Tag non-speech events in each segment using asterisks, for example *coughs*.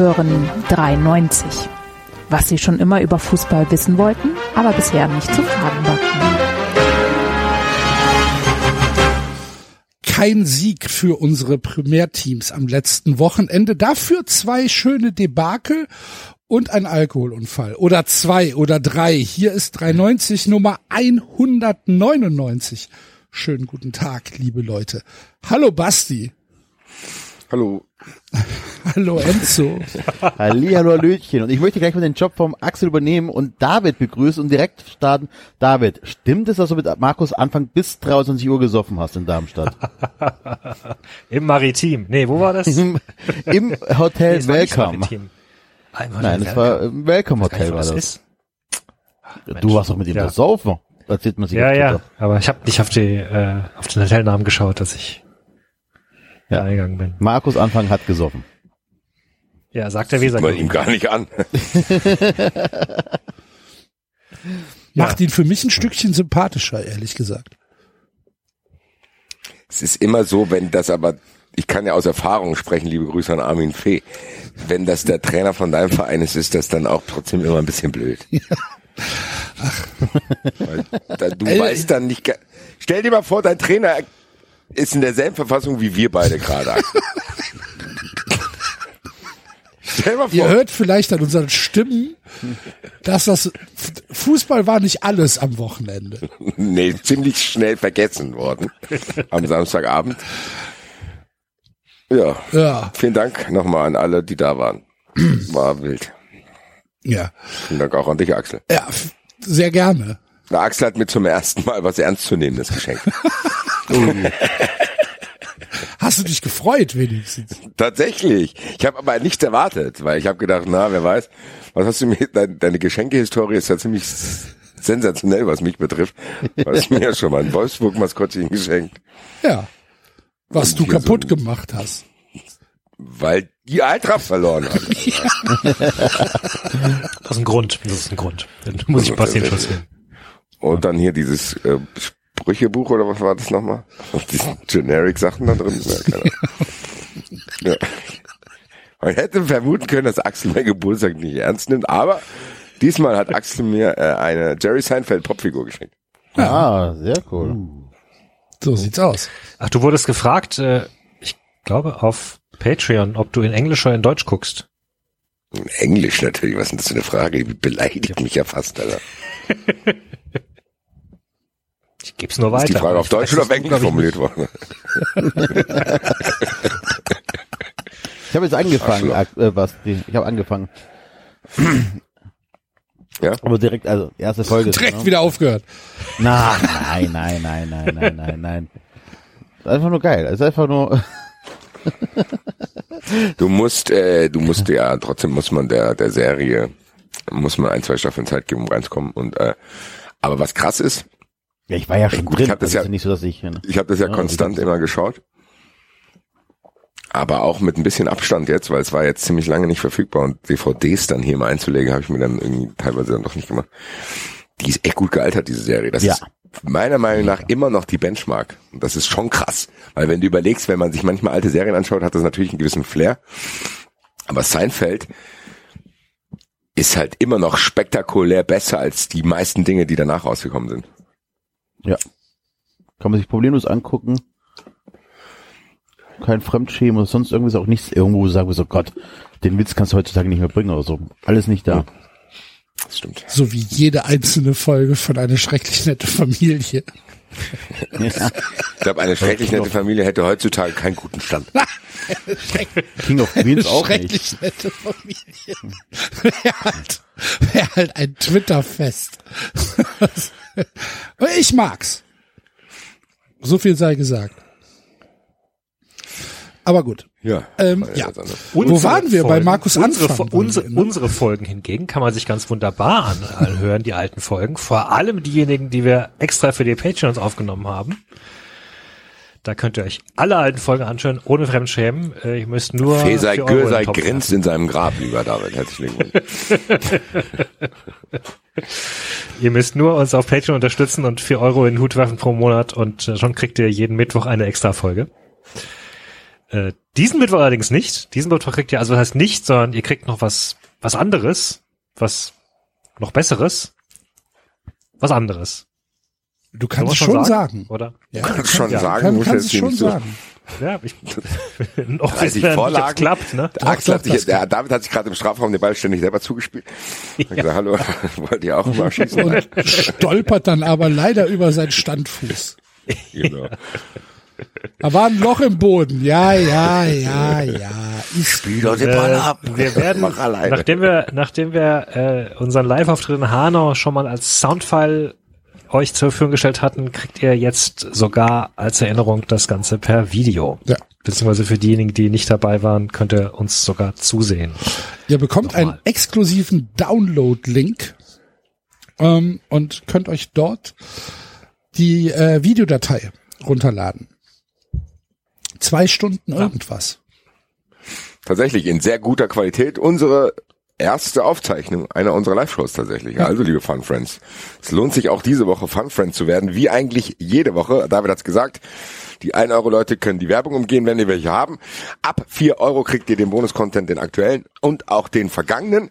Hören 93. Was Sie schon immer über Fußball wissen wollten, aber bisher nicht zu fragen war. Kein Sieg für unsere Primärteams am letzten Wochenende. Dafür zwei schöne Debakel und ein Alkoholunfall. Oder zwei oder drei. Hier ist 390 Nummer 199. Schönen guten Tag, liebe Leute. Hallo Basti. Hallo. *laughs* Hallo Enzo. Halli, hallo Hallöchen. Und ich möchte gleich mal den Job vom Axel übernehmen und David begrüßen und direkt starten. David, stimmt es, dass du mit Markus Anfang bis 23 Uhr gesoffen hast in Darmstadt? *laughs* Im Maritim. Nee, wo war das? Im, im Hotel Nee, Welcome. Ah, im Hotel Nein, es war im Welcome Hotel war das ist. Du warst doch mit ihm Ja. besoffen. Erzählt man sich Ja, auf ja, Twitter. aber ich habe nicht auf die äh, auf den Hotelnamen geschaut, dass ich Ja. da eingegangen bin. Markus Anfang hat gesoffen. Ja, sagt der Weser. Man ihm gar nicht an. *laughs* Macht ihn für mich ein Stückchen sympathischer, ehrlich gesagt. Es ist immer so, wenn das aber, ich kann ja aus Erfahrung sprechen, liebe Grüße an Armin Fee, wenn das der Trainer von deinem Verein ist, ist das dann auch trotzdem immer ein bisschen blöd. Weil da, du Ey, weißt dann nicht, stell dir mal vor, dein Trainer ist in derselben Verfassung wie wir beide gerade. *laughs* stell mal Ihr vor, hört vielleicht an unseren Stimmen, dass das Fußball war nicht alles am Wochenende. *laughs* nee, ziemlich schnell vergessen worden am Samstagabend. Ja, Ja, vielen Dank nochmal an alle, die da waren. War wild. ja, Vielen Dank auch an dich, Axel. ja, sehr gerne. Der Axel hat mir zum ersten Mal was Ernstzunehmendes geschenkt. *laughs* Hast du dich gefreut wenigstens? Tatsächlich. Ich habe aber nichts erwartet, weil ich habe gedacht, na, wer weiß, was hast du mir, *laughs* deine, deine Geschenkehistorie ist ja ziemlich sensationell, was mich betrifft. Du hast mir ja schon mal ein Wolfsburg-Maskottchen geschenkt, Ja. Was du hier kaputt so- gemacht hast. weil die Eintracht verloren hat. *laughs* Das ist ein Grund. Das ist ein Grund. Dann muss ich passieren nehmen. Und dann hier dieses äh, Sprüchebuch oder was war das nochmal? Und diese Generic-Sachen da drin. Ja, *laughs* ja. Man hätte vermuten können, dass Axel mein Geburtstag nicht ernst nimmt, aber diesmal hat Axel mir äh, eine Jerry Seinfeld Popfigur geschenkt. Ah, sehr cool. So sieht's aus. Ach, du wurdest gefragt, äh, ich glaube auf Patreon, ob du in Englisch oder in Deutsch guckst. In Englisch natürlich, was ist denn das für eine Frage? Die beleidigt mich ja fast, Alter. *laughs* Geb's nur weiter. Ist die Frage auf Ich Deutsch oder auf Englisch formuliert worden? Ich habe jetzt angefangen, äh, was, die- ich habe angefangen. Ja? Aber direkt, also erste Folge. Direkt ne? wieder aufgehört. Na, nein, nein, nein, nein, nein, nein, nein. Ist einfach nur geil. Es ist einfach nur, *laughs* Du musst, äh, du musst ja, trotzdem muss man der, der Serie, muss man ein, zwei Staffeln Zeit geben, um reinzukommen. Und, äh, aber was krass ist, ja, ich war ja schon gut, drin. ich hab das also ja- nicht so, dass ich, ne? ich habe das ja Ja, konstant also immer geschaut. Aber auch mit ein bisschen Abstand jetzt, weil es war jetzt ziemlich lange nicht verfügbar und DVDs dann hier mal einzulegen, habe ich mir dann irgendwie teilweise dann doch nicht gemacht. Die ist echt gut gealtert, diese Serie. Das Ja. ist meiner Meinung nach immer noch die Benchmark. Und das ist schon krass. Weil wenn du überlegst, wenn man sich manchmal alte Serien anschaut, hat das natürlich einen gewissen Flair. Aber Seinfeld ist halt immer noch spektakulär besser als die meisten Dinge, die danach rausgekommen sind. Ja. Kann man sich problemlos angucken. Kein Fremdschämen oder sonst irgendwas, auch nichts irgendwo sagen wir so, Gott, den Witz kannst du heutzutage nicht mehr bringen oder so. Alles nicht da. Das stimmt. So wie jede einzelne Folge von einer schrecklich nette Familie. Ich glaube, eine schrecklich nette Familie hätte heutzutage keinen guten Stand. *laughs* King of Queens auch nicht. schrecklich nette Familie. Wäre halt, wär halt ein Twitter-Fest. *laughs* *laughs* Ich mag's. So viel sei gesagt. Aber gut. Ja. Ähm, ja. anderes. Wo waren wir? Bei Markus unsere, Anfang unsere, ne? unsere Folgen hingegen kann man sich ganz wunderbar an, anhören, die alten Folgen. Vor allem diejenigen, die wir extra für die Patreons aufgenommen haben. Da könnt ihr euch alle alten Folgen anschauen, ohne Fremdschämen. Äh, Ihr müsst nur Fesai 4 Euro in den Gürsei Topf grinst in seinem Grab, lieber David. Herzlichen Glückwunsch. *laughs* *laughs* Ihr müsst nur uns auf Patreon unterstützen und 4 Euro in den Hut werfen pro Monat und äh, schon kriegt ihr jeden Mittwoch eine extra Folge. Äh, diesen Mittwoch allerdings nicht. Diesen Mittwoch kriegt ihr, also das heißt nicht, sondern ihr kriegt noch was, was anderes, was noch besseres, was anderes. Du Kann kannst es schon sagen. Oder? Ja, Kannst schon ja, sagen, kann, muss kannst jetzt es schon nicht so. Ja, ich, noch 30 wissen, Vorlagen. es klappt, ne? Der, Axel hat sich, der David hat sich gerade im Strafraum den Ball ständig selber zugespielt. *laughs* Ich gesagt, hallo, *laughs* wollt ihr auch mal schießen? Und *laughs* stolpert dann aber leider über seinen Standfuß. genau. Da war ein Loch im Boden. Ja, ja, ja, ja. Ich Spiel doch den Ball ab. Äh, wir werden, Mach alleine. nachdem wir, nachdem wir äh, unseren Live-Auftritt in Hanau schon mal als Soundfile euch zur Verfügung gestellt hatten, kriegt ihr jetzt sogar als Erinnerung das Ganze per Video. Ja. Beziehungsweise für diejenigen, die nicht dabei waren, könnt ihr uns sogar zusehen. Ihr bekommt einen exklusiven Download-Link ähm, und könnt euch dort die äh, Videodatei runterladen. Zwei Stunden irgendwas. Tatsächlich in sehr guter Qualität. Unsere erste Aufzeichnung einer unserer Live-Shows tatsächlich. Also, liebe Fun Friends, es lohnt sich auch diese Woche Fun Friends zu werden, wie eigentlich jede Woche. David hat's gesagt. Die 1 Euro Leute können die Werbung umgehen, wenn ihr welche haben. Ab 4 Euro kriegt ihr den Bonus-Content, den aktuellen und auch den vergangenen.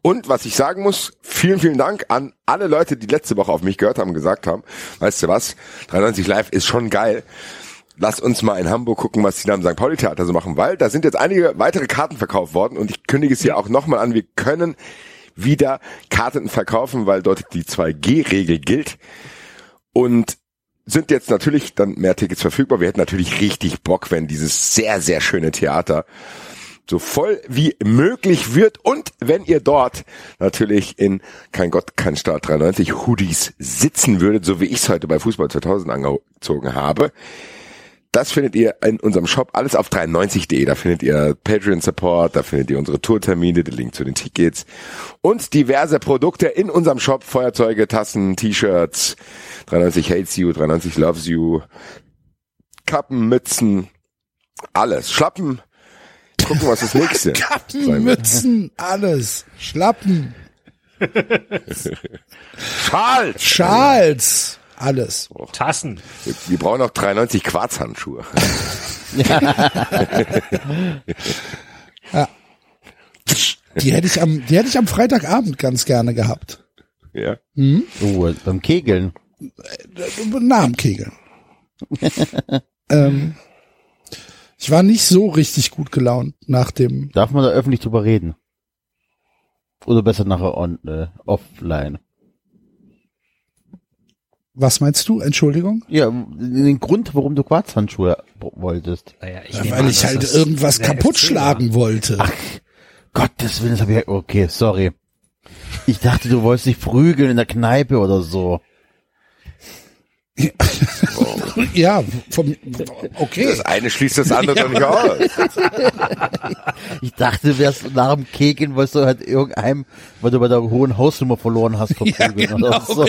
Und was ich sagen muss, vielen, vielen Dank an alle Leute, die letzte Woche auf mich gehört haben, gesagt haben, weißt du was, 93 Live ist schon geil. Lass uns mal in Hamburg gucken, was die da im St. Pauli Theater so machen, weil da sind jetzt einige weitere Karten verkauft worden und ich kündige es hier auch nochmal an, wir können wieder Karten verkaufen, weil dort die 2G-Regel gilt und sind jetzt natürlich dann mehr Tickets verfügbar. Wir hätten natürlich richtig Bock, wenn dieses sehr, sehr schöne Theater so voll wie möglich wird und wenn ihr dort natürlich in kein Gott, kein Staat 93 Hoodies sitzen würdet, so wie ich es heute bei Fußball 2000 angezogen habe, das findet ihr in unserem Shop alles auf 93.de. Da findet ihr Patreon Support, da findet ihr unsere Tourtermine, den Link zu den Tickets und diverse Produkte in unserem Shop. Feuerzeuge, Tassen, T-Shirts, 93 Hates You, 93 Loves You, Kappen, Mützen, alles. Schlappen. Gucken, was das *laughs* nächste Kappen, Mützen, alles. Schlappen, *laughs* Schals. Schals, alles. Tassen. Wir brauchen noch 93 Quarzhandschuhe. *laughs* *laughs* Die hätte ich am, die hätte ich am Freitagabend ganz gerne gehabt. Ja. Oh, beim Kegeln. Nach dem Kegel. ähm, ich war nicht so richtig gut gelaunt nach dem, Darf man da öffentlich drüber reden? Oder besser nachher on, äh, offline? Was meinst du? Entschuldigung? Ja, den Grund, warum du Quarzhandschuhe wolltest. Naja, ich Ja, weil an, ich halt irgendwas kaputt FC schlagen wollte. Gottes Willen, das hab ich, okay, sorry. Ich dachte, du wolltest dich prügeln in der Kneipe oder so. *laughs* Ja, vom, okay. Das eine schließt das andere *laughs* doch nicht aus. Ich dachte, du wärst nach dem Kegeln, wolltest du halt irgendeinem, weil du bei der hohen Hausnummer verloren hast, *laughs* Ja, verprügeln genau, oder so.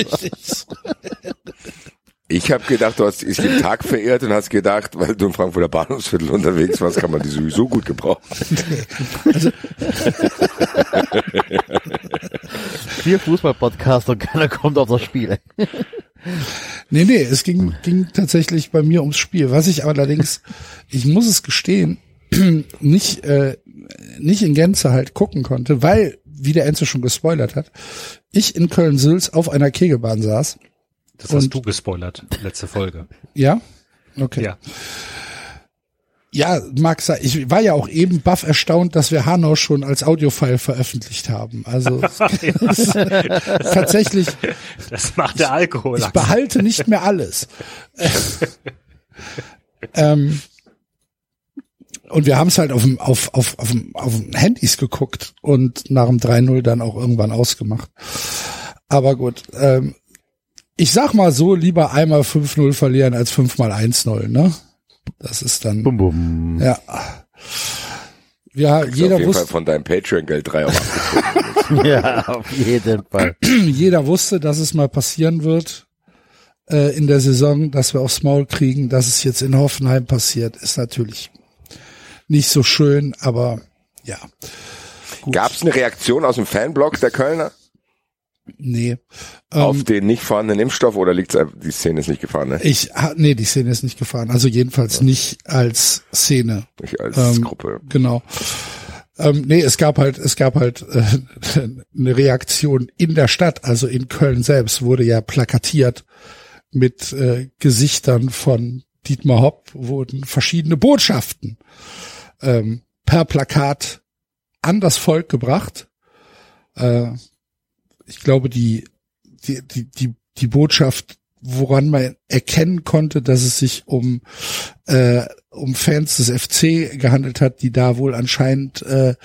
Ich habe gedacht, du hast dich den Tag verirrt und hast gedacht, weil du im Frankfurter Bahnhofsviertel unterwegs warst, kann man die sowieso gut gebrauchen. Vier Fußball-Podcaster und keiner kommt auf das Spiel. Nee, nee, es ging, ging tatsächlich bei mir ums Spiel. Was ich allerdings, ich muss es gestehen, *clears throat* nicht, äh, nicht in Gänze halt gucken konnte, weil, wie der Enzo schon gespoilert hat, ich in Köln-Sülz auf einer Kegelbahn saß. Das hast Und- du gespoilert, letzte Folge. *laughs* Ja? Okay. Ja. Ja, mag sein. Ich war ja auch eben baff erstaunt, dass wir Hanau schon als Audiofile veröffentlicht haben. Also *laughs* es- tatsächlich, Das macht der Alkohol. ich behalte nicht mehr alles. *laughs* ähm, und wir haben es halt auf dem, auf, auf, auf, dem, auf dem Handys geguckt und nach dem 3-0 dann auch irgendwann ausgemacht. Aber gut, ähm, ich sag mal so, lieber einmal 5-0 verlieren als fünfmal 1-0, ne? Das ist dann. Bum, bum. Ja. Ja, Jeder jeder auf jeden Fall wusste, von deinem Patreon-Geld drei Euro *laughs* abgezogen. Ja, auf jeden Fall. *clears throat* jeder wusste, dass es mal passieren wird äh, in der Saison, dass wir aufs Maul kriegen, dass es jetzt in Hoffenheim passiert, ist natürlich nicht so schön, aber ja. Gab es eine Reaktion aus dem Fanblog der Kölner? Nee. Auf Ähm, den nicht vorhandenen Impfstoff oder liegt die Szene ist nicht gefahren, ne? ich, nee, die Szene ist nicht gefahren. Also jedenfalls nicht als Szene. Nicht als Ähm, Gruppe. Genau. Ähm, nee, es gab halt, es gab halt äh, *laughs* eine Reaktion in der Stadt, also in Köln selbst wurde ja plakatiert mit äh, Gesichtern von Dietmar Hopp, wurden verschiedene Botschaften ähm, per Plakat an das Volk gebracht. Äh, ich glaube, die, die, die, die, die Botschaft, woran man erkennen konnte, dass es sich um äh, um Fans des FC gehandelt hat, die da wohl anscheinend äh,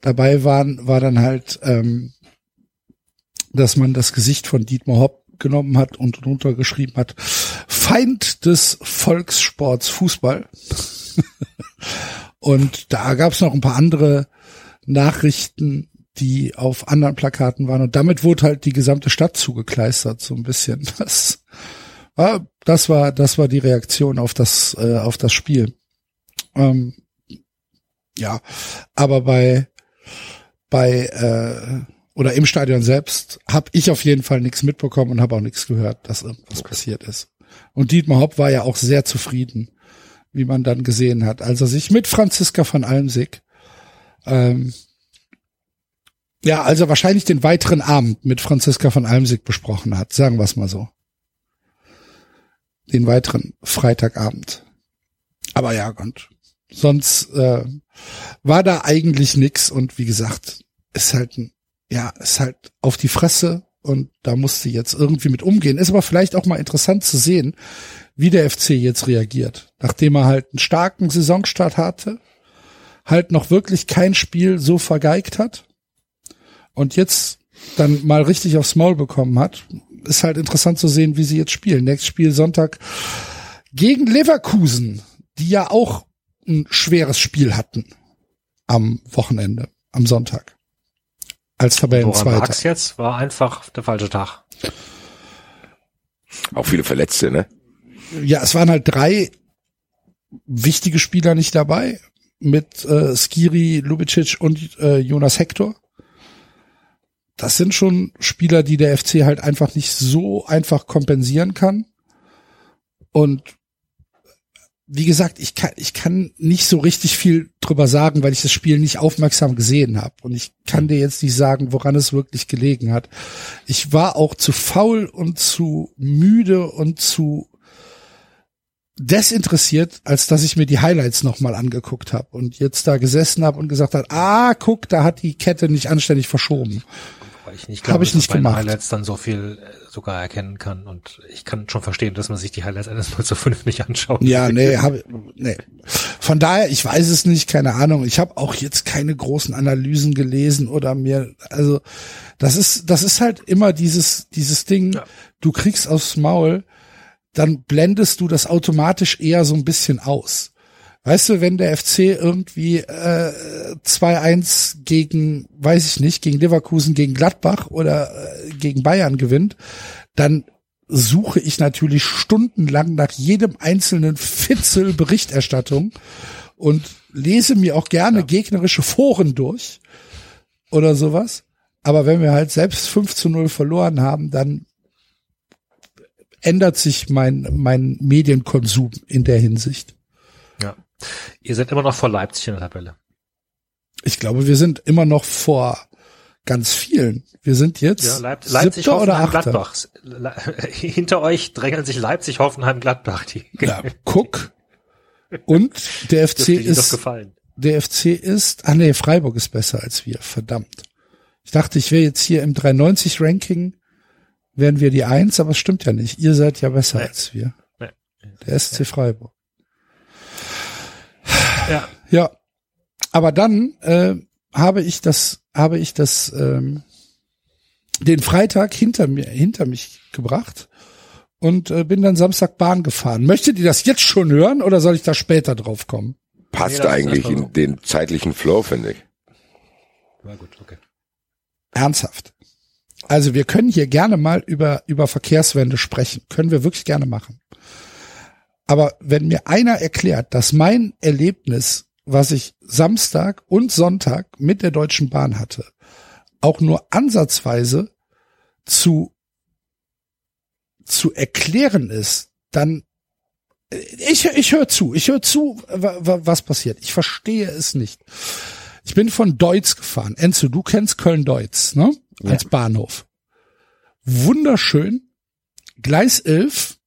dabei waren, war dann halt, ähm, dass man das Gesicht von Dietmar Hopp genommen hat und drunter geschrieben hat, Feind des Volkssports Fußball. *laughs* und da gab es noch ein paar andere Nachrichten, die auf anderen Plakaten waren. Und damit wurde halt die gesamte Stadt zugekleistert, so ein bisschen. *laughs* Das war, das war, das war die Reaktion auf das, äh, auf das Spiel. Ähm, ja, aber bei, bei, äh, oder im Stadion selbst habe ich auf jeden Fall nichts mitbekommen und habe auch nichts gehört, dass irgendwas passiert ist. Und Dietmar Hopp war ja auch sehr zufrieden, wie man dann gesehen hat, als er sich mit Franziska von Almsig ähm, ja, also wahrscheinlich den weiteren Abend mit Franziska von Almsig besprochen hat, sagen wir es mal so. Den weiteren Freitagabend. Aber ja, Gott. Sonst äh, war da eigentlich nix und wie gesagt, ist halt ein, ja, ist halt auf die Fresse und da musste jetzt irgendwie mit umgehen. Ist aber vielleicht auch mal interessant zu sehen, wie der FC jetzt reagiert, nachdem er halt einen starken Saisonstart hatte, halt noch wirklich kein Spiel so vergeigt hat und jetzt dann mal richtig aufs Maul bekommen hat, ist halt interessant zu sehen, wie sie jetzt spielen. Nächstes Spiel Sonntag gegen Leverkusen, die ja auch ein schweres Spiel hatten am Wochenende, am Sonntag. Als Tabellenzweiter. jetzt? War einfach der falsche Tag. Auch viele Verletzte, ne? Ja, es waren halt drei wichtige Spieler nicht dabei mit äh, Skiri, Lubicic und äh, Jonas Hector. Das sind schon Spieler, die der FC halt einfach nicht so einfach kompensieren kann. Und wie gesagt, ich kann, ich kann nicht so richtig viel drüber sagen, weil ich das Spiel nicht aufmerksam gesehen habe. Und ich kann dir jetzt nicht sagen, woran es wirklich gelegen hat. Ich war auch zu faul und zu müde und zu desinteressiert, als dass ich mir die Highlights nochmal angeguckt habe und jetzt da gesessen habe und gesagt habe, ah, guck, da hat die Kette nicht anständig verschoben. Weil ich nicht glaube, ich nicht dass man bei den gemacht. Highlights dann so viel äh, sogar erkennen kann. Und ich kann schon verstehen, dass man sich die Highlights eines *laughs* 0 zu 5 nicht anschaut. Ja, nee, hab, nee. Von daher, ich weiß es nicht, keine Ahnung. Ich habe auch jetzt keine großen Analysen gelesen oder mir, also das ist, das ist halt immer dieses, dieses Ding, Ja. du kriegst aufs Maul, dann blendest du das automatisch eher so ein bisschen aus. Weißt du, wenn der FC irgendwie äh, 2-1 gegen, weiß ich nicht, gegen Leverkusen, gegen Gladbach oder äh, gegen Bayern gewinnt, dann suche ich natürlich stundenlang nach jedem einzelnen Fitzel Berichterstattung und lese mir auch gerne gegnerische Foren durch oder sowas. Aber wenn wir halt selbst 5 zu 0 verloren haben, dann ändert sich mein, mein Medienkonsum in der Hinsicht. Ihr seid immer noch vor Leipzig in der Tabelle. Ich glaube, wir sind immer noch vor ganz vielen. Wir sind jetzt Ja, Leip Leipzig, siebter oder Hoffenheim, achter. Gladbach. Le *laughs* Hinter euch drängeln sich Leipzig, Hoffenheim, Gladbach. Die *laughs* Ja, guck. Und der FC ist der FC ist, ah nee, Freiburg ist besser als wir, verdammt. Ich dachte, ich wäre jetzt hier im 390 Ranking, wären wir die Eins, aber es stimmt ja nicht. Ihr seid ja besser Nee. als wir. Nee. Der SC Freiburg. Ja. Ja, aber dann äh, habe ich das, habe ich das, ähm, den Freitag hinter mir, hinter mich gebracht und äh, bin dann Samstag Bahn gefahren. Möchtet ihr das jetzt schon hören oder soll ich da später drauf kommen? Passt Nee, eigentlich so. in den zeitlichen Flow, finde ich. Na gut, okay. Ernsthaft. Also wir können hier gerne mal über, über Verkehrswende sprechen. Können wir wirklich gerne machen. Aber wenn mir einer erklärt, dass mein Erlebnis, was ich Samstag und Sonntag mit der Deutschen Bahn hatte, auch nur ansatzweise zu zu erklären ist, dann ich, ich höre zu, ich höre zu, wa- wa- was passiert. Ich verstehe es nicht. Ich bin von Deutz gefahren. Enzo, du kennst Köln-Deutz, ne? Ja. Als Bahnhof. Wunderschön. Gleis 11.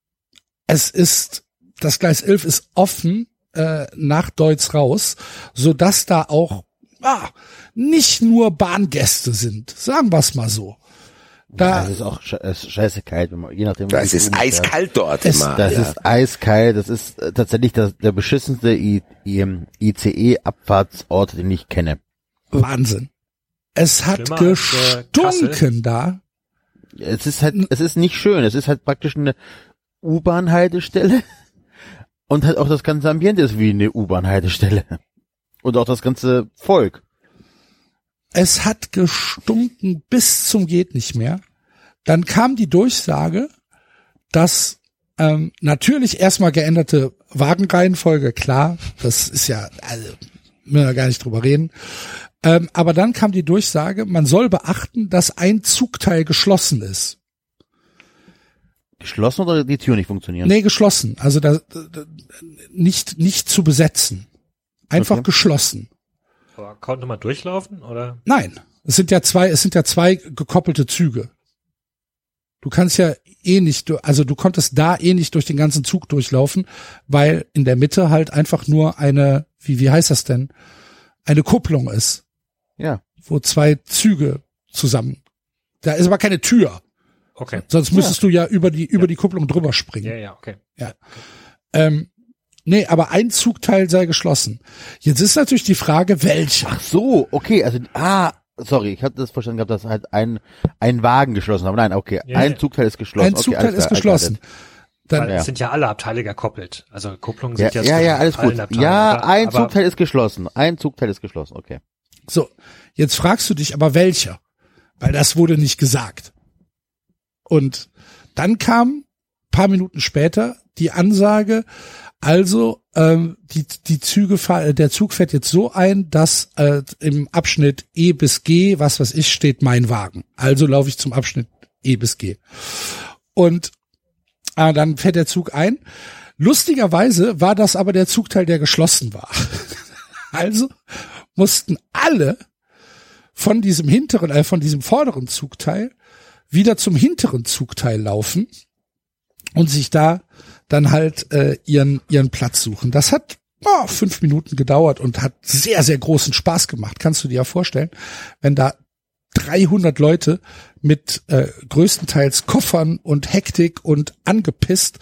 Es ist, das Gleis 11 ist offen äh, nach Deutz raus, so dass da auch ah, nicht nur Bahngäste sind. Sagen wir's mal so. Da, Es ist auch ist scheiße kalt, wenn man, je nachdem. Das ist eiskalt dort Es- immer. Das ja. ist eiskalt. Das ist äh, tatsächlich das, der beschissenste ICE-Abfahrtsort, den ich kenne. Wahnsinn. Es hat Schlimmer äh, gestunken da. Es ist halt, es ist nicht schön. Es ist halt praktisch eine U-Bahn-Haltestelle. Und halt auch das ganze Ambiente ist wie eine U-Bahn-Haltestelle. Und auch das ganze Volk. Es hat gestunken bis zum geht nicht mehr. Dann kam die Durchsage, dass ähm, natürlich erstmal geänderte Wagenreihenfolge, klar, das ist ja, also, müssen wir gar nicht drüber reden. Ähm, aber dann kam die Durchsage, man soll beachten, dass ein Zugteil geschlossen ist. Geschlossen oder die Tür nicht funktioniert? Nee, geschlossen. Also da, da, nicht, nicht zu besetzen. Einfach Okay. geschlossen. Aber konnte man durchlaufen oder? Nein, es sind ja zwei, es sind ja zwei gekoppelte Züge. Du kannst ja eh nicht, du- also du konntest da eh nicht durch den ganzen Zug durchlaufen, weil in der Mitte halt einfach nur eine, wie, wie heißt das denn? Eine Kupplung ist, Ja. wo zwei Züge zusammen. Da ist aber keine Tür. Okay. Sonst müsstest du ja über die, über die Kupplung drüber springen. Ja, ja, okay. Ähm, nee, aber ein Zugteil sei geschlossen. Jetzt ist natürlich die Frage, welcher? Ach so, okay, also, ah, sorry, ich hatte das verstanden gehabt, dass halt ein, ein Wagen geschlossen war. Nein, okay, Ja, ein ja. Zugteil ist geschlossen. Ein okay, Zugteil ist geschlossen. Dann, Ja. es sind ja alle Abteile gekoppelt. Also Kupplungen sind Ja, ja, ja, ja, alles gut. Abteilen, Ja, aber- ein aber- Zugteil ist geschlossen. Ein Zugteil ist geschlossen, okay. So, jetzt fragst du dich aber welcher, weil das wurde nicht gesagt. Und dann kam paar Minuten später die Ansage, also ähm, die die Züge fahr, äh, der Zug fährt jetzt so ein, dass äh, im Abschnitt E bis G, was weiß ich, steht mein Wagen. Also laufe ich zum Abschnitt E bis G. Und äh, dann fährt der Zug ein. Lustigerweise war das aber der Zugteil, der geschlossen war. *laughs* Also mussten alle von diesem hinteren, äh, von diesem vorderen Zugteil wieder zum hinteren Zugteil laufen und sich da dann halt äh, ihren ihren Platz suchen. Das hat oh, fünf Minuten gedauert und hat sehr sehr großen Spaß gemacht. Kannst du dir ja vorstellen, wenn da 300 Leute mit äh, größtenteils Koffern und Hektik und angepisst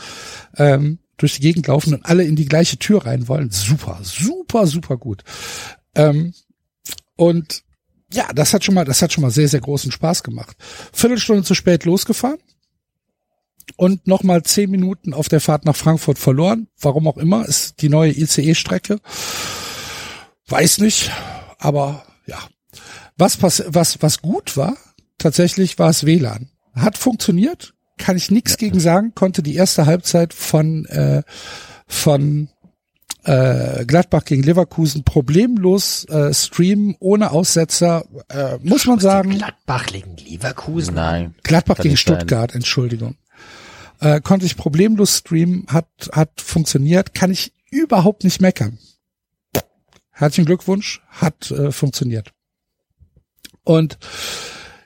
ähm, durch die Gegend laufen und alle in die gleiche Tür rein wollen. Super, super, super gut. Ähm, und ja, das hat schon mal, das hat schon mal sehr, sehr großen Spaß gemacht. Viertelstunde zu spät losgefahren und nochmal zehn Minuten auf der Fahrt nach Frankfurt verloren. Warum auch immer, ist die neue ICE-Strecke. Weiß nicht, aber ja. Was, pass was, was gut war, tatsächlich war es WLAN. Hat funktioniert, kann ich nichts gegen sagen, konnte die erste Halbzeit von, äh, von äh, Gladbach gegen Leverkusen problemlos äh, streamen, ohne Aussetzer, äh, muss man sagen. Gladbach gegen Leverkusen. Nein. Gladbach gegen nicht sein. Stuttgart, Entschuldigung. Äh, konnte ich problemlos streamen, hat, hat funktioniert, kann ich überhaupt nicht meckern. Herzlichen Glückwunsch, hat äh, funktioniert. Und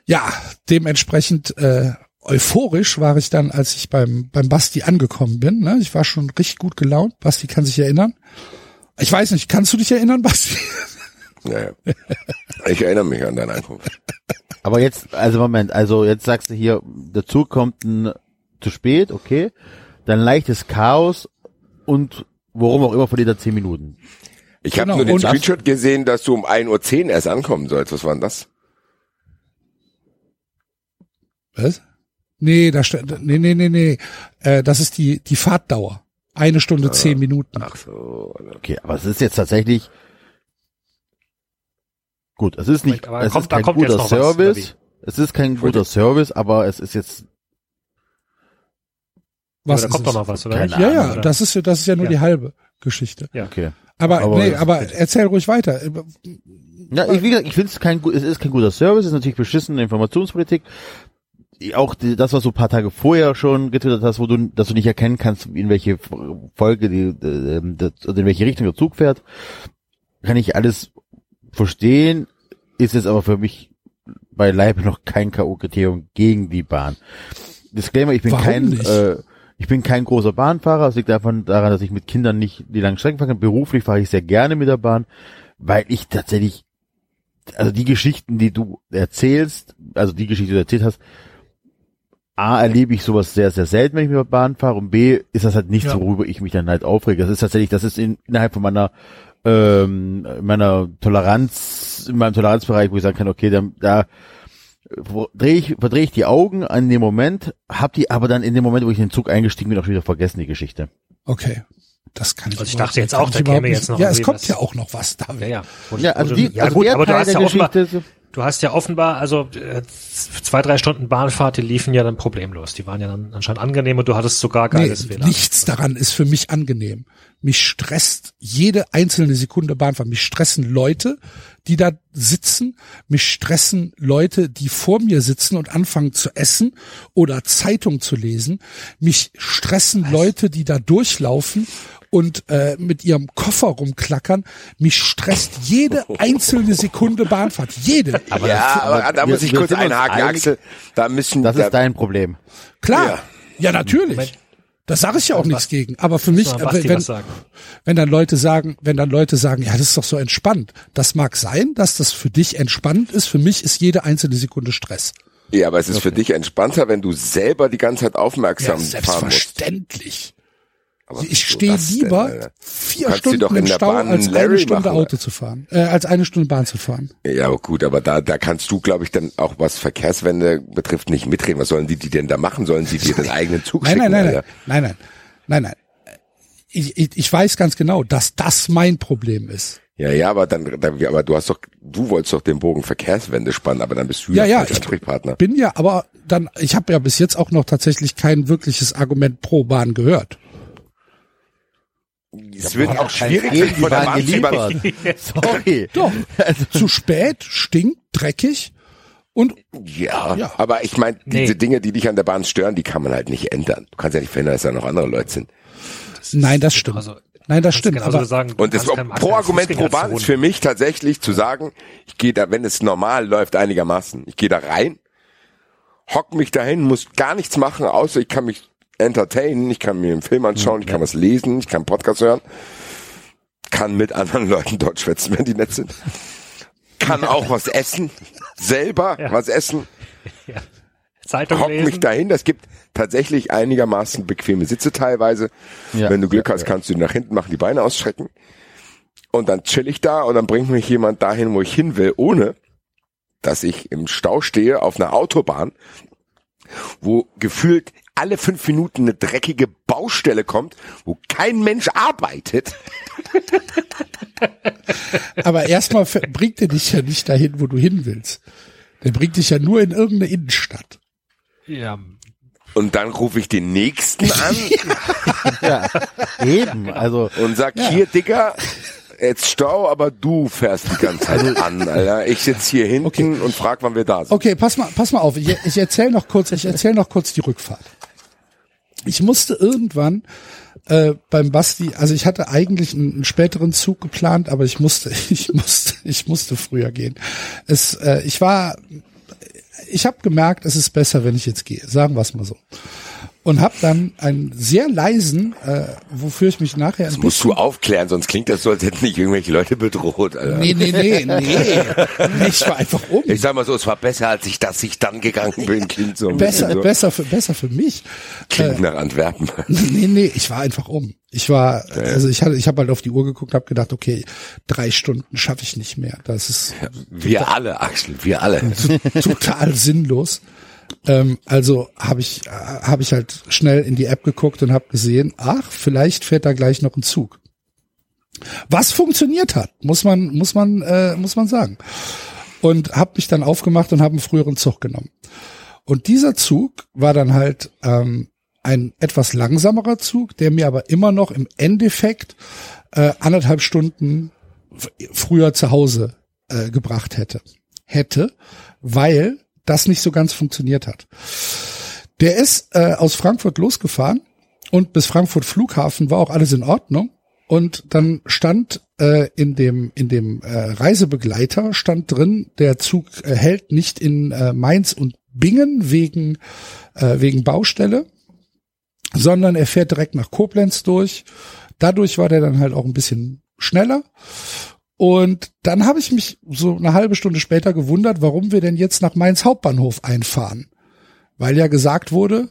ja, dementsprechend äh, euphorisch war ich dann, als ich beim, beim Basti angekommen bin. Ne? Ich war schon richtig gut gelaunt. Basti kann sich erinnern. Ich weiß nicht, kannst du dich erinnern, Basti? Ja, ja. Ich erinnere mich an deine Ankunft. Aber jetzt, also Moment, also jetzt sagst du hier, der Zug kommt n, zu spät, okay, dann leichtes Chaos und worum auch immer verliert er zehn Minuten. Ich habe Genau, nur den Screenshot gesehen, dass du um 1.10 Uhr erst ankommen sollst. Was war denn das? Was? Nee, da nee, nee, nee, nee. Äh, das ist die, die Fahrtdauer. Eine Stunde zehn Minuten. Ach so. Okay, aber es ist jetzt tatsächlich gut, es ist nicht, es kommt- ist kein guter noch was, Service, es ist kein guter Service, aber es ist jetzt, Was da kommt es? doch noch was, oder? Keine? Ja, ja, Oder? das ist ja, das ist ja nur Ja. die halbe Geschichte. Ja. okay. Aber, Aber- nee, aber erzähl ruhig weiter. Ja, ich, wie gesagt, ich finde es kein, es ist kein guter Service, es ist natürlich beschissene Informationspolitik. Auch die, das, was du ein paar Tage vorher schon getwittert hast, wo du, dass du nicht erkennen kannst, in welche Folge die, äh, das- also in welche Richtung der Zug fährt, kann ich alles verstehen, ist es aber für mich beileibe noch kein K.O.-Kriterium gegen die Bahn. Disclaimer, ich bin Warum kein, nicht? äh, ich bin kein großer Bahnfahrer. Es liegt davon daran, dass ich mit Kindern nicht die langen Strecken fahren kann. Beruflich fahre ich sehr gerne mit der Bahn, weil ich tatsächlich, also die Geschichten, die du erzählst, also die Geschichte, die du erzählt hast, A, erlebe ich sowas sehr, sehr selten, wenn ich mit der Bahn fahre und B, ist das halt nichts, Ja. worüber ich mich dann halt aufrege. Das ist tatsächlich, das ist in, innerhalb von meiner, ähm, meiner Toleranz, in meinem Toleranzbereich, wo ich sagen kann, okay, da, da drehe ich, verdrehe ich die Augen an dem Moment, hab die aber dann in dem Moment, wo ich in den Zug eingestiegen bin, auch wieder vergessen, die Geschichte. Okay. Das kann ich Also ich dachte jetzt auch, da käme jetzt noch Ja, es kommt was. ja auch noch was da. Ja, ja. Und, Ja, also und- die, ja also gut, der aber du Teil hast der ja offenbar, Geschichte, du hast ja offenbar, also äh, zwei, drei Stunden Bahnfahrt, die liefen ja dann problemlos. Die waren ja dann anscheinend angenehm und du hattest sogar Nee, geiles WLAN. nichts daran ist für mich angenehm. Mich stresst jede einzelne Sekunde Bahnfahren. Mich stressen Leute, die da sitzen. Mich stressen Leute, die vor mir sitzen und anfangen zu essen oder Zeitung zu lesen. Mich stressen Leute, die da durchlaufen und äh, mit ihrem Koffer rumklackern. Mich stresst jede *laughs* einzelne Sekunde Bahnfahrt. Jede. ja, aber da wir- muss ich wir kurz einhaken, einig, Axel. Da müssen, Das da, ist dein Problem. Klar. Ja. Ja, natürlich. Das sage ich ja auch nichts gegen. Aber für mich, wenn, wenn dann Leute sagen, wenn dann Leute sagen, ja, das ist doch so entspannt. Das mag sein, dass das für dich entspannt ist. Für mich ist jede einzelne Sekunde Stress. ja, aber es ist für dich entspannter, wenn du selber die ganze Zeit aufmerksam Ja, fahren musst. selbstverständlich. Aber Ich wieso stehe denn, lieber Alter? vier Stunden im Stau, Bahn als eine Larry Stunde machen. Auto zu fahren, äh, als eine Stunde Bahn zu fahren. Ja, aber gut, aber da, da kannst du, glaube ich, dann auch was Verkehrswende betrifft nicht mitreden. Was sollen die, die denn da machen? Sollen sie dir den *laughs* eigenen Zug Nein, schicken? nein, nein, nein, Alter? nein, nein, nein, nein. Ich, ich, ich weiß ganz genau, dass das mein Problem ist. Ja, ja, aber dann, dann, aber du hast doch, du wolltest doch den Bogen Verkehrswende spannen, aber dann bist du Ja, ja, falscher ich Ansprechpartner. bin ja, aber dann, ich habe ja bis jetzt auch noch tatsächlich kein wirkliches Argument pro Bahn gehört. Es wird auch schwierig, Gegen die von der geliefert. *laughs* Sorry. *laughs* Doch, Also, zu spät, stinkt, dreckig und Ja, Ja. aber ich meine, Nee. diese Dinge, die dich an der Bahn stören, die kann man halt nicht ändern. Du kannst ja nicht verhindern, dass da noch andere Leute sind. nein, das stimmt. Also, Nein, das stimmt. Aber sagen, Und das keinem pro Argument pro Bahn ist für mich tatsächlich zu sagen, ich gehe da, wenn es normal läuft einigermaßen, ich gehe da rein, hock mich dahin, muss gar nichts machen, außer ich kann mich entertainen, ich kann mir einen Film anschauen, ich kann was lesen, ich kann einen Podcast hören, kann mit anderen *laughs* Leuten dort schwätzen, wenn die nett sind, kann auch was essen, selber Ja. was essen, Zeitung hock lesen. mich dahin. Das gibt tatsächlich einigermaßen bequeme Sitze teilweise. Ja. Wenn du Glück Ja, hast, kannst du nach hinten machen, die Beine ausstrecken. Und dann chill ich da und dann bringt mich jemand dahin, wo ich hin will, ohne dass ich im Stau stehe auf einer Autobahn, wo gefühlt alle fünf Minuten eine dreckige Baustelle kommt, wo kein Mensch arbeitet. *laughs* Aber erstmal bringt er dich ja nicht dahin, wo du hin willst. Der bringt dich ja nur in irgendeine Innenstadt. ja, Und dann rufe ich den nächsten an *laughs* ja, eben. Also, und sag, hier, Dicker, jetzt Stau, aber du fährst die ganze Zeit an, Alter. Ich sitz hier hinten Okay. und frag, wann wir da sind. Okay, pass mal, pass mal auf. Ich, ich erzähle noch kurz, ich erzähle noch kurz die Rückfahrt. Ich musste irgendwann äh, beim Basti, also ich hatte eigentlich einen, einen späteren Zug geplant, aber ich musste, *laughs* ich musste, ich musste früher gehen. Es, äh, ich war, ich habe gemerkt, es ist besser, wenn ich jetzt gehe. Sagen wir es mal so. Und habe dann einen sehr leisen, äh, wofür ich mich nachher Das musst du aufklären, sonst klingt das so, als hätten nicht irgendwelche Leute bedroht, Alter. Nee, nee, nee, *laughs* nee. Ich war einfach um. Ich sag mal so, es war besser, als ich, dass ich dann gegangen bin, *laughs* Kind. So Besser, so. besser für, besser für mich. Klingt nach Antwerpen. *laughs* Nee, nee, ich war einfach um. Ich war, also ich hatte, ich habe halt auf die Uhr geguckt, habe gedacht, okay, drei Stunden schaffe ich nicht mehr. Das ist Wir alle, Axel, wir alle. total sinnlos. Ähm, also habe ich, habe ich halt schnell in die App geguckt und habe gesehen, ach, vielleicht fährt da gleich noch ein Zug. Was funktioniert hat, muss man, muss man, äh, muss man sagen. Und habe mich dann aufgemacht und habe einen früheren Zug genommen. Und dieser Zug war dann halt ähm, ein etwas langsamerer Zug, der mir aber immer noch im Endeffekt äh, anderthalb Stunden früher zu Hause äh, gebracht hätte. Hätte, weil das nicht so ganz funktioniert hat. Der ist äh, aus Frankfurt losgefahren und bis Frankfurt Flughafen war auch alles in Ordnung. Und dann stand äh, in dem in dem äh, Reisebegleiter stand drin, der Zug äh, hält nicht in äh, Mainz und Bingen wegen äh, wegen Baustelle, sondern er fährt direkt nach Koblenz durch. Dadurch war der dann halt auch ein bisschen schneller. Und dann habe ich mich so eine halbe Stunde später gewundert, warum wir denn jetzt nach Mainz Hauptbahnhof einfahren. Weil ja gesagt wurde,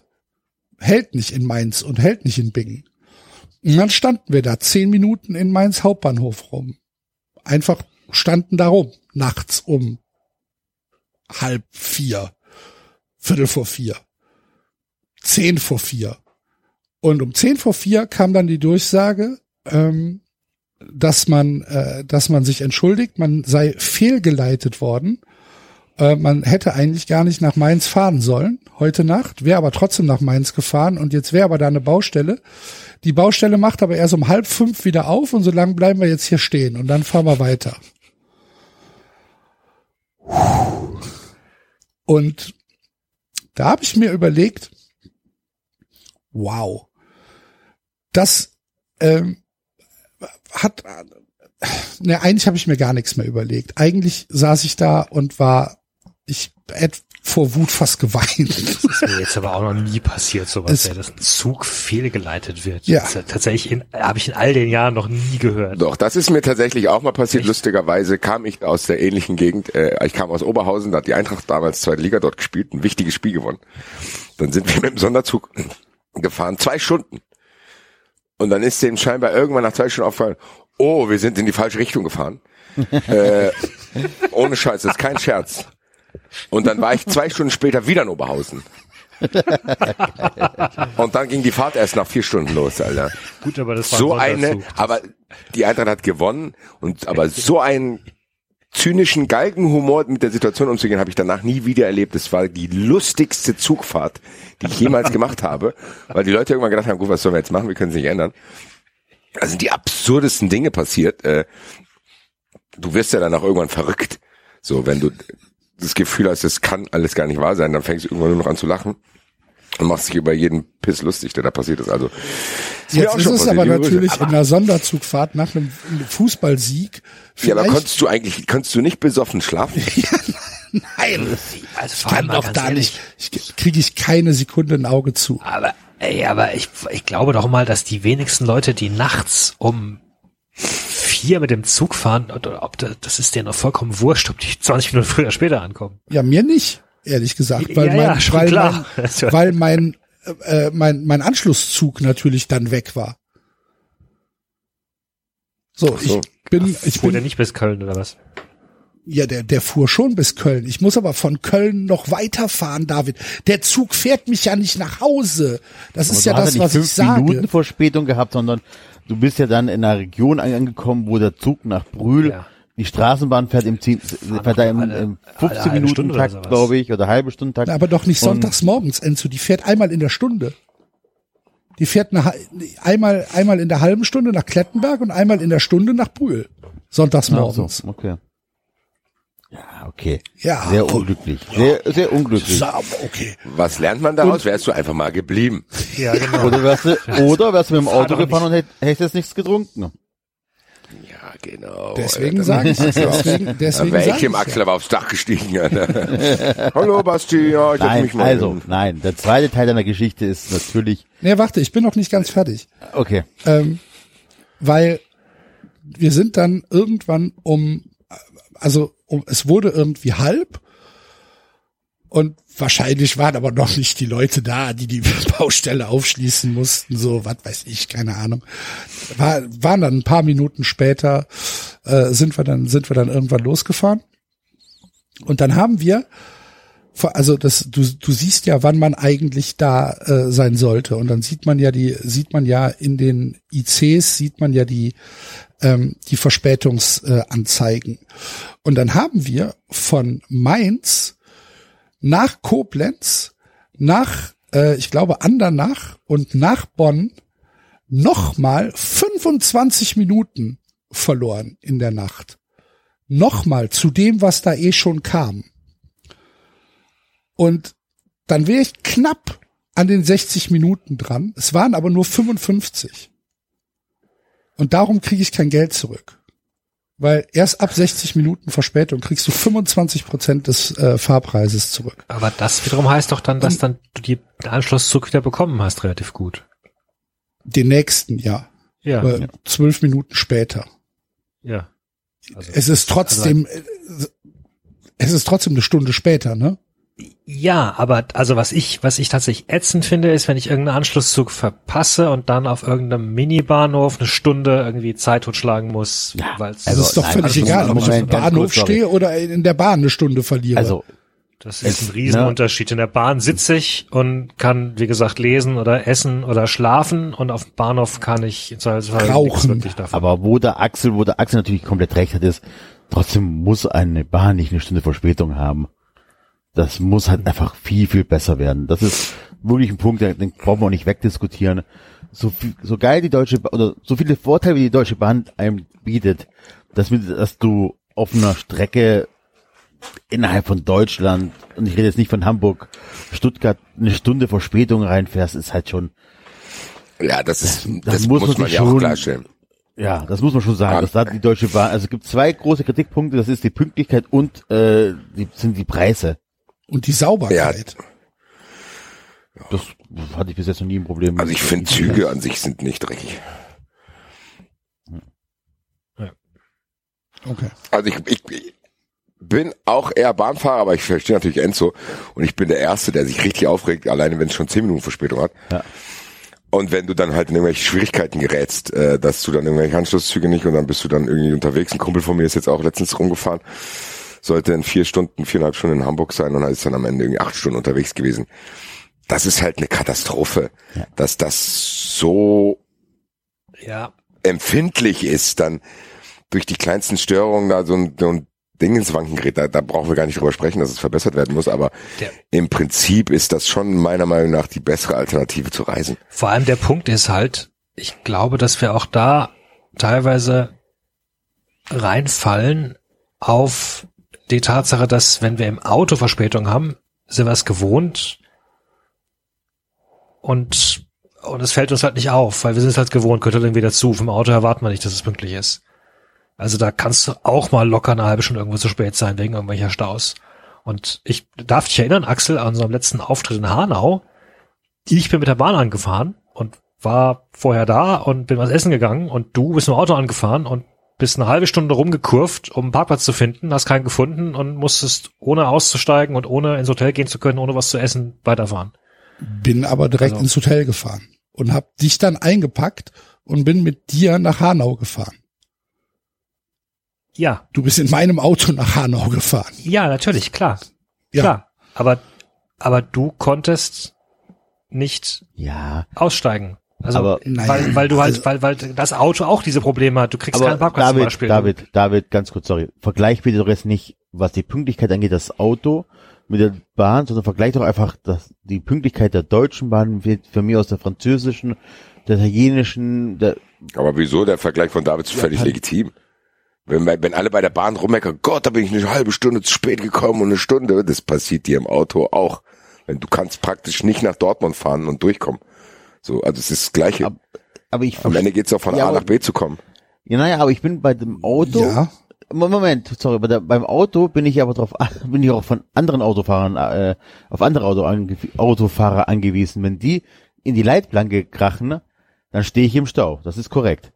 hält nicht in Mainz und hält nicht in Bingen. Und dann standen wir da zehn Minuten in Mainz Hauptbahnhof rum. Einfach standen da rum, nachts um halb vier, viertel vor vier, zehn vor vier. Und um zehn vor vier kam dann die Durchsage, ähm, dass man, äh, dass man sich entschuldigt, man sei fehlgeleitet worden. Äh, man hätte eigentlich gar nicht nach Mainz fahren sollen heute Nacht, wäre aber trotzdem nach Mainz gefahren und jetzt wäre aber da eine Baustelle. Die Baustelle macht aber erst um halb fünf wieder auf und so lange bleiben wir jetzt hier stehen und dann fahren wir weiter. Und da habe ich mir überlegt, wow, das ähm, hat, ne, eigentlich habe ich mir gar nichts mehr überlegt. Eigentlich saß ich da und war, ich hätte vor Wut fast geweint. Das ist mir jetzt aber auch noch nie passiert, sowas, Es- ja, dass ein Zug fehlgeleitet wird. Ja. Ja tatsächlich habe ich in all den Jahren noch nie gehört. Doch, das ist mir tatsächlich auch mal passiert. Lustigerweise kam ich aus der ähnlichen Gegend. Äh, ich kam aus Oberhausen, da hat die Eintracht damals zweite Liga dort gespielt, ein wichtiges Spiel gewonnen. Dann sind wir mit dem Sonderzug gefahren, zwei Stunden. Und dann ist dem scheinbar irgendwann nach zwei Stunden aufgefallen, oh, wir sind in die falsche Richtung gefahren. *laughs* äh, ohne Scheiß, das ist kein Scherz. Und dann war ich zwei Stunden später wieder in Oberhausen. Und dann ging die Fahrt erst nach vier Stunden los, Alter Gut, aber das war so ein eine, aber die Eintracht hat gewonnen und aber so einen zynischen Galgenhumor mit der Situation umzugehen, habe ich danach nie wieder erlebt. Es war die lustigste Zugfahrt, die ich jemals *laughs* gemacht habe, weil die Leute irgendwann gedacht haben, gut, was sollen wir jetzt machen? Wir können es nicht ändern. Da sind die absurdesten Dinge passiert. Äh, Du wirst ja dann auch irgendwann verrückt. So, wenn du das Gefühl hast, es kann alles gar nicht wahr sein, dann fängst du irgendwann nur noch an zu lachen und machst dich über jeden Piss lustig, der da passiert ist. Also ist Jetzt ist es aber natürlich in einer Sonderzugfahrt nach einem Fußballsieg. Ja, aber konntest du eigentlich, konntest du nicht besoffen schlafen? *laughs* Nein, Also ich vor kann doch da ehrlich, nicht, ich, kriege ich keine Sekunde ein Auge zu. Aber, ey, aber ich, ich glaube doch mal, dass die wenigsten Leute, die nachts um vier mit dem Zug fahren, oder ob da, das ist denen doch vollkommen wurscht, ob die 20 Minuten früher oder später ankommen. Ja, mir nicht, ehrlich gesagt, Ja, weil ja, mein, schon *laughs* weil klar. mein, weil mein, äh, mein, mein Anschlusszug natürlich dann weg war. So, Ach so. ich bin, ich Fuhr der bin, nicht bis Köln oder was? ja, der, der fuhr schon bis Köln. Ich muss aber von Köln noch weiterfahren, David. Der Zug fährt mich ja nicht nach Hause. Das ist ja du hast das, nicht was ich fünf sage. Minuten Verspätung gehabt, sondern du bist ja dann in einer Region angekommen, wo der Zug nach Brühl, Ja. Die Straßenbahn fährt im, 10, fährt da im, alle- im alle 15 halbe Minuten Takt, glaube ich, oder halbe Stunde Takt. Aber doch nicht Und- sonntags morgens, Enzo. Die fährt einmal in der Stunde. Die fährt eine, einmal, einmal in der halben Stunde nach Klettenberg und einmal in der Stunde nach Brühl. Sonntags morgens. so, okay. Ja, okay. Ja. Sehr unglücklich. Sehr, sehr unglücklich. Okay. Was lernt man daraus? Wärst du einfach mal geblieben. Ja, genau. Oder wärst du, *laughs* oder wärst du mit dem Auto gefahren und hätt- hättest nichts getrunken. Genau. Deswegen sage ich, deswegen, Da deswegen wäre sag ich im ich Axel aber aufs Dach gestiegen. Alter. *laughs* Hallo Basti, ja, ich hab Nein, mich mal also, nein. Der zweite Teil deiner Geschichte ist natürlich, Nee, warte, ich bin noch nicht ganz fertig. okay. Ähm, weil wir sind dann irgendwann um, also um, es wurde irgendwie halb und wahrscheinlich waren aber noch nicht die Leute da, die die *laughs* Baustelle aufschließen mussten, so, was weiß ich, keine Ahnung. War, waren dann ein paar Minuten später, äh, sind wir dann, sind wir dann irgendwann losgefahren. Und dann haben wir, also das, du, du siehst ja, wann man eigentlich da äh, sein sollte. Und dann sieht man ja die, sieht man ja in den ICs, sieht man ja die, ähm, die Verspätungsanzeigen. Äh. Und dann haben wir von Mainz nach Koblenz, nach, äh, ich glaube, Andernach und nach Bonn nochmal 25 Minuten verloren in der Nacht. Nochmal zu dem, was da eh schon kam. Und dann wäre ich knapp an den 60 Minuten dran. Es waren aber nur 55. Und darum kriege ich kein Geld zurück. Weil erst ab 60 Minuten Verspätung kriegst du 25 Prozent des äh, Fahrpreises zurück. Aber das wiederum heißt doch dann, dass dann du die, den Anschlusszug wieder bekommen hast, relativ gut. Den nächsten, ja. Ja, Äh, Zwölf Minuten später. ja. Also, Es ist trotzdem, äh, es ist trotzdem eine Stunde später, ne? Ja, aber also was ich, was ich tatsächlich ätzend finde, ist, wenn ich irgendeinen Anschlusszug verpasse und dann auf irgendeinem Minibahnhof eine Stunde irgendwie Zeit totschlagen muss, Ja, weil es Das Also, ist doch nein, völlig also, egal, ob ich im Bahnhof kurz, stehe oder in der Bahn eine Stunde verliere. Also, Das ist Es- ein Riesenunterschied. In der Bahn sitze ich und kann, wie gesagt, lesen oder essen oder schlafen und auf dem Bahnhof kann ich im Zweifelsfall Rauchen. nichts wirklich davon. aber wo der Axel, wo der Axel natürlich komplett recht hat, ist, trotzdem muss eine Bahn nicht eine Stunde Verspätung haben. Das muss halt einfach viel, viel besser werden. Das ist wirklich ein Punkt, den den brauchen wir auch nicht wegdiskutieren. So, viel, so geil die Deutsche Bahn, oder so viele Vorteile, wie die Deutsche Bahn einem bietet, dass, dass du auf einer Strecke innerhalb von Deutschland, und ich rede jetzt nicht von Hamburg, Stuttgart, eine Stunde Verspätung reinfährst, ist halt schon, Ja, das ist, das, das muss muss, man ja auch schon- klarstellen. ja, das muss man schon sagen, Ja. dass da die Deutsche Bahn, also es gibt zwei große Kritikpunkte, das ist die Pünktlichkeit und äh, die, sind die Preise. Und die Sauberkeit. Das hatte ich bis jetzt noch nie ein Problem. Also ich finde Züge an sich sind nicht dreckig. Okay. Also ich, ich, ich bin auch eher Bahnfahrer, aber ich verstehe natürlich Enzo und ich bin der Erste, der sich richtig aufregt, alleine wenn es schon zehn Minuten Verspätung hat. Ja. Und wenn du dann halt in irgendwelche Schwierigkeiten gerätst, äh, dass du dann irgendwelche Anschlusszüge nicht und dann bist du dann irgendwie unterwegs. Ein Kumpel von mir ist jetzt auch letztens rumgefahren, sollte in vier Stunden, viereinhalb Stunden in Hamburg sein und ist dann am Ende irgendwie acht Stunden unterwegs gewesen. Das ist halt eine Katastrophe, Ja. dass das so ja, empfindlich ist, dann durch die kleinsten Störungen da so ein, so ein Ding ins Wanken gerät. Da, da brauchen wir gar nicht drüber sprechen, dass es verbessert werden muss, aber Der- im Prinzip ist das schon meiner Meinung nach die bessere Alternative zu reisen. vor allem der Punkt ist halt, ich glaube, dass wir auch da teilweise reinfallen auf die Tatsache, dass wenn wir im Auto Verspätung haben, sind wir es gewohnt und und es fällt uns halt nicht auf, weil wir sind es halt gewohnt, gehört halt irgendwie dazu. Vom Auto erwarten wir nicht, dass es pünktlich ist. Also da kannst du auch mal locker eine halbe Stunde irgendwo zu spät sein wegen irgendwelcher Staus. Und ich darf dich erinnern, Axel, an unserem letzten Auftritt in Hanau, ich bin mit der Bahn angefahren und war vorher da und bin was essen gegangen und du bist dem Auto angefahren und bist eine halbe Stunde rumgekurvt, um einen Parkplatz zu finden, hast keinen gefunden und musstest ohne auszusteigen und ohne ins Hotel gehen zu können, ohne was zu essen, weiterfahren. Bin aber direkt Also- ins Hotel gefahren und hab dich dann eingepackt und bin mit dir nach Hanau gefahren. Ja, Du bist in meinem Auto nach Hanau gefahren. ja, natürlich, klar. Ja. Klar. Aber, aber du konntest nicht Ja, aussteigen. Also, Aber- weil, weil du halt, also- weil, weil das Auto auch diese Probleme hat. Du kriegst keinen Parkplatz zum David, Beispiel. David, David, ganz kurz, sorry. Vergleich bitte doch jetzt nicht, was die Pünktlichkeit angeht, das Auto mit der Bahn, sondern vergleich doch einfach das, die Pünktlichkeit der deutschen Bahn mit für mich aus der französischen, der italienischen, der, Aber wieso? Der Vergleich von David ist völlig kann- legitim. Wenn, wenn alle bei der Bahn rummeckern, Gott, da bin ich eine halbe Stunde zu spät gekommen und eine Stunde, das passiert dir im Auto auch. Wenn du kannst praktisch nicht nach Dortmund fahren und durchkommen. So, also es ist das Gleiche. Ab- aber ich Am Ende geht's auch von Ja, A aber- nach B zu kommen. Ja, naja, aber ich bin bei dem Auto. Ja, Mo- Moment, sorry, bei der, beim Auto bin ich aber drauf, *laughs* bin ich auch von anderen Autofahrern, äh, auf andere Auto ange, Autofahrer angewiesen. Wenn die in die Leitplanke krachen, dann stehe ich im Stau. Das ist korrekt.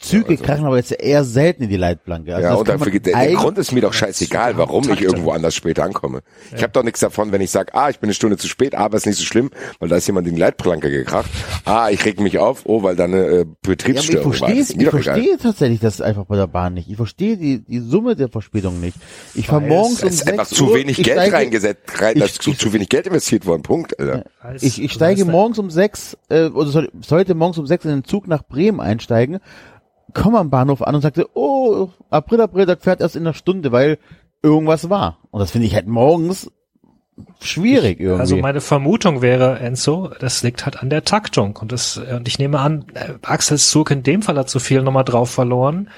Züge also- krachen aber jetzt eher selten in die Leitplanke. Also ja, und dafür der, der Grund ist mir doch scheißegal, warum ich irgendwo anders später ankomme. Ich habe doch nichts davon, wenn ich sage, ah, ich bin eine Stunde zu spät, aber ist nicht so schlimm, weil da ist jemand in die Leitplanke gekracht. Ah, ich reg mich auf, oh, weil da eine äh, Ja, aber ich Betriebsstörung war. verstehe, mir ich verstehe tatsächlich das einfach bei der Bahn nicht. Ich verstehe die, die Summe der Verspätung nicht. Ich fahre morgens es um Es ist einfach zu wenig ich Geld steige- reingesetzt, rein, ich- ist zu, ich- zu wenig Geld investiert worden. Punkt, Alter. Ich, ich steige morgens um sechs, äh, oder soll, sollte morgens um sechs in den Zug nach Bremen einsteigen, komme am Bahnhof an und sagte, oh, April, April, das fährt erst in einer Stunde, weil irgendwas war. Und das finde ich halt morgens schwierig irgendwie. Also meine Vermutung wäre, Enzo, das liegt halt an der Taktung. Und das, äh, und ich nehme an, äh, Axels Zug in dem Fall hat zu viel nochmal drauf verloren,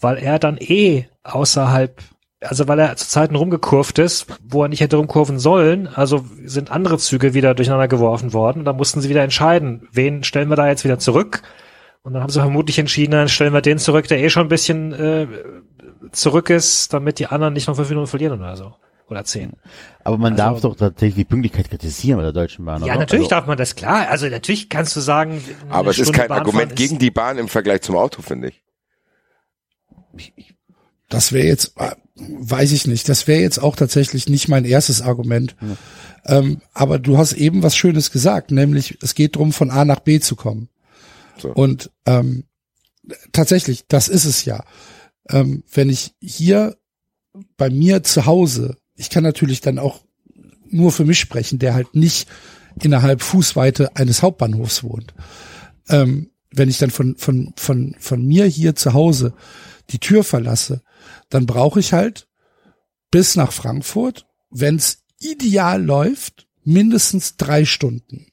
weil er dann eh außerhalb also weil er zu Zeiten rumgekurvt ist, wo er nicht hätte rumkurven sollen, also sind andere Züge wieder durcheinander geworfen worden. Und da mussten sie wieder entscheiden, wen stellen wir da jetzt wieder zurück. Und dann haben sie vermutlich entschieden, dann stellen wir den zurück, der eh schon ein bisschen äh, zurück ist, damit die anderen nicht noch fünf Minuten verlieren oder so. Oder zehn. Aber man Also- darf doch tatsächlich die Pünktlichkeit kritisieren bei der Deutschen Bahn. Ja, oder? natürlich Also, darf man das, klar. Also natürlich kannst du sagen, Aber es ist kein Bahn Argument fahren gegen ist- die Bahn im Vergleich zum Auto, finde ich. Das wäre jetzt, weiß ich nicht, das wäre jetzt auch tatsächlich nicht mein erstes Argument. Ähm, aber du hast eben was Schönes gesagt, nämlich es geht darum, von A nach B zu kommen. So. Und ähm, tatsächlich, das ist es ja. Ähm, wenn ich hier bei mir zu Hause, ich kann natürlich dann auch nur für mich sprechen, der halt nicht innerhalb Fußweite eines Hauptbahnhofs wohnt. Ähm, wenn ich dann von, von, von, von mir hier zu Hause die Tür verlasse, dann brauche ich halt bis nach Frankfurt, wenn es ideal läuft, mindestens drei Stunden.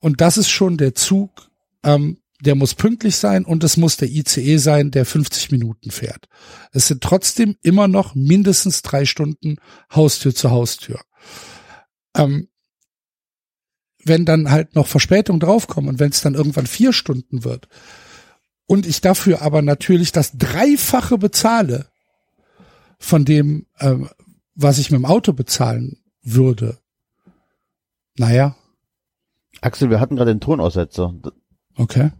Und das ist schon der Zug, ähm, der muss pünktlich sein und es muss der ICE sein, der 50 Minuten fährt. Es sind trotzdem immer noch mindestens drei Stunden Haustür zu Haustür. Ähm, wenn dann halt noch Verspätung draufkommen und wenn es dann irgendwann vier Stunden wird und ich dafür aber natürlich das Dreifache bezahle von dem, ähm, was ich mit dem Auto bezahlen würde, naja, Axel, wir hatten gerade einen Tonaussetzer. Okay.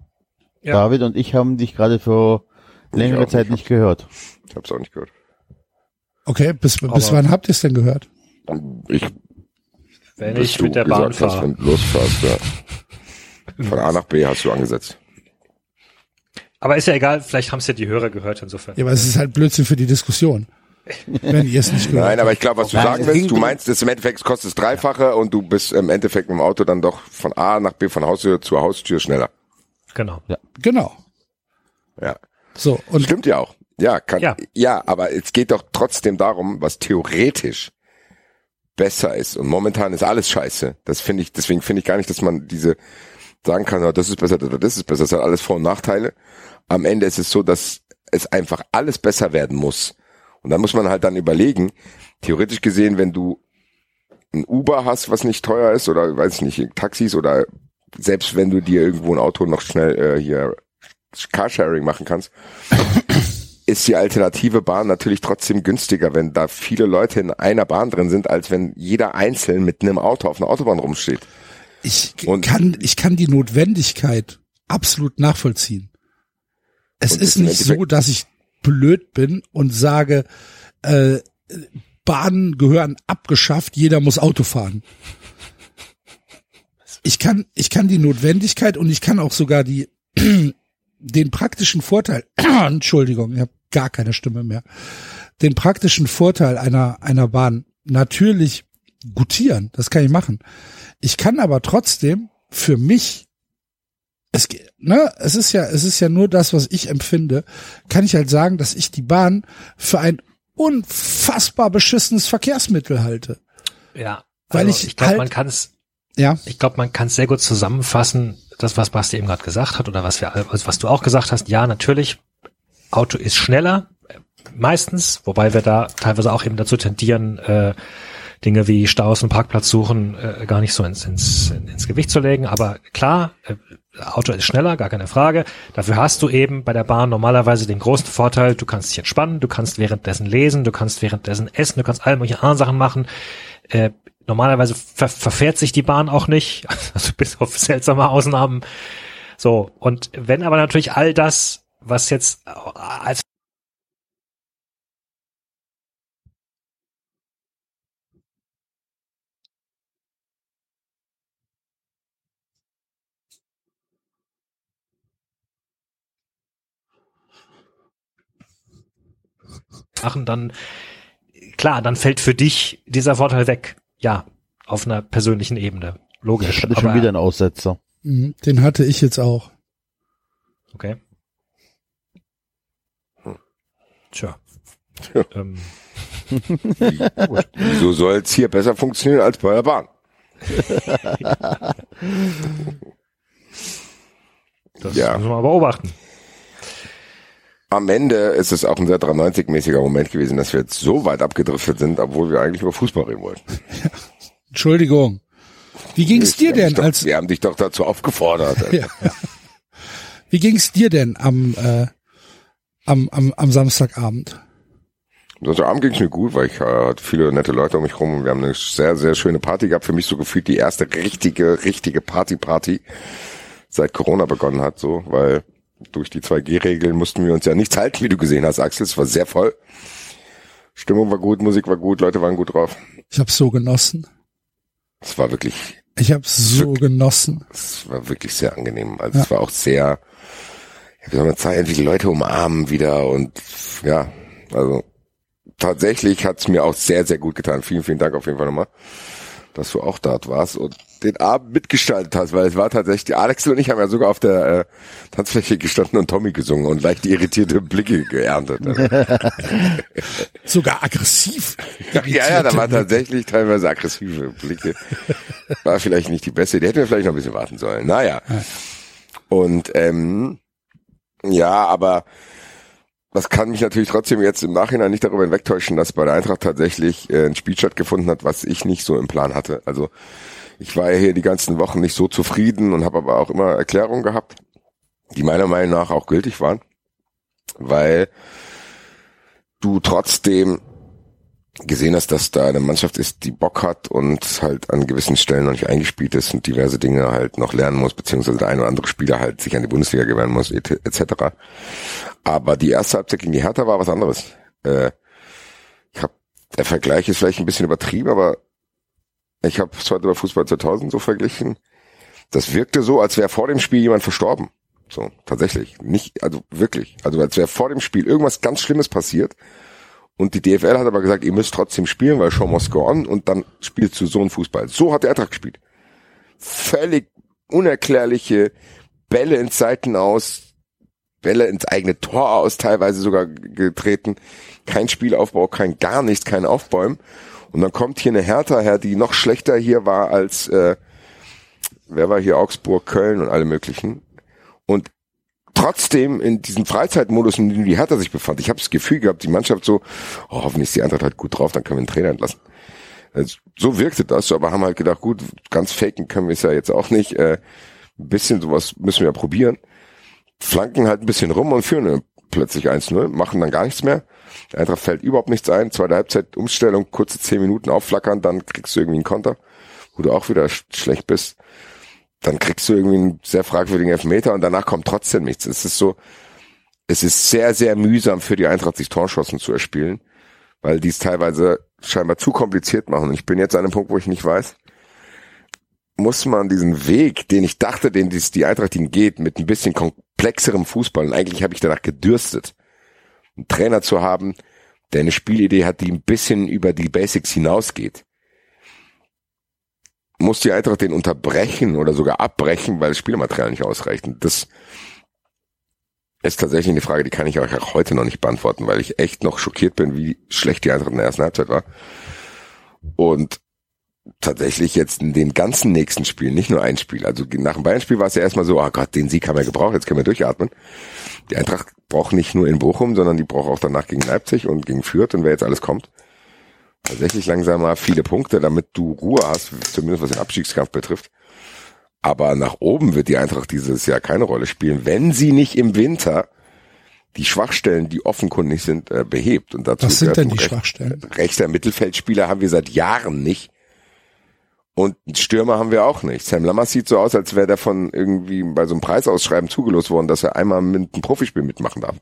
Ja. David und ich haben dich gerade für längere Zeit nicht. nicht gehört. Ich habe es auch nicht gehört. Okay, bis, bis wann habt ihr es denn gehört? Ich, wenn ich mit der Bahn fahre. wenn du losfährst, ja. Von A nach B hast du angesetzt. Aber ist ja egal, vielleicht haben es ja die Hörer gehört insofern. Ja, aber es ist halt Blödsinn für die Diskussion. wenn ihr es nicht gehört Nein, aber ich glaube, was du sagen willst, du meinst, es im Endeffekt kostet es Dreifache und du bist im Endeffekt mit dem Auto dann doch von A nach B, von Haustür zur Haustür schneller. Genau. Genau. Ja. So, und Stimmt ja auch. Ja, kann, Ja. ja. aber es geht doch trotzdem darum, was theoretisch besser ist. Und momentan ist alles scheiße. Das finde ich, deswegen finde ich gar nicht, dass man diese sagen kann, ja, das ist besser, das das ist besser. Das hat alles Vor- und Nachteile. Am Ende ist es so, dass es einfach alles besser werden muss. Und dann muss man halt dann überlegen, theoretisch gesehen, wenn du ein Uber hast, was nicht teuer ist, oder weiß ich nicht, Taxis oder selbst wenn du dir irgendwo ein Auto noch schnell äh, hier Carsharing machen kannst, *coughs* ist die alternative Bahn natürlich trotzdem günstiger, wenn da viele Leute in einer Bahn drin sind, als wenn jeder einzeln mit einem Auto auf einer Autobahn rumsteht. ich Und- kann, ich kann die Notwendigkeit absolut nachvollziehen. Es ist nicht so, dass ich blöd bin und sage, äh, Bahnen gehören abgeschafft, jeder muss Auto fahren. Ich kann, ich kann die Notwendigkeit und ich kann auch sogar die, *clears throat* den praktischen Vorteil, *clears throat* Entschuldigung, ich habe gar keine Stimme mehr, den praktischen Vorteil einer, einer Bahn natürlich gutieren, das kann ich machen. Ich kann aber trotzdem für mich es, ne, es ist ja, es ist ja nur das, was ich empfinde, kann ich halt sagen, dass ich die Bahn für ein unfassbar beschissenes Verkehrsmittel halte. Ja. Weil also ich ich glaube, halt- man kann es, Ja, ich glaube, man kann es sehr gut zusammenfassen, das, was Basti eben gerade gesagt hat, oder was wir, was du auch gesagt hast. Ja, natürlich, Auto ist schneller, äh, meistens, wobei wir da teilweise auch eben dazu tendieren, äh, Dinge wie Staus und Parkplatz suchen, äh, gar nicht so ins, ins, ins Gewicht zu legen. Aber klar, äh, Auto ist schneller, gar keine Frage. Dafür hast du eben bei der Bahn normalerweise den großen Vorteil, du kannst dich entspannen, du kannst währenddessen lesen, du kannst währenddessen essen, du kannst all mögliche andere Sachen machen. Äh, normalerweise ver verfährt sich die Bahn auch nicht, *laughs* also bis auf seltsame Ausnahmen. So, und wenn aber natürlich all das, was jetzt als machen, dann klar, dann fällt für dich dieser Vorteil weg. Ja, auf einer persönlichen Ebene. Logisch. Ich hatte schon wieder einen Aussetzer. mhm, den hatte ich jetzt auch. Okay. Tja. Ja. Ähm, *laughs* Wieso soll es hier besser funktionieren als bei der Bahn? *laughs* das Ja. müssen wir mal beobachten. Am Ende ist es auch ein sehr 93-mäßiger Moment gewesen, dass wir jetzt so weit abgedriftet sind, obwohl wir eigentlich über Fußball reden wollten. *laughs* Entschuldigung. Wie ging's dir Wir haben denn doch, als Wir haben dich doch dazu aufgefordert. *laughs* ja. Wie ging's dir denn am äh, am, am, am Samstagabend? Also Abend ging es mir gut, weil ich äh, hatte viele nette Leute um mich rum und wir haben eine sehr, sehr schöne Party gehabt. Für mich so gefühlt die erste richtige, richtige Party-Party seit Corona begonnen hat, so, weil durch die 2G-Regeln mussten wir uns ja nichts halten, wie du gesehen hast, Axel. Es war sehr voll. Stimmung war gut, Musik war gut, Leute waren gut drauf. Ich habe so genossen. Es war wirklich, Ich habe so genossen. es war wirklich sehr angenehm. Also es war auch sehr, ja, wie soll man sagen, wie die Leute umarmen wieder und ja, also tatsächlich hat's mir auch sehr, sehr gut getan. Vielen, vielen Dank auf jeden Fall nochmal, dass du auch dort warst und den Abend mitgestaltet hast, weil es war tatsächlich, Alex und ich haben ja sogar auf der äh, Tanzfläche gestanden und Tommy gesungen und leicht irritierte Blicke geerntet. *laughs* Sogar aggressiv. ja, ja, da waren tatsächlich teilweise aggressive Blicke. War vielleicht nicht die beste, die hätten wir vielleicht noch ein bisschen warten sollen. Naja. Und ähm, ja, aber das kann mich natürlich trotzdem jetzt im Nachhinein nicht darüber hinwegtäuschen, dass bei der Eintracht tatsächlich äh, ein Spiel stattgefunden hat, was ich nicht so im Plan hatte. Also ich war ja hier die ganzen Wochen nicht so zufrieden und habe aber auch immer Erklärungen gehabt, die meiner Meinung nach auch gültig waren, weil du trotzdem gesehen hast, dass da eine Mannschaft ist, die Bock hat und halt an gewissen Stellen noch nicht eingespielt ist und diverse Dinge halt noch lernen muss, beziehungsweise der ein oder andere Spieler halt sich an die Bundesliga gewöhnen muss, etc. Aber die erste Halbzeit gegen die Hertha war was anderes. Äh, ich hab, der Vergleich ist vielleicht ein bisschen übertrieben, aber ich habe es heute bei Fußball 2000 so verglichen. Das wirkte so, als wäre vor dem Spiel jemand verstorben. So, tatsächlich. Nicht, also wirklich. Also als wäre vor dem Spiel irgendwas ganz Schlimmes passiert. Und die DFL hat aber gesagt, ihr müsst trotzdem spielen, weil Show must go und dann spielst du so einen Fußball. So hat der Eintracht gespielt. Völlig unerklärliche Bälle ins Seiten aus, Bälle ins eigene Tor aus, teilweise sogar getreten. Kein Spielaufbau, kein gar nichts, kein Aufbäumen. Und dann kommt hier eine Hertha her, die noch schlechter hier war als, äh, wer war hier, Augsburg, Köln und alle möglichen. Und trotzdem in diesem Freizeitmodus, in dem die Hertha sich befand, ich habe das Gefühl gehabt, die Mannschaft so, oh, hoffentlich ist die Eintracht halt gut drauf, dann können wir den Trainer entlassen. Also, so wirkte das, aber haben halt gedacht, gut, ganz faken können wir es ja jetzt auch nicht. Äh, ein bisschen sowas müssen wir probieren. Flanken halt ein bisschen rum und führen plötzlich 1-0, machen dann gar nichts mehr. Der Eintracht fällt überhaupt nichts ein. Zweite Halbzeit Umstellung, kurze 10 Minuten aufflackern, dann kriegst du irgendwie einen Konter, wo du auch wieder sch schlecht bist. Dann kriegst du irgendwie einen sehr fragwürdigen Elfmeter und danach kommt trotzdem nichts. Es ist so, es ist sehr, sehr mühsam für die Eintracht, sich Torschossen zu erspielen, weil die es teilweise scheinbar zu kompliziert machen. Ich bin jetzt an einem Punkt, wo ich nicht weiß, muss man diesen Weg, den ich dachte, den die Eintracht ihn geht, mit ein bisschen komplexerem Fußball, und eigentlich habe ich danach gedürstet, einen Trainer zu haben, der eine Spielidee hat, die ein bisschen über die Basics hinausgeht. Muss die Eintracht den unterbrechen oder sogar abbrechen, weil das Spielmaterial nicht ausreicht. Und das ist tatsächlich eine Frage, die kann ich euch auch heute noch nicht beantworten, weil ich echt noch schockiert bin, wie schlecht die Eintracht in der ersten Halbzeit war. Und tatsächlich jetzt in den ganzen nächsten Spielen, nicht nur ein Spiel, also nach dem Bayern-Spiel war es ja erstmal so, oh Gott, den Sieg haben wir gebraucht, jetzt können wir durchatmen. Die Eintracht braucht nicht nur in Bochum, sondern die braucht auch danach gegen Leipzig und gegen Fürth und wer jetzt alles kommt. Tatsächlich langsam mal viele Punkte, damit du Ruhe hast, zumindest was den Abstiegskampf betrifft. Aber nach oben wird die Eintracht dieses Jahr keine Rolle spielen, wenn sie nicht im Winter die Schwachstellen, die offenkundig sind, äh, behebt. Und dazu Was sind denn die gehört- Schwachstellen? Rechter Mittelfeldspieler haben wir seit Jahren nicht. Und Stürmer haben wir auch nicht. Sam Lammers sieht so aus, als wäre der von irgendwie bei so einem Preisausschreiben zugelost worden, dass er einmal mit einem Profispiel mitmachen darf.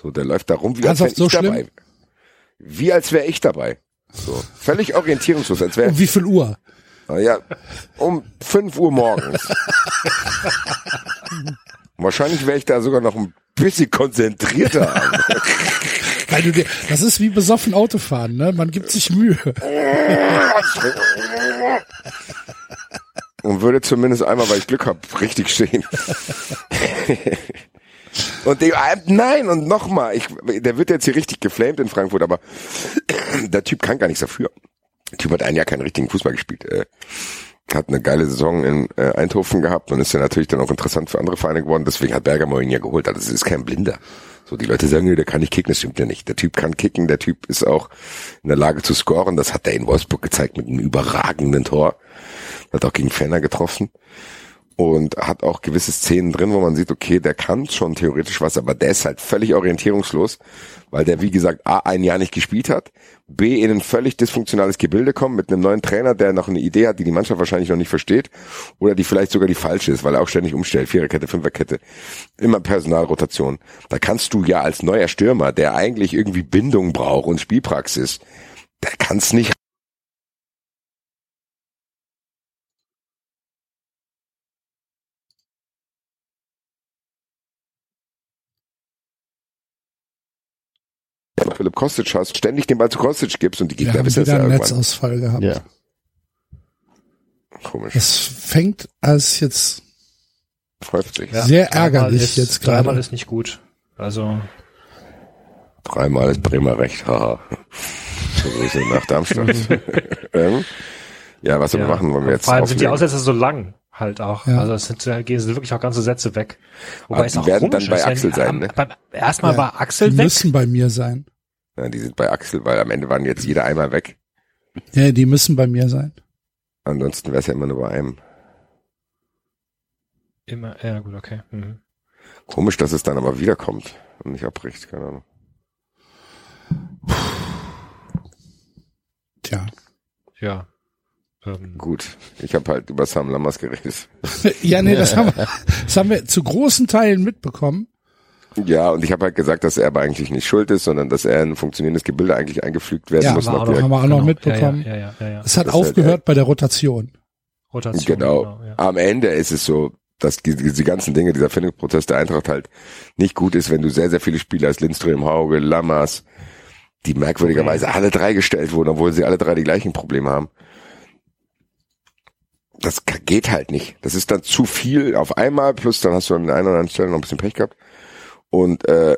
So, der läuft da rum, wie als wäre so ich dabei. Wie als wäre ich dabei. So, völlig orientierungslos, als Um wie viel Uhr? ja, um 5 Uhr morgens. Wahrscheinlich wäre ich da sogar noch ein bisschen konzentrierter. Weil du dir, das ist wie besoffen Autofahren, ne? Man gibt sich Mühe. und würde zumindest einmal, weil ich Glück habe, richtig stehen. Und die, äh, nein, und nochmal, ich, der wird jetzt hier richtig geflamed in Frankfurt, aber *coughs* der Typ kann gar nichts dafür. Der Typ hat ein Jahr keinen richtigen Fußball gespielt. Äh, hat eine geile Saison in äh, Eindhoven gehabt und ist ja natürlich dann auch interessant für andere Vereine geworden. Deswegen hat Bergamo ihn ja geholt. Also es ist kein Blinder. So, die Leute sagen, der kann nicht kicken, das stimmt ja nicht. Der Typ kann kicken, der Typ ist auch in der Lage zu scoren. Das hat er in Wolfsburg gezeigt mit einem überragenden Tor. Hat auch gegen Fenner getroffen und hat auch gewisse Szenen drin, wo man sieht, okay, der kann schon theoretisch was, aber der ist halt völlig orientierungslos, weil der, wie gesagt, A, ein Jahr nicht gespielt hat, B, in ein völlig dysfunktionales Gebilde kommt mit einem neuen Trainer, der noch eine Idee hat, die die Mannschaft wahrscheinlich noch nicht versteht oder die vielleicht sogar die falsche ist, weil er auch ständig umstellt, Viererkette, Fünferkette, immer Personalrotation. Da kannst du ja als neuer Stürmer, der eigentlich irgendwie Bindung braucht und Spielpraxis, der kann's nicht Philipp Kostic hast, ständig den Ball zu Kostic gibst und die Wir Gegner haben wissen es wieder ja einen irgendwann. Netzausfall gehabt. Ja. Komisch. Es fängt als jetzt Häuft sich. Ja, Sehr ärgerlich ist, jetzt gerade. Dreimal ist nicht gut. Also, Dreimal ist Bremer recht, haha. So Grüße nach Darmstadt. *laughs* ähm, ja, was wir ja. machen, wollen wir jetzt Vor allem sind die? Aussätze so lang halt auch. Ja. Also es sind, da gehen sie wirklich auch ganze Sätze weg. Aber es die auch werden dann bei ist, wenn- Axel sein, ne? Beim, erstmal Ja, war Axel die weg. müssen bei mir sein. Ja, die sind bei Axel, weil am Ende waren jetzt jeder einmal weg. Ja, die müssen bei mir sein. Ansonsten wäre es ja immer nur bei einem. Immer, ja gut, okay. Mhm. Komisch, dass es dann aber wiederkommt und nicht abbricht, keine Ahnung. Tja. Ja. Ähm, Gut, ich habe halt über Sam Lammers geredet. *laughs* Ja, nee, das haben wir, *laughs* das haben wir zu großen Teilen mitbekommen. Ja, und ich habe halt gesagt, dass er aber eigentlich nicht schuld ist, sondern dass er in ein funktionierendes Gebilde eigentlich eingefügt werden Ja, muss. Noch haben wir auch noch genau. mitbekommen. Ja, ja, ja, ja, ja. Es hat halt, aufgehört bei der Rotation. Rotation. Genau. ja. Am Ende ist es so, dass die, die ganzen Dinge, dieser Findungsprozess der Eintracht halt nicht gut ist, wenn du sehr, sehr viele Spieler hast, Lindström, Hauge, Lammers, die merkwürdigerweise alle drei gestellt wurden, obwohl sie alle drei die gleichen Probleme haben. Das geht halt nicht. Das ist dann zu viel auf einmal, plus dann hast du an der einen oder anderen Stelle noch ein bisschen Pech gehabt. Und äh,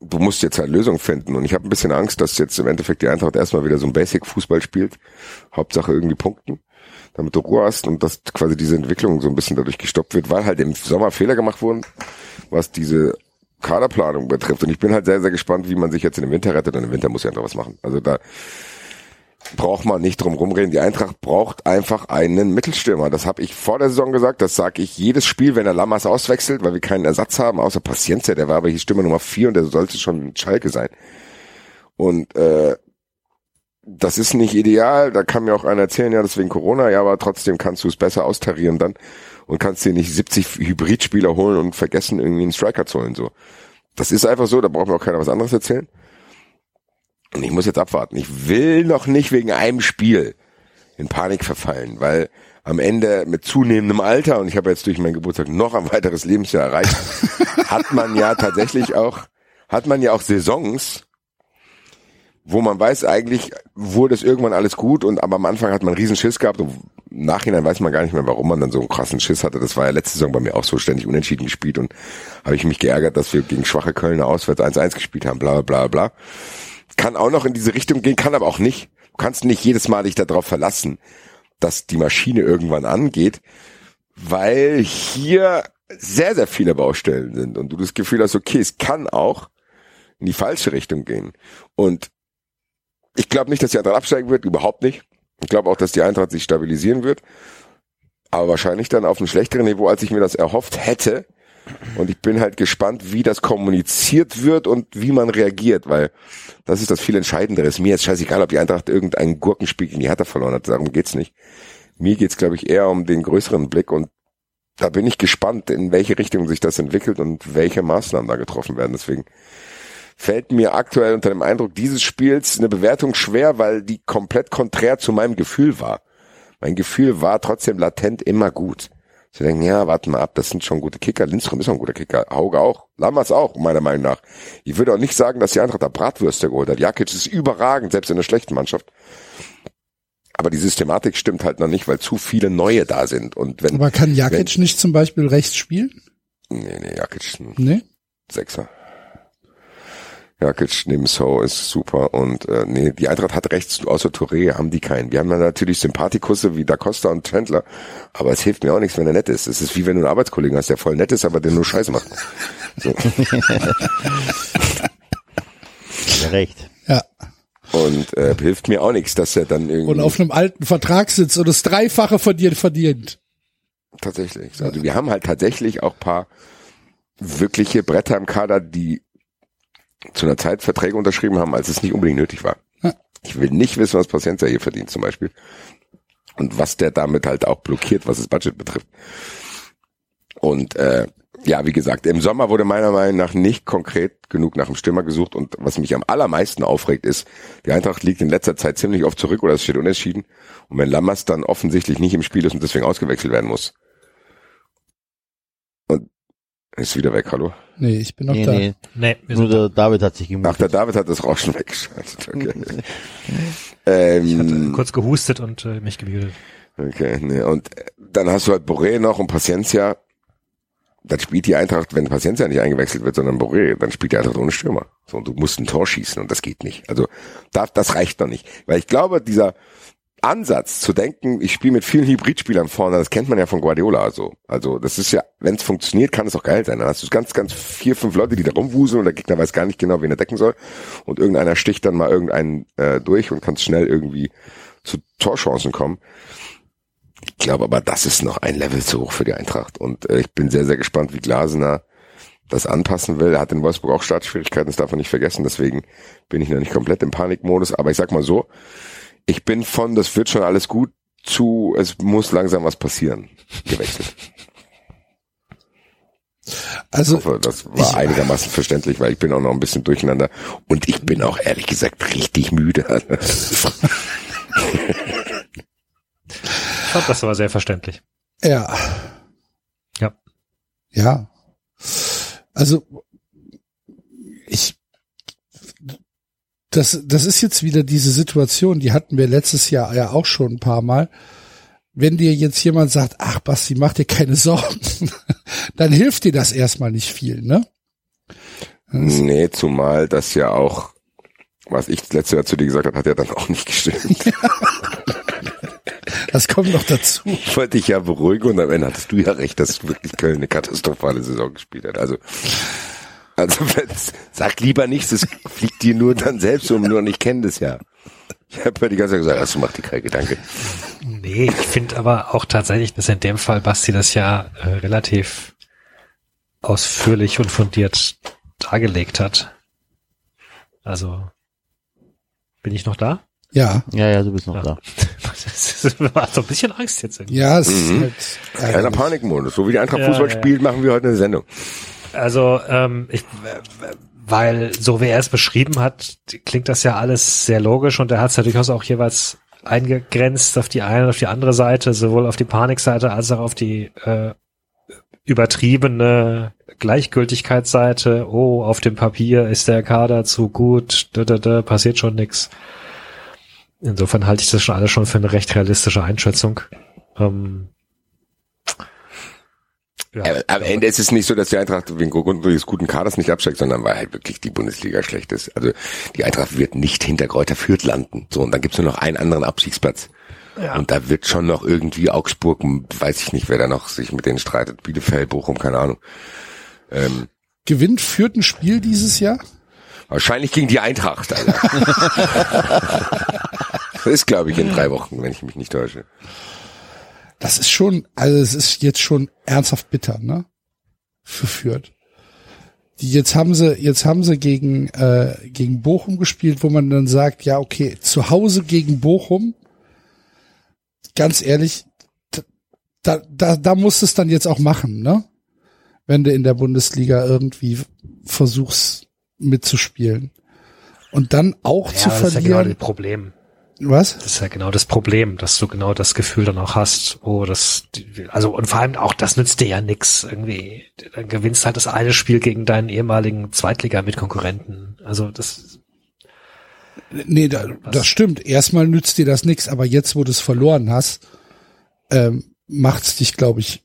du musst jetzt halt Lösungen finden. Und ich habe ein bisschen Angst, dass jetzt im Endeffekt die Eintracht erstmal wieder so ein Basic-Fußball spielt. Hauptsache irgendwie punkten damit du Ruhe hast und dass quasi diese Entwicklung so ein bisschen dadurch gestoppt wird, weil halt im Sommer Fehler gemacht wurden, was diese Kaderplanung betrifft. Und ich bin halt sehr, sehr gespannt, wie man sich jetzt in den Winter rettet. Und im Winter muss ja einfach was machen. Also da braucht man nicht drum rumreden. Die Eintracht braucht einfach einen Mittelstürmer. Das habe ich vor der Saison gesagt. Das sage ich jedes Spiel, wenn er Lammers auswechselt, weil wir keinen Ersatz haben, außer Paciencia. Der war aber hier Stürmer Nummer vier und der sollte schon Schalke sein. Und äh, das ist nicht ideal, da kann mir auch einer erzählen, ja, deswegen Corona, ja, aber trotzdem kannst du es besser austarieren dann und kannst dir nicht 70 Hybridspieler holen und vergessen, irgendwie einen Striker zu holen, so. Das ist einfach so, da braucht mir auch keiner was anderes erzählen. Und ich muss jetzt abwarten. Ich will noch nicht wegen einem Spiel in Panik verfallen, weil am Ende mit zunehmendem Alter, und ich habe jetzt durch meinen Geburtstag noch ein weiteres Lebensjahr erreicht, *laughs* hat man ja tatsächlich auch, hat man ja auch Saisons, wo man weiß, eigentlich wurde es irgendwann alles gut und aber am Anfang hat man einen riesen Schiss gehabt und im Nachhinein weiß man gar nicht mehr, warum man dann so einen krassen Schiss hatte. Das war ja letzte Saison bei mir auch so ständig unentschieden gespielt und habe ich mich geärgert, dass wir gegen schwache Kölner auswärts 1-1 gespielt haben, bla bla bla. Kann auch noch in diese Richtung gehen, kann aber auch nicht. Du kannst nicht jedes Mal dich darauf verlassen, dass die Maschine irgendwann angeht, weil hier sehr, sehr viele Baustellen sind und du das Gefühl hast, okay, es kann auch in die falsche Richtung gehen. Und ich glaube nicht, dass die Eintracht absteigen wird, überhaupt nicht. Ich glaube auch, dass die Eintracht sich stabilisieren wird, aber wahrscheinlich dann auf einem schlechteren Niveau, als ich mir das erhofft hätte. Und ich bin halt gespannt, wie das kommuniziert wird und wie man reagiert, weil das ist das viel Entscheidendere. Ist mir jetzt scheißegal, ob die Eintracht irgendein Gurkenspiel gegen die Hertha verloren hat. Darum geht's nicht. Mir geht's, glaube ich, eher um den größeren Blick und da bin ich gespannt, in welche Richtung sich das entwickelt und welche Maßnahmen da getroffen werden. Deswegen fällt mir aktuell unter dem Eindruck dieses Spiels eine Bewertung schwer, weil die komplett konträr zu meinem Gefühl war. Mein Gefühl war trotzdem latent immer gut. Sie denken, ja, warten mal ab, das sind schon gute Kicker. Lindström ist auch ein guter Kicker. Hauge auch. Lammers auch, meiner Meinung nach. Ich würde auch nicht sagen, dass die Eintracht da Bratwürste geholt hat. Jakic ist überragend, selbst in einer schlechten Mannschaft. Aber die Systematik stimmt halt noch nicht, weil zu viele Neue da sind. Und wenn, Aber kann Jakic nicht zum Beispiel rechts spielen? nee, nee, Jakic, ein Nee? Sechser. Jakic neben So ist super und äh, nee, die Eintracht hat rechts, außer Touré haben die keinen. Wir haben dann natürlich Sympathikusse wie Da Costa und Chandler, aber es hilft mir auch nichts, wenn er nett ist. Es ist wie wenn du einen Arbeitskollegen hast, der voll nett ist, aber der nur Scheiße macht. So. *laughs* Ja, recht. Ja. Und äh, hilft mir auch nichts, dass er dann irgendwie Und auf einem alten Vertrag sitzt und das Dreifache von dir verdient. tatsächlich. Also wir haben halt tatsächlich auch paar wirkliche Bretter im Kader, die zu einer Zeit Verträge unterschrieben haben, als es nicht unbedingt nötig war. Ja. Ich will nicht wissen, was Paciencia hier verdient zum Beispiel. Und was der damit halt auch blockiert, was das Budget betrifft. Und äh, ja, wie gesagt, im Sommer wurde meiner Meinung nach nicht konkret genug nach dem Stürmer gesucht. Und was mich am allermeisten aufregt, ist, die Eintracht liegt in letzter Zeit ziemlich oft zurück oder es steht unentschieden. Und wenn Lammers dann offensichtlich nicht im Spiel ist und deswegen ausgewechselt werden muss. Und ist wieder weg, hallo? Nee, ich bin noch Nee, da. nee. Nee, wir Nur der David hat sich Ach, gemutet. der David hat das Rauschen *laughs* weggeschaltet. Okay. *laughs* ich hatte ähm, kurz gehustet und äh, mich gemutet. okay, nee. Und äh, dann hast du halt Boré noch und Paciencia. Dann spielt die Eintracht, wenn Paciencia nicht eingewechselt wird, sondern Boré, dann spielt die Eintracht ohne Stürmer. So, und du musst ein Tor schießen und das geht nicht. Also das, das reicht noch nicht. Weil ich glaube, dieser Ansatz zu denken, ich spiele mit vielen Hybridspielern vorne, das kennt man ja von Guardiola so. Also das ist ja, wenn es funktioniert, kann es auch geil sein. Dann hast du ganz, ganz vier, fünf Leute, die da rumwuseln und der Gegner weiß gar nicht genau, wen er decken soll. Und irgendeiner sticht dann mal irgendeinen äh, durch und kann schnell irgendwie zu Torchancen kommen. Ich glaube aber, das ist noch ein Level zu hoch für die Eintracht. Und äh, ich bin sehr, sehr gespannt, wie Glasener das anpassen will. Er hat in Wolfsburg auch Startschwierigkeiten, das darf man nicht vergessen. Deswegen bin ich noch nicht komplett im Panikmodus. Aber ich sag mal so, ich bin von, das wird schon alles gut, zu, es muss langsam was passieren, gewechselt. Ich Also, hoffe, das war ich- einigermaßen verständlich, weil ich bin auch noch ein bisschen durcheinander. Und ich bin auch ehrlich gesagt richtig müde. Ich fand, das war sehr verständlich. ja. Ja. Ja. Also, ich, das, das ist jetzt wieder diese Situation, die hatten wir letztes Jahr ja auch schon ein paar Mal. Wenn dir jetzt jemand sagt, ach Basti, mach dir keine Sorgen, *laughs* dann hilft dir das erstmal nicht viel, ne? nee, zumal das ja auch, was ich das letzte Jahr zu dir gesagt habe, hat ja dann auch nicht gestimmt. *laughs* Das kommt noch dazu. Ich wollte dich ja beruhigen und am Ende hattest du ja recht, dass wirklich Köln eine katastrophale Saison gespielt hat. Also, also sag lieber nichts, es fliegt dir nur dann selbst um, nur und ich kenne das ja. Ich habe ja die ganze Zeit gesagt, also mach dir keine Gedanken. Nee, ich finde aber auch tatsächlich, dass in dem Fall Basti das ja äh, relativ ausführlich und fundiert dargelegt hat. Also, bin ich noch da? Ja, Ja, ja, du bist noch Ja. da. Das war so ein bisschen Angst jetzt irgendwie. ja, es Mhm. ist halt Keiner ärgerlich. Panikmodus. So wie die Eintracht Ja, Fußball ja, ja. spielt, machen wir heute eine Sendung. Also, ähm, ich, weil so wie er es beschrieben hat, klingt das ja alles sehr logisch und er hat es ja durchaus auch jeweils eingegrenzt auf die eine und auf die andere Seite, sowohl auf die Panikseite als auch auf die äh, übertriebene Gleichgültigkeitsseite. Oh, auf dem Papier ist der Kader zu gut, da, da, da, passiert schon nix. Insofern halte ich das schon alles schon für eine recht realistische Einschätzung. Ähm, ja, am Ende ist es nicht so, dass die Eintracht wegen Grund des guten Kaders nicht absteigt, sondern weil halt wirklich die Bundesliga schlecht ist. Also die Eintracht wird nicht hinter Kräuter Fürth landen. So, und dann gibt's nur noch einen anderen Abstiegsplatz. Ja. Und da wird schon noch irgendwie Augsburg, weiß ich nicht, wer da noch sich mit denen streitet, Bielefeld, Bochum, keine Ahnung. Ähm, Gewinnt führt ein Spiel dieses Jahr? wahrscheinlich gegen die Eintracht, Alter. *laughs* das ist, glaube ich, in drei Wochen, wenn ich mich nicht täusche. Das ist schon, also es ist jetzt schon ernsthaft bitter, ne? Die jetzt haben sie, jetzt haben sie gegen äh, gegen Bochum gespielt, wo man dann sagt, ja okay, zu Hause gegen Bochum. Ganz ehrlich, da da da musst du es dann jetzt auch machen, ne? Wenn du in der Bundesliga irgendwie versuchst mitzuspielen und dann auch zu das ist ja genau verlieren. das Problem. Was? Das ist ja genau das Problem, dass du genau das Gefühl dann auch hast, oh, das, also und vor allem auch, das nützt dir ja nix irgendwie. Dann gewinnst halt das eine Spiel gegen deinen ehemaligen Zweitliga-Mitkonkurrenten. Also das, Nee, da, das stimmt. Erstmal nützt dir das nichts, aber jetzt, wo du es verloren hast, ähm, macht's dich, glaube ich,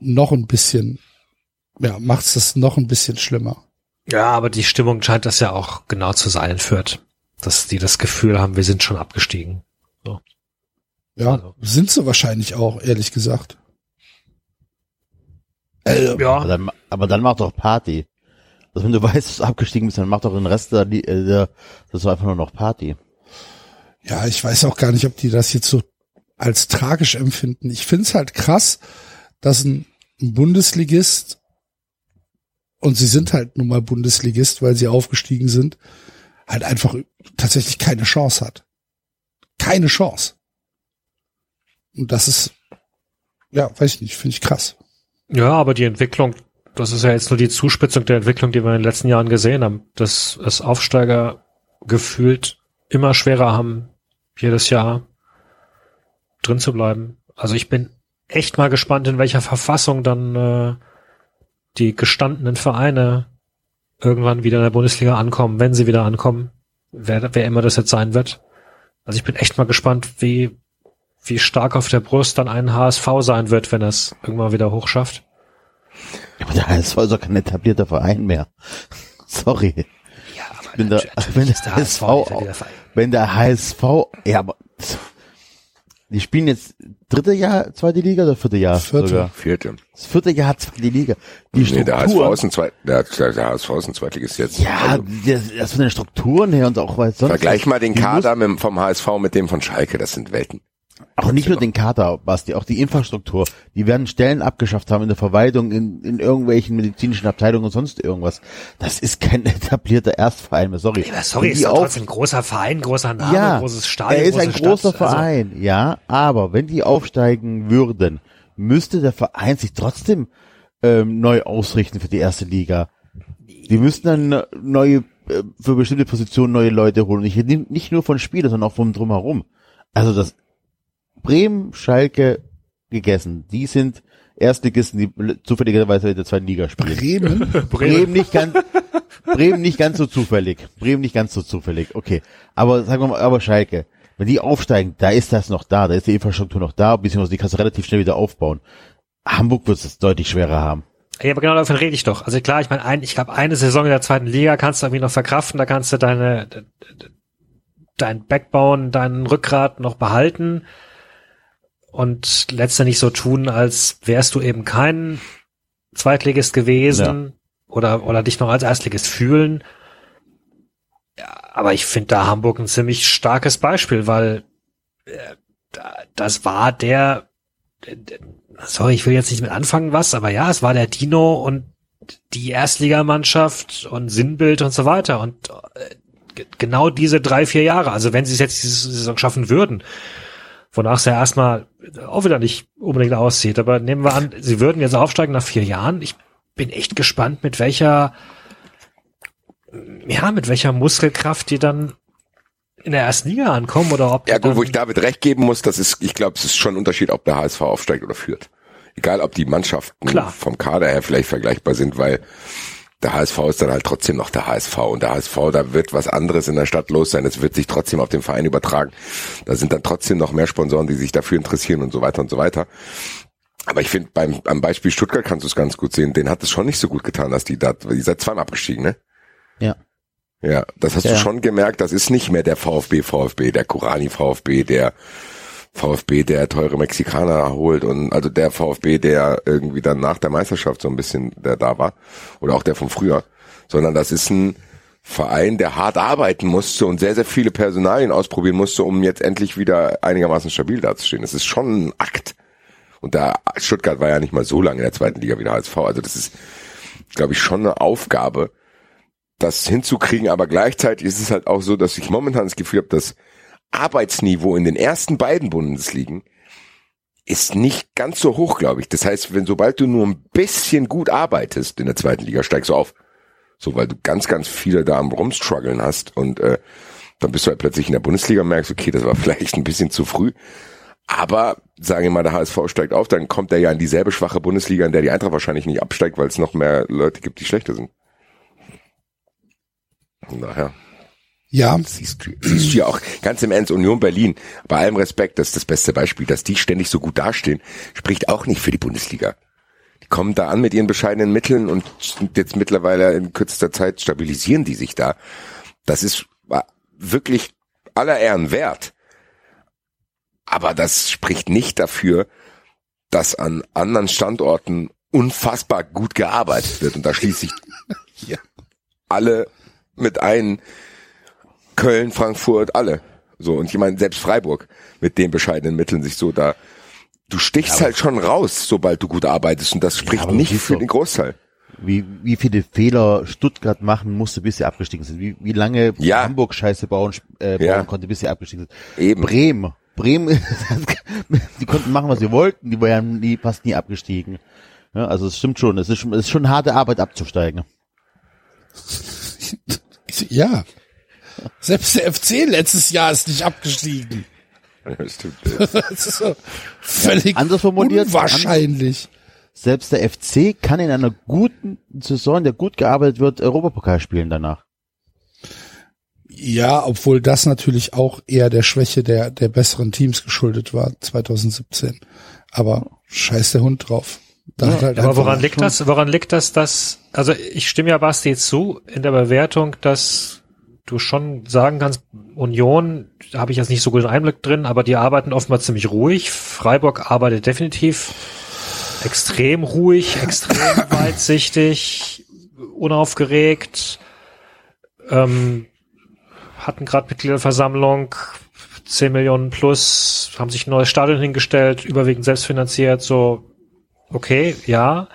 noch ein bisschen, ja, macht's das noch ein bisschen schlimmer. ja, aber die Stimmung scheint das ja auch genau zu sein in Fürth. Dass die das Gefühl haben, wir sind schon abgestiegen. Ja, Also. sind sie wahrscheinlich auch, ehrlich gesagt. Äh, Aber Ja, dann, aber dann mach doch Party. Also wenn du *laughs* weißt, dass du abgestiegen bist, dann mach doch den Rest der, äh, der das war einfach nur noch Party. Ja, ich weiß auch gar nicht, ob die das jetzt so als tragisch empfinden. Ich find's halt krass, dass ein, ein Bundesligist, und sie sind halt nun mal Bundesligist, weil sie aufgestiegen sind, halt einfach tatsächlich keine Chance hat. Keine Chance. Und das ist, ja, weiß ich nicht, finde ich krass. ja, aber die Entwicklung, das ist ja jetzt nur die Zuspitzung der Entwicklung, die wir in den letzten Jahren gesehen haben, dass es Aufsteiger gefühlt immer schwerer haben, jedes Jahr drin zu bleiben. Also ich bin echt mal gespannt, in welcher Verfassung dann äh, die gestandenen Vereine irgendwann wieder in der Bundesliga ankommen, wenn sie wieder ankommen, wer, wer immer das jetzt sein wird. Also ich bin echt mal gespannt, wie, wie stark auf der Brust dann ein HSV sein wird, wenn er es irgendwann wieder hochschafft. Aber der HSV ist doch kein etablierter Verein mehr. *laughs* Sorry. Ja, aber Wenn der, wenn der HSV, wenn der HSV, ja, aber die spielen jetzt dritte Jahr zweite Liga oder vierte Jahr Vierte. sogar? Vierte. Das vierte Jahr zweite Liga. Die Nee, der HSV Struktur, ist ein Zweit, der, der HSV ist ein Zweitligist jetzt. ja, Also, das, das von den Strukturen her und auch weil sonst vergleich mal den Kader mit, vom HSV mit dem von Schalke, das sind Welten. Auch nicht nur den Kader, Basti, auch die Infrastruktur. Die werden Stellen abgeschafft haben in der Verwaltung, in, in irgendwelchen medizinischen Abteilungen und sonst irgendwas. Das ist kein *laughs* etablierter Erstverein mehr, sorry. Ja, sorry, ist doch trotzdem ein großer Verein, großer Name, ja, großes Stadion, er ist ein große großer Stadt. Also, Verein, ja, aber wenn die aufsteigen würden, müsste der Verein sich trotzdem ähm, neu ausrichten für die erste Liga. Die müssten dann neue, äh, für bestimmte Positionen neue Leute holen. Ich rede nicht nur von Spielern, sondern auch vom Drumherum. Also das Bremen, Schalke gegessen. Die sind Erstligisten, die zufälligerweise in der zweiten Liga spielen. *laughs* Bremen, Bremen nicht ganz, Bremen nicht ganz so zufällig. Bremen nicht ganz so zufällig. Okay. Aber sagen wir mal, aber Schalke. Wenn die aufsteigen, da ist das noch da, da ist die Infrastruktur noch da, beziehungsweise die kannst du relativ schnell wieder aufbauen. Hamburg wird es deutlich schwerer haben. Ja, aber genau davon rede ich doch. Also klar, ich meine, ein, ich glaube, eine Saison in der zweiten Liga kannst du irgendwie noch verkraften, da kannst du deine, dein Backbone, deinen Rückgrat noch behalten und letztendlich so tun, als wärst du eben kein Zweitligist gewesen oder, oder dich noch als Erstligist fühlen. Ja, aber ich finde da Hamburg ein ziemlich starkes Beispiel, weil äh, da, das war der, sorry, ich will jetzt nicht mit anfangen was, aber ja, es war der Dino und die Erstligamannschaft und Sinnbild und so weiter und äh, ge- genau diese drei, vier Jahre, also wenn sie es jetzt diese Saison schaffen würden, wonach es ja erstmal auch wieder nicht unbedingt aussieht, aber nehmen wir an, sie würden jetzt aufsteigen nach vier Jahren, ich bin echt gespannt, mit welcher ja, mit welcher Muskelkraft die dann in der ersten Liga ankommen oder ob Ja gut, wo ich David recht geben muss, das ist, ich glaube, es ist schon ein Unterschied, ob der HSV aufsteigt oder führt. Egal, ob die Mannschaften Klar. vom Kader her vielleicht vergleichbar sind, weil der HSV ist dann halt trotzdem noch der HSV und der HSV, da wird was anderes in der Stadt los sein, es wird sich trotzdem auf den Verein übertragen. Da sind dann trotzdem noch mehr Sponsoren, die sich dafür interessieren und so weiter und so weiter. Aber ich finde, beim am Beispiel Stuttgart kannst du es ganz gut sehen, den hat es schon nicht so gut getan, dass die da, die seid zweimal abgestiegen, ne? Ja. Ja, das hast Ja. du schon gemerkt, das ist nicht mehr der VfB VfB, der Kurani VfB, der VfB, der teure Mexikaner holt und also der VfB, der irgendwie dann nach der Meisterschaft so ein bisschen der da war oder auch der von früher, sondern das ist ein Verein, der hart arbeiten musste und sehr, sehr viele Personalien ausprobieren musste, um jetzt endlich wieder einigermaßen stabil dazustehen. Das ist schon ein Akt. Und da Stuttgart war ja nicht mal so lange in der zweiten Liga wie der HSV. Also das ist, glaube ich, schon eine Aufgabe, das hinzukriegen, aber gleichzeitig ist es halt auch so, dass ich momentan das Gefühl habe, das Arbeitsniveau in den ersten beiden Bundesligen ist nicht ganz so hoch, glaube ich. Das heißt, wenn sobald du nur ein bisschen gut arbeitest in der zweiten Liga, steigst du auf. So, weil du ganz, ganz viele da am Rumstruggeln hast und äh, dann bist du halt plötzlich in der Bundesliga und merkst, okay, das war *laughs* vielleicht ein bisschen zu früh. Aber sagen wir mal, der HSV steigt auf, dann kommt er ja in dieselbe schwache Bundesliga, in der die Eintracht wahrscheinlich nicht absteigt, weil es noch mehr Leute gibt, die schlechter sind. Von daher ja, siehst du, siehst du ja auch ganz im Ernst Union Berlin, bei allem Respekt, das ist das beste Beispiel, dass die ständig so gut dastehen, spricht auch nicht für die Bundesliga. Die kommen da an mit ihren bescheidenen Mitteln und jetzt mittlerweile in kürzester Zeit stabilisieren die sich da. Das ist wirklich aller Ehren wert. Aber das spricht nicht dafür, dass an anderen Standorten unfassbar gut gearbeitet wird. Und da schließe ich *laughs* Ja. alle mit ein. Köln, Frankfurt, alle. So, und ich meine, selbst Freiburg mit den bescheidenen Mitteln sich so da, du stichst halt schon raus, sobald du gut arbeitest. Und das spricht du nicht für den Großteil. Wie, wie viele Fehler Stuttgart machen musste, bis sie abgestiegen sind. Wie, wie lange Ja. Hamburg Scheiße bauen, äh, bauen Ja. konnte, bis sie abgestiegen sind. Eben. Bremen. Bremen, *laughs* die konnten machen, was sie wollten, die waren nie, fast nie abgestiegen. Ja, also es stimmt schon, es ist schon, es ist schon harte Arbeit abzusteigen. Ja. Selbst der FC letztes Jahr ist nicht abgestiegen. *laughs* Das stimmt. *laughs* Das ist so völlig Anders formuliert, unwahrscheinlich. Selbst der FC kann in einer guten Saison, der gut gearbeitet wird, Europapokal spielen danach. Ja, obwohl das natürlich auch eher der Schwäche der, der besseren Teams geschuldet war, 2017. Aber scheiß der Hund drauf. Hat halt Aber woran liegt das? Woran liegt das, dass, also ich stimme ja Basti zu in der Bewertung, dass du schon sagen kannst, Union, da habe ich jetzt nicht so guten Einblick drin, aber die arbeiten oftmals ziemlich ruhig. Freiburg arbeitet definitiv extrem ruhig, *laughs* extrem weitsichtig, unaufgeregt, ähm, hatten gerade Mitgliederversammlung, 10 Millionen plus, haben sich ein neues Stadion hingestellt, überwiegend selbstfinanziert, so okay, ja,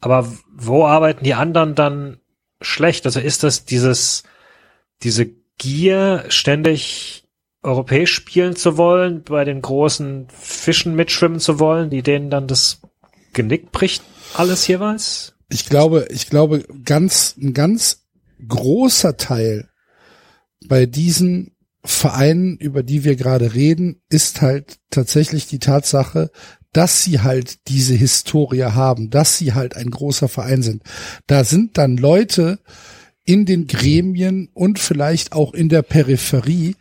aber wo arbeiten die anderen dann schlecht? Also ist das dieses, diese Gier, ständig europäisch spielen zu wollen, bei den großen Fischen mitschwimmen zu wollen, die denen dann das Genick bricht, alles jeweils? ich glaube, ich glaube, ganz, ein ganz großer Teil bei diesen Vereinen, über die wir gerade reden, ist halt tatsächlich die Tatsache, dass sie halt diese Historie haben, dass sie halt ein großer Verein sind. Da sind dann Leute in den Gremien und vielleicht auch in der Peripherie,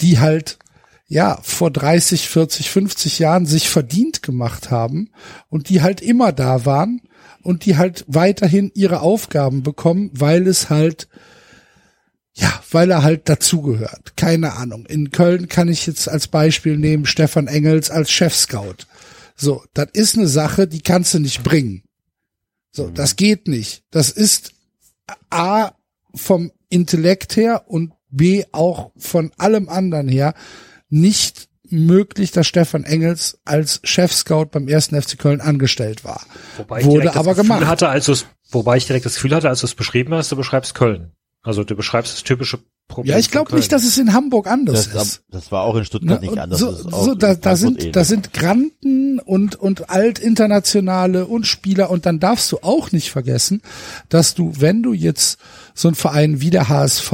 die halt ja, vor 30, 40, 50 Jahren sich verdient gemacht haben und die halt immer da waren und die halt weiterhin ihre Aufgaben bekommen, weil es halt, ja, weil er halt dazugehört. Keine Ahnung. In Köln kann ich jetzt als Beispiel nehmen Stefan Engels als Chefscout. So, das ist eine Sache, die kannst du nicht bringen. So, das geht nicht. Das ist A vom Intellekt her und B auch von allem anderen her nicht möglich, dass Stefan Engels als Chefscout beim ersten FC Köln angestellt war. Wobei ich Wurde direkt das aber Gefühl gemacht. Hatte, als wobei ich direkt das Gefühl hatte, als du es beschrieben hast, du beschreibst Köln. Also du beschreibst das typische Problem. Ja, ich glaube nicht, dass es in Hamburg anders Das, ist. das war auch in Stuttgart Ne? nicht anders. So, Das ist auch so da, da sind, ähnlich. da sind Granten und, und Altinternationale und Spieler und dann darfst du auch nicht vergessen, dass du, wenn du jetzt so ein Verein wie der HSV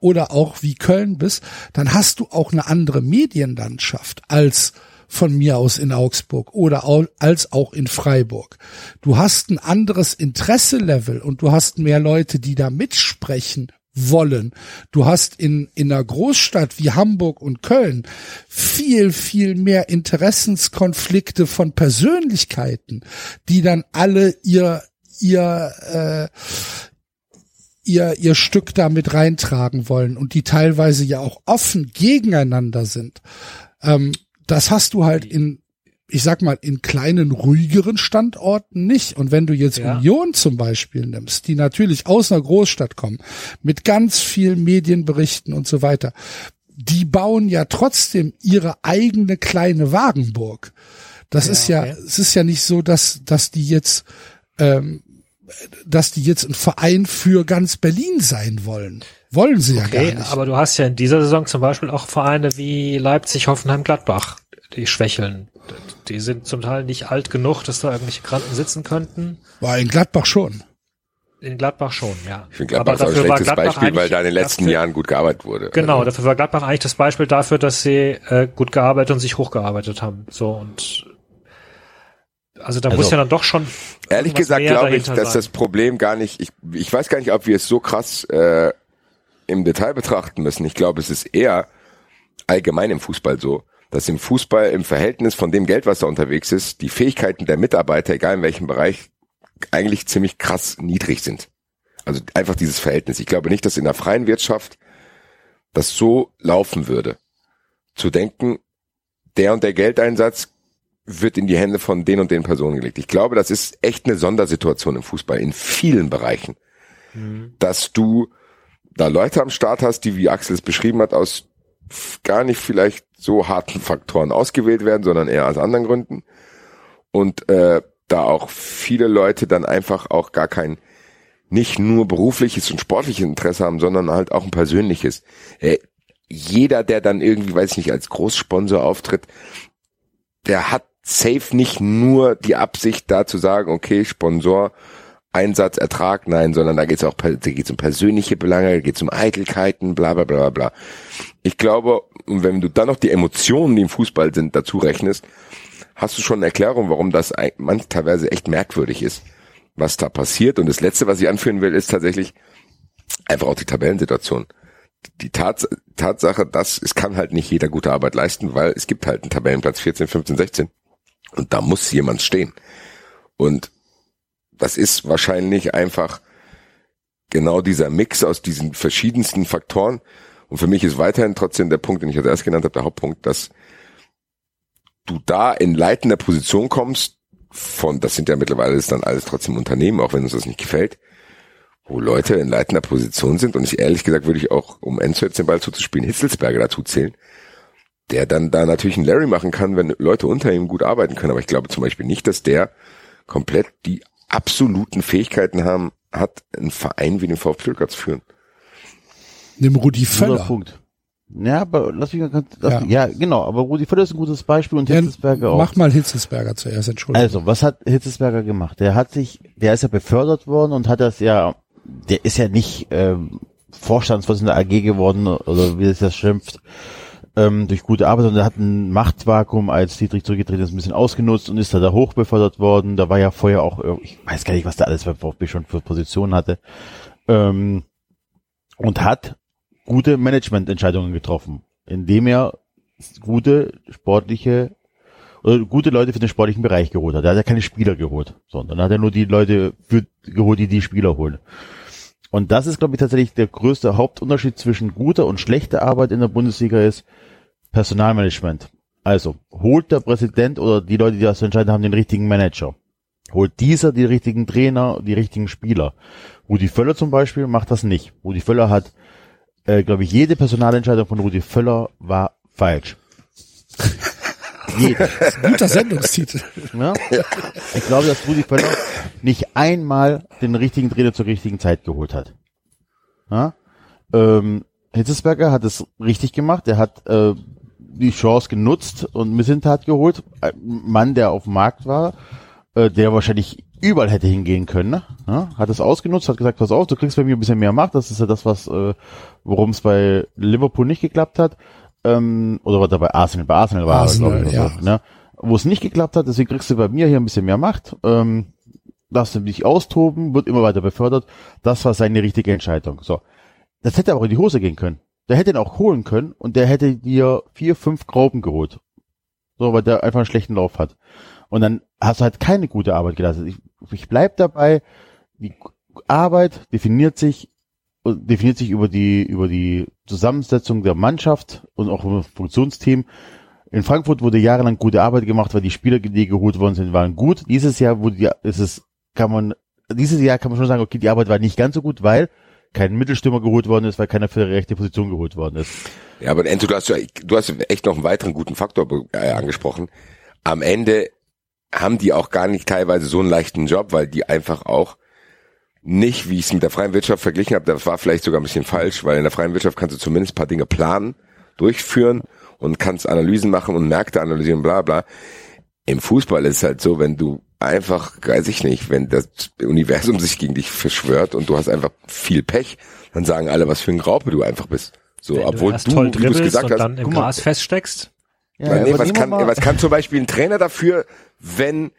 oder auch wie Köln bist, dann hast du auch eine andere Medienlandschaft als von mir aus in Augsburg oder als auch in Freiburg. Du hast ein anderes Interesselevel und du hast mehr Leute, die da mitsprechen wollen. Du hast in, in einer Großstadt wie Hamburg und Köln viel, viel mehr Interessenskonflikte von Persönlichkeiten, die dann alle ihr, ihr, äh, ihr, ihr Stück da mit reintragen wollen und die teilweise ja auch offen gegeneinander sind. Ähm, das hast du halt in, ich sag mal, in kleinen, ruhigeren Standorten nicht. Und wenn du jetzt Ja. Union zum Beispiel nimmst, die natürlich aus einer Großstadt kommen, mit ganz vielen Medienberichten und so weiter, die bauen ja trotzdem ihre eigene kleine Wagenburg. Das ist ja, okay. es ist ja nicht so, dass, dass die jetzt, ähm, dass die jetzt ein Verein für ganz Berlin sein wollen. Wollen sie ja Okay, gar nicht. aber du hast ja in dieser Saison zum Beispiel auch Vereine wie Leipzig, Hoffenheim, Gladbach, die schwächeln. Die sind zum Teil nicht alt genug, dass da irgendwelche Kranken sitzen könnten. War in Gladbach schon. In Gladbach schon, ja. Ich finde Gladbach ist auch ein schlechtes Beispiel, weil da in den letzten dafür- Jahren gut gearbeitet wurde. Genau, Also, dafür war Gladbach eigentlich das Beispiel dafür, dass sie äh, gut gearbeitet und sich hochgearbeitet haben. So und also da Also, muss ja dann doch schon ehrlich gesagt glaube ich, dass sein. das Problem gar nicht, ich, ich weiß gar nicht, ob wir es so krass äh, im Detail betrachten müssen. Ich glaube, es ist eher allgemein im Fußball so, dass im Fußball im Verhältnis von dem Geld, was da unterwegs ist, die Fähigkeiten der Mitarbeiter, egal in welchem Bereich, eigentlich ziemlich krass niedrig sind. Also einfach dieses Verhältnis. Ich glaube nicht, dass in der freien Wirtschaft das so laufen würde. Zu denken, der und der Geldeinsatz wird in die Hände von den und den Personen gelegt. Ich glaube, das ist echt eine Sondersituation im Fußball in vielen Bereichen, dass du da Leute am Start hast, die, wie Axel es beschrieben hat, aus gar nicht vielleicht so harten Faktoren ausgewählt werden, sondern eher aus anderen Gründen. Und äh, da auch viele Leute dann einfach auch gar kein nicht nur berufliches und sportliches Interesse haben, sondern halt auch ein persönliches. Äh, jeder, der dann irgendwie, weiß ich nicht, als Großsponsor auftritt, der hat safe nicht nur die Absicht da zu sagen, okay, Sponsor, Einsatz, Ertrag, nein, sondern da geht es auch, da geht's um persönliche Belange, da geht es um Eitelkeiten, bla bla bla bla. Ich glaube, wenn du dann noch die Emotionen, die im Fußball sind, dazu rechnest, hast du schon eine Erklärung, warum das manchmal teilweise echt merkwürdig ist, was da passiert. Und das Letzte, was ich anführen will, ist tatsächlich einfach auch die Tabellensituation. Die Tats Tatsache, dass es kann halt nicht jeder gute Arbeit leisten, weil es gibt halt einen Tabellenplatz 14, 15, 16. Und da muss jemand stehen. Und das ist wahrscheinlich einfach genau dieser Mix aus diesen verschiedensten Faktoren. Und für mich ist weiterhin trotzdem der Punkt, den ich als erst genannt habe, der Hauptpunkt, dass du da in leitender Position kommst, von, das sind ja mittlerweile ist dann alles trotzdem Unternehmen, auch wenn uns das nicht gefällt, wo Leute in leitender Position sind und ich ehrlich gesagt würde ich auch, um Enzo jetzt den Ball zuzuspielen, Hitzelsberger dazu zählen, der dann da natürlich einen Larry machen kann, wenn Leute unter ihm gut arbeiten können. Aber ich glaube zum Beispiel nicht, dass der komplett die absoluten Fähigkeiten haben, hat, einen Verein wie den VfB Stuttgart zu führen. Nimm Rudi Völler. Punkt. Ja, aber lass mich mal ganz, lass Ja. mich, ja, genau, aber Rudi Völler ist ein gutes Beispiel und Ja, Hitzesberger auch. mach mal Hitzelsberger zuerst, Entschuldigung. Also, was hat Hitzesberger gemacht? Der hat sich, der ist ja befördert worden und hat das ja, der ist ja nicht ähm, Vorstandsvorsitzender AG geworden oder wie es das schimpft, ähm, durch gute Arbeit, sondern er hat ein Machtvakuum, als Dietrich zurückgetreten ist, ein bisschen ausgenutzt und ist da, da hochbefördert worden. Da war ja vorher auch, irg- ich weiß gar nicht, was da alles bei VfB schon für Positionen hatte. Ähm, und hat gute Managemententscheidungen getroffen, indem er gute sportliche oder gute Leute für den sportlichen Bereich geholt hat. Er hat ja keine Spieler geholt, sondern hat er nur die Leute für, geholt, die die Spieler holen. Und das ist, glaube ich, tatsächlich der größte Hauptunterschied zwischen guter und schlechter Arbeit in der Bundesliga ist Personalmanagement. Also holt der Präsident oder die Leute, die das entscheiden haben, den richtigen Manager. Holt dieser die richtigen Trainer, die richtigen Spieler. Rudi Völler zum Beispiel macht das nicht. Rudi Völler hat, äh, glaube ich, jede Personalentscheidung von Rudi Völler war falsch. jede. *laughs* Guter Sendungstitel. Ja? Ich glaube, dass Rudi Völler nicht einmal den richtigen Trainer zur richtigen Zeit geholt hat. Ja? Ähm, Hitzesberger hat es richtig gemacht. Er hat äh, die Chance genutzt und Missentat geholt. Ein Mann, der auf dem Markt war, äh, der wahrscheinlich überall hätte hingehen können. Ne? Ja? Hat es ausgenutzt, hat gesagt, pass auf, du kriegst bei mir ein bisschen mehr Macht. Das ist ja das, was äh, worum es bei Liverpool nicht geklappt hat. Ähm, oder war da bei Arsenal? Bei Arsenal war Arsenal, glaube ich, ja. so, ne? wo es nicht geklappt hat, deswegen kriegst du bei mir hier ein bisschen mehr Macht, ähm, darfst du austoben, wird immer weiter befördert. Das war seine richtige Entscheidung. So. Das hätte aber in die Hose gehen können. Der hätte ihn auch holen können und der hätte dir vier, fünf Graupen geholt. So, weil der einfach einen schlechten Lauf hat. Und dann hast du halt keine gute Arbeit geleistet. Ich, ich bleib dabei, die Arbeit definiert sich definiert sich über die über die Zusammensetzung der Mannschaft und auch das Funktionsteam. In Frankfurt wurde jahrelang gute Arbeit gemacht, weil die Spieler, die geholt worden sind, waren gut. Dieses Jahr wurde die, ist es, kann man, dieses Jahr kann man schon sagen, okay, die Arbeit war nicht ganz so gut, weil kein Mittelstürmer geholt worden ist, weil keiner für die rechte Position geholt worden ist. Ja, aber Enzo, du hast ja, du hast echt noch einen weiteren guten Faktor äh, angesprochen. Am Ende haben die auch gar nicht teilweise so einen leichten Job, weil die einfach auch nicht, wie ich es mit der freien Wirtschaft verglichen habe, das war vielleicht sogar ein bisschen falsch, weil in der freien Wirtschaft kannst du zumindest ein paar Dinge planen, durchführen und kannst Analysen machen und Märkte analysieren, bla bla. Im Fußball ist es halt so, wenn du einfach, weiß ich nicht, wenn das Universum sich gegen dich verschwört und du hast einfach viel Pech, dann sagen alle, was für ein Graupe du einfach bist. So, Wenn obwohl erst du, toll wie du es gesagt und hast, dann im guck mal. Gras feststeckst. Ja, nee, was, kann, was kann zum Beispiel ein Trainer dafür, wenn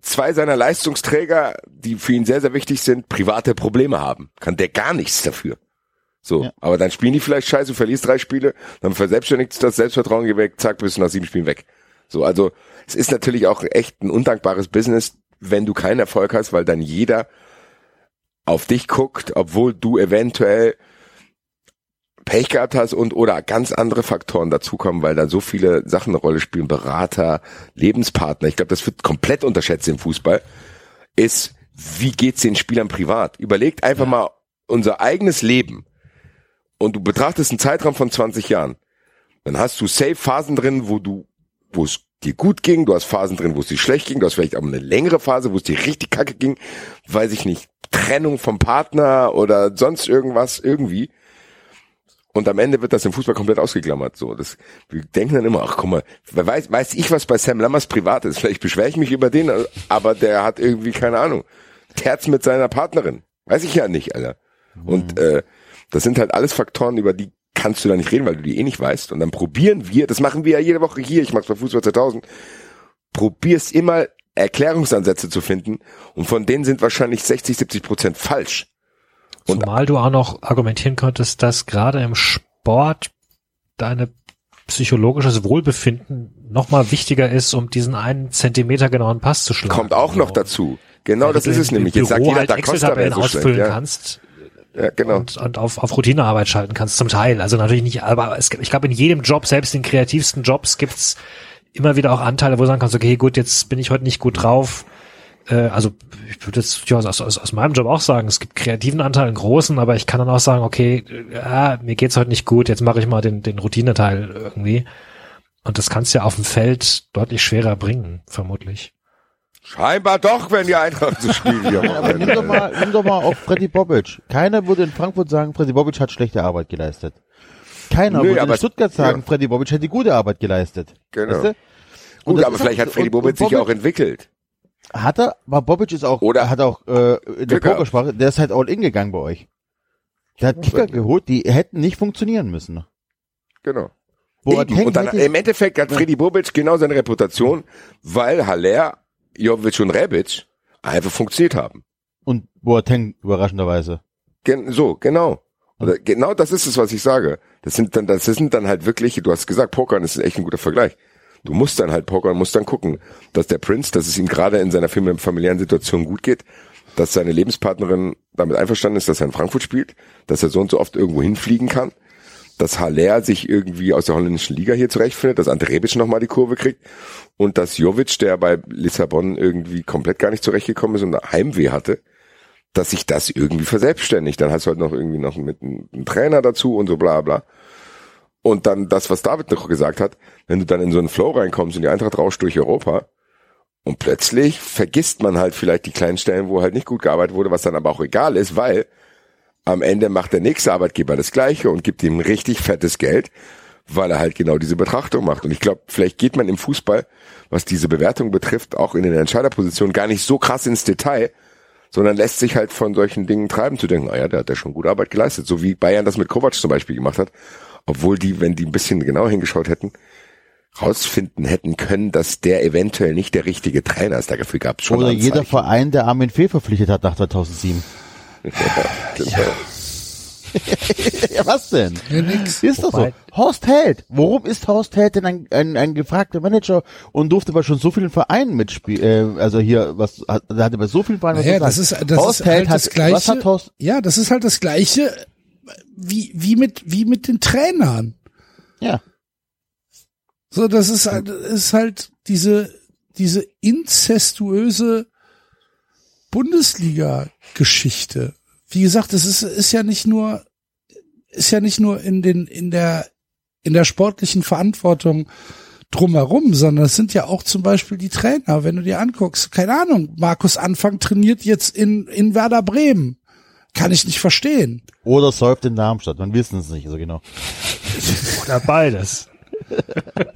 zwei seiner Leistungsträger, die für ihn sehr, sehr wichtig sind, private Probleme haben? Kann der gar nichts dafür. So, Ja. aber dann spielen die vielleicht scheiße, du verlierst drei Spiele, dann verselbstständigt das Selbstvertrauen geht weg, zack, bist du nach sieben Spielen weg. So, also es ist natürlich auch echt ein undankbares Business, wenn du keinen Erfolg hast, weil dann jeder auf dich guckt, obwohl du eventuell Pech gehabt hast und oder ganz andere Faktoren dazukommen, weil da so viele Sachen eine Rolle spielen, Berater, Lebenspartner, ich glaube, das wird komplett unterschätzt im Fußball, ist, wie geht's den Spielern privat? Überlegt einfach mal unser eigenes Leben und du betrachtest einen Zeitraum von 20 Jahren, dann hast du safe Phasen drin, wo du, wo es dir gut ging, du hast Phasen drin, wo es dir schlecht ging, du hast vielleicht auch eine längere Phase, wo es dir richtig kacke ging, weiß ich nicht, Trennung vom Partner oder sonst irgendwas, irgendwie. Und am Ende wird das im Fußball komplett ausgeklammert. So, das, wir denken dann immer, ach guck mal, weiß, weiß ich, was bei Sam Lammers privat ist. Vielleicht beschwere ich mich über den, aber der hat irgendwie, keine Ahnung, Terz mit seiner Partnerin. Weiß ich ja nicht, Alter. Und äh, das sind halt alles Faktoren, über die kannst du da nicht reden, weil du die eh nicht weißt. Und dann probieren wir, das machen wir ja jede Woche hier, ich mach's bei Fußball 2000, probierst immer Erklärungsansätze zu finden und von denen sind wahrscheinlich 60, 70 Prozent falsch. Und Zumal du auch noch argumentieren könntest, dass gerade im Sport deine psychologisches Wohlbefinden nochmal wichtiger ist, um diesen einen Zentimeter genauen Pass zu schlagen. kommt auch noch Also, dazu. Genau, das ist es nämlich. Jetzt sagt jeder, halt da Costa Excel-Tabellen wäre so ausfüllen Ja, kannst ja, genau. und, und auf, auf Routinearbeit schalten kannst, zum Teil. Also natürlich nicht, aber es, ich glaube, in jedem Job, selbst in kreativsten Jobs, gibt's immer wieder auch Anteile, wo du sagen kannst, okay, gut, jetzt bin ich heute nicht gut drauf. Äh, also ich würde jetzt ja, aus, aus, aus meinem Job auch sagen, es gibt kreativen Anteil, einen großen, aber ich kann dann auch sagen, okay, ja, mir geht's heute nicht gut, jetzt mache ich mal den, den Routineteil irgendwie. Und das kannst du ja auf dem Feld deutlich schwerer bringen, vermutlich. Scheinbar doch, wenn die Eintracht spielt wie am Aber nimm doch mal, nimm doch mal auch Freddy Bobic. Keiner würde in Frankfurt sagen, Freddy Bobic hat schlechte Arbeit geleistet. Keiner Nö, würde aber- in Stuttgart sagen, ja. Freddy Bobic hätte gute Arbeit geleistet. Genau. Weißt du? Gut, aber vielleicht hat Freddy und- Bobic sich ja auch Bobic- entwickelt. Hat er, aber Bobic ist auch, Oder- hat auch äh, in der. Pokersprache, der ist halt all in gegangen bei euch. Der hat Kicker geholt, die hätten nicht funktionieren müssen. Genau. Boateng. Und dann im Endeffekt hat Freddy Bobic genau seine Reputation, weil Haller, Jovic und Rebic einfach funktioniert haben. und Boateng überraschenderweise. Gen so, genau. Oder genau das ist es, was ich sage. Das sind dann, das sind dann halt wirklich, du hast gesagt, Pokern ist echt ein guter Vergleich. Du musst dann halt pokern, musst dann gucken, dass der Prince, dass es ihm gerade in seiner familiären Situation gut geht, dass seine Lebenspartnerin damit einverstanden ist, dass er in Frankfurt spielt, dass er so und so oft irgendwo hinfliegen kann, dass Haller sich irgendwie aus der holländischen Liga hier zurechtfindet, dass Ante Rebic nochmal die Kurve kriegt und dass Jovic, der bei Lissabon irgendwie komplett gar nicht zurechtgekommen ist und Heimweh hatte, dass sich das irgendwie verselbstständigt. Dann hast du halt noch irgendwie noch mit einem, Trainer dazu und so bla bla. Und dann das, was David noch gesagt hat, wenn du dann in so einen Flow reinkommst und die Eintracht rauscht durch Europa und plötzlich vergisst man halt vielleicht die kleinen Stellen, wo halt nicht gut gearbeitet wurde, was dann aber auch egal ist, weil am Ende macht der nächste Arbeitgeber das Gleiche und gibt ihm richtig fettes Geld, weil er halt genau diese Betrachtung macht. Und ich glaube, vielleicht geht man im Fußball, was diese Bewertung betrifft, auch in den Entscheiderpositionen gar nicht so krass ins Detail, sondern lässt sich halt von solchen Dingen treiben zu denken, ah ja, der hat ja schon gute Arbeit geleistet, so wie Bayern das mit Kovac zum Beispiel gemacht hat, obwohl die, wenn die ein bisschen genauer hingeschaut hätten, rausfinden hätten können, dass der eventuell nicht der richtige Trainer ist. Dafür gab es schon Oder jeder Anzeichen. Verein, der Armin Fee verpflichtet hat nach 2007. Ja, was denn? Ja, nix. Ist doch so. Horst Held. Warum ist Horst Held denn ein, ein, ein gefragter Manager und durfte bei schon so vielen Vereinen mitspielen? Äh, also hier, was hat, er hatte bei so vielen Vereinen Naja, was das ist, das Horst ist Held halt hat, das Gleiche. Was hat Horst? ja, das ist halt das Gleiche wie, wie mit, wie mit den Trainern. Ja. So, das ist halt, ist halt diese, diese inzestuöse Bundesliga-Geschichte. Wie gesagt, es ist, ist ja nicht nur, ist ja nicht nur in den, in der, in der sportlichen Verantwortung drumherum, sondern es sind ja auch zum Beispiel die Trainer, wenn du dir anguckst, keine Ahnung, Markus Anfang trainiert jetzt in, in Werder Bremen. Kann ich nicht verstehen. Oder säuft in Darmstadt. Man wissen es nicht so genau. Oder beides.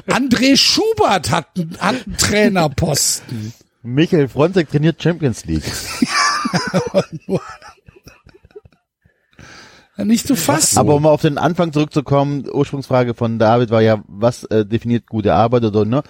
André Schubert hat, einen- hat einen Trainerposten. Michael Fronzek trainiert Champions League. *laughs* Ja, Nicht zu fassen. Aber um auf den Anfang zurückzukommen, Ursprungsfrage von David war ja, was äh, definiert gute Arbeit oder ne?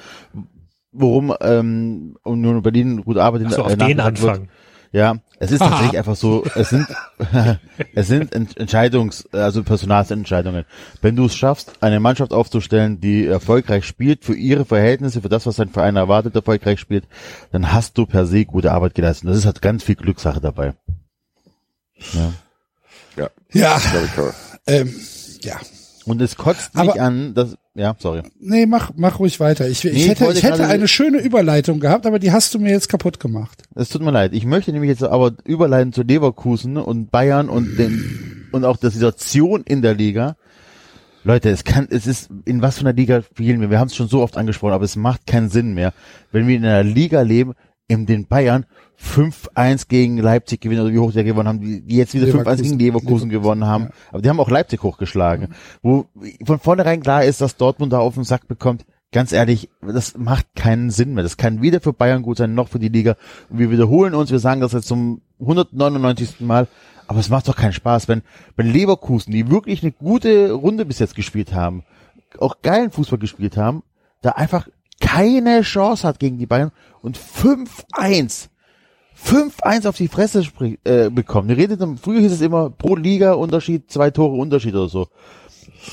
Worum ähm, um nur in Berlin gute Arbeit Ach so, auf den nachgesagt wird. Ja, es ist Aha. *laughs* tatsächlich einfach so, es sind, *laughs* es sind Ent- Entscheidungs, also Personalsentscheidungen. Wenn du es schaffst, eine Mannschaft aufzustellen, die erfolgreich spielt, für ihre Verhältnisse, für das, was dein Verein erwartet, erfolgreich spielt, dann hast du per se gute Arbeit geleistet. Das ist halt ganz viel Glückssache dabei. Ja. Ja, ja, ähm, Ja. Und es kotzt mich Aber- an, dass, ja, sorry. Nee, mach, mach ruhig weiter. Ich, ich Nee, ich hätte, wollte ich hätte eine schöne Überleitung gehabt, aber die hast du mir jetzt kaputt gemacht. Es tut mir leid. Ich möchte nämlich jetzt aber überleiten zu Leverkusen und Bayern und den, und auch der Situation in der Liga. Leute, es kann, es ist, in was für einer Liga spielen wir? Wir haben es schon so oft angesprochen, aber es macht keinen Sinn mehr, wenn wir in einer Liga leben, in den Bayern 5-1 gegen Leipzig gewinnen, oder wie hoch sie gewonnen haben, die, die jetzt wieder 5-1 Leverkusen. gegen Leverkusen gewonnen haben. Aber die haben auch Leipzig hochgeschlagen. Wo von vornherein klar ist, dass Dortmund da auf den Sack bekommt. Ganz ehrlich, das macht keinen Sinn mehr. Das kann weder für Bayern gut sein, noch für die Liga. Und wir wiederholen uns, wir sagen das jetzt zum 199. Mal. Aber es macht doch keinen Spaß, wenn, wenn Leverkusen, die wirklich eine gute Runde bis jetzt gespielt haben, auch geilen Fußball gespielt haben, da einfach keine Chance hat gegen die Bayern und 5-1 5-1 auf die Fresse sprich, äh, bekommen. Wir reden, früher hieß es immer pro Liga Unterschied, zwei Tore Unterschied oder so.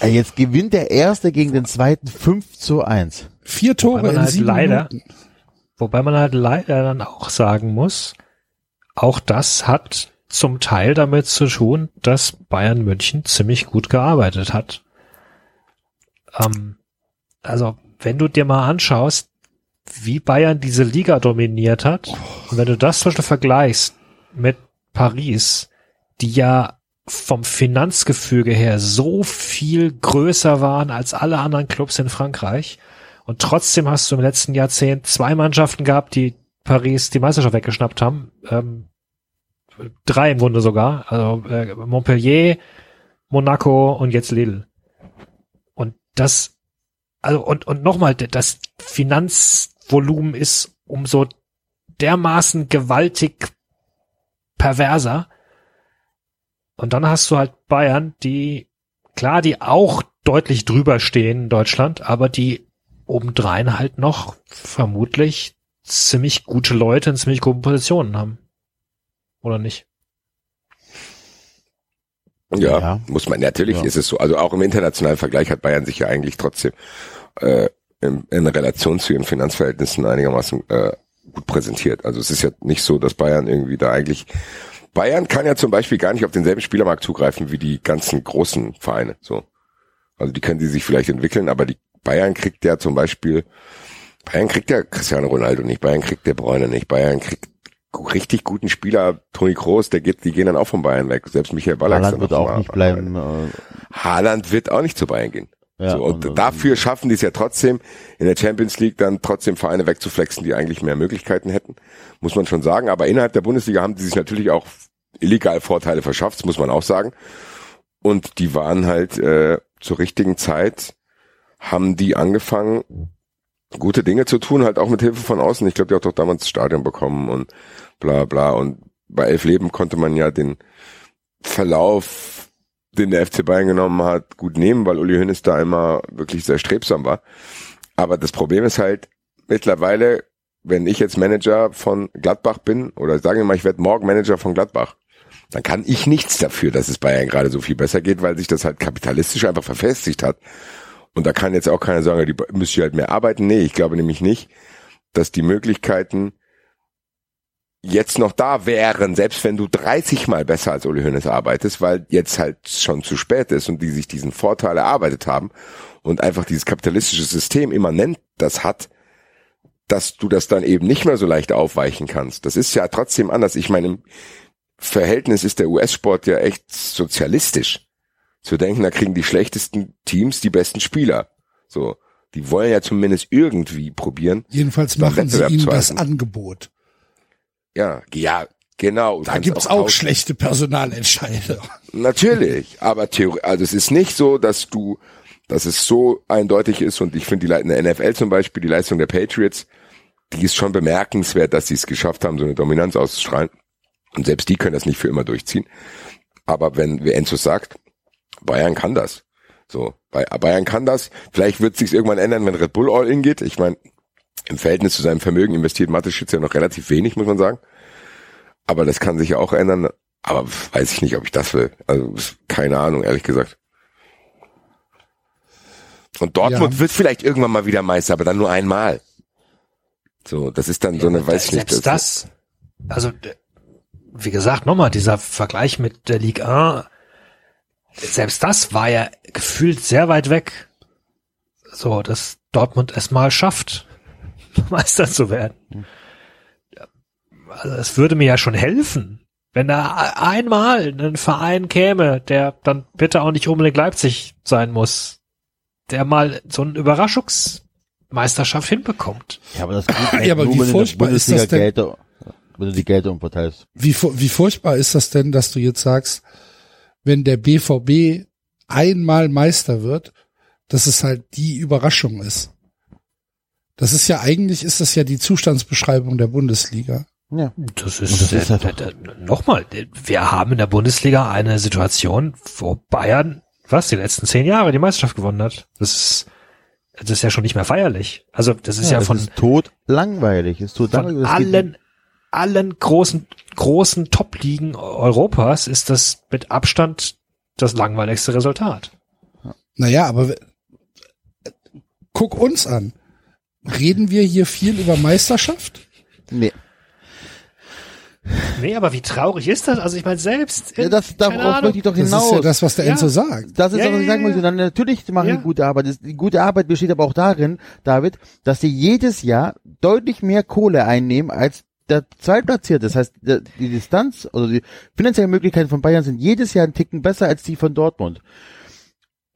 Äh, jetzt gewinnt der Erste gegen den Zweiten 5 zu 1. Vier Tore man in halt sieben leider- Minuten. Wobei man halt leider dann auch sagen muss, auch das hat zum Teil damit zu tun, dass Bayern München ziemlich gut gearbeitet hat. Ähm, also, wenn du dir mal anschaust, wie Bayern diese Liga dominiert hat, und wenn du das zum Beispiel vergleichst mit Paris, die ja vom Finanzgefüge her so viel größer waren als alle anderen Clubs in Frankreich, und trotzdem hast du im letzten Jahrzehnt zwei Mannschaften gehabt, die Paris die Meisterschaft weggeschnappt haben. Ähm, drei im Grunde sogar. Also äh, Montpellier, Monaco und jetzt Lille. Und das, also und, und nochmal, das Finanzvolumen ist umso dermaßen gewaltig perverser. Und dann hast du halt Bayern, die, klar, die auch deutlich drüber stehen in Deutschland, aber die obendrein halt noch vermutlich ziemlich gute Leute in ziemlich guten Positionen haben. Oder nicht? Ja, Ja. muss man. Natürlich Ja. ist es so. Also auch im internationalen Vergleich hat Bayern sich ja eigentlich trotzdem äh, in, in Relation zu ihren Finanzverhältnissen einigermaßen äh, gut präsentiert. Also es ist ja nicht so, dass Bayern irgendwie da eigentlich Bayern kann ja zum Beispiel gar nicht auf denselben Spielermarkt zugreifen wie die ganzen großen Vereine. So, also die können die sich vielleicht entwickeln, aber die Bayern kriegt ja zum Beispiel Bayern kriegt ja Cristiano Ronaldo nicht, Bayern kriegt der Bräune nicht, Bayern kriegt richtig guten Spieler, Toni Kroos, der geht, die gehen dann auch von Bayern weg. Selbst Michael Ballack. Haaland wird auch nicht bleiben. Äh, Haaland wird auch nicht zu Bayern gehen. Ja, so, und, dafür schaffen die es ja trotzdem, in der Champions League dann trotzdem Vereine wegzuflexen, die eigentlich mehr Möglichkeiten hätten, muss man schon sagen. Aber innerhalb der Bundesliga haben die sich natürlich auch illegal Vorteile verschafft, das muss man auch sagen. Und die waren halt äh, zur richtigen Zeit, haben die angefangen, gute Dinge zu tun, halt auch mit Hilfe von außen. Ich glaube, die hat doch damals das Stadion bekommen und bla bla. Und bei Elf Leben konnte man ja den Verlauf, den der FC Bayern genommen hat, gut nehmen, weil Uli Hoeneß da immer wirklich sehr strebsam war. Aber das Problem ist halt, mittlerweile, wenn ich jetzt Manager von Gladbach bin, oder sagen wir mal, ich werde morgen Manager von Gladbach, dann kann ich nichts dafür, dass es Bayern gerade so viel besser geht, weil sich das halt kapitalistisch einfach verfestigt hat. Und da kann jetzt auch keiner sagen, die müssen halt mehr arbeiten. Nee, ich glaube nämlich nicht, dass die Möglichkeiten jetzt noch da wären, selbst wenn du 30 mal besser als Uli Hoeneß arbeitest, weil jetzt halt schon zu spät ist und die sich diesen Vorteil erarbeitet haben und einfach dieses kapitalistische System immanent das hat, dass du das dann eben nicht mehr so leicht aufweichen kannst. Das ist ja trotzdem anders. Ich meine, im Verhältnis ist der US-Sport ja echt sozialistisch. Zu denken, da kriegen die schlechtesten Teams die besten Spieler. So, die wollen ja zumindest irgendwie probieren. Jedenfalls machen sie ihnen das. Angebot. Ja, ja, genau. Da gibt's auch, tauschen. schlechte Personalentscheide. Natürlich, aber Theorie, also es ist nicht so, dass du, dass es so eindeutig ist und ich finde die in der NFL zum Beispiel, die Leistung der Patriots, die ist schon bemerkenswert, dass sie es geschafft haben, so eine Dominanz auszustrahlen. Und selbst die können das nicht für immer durchziehen. Aber wenn, wie Enzo sagt, Bayern kann das. So, Bay- Bayern kann das. Vielleicht wird es sich irgendwann ändern, wenn Red Bull all in geht. Ich meine, im Verhältnis zu seinem Vermögen investiert Mateschitz ja noch relativ wenig, muss man sagen. Aber das kann sich ja auch ändern. Aber weiß ich nicht, ob ich das will. Also keine Ahnung, ehrlich gesagt. Und Dortmund Ja. wird vielleicht irgendwann mal wieder Meister, aber dann nur einmal. So, das ist dann so eine, weiß ich nicht. Selbst das, also d- wie gesagt, nochmal, dieser Vergleich mit der Ligue 1, selbst das war ja gefühlt sehr weit weg. So, dass Dortmund es mal schafft, Meister zu werden. Also es würde mir ja schon helfen, wenn da einmal ein Verein käme, der dann bitte auch nicht unbedingt Leipzig sein muss, der mal so eine Überraschungsmeisterschaft hinbekommt. Ja, aber das geht Ja, aber nur, wie furchtbar ist das denn? Gelder, wenn du die Gelder umverteilst. Wie, wie furchtbar ist das denn, dass du jetzt sagst, wenn der BVB einmal Meister wird, dass es halt die Überraschung ist. Das ist ja eigentlich, ist das ja die Zustandsbeschreibung der Bundesliga. Ja. Das ist, das ist äh, äh, nochmal, wir haben in der Bundesliga eine Situation, wo Bayern, was, die letzten zehn Jahre die Meisterschaft gewonnen hat. Das ist, das ist ja schon nicht mehr feierlich. Also das ist ja, das von, ist tot langweilig. Ist tot von langweilig. Allen, allen großen, großen Top-Ligen Europas ist das mit Abstand das langweiligste Resultat. Naja, aber guck uns an. Reden wir hier viel über Meisterschaft? Nee. Nee, aber wie traurig ist das? Also ich meine selbst. in- Ja, das, darauf möchte ich doch Das ist hinaus. ja das, was der Ja. Enzo sagt. Das ist Ja, auch, was ich sagen ja, möchte. Dann natürlich machen Ja. die gute Arbeit. Das- Die gute Arbeit besteht aber auch darin, David, dass sie jedes Jahr deutlich mehr Kohle einnehmen als der Zweitplatzierte. Das heißt, die Distanz oder die finanziellen Möglichkeiten von Bayern sind jedes Jahr einen Ticken besser als die von Dortmund.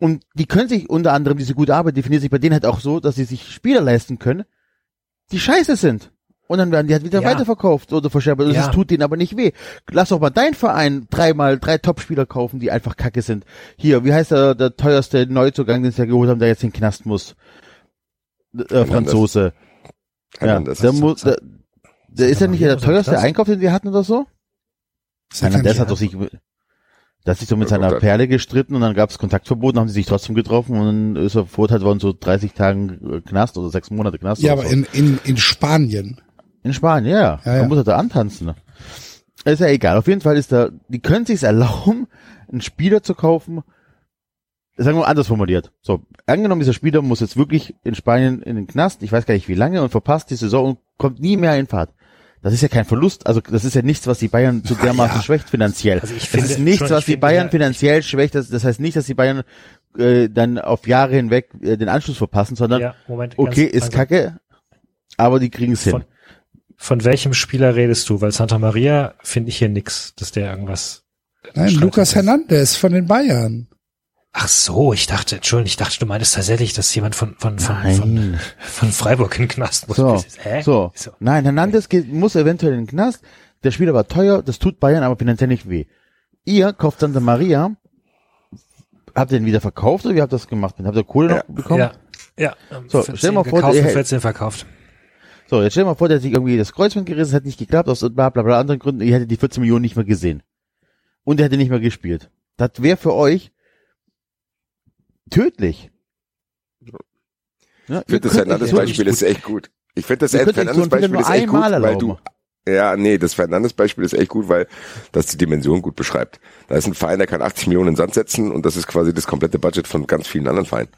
Und die können sich unter anderem, diese gute Arbeit definiert sich bei denen halt auch so, dass sie sich Spieler leisten können, die scheiße sind. Und dann werden die halt wieder Ja. weiterverkauft oder verscherbelt. Und Ja. das tut denen aber nicht weh. Lass doch mal dein Verein dreimal drei Topspieler kaufen, die einfach kacke sind. Hier, wie heißt der, der teuerste Neuzugang, den sie ja geholt haben, der jetzt in den Knast muss? Äh, Franzose. Ja, Hernandez der, muss, der, der ist ja nicht der teuerste Einkauf, den wir hatten oder so? Das hat doch sich, der hat sich so mit seiner Perle gestritten und dann gab es Kontaktverbot, dann haben sie sich trotzdem getroffen und dann ist er verurteilt worden zu 30 Tagen äh, Knast oder sechs Monate Knast. Ja, aber so. in, in, in Spanien. In Spanien, ja. Ja, ja. ja. Da muss er da antanzen. Ist ja egal. Auf jeden Fall ist da, die können sich's erlauben, einen Spieler zu kaufen. Sagen wir mal anders formuliert. So, angenommen, dieser Spieler muss jetzt wirklich in Spanien in den Knast, ich weiß gar nicht wie lange, und verpasst die Saison und kommt nie mehr in Fahrt. Das ist ja kein Verlust, also das ist ja nichts, was die Bayern zu dermaßen ja. schwächt finanziell. Also ich das finde- ist nichts, was die Bayern ja- finanziell schwächt. Das, das heißt nicht, dass die Bayern äh, dann auf Jahre hinweg äh, den Anschluss verpassen, sondern Ja, Moment. okay, ganz ist kacke, aber die kriegen's hin. Von, von welchem Spieler redest du? Weil Santa Maria finde ich hier nix, dass der irgendwas. Nein, Lukas das. Hernandez von den Bayern. Ach so, ich dachte, Entschuldigung, ich dachte, du meintest tatsächlich, dass jemand von, von, von, Nein. von, von Freiburg in den Knast muss. So, Hä? so. so. Nein, Hernandez geht, muss eventuell in den Knast. Der Spieler war teuer, das tut Bayern aber finanziell nicht weh. Ihr kauft Santa Maria. Habt ihr den wieder verkauft oder wie habt ihr das gemacht? Habt ihr Kohle noch bekommen? Ja. Ja. ähm, So, 14 stell mal vor, gekauft der- und 14 verkauft. So, jetzt stell mal vor, der hat sich irgendwie das Kreuzband gerissen, hat nicht geklappt, aus bla bla bla anderen Gründen, ihr hättet die 14 Millionen nicht mehr gesehen. Und er hätte nicht mehr gespielt. Das wäre für euch tödlich. Ja, Ich finde das Fernandes-Beispiel ist echt gut. Ich finde das Fernandes-Beispiel ist echt gut, weil du, ja, nee, das Fernandes-Beispiel ist echt gut, weil das die Dimension gut beschreibt. Da ist ein Verein, der kann 80 Millionen in den Sand setzen und das ist quasi das komplette Budget von ganz vielen anderen Vereinen.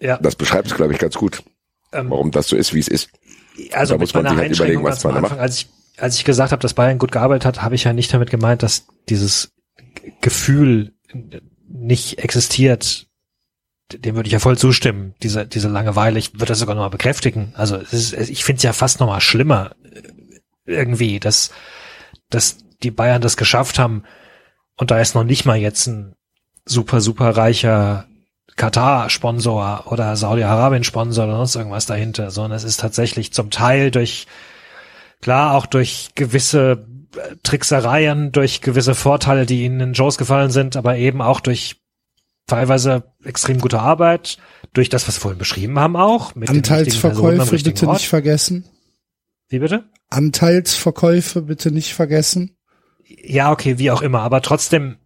Ja. Das beschreibt es, glaube ich, ganz gut, Ähm, warum das so ist, wie es ist. also da muss man sich halt überlegen, was man da Anfang, als ich, als ich gesagt habe, dass Bayern gut gearbeitet hat, habe ich ja nicht damit gemeint, dass dieses Gefühl nicht existiert. Dem würde ich ja voll zustimmen. Diese, diese Langeweile, ich würde das sogar nochmal bekräftigen. Also ist, ich finde es ja fast nochmal schlimmer äh, irgendwie, dass, dass die Bayern das geschafft haben und da ist noch nicht mal jetzt ein super, super reicher Katar-Sponsor oder Saudi-Arabien-Sponsor oder sonst irgendwas dahinter, sondern es ist tatsächlich zum Teil durch, klar, auch durch gewisse Tricksereien, durch gewisse Vorteile, die ihnen in Joes gefallen sind, aber eben auch durch teilweise extrem gute Arbeit, durch das, was wir vorhin beschrieben haben auch. Mit Anteilsverkäufe bitte Ort. nicht vergessen. Wie bitte? Anteilsverkäufe bitte nicht vergessen. Ja, okay, wie auch immer, aber trotzdem,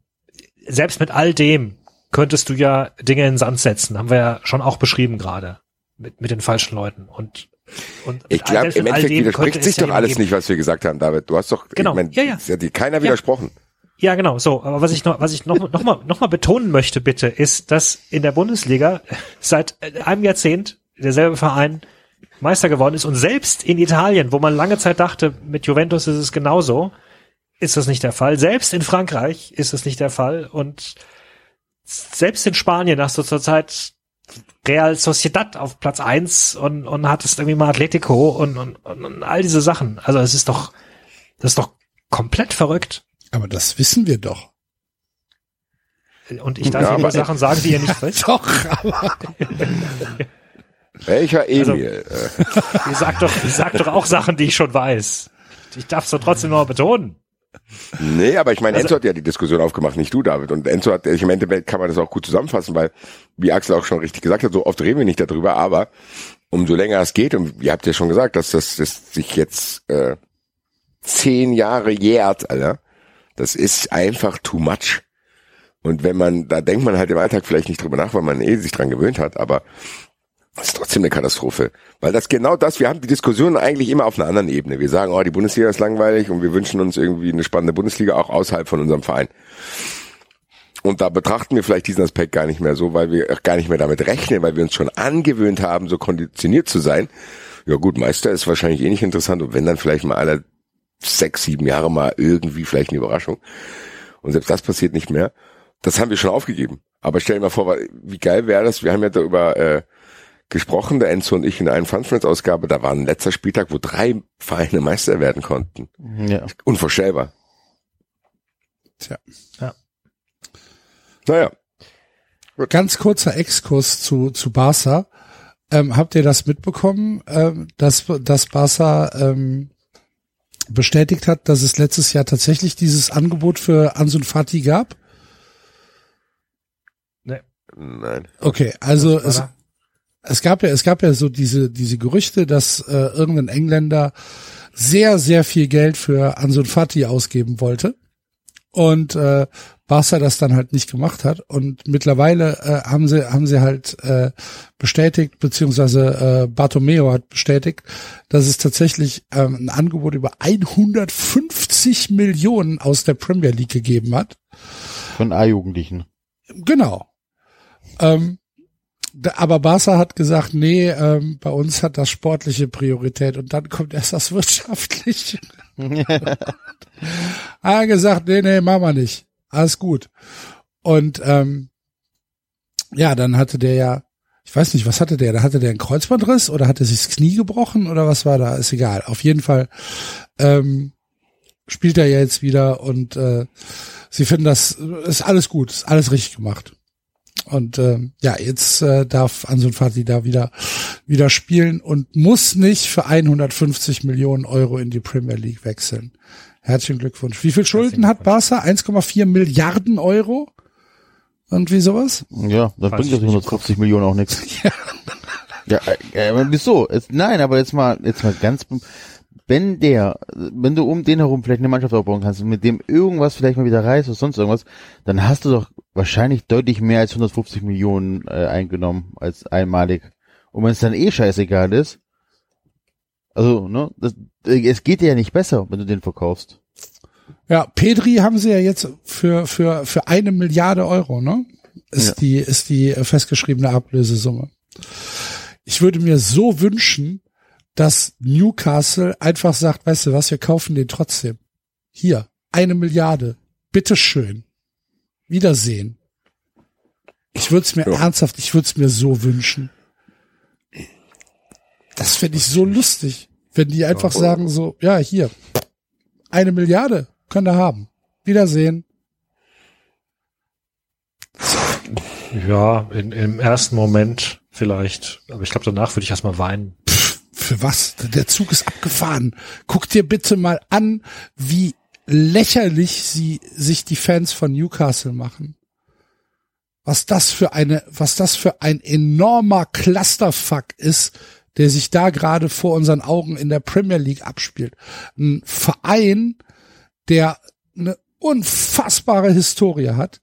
selbst mit all dem könntest du ja Dinge in den Sand setzen, haben wir ja schon auch beschrieben gerade, mit, mit den falschen Leuten und Ich glaube, im Endeffekt widerspricht sich es ja doch alles nicht, was wir gesagt haben, David. Du hast doch, Genau. ich mein, Ja, ja. hat dir keiner widersprochen. Ja, genau, so. Aber was ich noch, was ich noch, noch mal, noch mal betonen möchte, bitte, ist, dass in der Bundesliga seit einem Jahrzehnt derselbe Verein Meister geworden ist und selbst in Italien, wo man lange Zeit dachte, mit Juventus ist es genauso, ist das nicht der Fall. Selbst in Frankreich ist es nicht der Fall und selbst in Spanien hast du zurzeit Real Sociedad auf Platz eins und, und hattest irgendwie mal Atletico und, und, und, und all diese Sachen. Also es ist doch, das ist doch komplett verrückt. Aber das wissen wir doch. Und ich darf Ja, hier Sachen sagen, die ihr nicht *laughs* wisst. Doch, aber *laughs* Welcher Also- Emil? äh, Ich sag doch, ich sag doch auch Sachen, die ich schon weiß. Ich darf es doch trotzdem noch mal betonen. Nee, aber ich meine, Also- Enzo hat ja die Diskussion aufgemacht, nicht du, David. Und Enzo hat, ich im Endeffekt kann man das auch gut zusammenfassen, weil, wie Axel auch schon richtig gesagt hat, so oft reden wir nicht darüber, aber umso länger es geht, und ihr habt ja schon gesagt, dass das, das sich jetzt äh, zehn Jahre jährt, Alter, das ist einfach too much. Und wenn man, da denkt man halt im Alltag vielleicht nicht drüber nach, weil man eh sich dran gewöhnt hat, aber das ist trotzdem eine Katastrophe. Weil das genau das, wir haben die Diskussion eigentlich immer auf einer anderen Ebene. Wir sagen, oh, die Bundesliga ist langweilig und wir wünschen uns irgendwie eine spannende Bundesliga auch außerhalb von unserem Verein. Und da betrachten wir vielleicht diesen Aspekt gar nicht mehr so, weil wir gar nicht mehr damit rechnen, weil wir uns schon angewöhnt haben, so konditioniert zu sein. Ja gut, Meister ist wahrscheinlich eh nicht interessant und wenn dann vielleicht mal alle sechs, sieben Jahre mal irgendwie vielleicht eine Überraschung. Und selbst das passiert nicht mehr. Das haben wir schon aufgegeben. Aber stell dir mal vor, wie geil wäre das? Wir haben ja darüber äh, gesprochen, der Enzo und ich in einer Fun Friends Ausgabe. Da war ein letzter Spieltag, wo drei Vereine Meister werden konnten. Ja. Unvorstellbar. Tja. Ja. Naja, ganz kurzer Exkurs zu, zu Barca. Ähm, habt ihr das mitbekommen, ähm, dass, dass Barca ähm, bestätigt hat, dass es letztes Jahr tatsächlich dieses Angebot für Ansun Fati gab? nein. Okay, also es? Es gab ja, es gab ja so diese, diese Gerüchte, dass äh, irgendein Engländer sehr, sehr viel Geld für Ansun Fati ausgeben wollte und äh, Barca das dann halt nicht gemacht hat und mittlerweile äh, haben sie haben sie halt äh, bestätigt beziehungsweise äh, Bartomeo hat bestätigt, dass es tatsächlich ähm, ein Angebot über 150 Millionen aus der Premier League gegeben hat. Von A-Jugendlichen. Genau. Ähm, aber Barca hat gesagt, nee, ähm, bei uns hat das sportliche Priorität und dann kommt erst das wirtschaftliche. *laughs* er hat gesagt, nee, nee, machen wir nicht. Alles gut. Und ähm, ja, dann hatte der ja, ich weiß nicht, was hatte der? Da hatte der einen Kreuzbandriss oder hatte sich das Knie gebrochen oder was war da? Ist egal. Auf jeden Fall ähm, spielt er ja jetzt wieder und äh, sie finden das ist alles gut, ist alles richtig gemacht. Und ähm, ja, jetzt äh, darf Ansun Fati da wieder wieder spielen und muss nicht für 150 Millionen Euro in die Premier League wechseln. Herzlichen Glückwunsch. Wie viel Schulden hat Barca? 1,4 Milliarden Euro? Irgendwie sowas? Ja, dann bringt das nicht. 150 Millionen auch nichts. *laughs* Ja, äh, äh, wieso? Es, nein, aber jetzt mal, jetzt mal ganz, wenn der, wenn du um den herum vielleicht eine Mannschaft aufbauen kannst und mit dem irgendwas vielleicht mal wieder reißt oder sonst irgendwas, dann hast du doch wahrscheinlich deutlich mehr als 150 Millionen äh, eingenommen als einmalig. Und wenn es dann eh scheißegal ist, also, ne, das, äh, es geht dir ja nicht besser, wenn du den verkaufst. Ja, Pedri haben sie ja jetzt für, für, für eine Milliarde Euro, ne? Ist Ja. die, ist die festgeschriebene Ablösesumme. Ich würde mir so wünschen, dass Newcastle einfach sagt, weißt du was, wir kaufen den trotzdem. Hier, eine Milliarde. Bitteschön. Wiedersehen. Ich würde es mir Ja. ernsthaft, ich würde es mir so wünschen. Das fände ich so lustig, wenn die einfach sagen so, ja, hier, eine Milliarde könnt ihr haben. Wiedersehen. Ja, in, im ersten Moment vielleicht. Aber ich glaube, danach würde ich erstmal weinen. Für was? Der Zug ist abgefahren. Guck dir bitte mal an, wie lächerlich sie sich die Fans von Newcastle machen. Was das für eine, was das für ein enormer Clusterfuck ist, der sich da gerade vor unseren Augen in der Premier League abspielt. Ein Verein, der eine unfassbare Historie hat,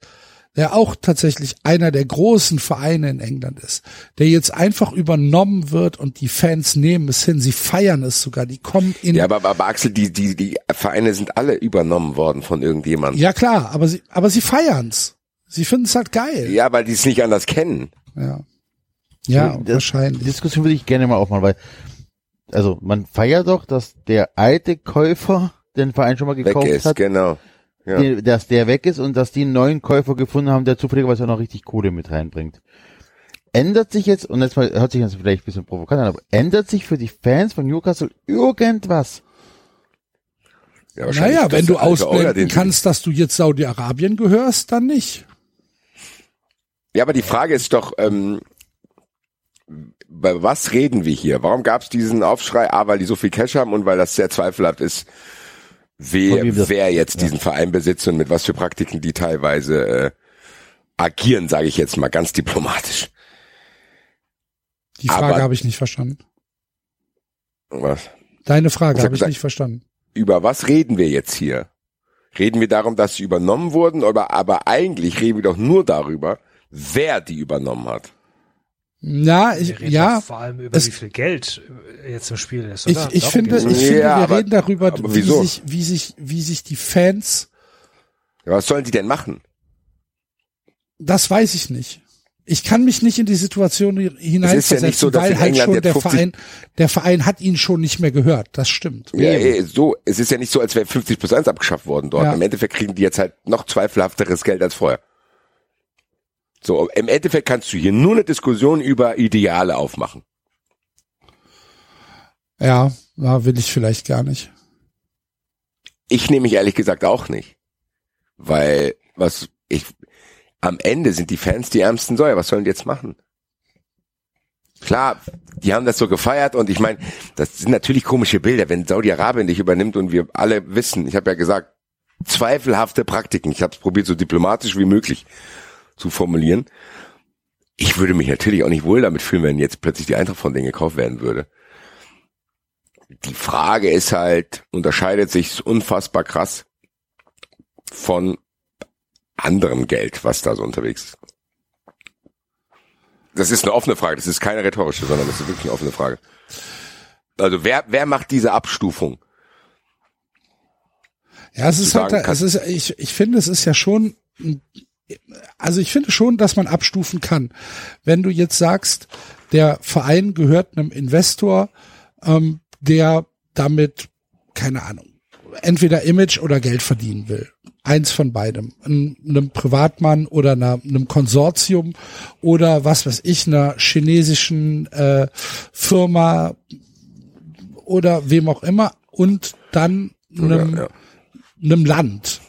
der auch tatsächlich einer der großen Vereine in England ist, der jetzt einfach übernommen wird und die Fans nehmen es hin, sie feiern es sogar, die kommen in Ja, aber, aber Axel, die, die, die Vereine sind alle übernommen worden von irgendjemandem. Ja klar, aber sie aber sie feiern's. Sie finden es halt geil. Ja, weil die es nicht anders kennen. Ja. Ja, Das- Die wahrscheinlich. Diskussion würde ich gerne mal aufmachen, weil, also man feiert doch, dass der alte Käufer den Verein schon mal Weg gekauft ist, hat. genau. Ja. dass der weg ist und dass die einen neuen Käufer gefunden haben, der zufälligerweise auch noch richtig Kohle mit reinbringt. Ändert sich jetzt, und jetzt mal, hört sich jetzt vielleicht ein bisschen provokant an, aber ändert sich für die Fans von Newcastle irgendwas? Ja, Naja, wenn du ausblenden den- kannst, dass du jetzt Saudi-Arabien gehörst, dann nicht. Ja, aber die Frage ist doch, ähm, bei was reden wir hier? Warum gab es diesen Aufschrei? A, weil die so viel Cash haben und weil das sehr zweifelhaft ist, wer, wer jetzt diesen Verein besitzt und mit was für Praktiken die teilweise äh, agieren, sage ich jetzt mal ganz diplomatisch. Die Frage habe ich nicht verstanden. Was? Deine Frage hab habe ich nicht verstanden. Über was reden wir jetzt hier? Reden wir darum, dass sie übernommen wurden, oder aber eigentlich reden wir doch nur darüber, wer die übernommen hat. Na, Wir ich, reden ja, vor allem über es- wie viel Geld äh, jetzt im Spiel ist. ich, Oder? ich Darum finde, ich Ja, finde, wir aber- reden darüber, aber wie sich, wie sich, wie sich die Fans, Ja, was sollen die denn machen? das weiß ich nicht. Ich kann mich nicht in die Situation Es ist ja hineinversetzen, nicht so, dass weil in halt England schon der 50 Verein, der Verein hat ihn schon nicht mehr gehört. Das stimmt. Ja, eh, so, es ist ja nicht so, als wäre 50 plus 1 abgeschafft worden dort. Ja. Im Endeffekt kriegen die jetzt halt noch zweifelhafteres Geld als vorher. So, im Endeffekt kannst du hier nur eine Diskussion über Ideale aufmachen. Ja, na, will ich vielleicht gar nicht. Ich nehme mich ehrlich gesagt auch nicht. Weil, was, ich, am Ende sind die Fans die ärmsten Säuer. Was sollen die jetzt machen? Klar, die haben das so gefeiert und ich meine, das sind natürlich komische Bilder, wenn Saudi-Arabien dich übernimmt und wir alle wissen, ich habe ja gesagt, zweifelhafte Praktiken. Ich habe es probiert, so diplomatisch wie möglich zu formulieren. Ich würde mich natürlich auch nicht wohl damit fühlen, wenn jetzt plötzlich die Eintracht von denen gekauft werden würde. Die Frage ist halt, unterscheidet sich unfassbar krass von anderem Geld, was da so unterwegs ist. Das ist eine offene Frage, das ist keine rhetorische, sondern das ist wirklich eine offene Frage. Also wer, wer macht diese Abstufung? Ja, es ist halt, es ist, ich, ich finde, es ist ja schon, also ich finde schon, dass man abstufen kann. Wenn du jetzt sagst, der Verein gehört einem Investor, ähm, der damit, keine Ahnung, entweder Image oder Geld verdienen will. Eins von beidem. Ein- Einem Privatmann oder einer, einem Konsortium oder was weiß ich, einer chinesischen äh, Firma oder wem auch immer und dann einem, ja. einem Land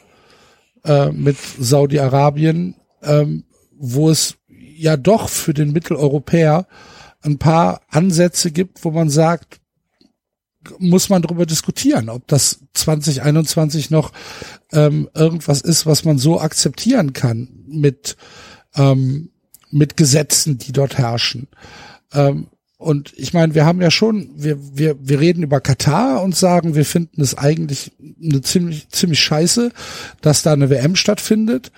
äh, mit Saudi-Arabien, ähm, wo es ja doch für den Mitteleuropäer ein paar Ansätze gibt, wo man sagt, muss man darüber diskutieren, ob das 2021 noch ähm, irgendwas ist, was man so akzeptieren kann mit ähm, mit Gesetzen, die dort herrschen. Ähm, und ich meine, wir haben ja schon, wir, wir, wir reden über Katar und sagen, wir finden es eigentlich eine ziemlich, ziemlich scheiße, dass da eine WM stattfindet.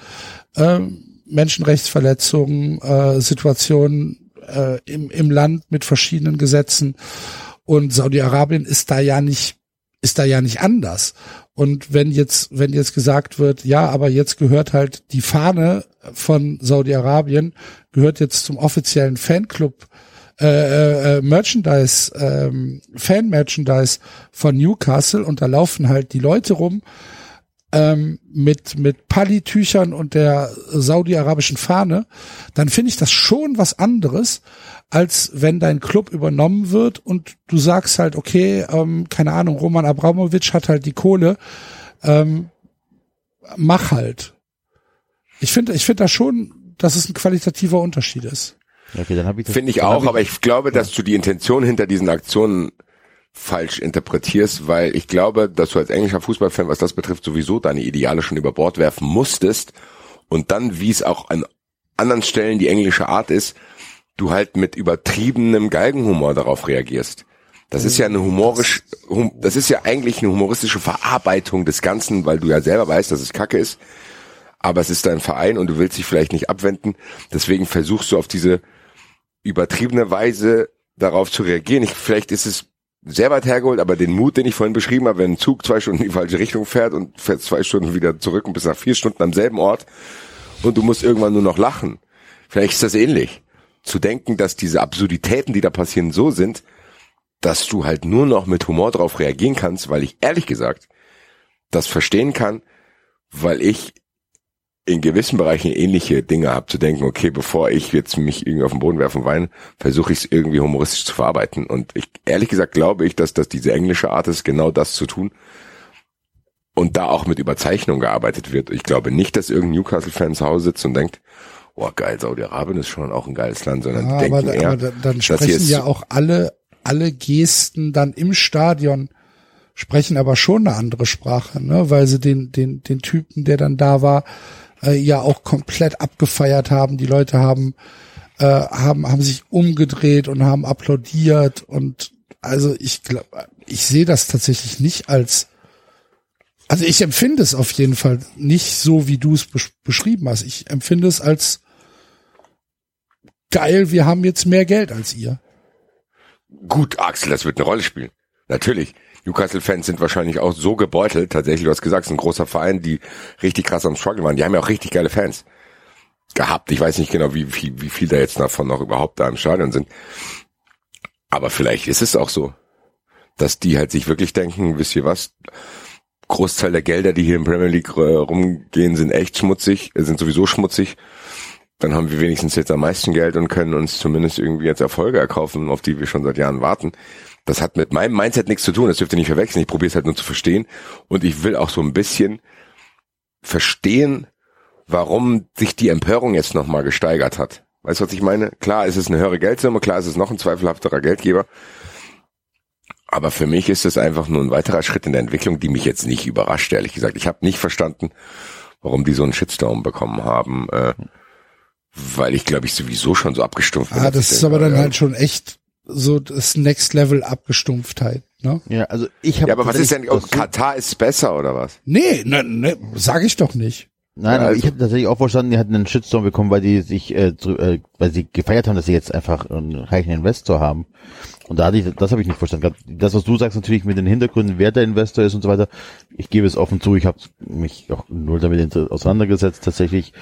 Ähm, Menschenrechtsverletzungen, äh, Situationen äh, im, im Land mit verschiedenen Gesetzen. Und Saudi-Arabien ist da ja nicht, ist da ja nicht anders. Und wenn jetzt, wenn jetzt gesagt wird, ja, aber jetzt gehört halt die Fahne von Saudi-Arabien, gehört jetzt zum offiziellen Fanclub äh, äh, Merchandise, ähm, Fan-Merchandise von Newcastle und da laufen halt die Leute rum ähm, mit, mit Pali-Tüchern und der saudi-arabischen Fahne, dann finde ich das schon was anderes, als wenn dein Club übernommen wird und du sagst halt, okay, ähm, keine Ahnung, Roman Abramowitsch hat halt die Kohle, ähm, mach halt. Ich finde, ich finde da schon, dass es ein qualitativer Unterschied ist. Okay, dann habe ich das. Finde ich auch, aber ich glaube, dass du die Intention hinter diesen Aktionen falsch interpretierst, weil ich glaube, dass du als englischer Fußballfan, was das betrifft, sowieso deine Ideale schon über Bord werfen musstest und dann, wie es auch an anderen Stellen die englische Art ist, du halt mit übertriebenem Galgenhumor darauf reagierst. Das ist ja eine humorisch, hum, das ist ja eigentlich eine humoristische Verarbeitung des Ganzen, weil du ja selber weißt, dass es Kacke ist. Aber es ist dein Verein und du willst dich vielleicht nicht abwenden. Deswegen versuchst du auf diese übertriebene Weise darauf zu reagieren. Ich, vielleicht ist es sehr weit hergeholt, aber den Mut, den ich vorhin beschrieben habe, wenn ein Zug zwei Stunden in die falsche Richtung fährt und fährt zwei Stunden wieder zurück und bis nach vier Stunden am selben Ort und du musst irgendwann nur noch lachen. Vielleicht ist das ähnlich. Zu denken, dass diese Absurditäten, die da passieren, so sind, dass du halt nur noch mit Humor darauf reagieren kannst, weil ich ehrlich gesagt das verstehen kann, weil ich in gewissen Bereichen ähnliche Dinge habe, zu denken, okay, bevor ich jetzt mich irgendwie auf den Boden werfe und weine, versuche ich es irgendwie humoristisch zu verarbeiten. Und ich, ehrlich gesagt glaube ich, dass das diese englische Art ist, genau das zu tun. Und da auch mit Überzeichnung gearbeitet wird. Ich glaube nicht, dass irgendein Newcastle-Fan zu Hause sitzt und denkt, oh geil, Saudi-Arabien ist schon auch ein geiles Land, sondern Ja, denken aber, eher, aber dann- sprechen ja auch alle, alle Gesten dann im Stadion sprechen aber schon eine andere Sprache, ne? weil sie den, den, den Typen, der dann da war, äh, ja auch komplett abgefeiert haben. Die Leute haben, äh, haben, haben sich umgedreht und haben applaudiert und also ich glaube, ich sehe das tatsächlich nicht als, also ich empfinde es auf jeden Fall nicht so, wie du es besch beschrieben hast. Ich empfinde es als geil, wir haben jetzt mehr Geld als ihr. Gut, Axel, das wird eine Rolle spielen. Natürlich. Newcastle-Fans sind wahrscheinlich auch so gebeutelt. Tatsächlich, du hast gesagt, es ist ein großer Verein, die richtig krass am Struggle waren. Die haben ja auch richtig geile Fans gehabt. Ich weiß nicht genau, wie viel, wie viel da jetzt davon noch überhaupt da im Stadion sind. Aber vielleicht ist es auch so, dass die halt sich wirklich denken, wisst ihr was? Großteil der Gelder, die hier im Premier League äh, rumgehen, sind echt schmutzig, äh, sind sowieso schmutzig. Dann haben wir wenigstens jetzt am meisten Geld und können uns zumindest irgendwie jetzt Erfolge erkaufen, auf die wir schon seit Jahren warten. Das hat mit meinem Mindset nichts zu tun, das dürft ihr nicht verwechseln. Ich probiere es halt nur zu verstehen. Und ich will auch so ein bisschen verstehen, warum sich die Empörung jetzt nochmal gesteigert hat. Weißt du, was ich meine? Klar ist es eine höhere Geldsumme, klar ist es noch ein zweifelhafterer Geldgeber. Aber für mich ist es einfach nur ein weiterer Schritt in der Entwicklung, die mich jetzt nicht überrascht, ehrlich gesagt. Ich habe nicht verstanden, warum die so einen Shitstorm bekommen haben, äh, weil ich, glaube ich, sowieso schon so abgestumpft bin. Ah, das ist aber dann ja, halt schon echt so das Next Level Abgestumpftheit, ne? Ja, also ich habe Ja, aber was ist denn, oh, Katar ist besser oder was? Nee, ne, ne, sag ich doch nicht. Nein, Ja, aber ich also- habe tatsächlich auch verstanden, die hatten einen Shitstorm bekommen, weil die sich, äh, zu, äh, weil sie gefeiert haben, dass sie jetzt einfach einen reichen Investor haben. Und da hatte ich, das habe ich nicht verstanden. Das, was du sagst, natürlich mit den Hintergründen, wer der Investor ist und so weiter. Ich gebe es offen zu, ich habe mich auch null damit auseinandergesetzt. Tatsächlich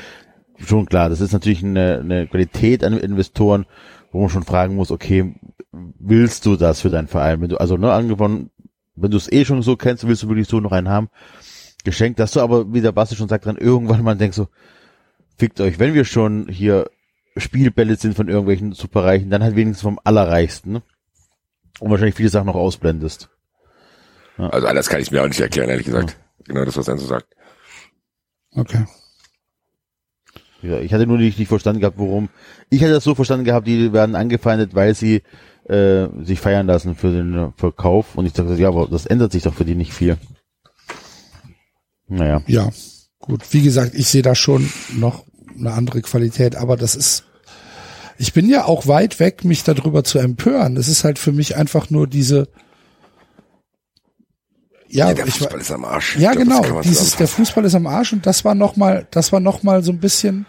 schon klar, das ist natürlich eine, eine Qualität an Investoren, wo man schon fragen muss, okay, willst du das für deinen Verein? Wenn du, also ne, angefangen, wenn du es eh schon so kennst, willst du wirklich so noch einen haben? geschenkt, dass du aber, wie der Basti schon sagt, dann irgendwann mal denkst so, fickt euch, wenn wir schon hier Spielbälle sind von irgendwelchen Superreichen, dann halt wenigstens vom Allerreichsten. Ne? Und wahrscheinlich viele Sachen noch ausblendest. Also anders kann ich mir auch nicht erklären, ehrlich gesagt. Genau das, was Enzo sagt. Okay. Ja, ich hatte nur nicht, nicht verstanden gehabt, warum. Ich hatte das so verstanden gehabt, die werden angefeindet, weil sie äh, sich feiern lassen für den Verkauf. Und ich dachte, ja, aber das ändert sich doch für die nicht viel. Naja. Ja, gut. Wie gesagt, ich sehe da schon noch eine andere Qualität, aber das ist, ich bin ja auch weit weg, mich darüber zu empören. Das ist halt für mich einfach nur diese, ja, Ja, der ich, Fußball ist am Arsch. ja glaub, genau, dieses, der. Fußball ist am Arsch und das war noch mal, das war noch mal so ein bisschen,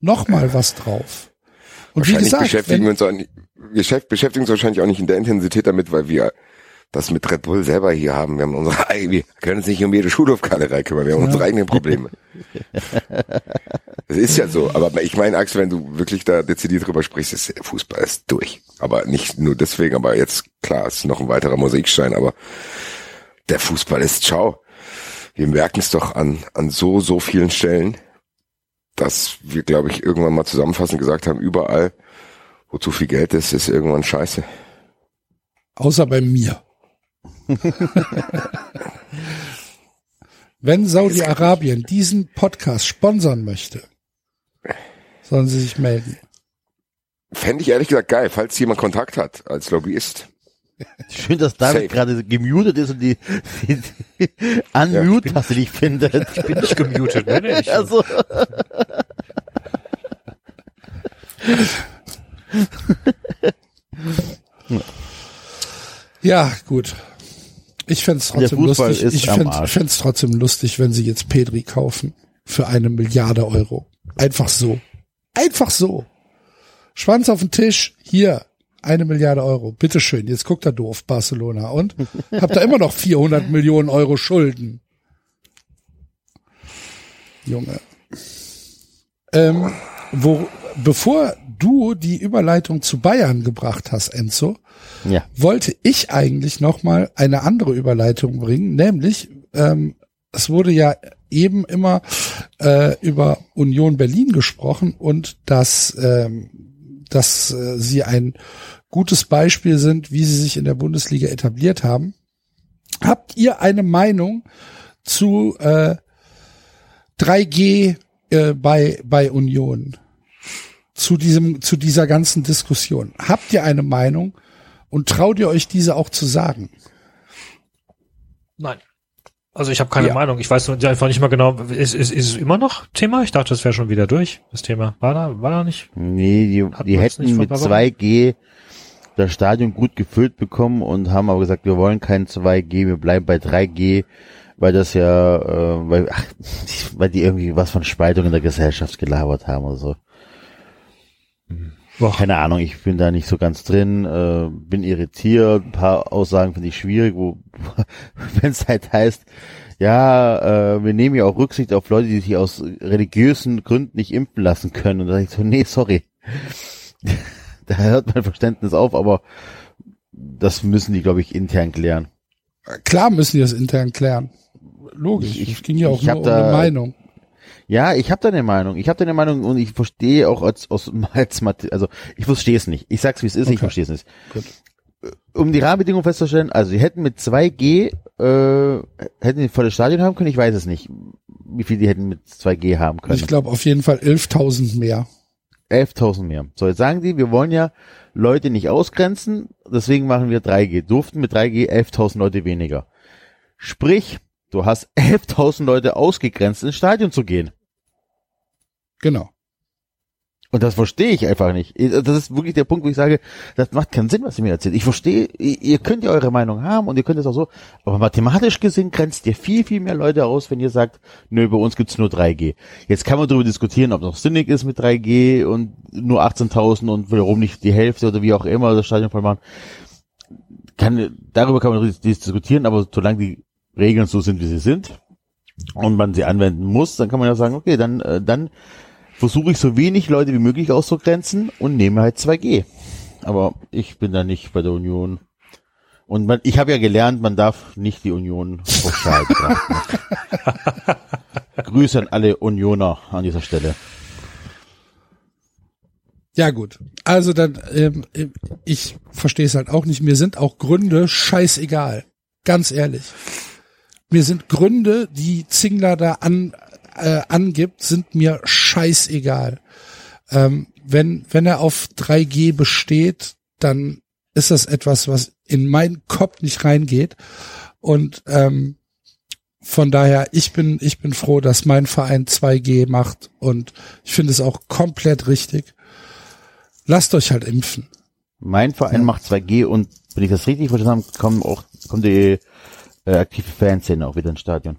noch mal was drauf. Und wie Wahrscheinlich gesagt, beschäftigen wir wenn, uns auch nicht, wir beschäft- beschäftigen uns wahrscheinlich auch nicht in der Intensität damit, weil wir das mit Red Bull selber hier haben. Wir haben unsere *laughs* eigene, wir können uns nicht um jede Schulhofkalerei kümmern, wir haben unsere eigenen Probleme. Das ist ja so, aber ich meine, Axel, wenn du wirklich da dezidiert drüber sprichst, ist Fußball ist durch. Aber nicht nur deswegen, aber jetzt, klar, ist noch ein weiterer Mosaikstein, aber der Fußball ist ciao. Wir merken es doch an, an so, so vielen Stellen, dass wir, glaube ich, irgendwann mal zusammenfassend gesagt haben, überall, wo zu viel Geld ist, ist irgendwann scheiße. außer bei mir. Wenn Saudi-Arabien diesen Podcast sponsern möchte, sollen sie sich melden. Fände ich ehrlich gesagt geil, falls jemand Kontakt hat als Lobbyist. Schön, dass David Safe. gerade gemutet ist und die, die, die Unmute-Taste nicht findet. Ich bin nicht gemutet, ne? Ich, *laughs* Also, *laughs* *laughs* Ja, gut. Ich fänd's Der trotzdem lustig. Ich Arsch. fänd's trotzdem lustig, wenn sie jetzt Pedri kaufen. Für eine Milliarde Euro. Einfach so. Einfach so. Schwanz auf den Tisch. Hier. Eine Milliarde Euro. Bitteschön. Jetzt guckt er doof, Barcelona. Und? Habt ihr immer noch 400 *laughs* Millionen Euro Schulden. Junge. Ähm, wo, bevor du die Überleitung zu Bayern gebracht hast, Enzo, ja. wollte ich eigentlich noch mal eine andere Überleitung bringen, nämlich ähm, es wurde ja eben immer äh, über Union Berlin gesprochen und dass, ähm, dass äh, sie ein gutes Beispiel sind, wie sie sich in der Bundesliga etabliert haben. Habt ihr eine Meinung zu äh, 3G äh, bei, bei Union? Zu diesem, zu dieser ganzen Diskussion. Habt ihr eine Meinung und traut ihr euch diese auch zu sagen? Nein. Also ich habe keine Ja. Meinung. Ich weiß einfach nicht mal genau. Ist, ist, ist es immer noch Thema? Ich dachte, das wäre schon wieder durch. Das Thema war da, war da nicht? Nee, die, Hat die hätten mit ein paar Wochen? 2G das Stadion gut gefüllt bekommen und haben aber gesagt, wir wollen kein 2G, wir bleiben bei 3G, weil das ja, äh, weil, ach, *laughs* weil die irgendwie was von Spaltung in der Gesellschaft gelabert haben oder so. Boah. Keine Ahnung, ich bin da nicht so ganz drin, äh, bin irritiert, ein paar Aussagen finde ich schwierig, wo *laughs* wenn es halt heißt, ja, äh, wir nehmen ja auch Rücksicht auf Leute, die sich aus religiösen Gründen nicht impfen lassen können. Und da ich so, nee, sorry. *laughs* da hört mein Verständnis auf, aber das müssen die, glaube ich, intern klären. Klar müssen die das intern klären. Logisch. Ich- es ging ja auch ich nur um eine da- Meinung. Ja, ich habe da eine Meinung. Ich habe da eine Meinung und ich verstehe auch als, aus, als Mathe- also ich verstehe es nicht. Ich sag's wie es ist, ich Okay. verstehe es nicht. Gut. Um die Rahmenbedingungen festzustellen, also sie hätten mit 2G äh, hätten die volles Stadion haben können, ich weiß es nicht, wie viel die hätten mit 2G haben können. Ich glaube auf jeden Fall 11.000 mehr. 11.000 mehr. So, jetzt sagen die, wir wollen ja Leute nicht ausgrenzen, deswegen machen wir 3G. Durften mit 3G 11.000 Leute weniger. Sprich, du hast 11.000 Leute ausgegrenzt, ins Stadion zu gehen. Genau. Und das verstehe ich einfach nicht. Das ist wirklich der Punkt, wo ich sage, das macht keinen Sinn, was ihr mir erzählt. Ich verstehe, ihr könnt ja eure Meinung haben und ihr könnt es auch so, aber mathematisch gesehen grenzt ihr viel, viel mehr Leute aus, wenn ihr sagt, nö, bei uns gibt's nur 3G. Jetzt kann man darüber diskutieren, ob noch sinnig ist mit 3G und nur 18.000 und warum nicht die Hälfte oder wie auch immer das Stadion voll machen. Kann, darüber kann man dis- diskutieren, aber solange die Regeln so sind, wie sie sind und man sie anwenden muss, dann kann man ja sagen, okay, dann, äh, dann versuche ich so wenig Leute wie möglich auszugrenzen und nehme halt 2G. Aber ich bin da nicht bei der Union. Und man, ich habe ja gelernt, man darf nicht die Union pauschal betrachten. *laughs* Grüße an alle Unioner an dieser Stelle. Ja gut. Also dann, ähm, ich verstehe es halt auch nicht. Mir sind auch Gründe scheißegal. Ganz ehrlich. Mir sind Gründe, die Zingler da an, äh, angibt, sind mir scheißegal. Ähm, wenn, wenn er auf 3G besteht, dann ist das etwas, was in meinen Kopf nicht reingeht. Und ähm, von daher, ich bin, ich bin froh, dass mein Verein 2G macht und ich finde es auch komplett richtig. Lasst euch halt impfen. Mein Verein macht 2G und wenn ich das richtig verstanden habe, kommen auch, kommt die äh, aktive Fanszene auch wieder ins Stadion.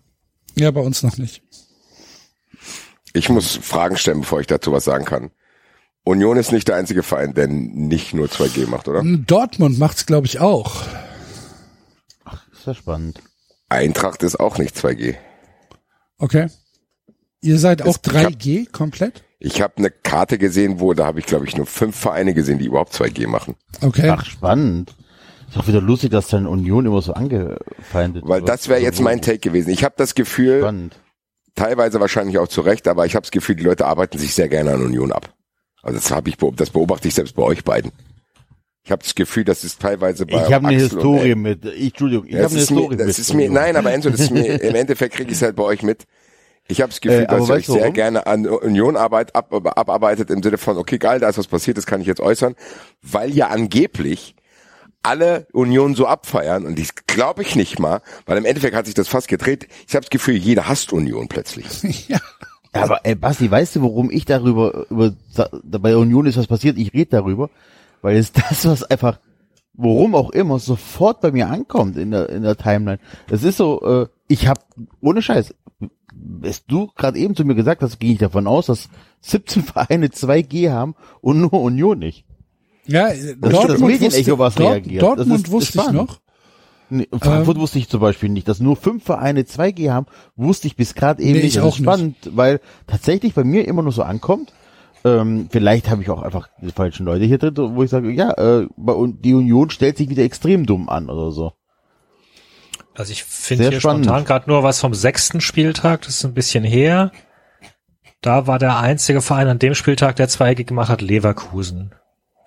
Ja, bei uns noch nicht. Ich muss Fragen stellen, bevor ich dazu was sagen kann. Union ist nicht der einzige Verein, der nicht nur 2G macht, oder? Dortmund macht's, glaube ich, auch. Ist ja spannend. Eintracht ist auch nicht 2G. Okay. Ihr seid auch ich hab- 3G komplett? Ich habe eine Karte gesehen, wo da habe ich glaube ich nur fünf Vereine gesehen, die überhaupt 2G machen. Okay. Ach, spannend. Ist auch wieder lustig, dass dann Union immer so angefeindet Weil wird. das wäre jetzt mein Take gewesen. Ich habe das Gefühl, Spannend. teilweise wahrscheinlich auch zu Recht, aber ich habe das Gefühl, die Leute arbeiten sich sehr gerne an Union ab. Also das habe ich das beobachte ich selbst bei euch beiden. Ich habe das Gefühl, das ist teilweise bei Ich habe eine Historie mit. Ich, Entschuldigung, ich habe das eine mir, Historie das mit. ist mir, nein, aber Enzo, das ist mir, im Endeffekt kriege ich es halt bei euch mit. Ich habe das Gefühl, Äh, dass ihr euch sehr warum? gerne an Unionarbeit ab, abarbeitet im Sinne von, okay, geil, da ist was passiert, das kann ich jetzt äußern, weil ja angeblich alle Union so abfeiern und das glaube ich nicht mal, weil im Endeffekt hat sich das fast gedreht. Ich habe das Gefühl, jeder hasst Union plötzlich. *laughs* ja. Aber ey, Basti, weißt du, warum ich darüber, über, bei Union ist was passiert, ich rede darüber, weil es *laughs* das, was einfach, worum auch immer, sofort bei mir ankommt in der, in der Timeline. Es ist so, äh, ich habe, ohne Scheiß, was du gerade eben zu mir gesagt hast, ging ich davon aus, dass 17 Vereine 2G haben und nur Union nicht. Ja, das Dortmund Medienecho, wusste, was Dort, reagiert. Dortmund Das ist- wusste ist ich spannend. noch. Nee, Frankfurt wusste ich zum Beispiel nicht, dass nur fünf Vereine 2G haben, wusste ich bis gerade eben Nee, nicht. ich Das auch ist spannend, weil tatsächlich bei mir immer nur so ankommt. Ähm, vielleicht habe ich auch einfach die falschen Leute hier drin, wo ich sage, ja, äh, die Union stellt sich wieder extrem dumm an oder so. Also ich finde hier spannend. spontan gerade nur was vom sechsten Spieltag, das ist ein bisschen her. Da war der einzige Verein an dem Spieltag, der 2G gemacht hat, Leverkusen.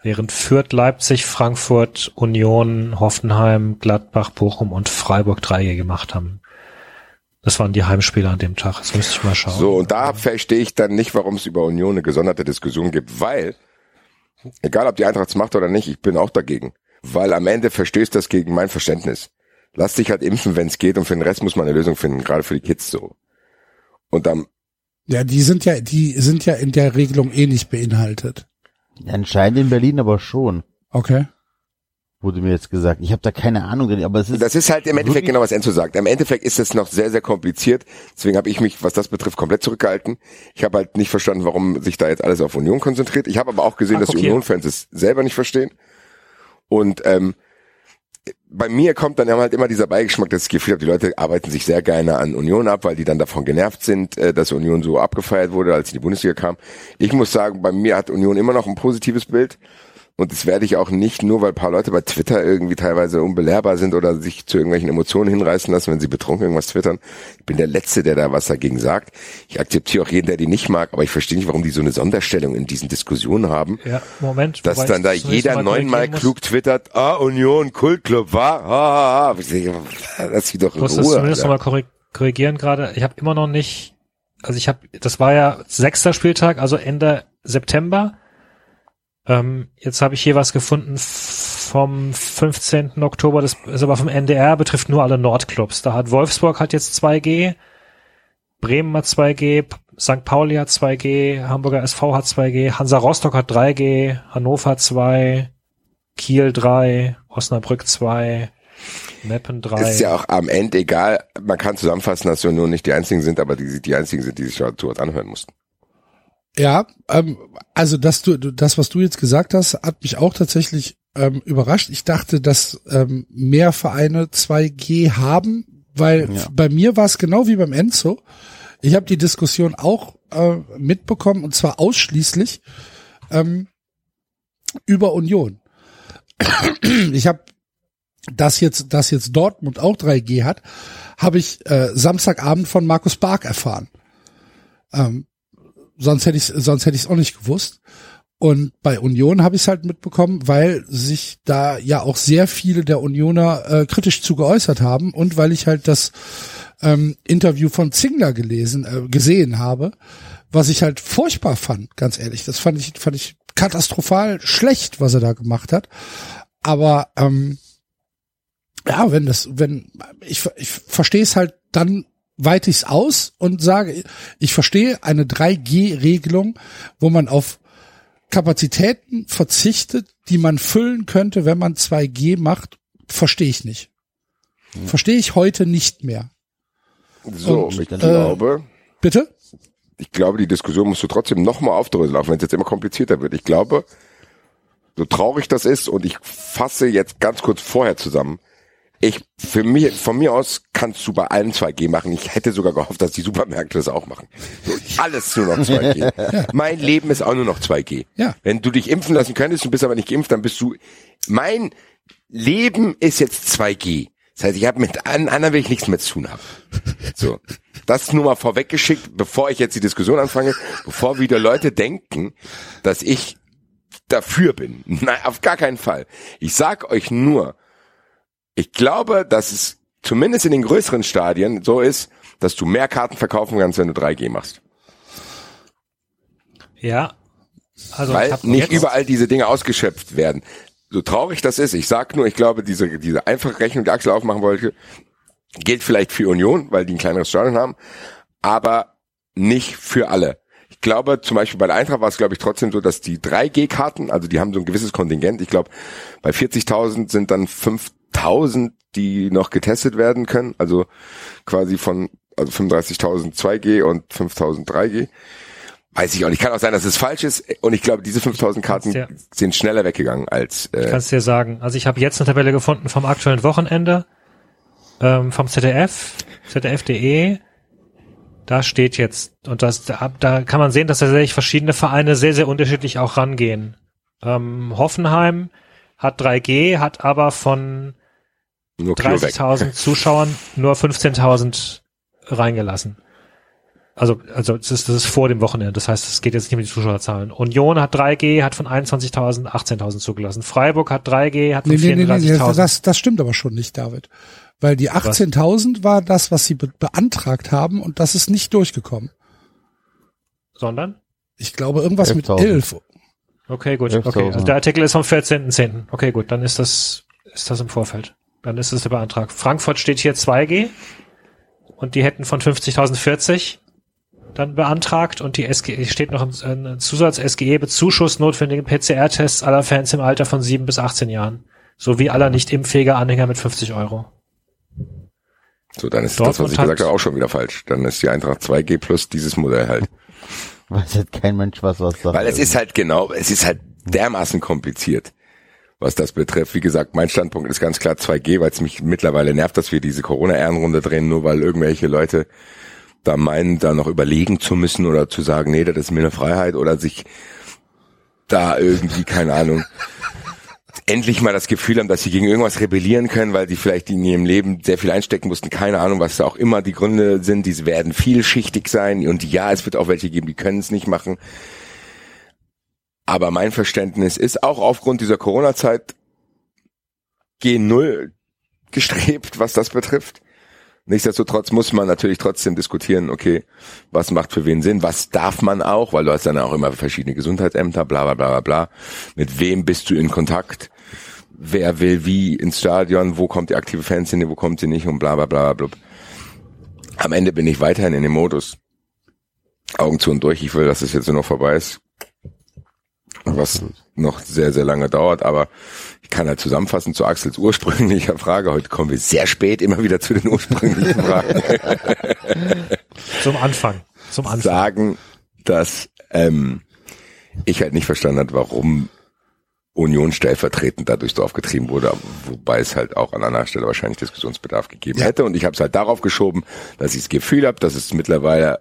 Während Fürth, Leipzig, Frankfurt, Union, Hoffenheim, Gladbach, Bochum und Freiburg 3G gemacht haben. Das waren die Heimspiele an dem Tag. Das müsste ich mal schauen. So, und da verstehe ich dann nicht, warum es über Union eine gesonderte Diskussion gibt, weil, egal ob die Eintracht es macht oder nicht, ich bin auch dagegen. Weil am Ende verstößt das gegen mein Verständnis. Lass dich halt impfen, wenn es geht, und für den Rest muss man eine Lösung finden, gerade für die Kids so. Und dann, Ja, die sind ja, die sind ja in der Regelung eh nicht beinhaltet. Anscheinend in Berlin aber schon, Okay. wurde mir jetzt gesagt. Ich habe da keine Ahnung, aber es ist das ist halt im Endeffekt genau, was Enzo sagt. Im Endeffekt ist es noch sehr, sehr kompliziert. Deswegen habe ich mich, was das betrifft, komplett zurückgehalten. Ich habe halt nicht verstanden, warum sich da jetzt alles auf Union konzentriert. Ich habe aber auch gesehen, Ah, dass die. Union-Fans es selber nicht verstehen. Und ähm, bei mir kommt dann halt immer dieser Beigeschmack, dass ich Gefühl habe, die Leute arbeiten sich sehr gerne an Union ab, weil die dann davon genervt sind, äh, dass Union so abgefeiert wurde, als sie in die Bundesliga kam. Ich muss sagen, bei mir hat Union immer noch ein positives Bild. Und das werde ich auch nicht nur, weil ein paar Leute bei Twitter irgendwie teilweise unbelehrbar sind oder sich zu irgendwelchen Emotionen hinreißen lassen, wenn sie betrunken irgendwas twittern. Ich bin der Letzte, der da was dagegen sagt. Ich akzeptiere auch jeden, der die nicht mag, aber ich verstehe nicht, warum die so eine Sonderstellung in diesen Diskussionen haben. Ja, Moment. Dass dann da jeder Mal neunmal klug twittert, ah, Union, Kultclub, war, ha, ha, ha. Lass sie doch Ich in muss das Ruhe. zumindest nochmal korrig korrigieren gerade. Ich habe immer noch nicht, also ich habe, das war ja sechster Spieltag, also Ende September. Ähm, jetzt habe ich hier was gefunden vom 15. Oktober, das ist aber vom NDR, betrifft nur alle Nordclubs. Da hat Wolfsburg hat jetzt 2G, Bremen hat 2G, P- St. Pauli hat 2G, Hamburger SV hat 2G, Hansa Rostock hat 3G, Hannover 2, Kiel 3, Osnabrück 2, Meppen 3. Ist ja auch am Ende egal. Man kann zusammenfassen, dass wir nur nicht die einzigen sind, aber die, die einzigen sind, die sich was anhören mussten. Ja, ähm, also dass du du- das, was du jetzt gesagt hast, hat mich auch tatsächlich ähm, überrascht. Ich dachte, dass ähm, mehr Vereine 2G haben, weil Ja. bei mir war es genau wie beim Enzo. Ich habe die Diskussion auch äh, mitbekommen und zwar ausschließlich ähm, über Union. *clears throat* Ich habe dass jetzt, dass jetzt Dortmund auch 3G hat, habe ich äh, Samstagabend von Markus Bark erfahren. Ähm, sonst hätte ich sonst hätte ich es auch nicht gewusst. Und bei Union habe ich es halt mitbekommen, weil sich da ja auch sehr viele der Unioner äh, kritisch zu geäußert haben und weil ich halt das ähm, Interview von Zingler gelesen äh, gesehen habe, was ich halt furchtbar fand, ganz ehrlich. Das fand ich fand ich katastrophal schlecht, was er da gemacht hat. Aber ähm, ja, wenn das, wenn ich, ich verstehe es halt, dann weite ich es aus und sage, ich verstehe eine 3G-Regelung, wo man auf Kapazitäten verzichtet, die man füllen könnte, wenn man 2G macht, verstehe ich nicht. Verstehe ich heute nicht mehr. So, Und, ich äh, glaube, Bitte? ich glaube, die Diskussion musst du trotzdem nochmal aufdröseln, auch wenn es jetzt immer komplizierter wird. Ich glaube, so traurig das ist, und ich fasse jetzt ganz kurz vorher zusammen. Ich, für mich, von mir aus kannst du bei allen 2G machen. Ich hätte sogar gehofft, dass die Supermärkte das auch machen. Alles nur noch 2G. *laughs* Mein Leben ist auch nur noch 2G. Ja. Wenn du dich impfen lassen könntest und bist aber nicht geimpft, dann bist du, mein Leben ist jetzt 2G. Das heißt, ich habe mit an- anderen will ich nichts mehr zu tun haben. So. Das nur mal vorweggeschickt, bevor ich jetzt die Diskussion anfange, bevor wieder Leute denken, dass ich dafür bin. Nein, auf gar keinen Fall. Ich sag euch nur, ich glaube, dass es zumindest in den größeren Stadien so ist, dass du mehr Karten verkaufen kannst, wenn du 3G machst. Ja. Also Weil nicht überall diese Dinge ausgeschöpft werden. So traurig das ist, ich sag nur, ich glaube, diese, diese einfache Rechnung, die Axel aufmachen wollte, gilt vielleicht für Union, weil die ein kleineres Stadion haben, aber nicht für alle. Ich glaube, zum Beispiel bei der Eintracht war es, glaube ich, trotzdem so, dass die 3G-Karten, also die haben so ein gewisses Kontingent, ich glaube, bei 40.000 sind dann 5.000, die noch getestet werden können, also quasi von also 35.000 2G und 5.000 3G. Weiß ich auch nicht. Kann auch sein, dass es falsch ist. Und ich glaube, diese 5000 Karten Ja. sind schneller weggegangen als. Äh, kannst dir sagen. Also ich habe jetzt eine Tabelle gefunden vom aktuellen Wochenende ähm, vom ZDF, ZDF.de. Da steht jetzt und das da, da kann man sehen, dass tatsächlich verschiedene Vereine sehr sehr unterschiedlich auch rangehen. Ähm, Hoffenheim hat 3G, hat aber von. 30.000 Zuschauern nur 15.000 reingelassen. Also, also das ist, das ist vor dem Wochenende. Das heißt, es geht jetzt nicht um die Zuschauerzahlen. Union hat 3G, hat von 21.000 18.000 zugelassen. Freiburg hat 3G, hat von Nee, nee, nee, nee, 34.000. das, das stimmt aber schon nicht, David. Weil die 18.000 war das, was sie be beantragt haben und das ist nicht durchgekommen. Sondern? Ich glaube irgendwas mit 11.000. 11. Okay, gut. 11.000. Okay. Also der Artikel ist vom 14.10. Okay, gut. Dann ist das, ist das im Vorfeld. Dann ist es der Beantrag. Frankfurt steht hier 2G und die hätten von 50.040 dann beantragt und die SGE steht noch ein, Zusatz SGE Bezuschuss notwendigen PCR-Tests aller Fans im Alter von 7 bis 18 Jahren sowie aller nicht impffähiger Anhänger mit 50 Euro. So, dann ist das, was Dortmund ich gesagt habe, auch schon wieder falsch. Dann ist die Eintracht 2G plus dieses Modell halt. *laughs* Weiß halt kein Mensch was, was sagt. Weil es ist halt genau, es ist halt dermaßen kompliziert, was das betrifft. Wie gesagt, mein Standpunkt ist ganz klar 2G, weil es mich mittlerweile nervt, dass wir diese Corona-Ehrenrunde drehen, nur weil irgendwelche Leute da meinen, da noch überlegen zu müssen oder zu sagen, nee, das ist mir eine Freiheit oder sich da irgendwie, keine Ahnung, endlich mal das Gefühl haben, dass sie gegen irgendwas rebellieren können, weil sie vielleicht in ihrem Leben sehr viel einstecken mussten. Keine Ahnung, was da auch immer die Gründe sind. Die werden vielschichtig sein und ja, es wird auch welche geben, die können es nicht machen. Aber mein Verständnis ist auch aufgrund dieser Corona-Zeit G0 gestrebt, was das betrifft. Nichtsdestotrotz muss man natürlich trotzdem diskutieren, okay, was macht für wen Sinn, was darf man auch, weil du hast dann auch immer verschiedene Gesundheitsämter, bla bla bla bla bla. Mit wem bist du in Kontakt? Wer will wie ins Stadion? Wo kommt die aktive Fanszene, wo kommt sie nicht und bla bla bla bla. Am Ende bin ich weiterhin in dem Modus. Augen zu und durch, ich will, dass es jetzt nur noch vorbei ist. Was noch sehr, sehr lange dauert, aber ich kann halt zusammenfassen zu Axels ursprünglicher Frage. Heute kommen wir sehr spät immer wieder zu den ursprünglichen *laughs* Fragen. Zum Anfang. Zum Anfang. Sagen, dass ähm, ich halt nicht verstanden habe, warum Union stellvertretend dadurch so aufgetrieben wurde, wobei es halt auch an anderer Stelle wahrscheinlich Diskussionsbedarf gegeben Ja. hätte. Und ich habe es halt darauf geschoben, dass ich das Gefühl habe, dass es mittlerweile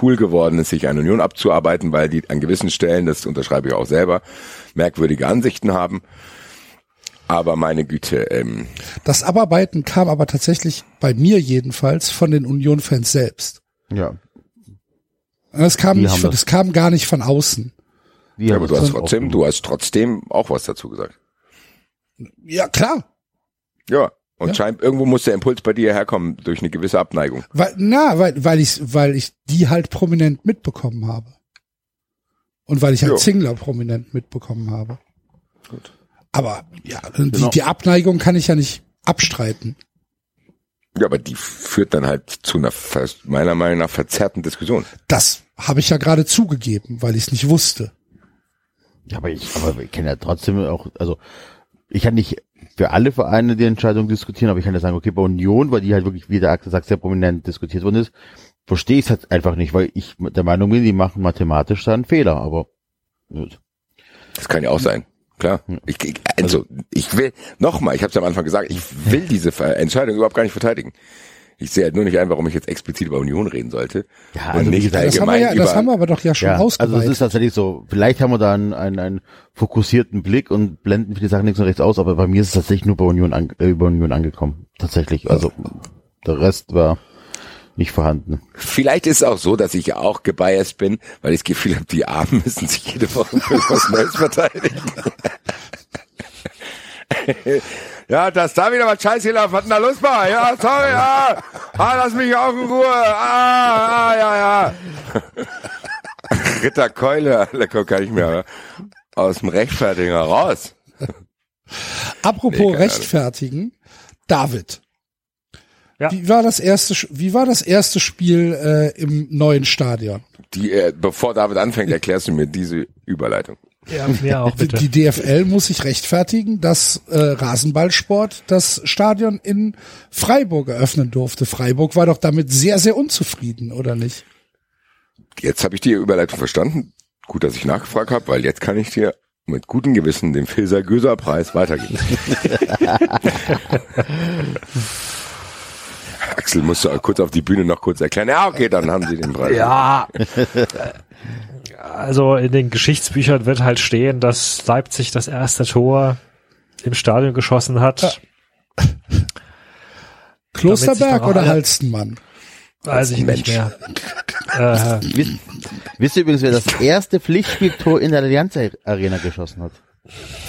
cool geworden ist, sich an Union abzuarbeiten, weil die an gewissen Stellen, das unterschreibe ich auch selber, merkwürdige Ansichten haben. Aber meine Güte, ähm, Das Abarbeiten kam aber tatsächlich bei mir jedenfalls von den Union-Fans selbst. ja. Das kam, Die nicht von, das- das kam gar nicht von außen. Die ja, aber du hast trotzdem, du hast trotzdem auch was dazu gesagt. Ja, klar. Ja. Und Ja. scheint, irgendwo muss der Impuls bei dir herkommen, durch eine gewisse Abneigung. Weil, na, weil, weil ich, weil ich die halt prominent mitbekommen habe. Und weil ich halt Jo. Zingler prominent mitbekommen habe. Gut. Aber ja, die, Genau. die Abneigung kann ich ja nicht abstreiten. Ja, aber die führt dann halt zu einer, meiner Meinung nach, verzerrten Diskussion. Das habe ich ja gerade zugegeben, weil ich es nicht wusste. Ja, aber ich, aber ich kann ja trotzdem auch, also ich kann nicht für alle Vereine die Entscheidung diskutieren, aber ich kann ja sagen, okay, bei Union, weil die halt wirklich, wie der Axel sagt, sehr prominent diskutiert worden ist, verstehe ich es halt einfach nicht, weil ich der Meinung bin, die machen mathematisch da einen Fehler, aber gut. Das kann ja auch sein. Klar. Ich, ich, also, ich will, nochmal, ich habe es am Anfang gesagt, ich will diese Entscheidung überhaupt gar nicht verteidigen. Ich sehe halt nur nicht ein, warum ich jetzt explizit über Union reden sollte. Ja, also nicht gesagt, Das haben, wir ja, das haben wir aber doch ja schon Ja, also es ausgeweitet. ist tatsächlich so, vielleicht haben wir da einen, einen, einen fokussierten Blick und blenden viele Sachen links und rechts aus, aber bei mir ist es tatsächlich nur bei Union, an, äh, über Union angekommen. Tatsächlich, also der Rest war nicht vorhanden. Vielleicht ist es auch so, dass ich ja auch gebiased bin, weil ich das Gefühl habe, die Armen *laughs* müssen sich jede Woche für was Neues verteidigen. *laughs* Ja, dass da wieder was Scheiß gelaufen hat, na los mal. Ja, sorry, ja. Ah, lass mich auch in Ruhe. Ah, ah ja, ja. *laughs* Ritter Keule, lecker kann ich mir aus dem Rechtfertiger raus. Apropos Nee, rechtfertigen, David. Ja. Wie war das erste, wie war das erste Spiel äh, im neuen Stadion? Die, äh, bevor David anfängt, erklärst du mir diese Überleitung. Ja, mir auch Die, bitte. die DFL muss sich rechtfertigen, dass äh, Rasenballsport das Stadion in Freiburg eröffnen durfte. Freiburg war doch damit sehr, sehr unzufrieden, oder nicht? Jetzt habe ich die Überleitung verstanden. Gut, dass ich nachgefragt habe, weil jetzt kann ich dir mit gutem Gewissen den Filser Göser Preis weitergeben. *laughs* Axel musst du kurz auf die Bühne noch kurz erklären. Ja, okay, dann haben sie den Preis. Ja. *laughs* Also in den Geschichtsbüchern wird halt stehen, dass Leipzig das erste Tor im Stadion geschossen hat. *laughs* Klosterberg doch oder alle- Halstenmann? Weiß ich Mensch. nicht mehr. äh, Wisst, wisst ihr übrigens, wer das erste Pflichtspieltor in der Allianz Arena geschossen hat?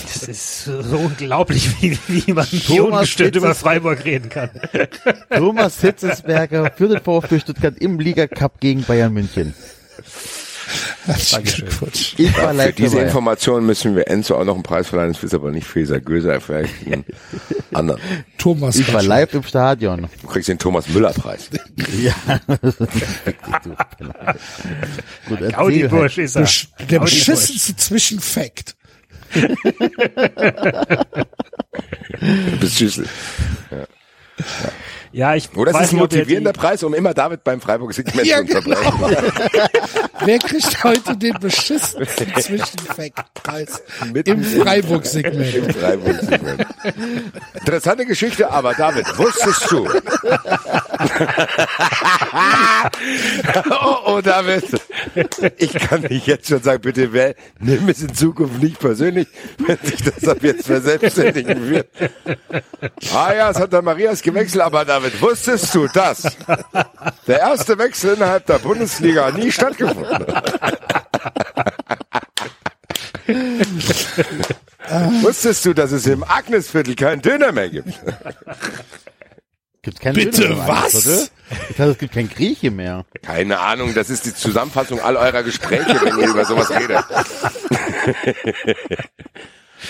das ist so unglaublich, wie, wie man hier Thomas ungestört über Freiburg reden kann. Thomas Hitzesberger für den VfB Stuttgart im Liga Cup gegen Bayern München. Herzlichen. Glückwunsch. Ich war Für diese dabei. Informationen müssen wir Enzo auch noch einen Preis verleihen. Das ist aber nicht Feser Göser, vielleicht einen *laughs* anderen. Thomas. Ich war live im Stadion. Du kriegst den Thomas Müller Preis. *laughs* Ja. Gut, Gaudi halt. Bursch ist er. Der beschissenste Zwischenfakt. Bis tschüss. Ja, ich Oder es weiß ist ein motivierender die- Preis, um immer David beim Freiburg-Segment Ja, zu unterbrechen. *laughs* Wer kriegt heute den beschissensten Zwischenfact-Preis Mit- im Freiburg-Segment? Im Freiburg-Segment. Interessante Geschichte, aber David, wusstest du? *laughs* oh, oh, David. Ich kann dich jetzt schon sagen, bitte wer, nimm es in Zukunft nicht persönlich, wenn sich das ab jetzt verselbstständigen wird. Ah ja, Santa Maria ist gewechselt, aber David, wusstest du das? Der erste Wechsel innerhalb der Bundesliga nie stattgefunden. Wusstest du, dass es im Agnesviertel keinen Döner mehr gibt? Gibt's keinen Bitte, Döner mehr, was? Oder? Ich dachte, es gibt keinen Grieche mehr. Keine Ahnung, das ist die Zusammenfassung all eurer Gespräche, wenn ihr über sowas redet. *laughs*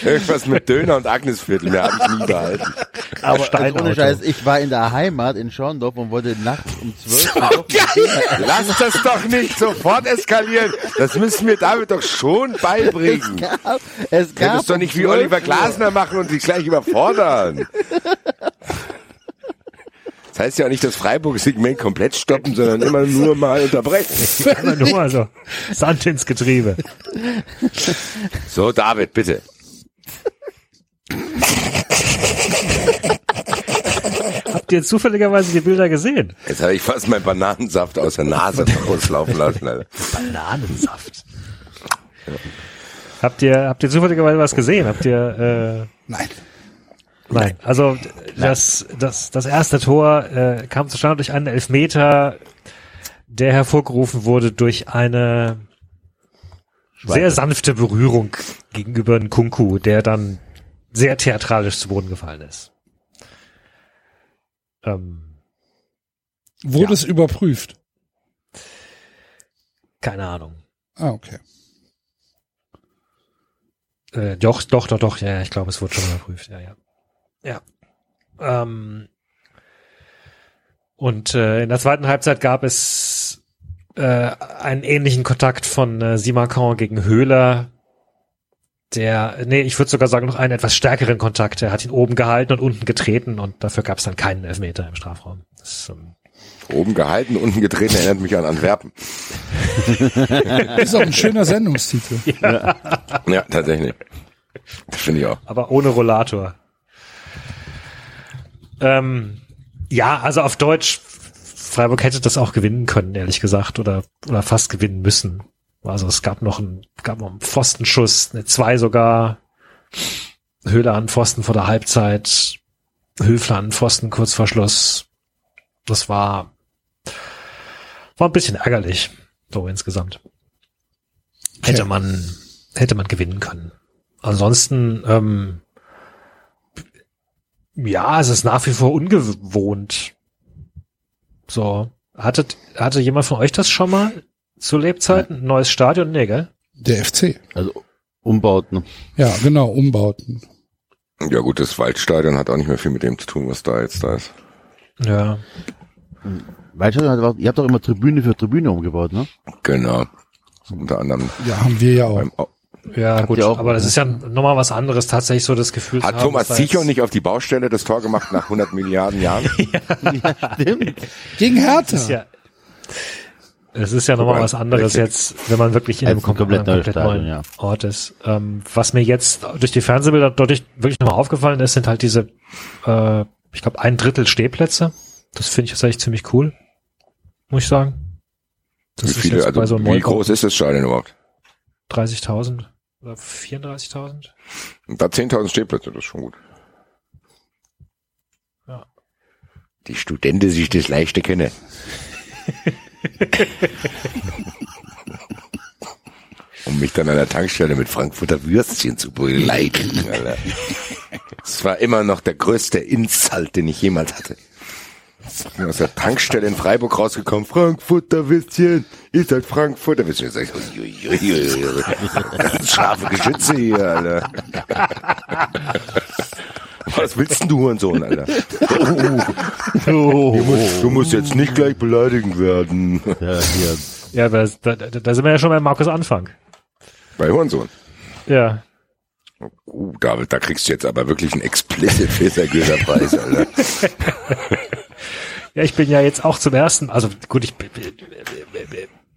Irgendwas mit Döner und Agnesviertel, mehr habe ich nie behalten. *laughs* Aber also Steinauto. ohne Scheiß, ich war in der Heimat in Schorndorf und wollte nachts um zwölf Uhr Lass das doch nicht sofort eskalieren. Das müssen wir David doch schon beibringen. gab, es Du gab kannst doch nicht um wie Oliver 12 Uhr- Glasner machen und sich gleich überfordern. Das heißt ja auch nicht das Freiburg-Segment komplett stoppen, sondern immer nur mal unterbrechen. *laughs* Immer nur mal so Sand ins Getriebe. So, David, bitte. *laughs* Habt ihr zufälligerweise die Bilder gesehen? Jetzt habe ich fast meinen Bananensaft aus der Nase rauslaufen lassen. Alter. Bananensaft. Habt ihr, habt ihr zufälligerweise was gesehen? Habt ihr, Nein. äh, nein. Also, das, das, das erste Tor, äh, kam zustande durch einen Elfmeter, der hervorgerufen wurde durch eine sehr sanfte Berührung gegenüber Nkunku, der dann sehr theatralisch zu Boden gefallen ist. Ähm, Wurde Ja. es überprüft? keine Ahnung. Ah, okay. Äh, doch, doch, doch, doch, ja, ich glaube, es wurde schon überprüft, ja, ja. Ja. Ähm, und äh, in der zweiten Halbzeit gab es äh, einen ähnlichen Kontakt von äh, Simakan gegen Höhler. Der, nee, ich würde sogar sagen, noch einen etwas stärkeren Kontakt. Er hat ihn oben gehalten und unten getreten und dafür gab es dann keinen Elfmeter im Strafraum. Das, ähm, Oben gehalten, unten getreten, erinnert mich an Antwerpen. *laughs* Ist auch ein schöner Sendungstitel. *laughs* Ja, tatsächlich. Das finde ich auch. aber ohne Rollator. Ähm, ja, also auf Deutsch, Freiburg hätte das auch gewinnen können, ehrlich gesagt, oder, oder fast gewinnen müssen. Also es gab noch einen, gab noch einen Pfostenschuss, eine zwei sogar, Höhler an Pfosten vor der Halbzeit, Höfler an Pfosten kurz vor Schluss. Das war, war ein bisschen ärgerlich, so insgesamt. Hätte Okay. man, hätte man gewinnen können. Ansonsten, ähm, ja, es ist nach wie vor ungewohnt. So, hattet, hatte jemand von euch das schon mal zu Lebzeiten? Ein neues Stadion? Nee, gell? Der FC. Also Umbauten. Ja, genau, Umbauten. Ja gut, das Waldstadion hat auch nicht mehr viel mit dem zu tun, was da jetzt da ist. Ja. Weißt du, ihr habt doch immer Tribüne für Tribüne umgebaut, ne? Genau. Unter anderem Ja, haben wir ja auch. beim Ja, gut, auch- aber das ist ja nochmal was anderes, tatsächlich so das Gefühl Hat zu haben, Thomas Zichon nicht auf die Baustelle das Tor gemacht nach 100 Milliarden Jahren? *laughs* Stimmt. Gegen Hertha. ist ja, es ist ja nochmal was anderes jetzt, wenn man wirklich in einem komplett komplett, Stadion, neuen ja. Ort ist. Ähm, was mir jetzt durch die Fernsehbilder dadurch wirklich nochmal aufgefallen ist, sind halt diese, äh, ich glaube, ein Drittel Stehplätze. Das finde ich tatsächlich ziemlich cool, muss ich sagen. Das Wie ist viele, jetzt also bei so einem wie Neubau groß ist das Stadion überhaupt? 30.000 oder 34.000? Und da 10.000 Stehplätze, das ist schon gut. Die Studenten sich das leichte kennen. *laughs* *laughs* um mich dann an der Tankstelle mit Frankfurter Würstchen zu beleidigen. *laughs* Alter. Das war immer noch der größte Insult, den ich jemals hatte. Ich bin aus der Tankstelle in Freiburg rausgekommen. Frankfurter Würstchen, ihr seid Frankfurter Würstchen. Sag ich, ui, ui, ui, ui. Ganz scharfe Geschütze hier, Alter. Was willst denn du, Hurensohn, Alter? *laughs* Du, musst, du musst jetzt nicht gleich beleidigen werden. Ja, hier. Ja, da, da, da sind wir ja schon bei Markus Anfang. Bei Hurensohn. Ja. Uh, David, da kriegst du jetzt aber wirklich einen explicit Preis, Alter. *laughs* Ja, ich bin ja jetzt auch zum ersten, also gut, ich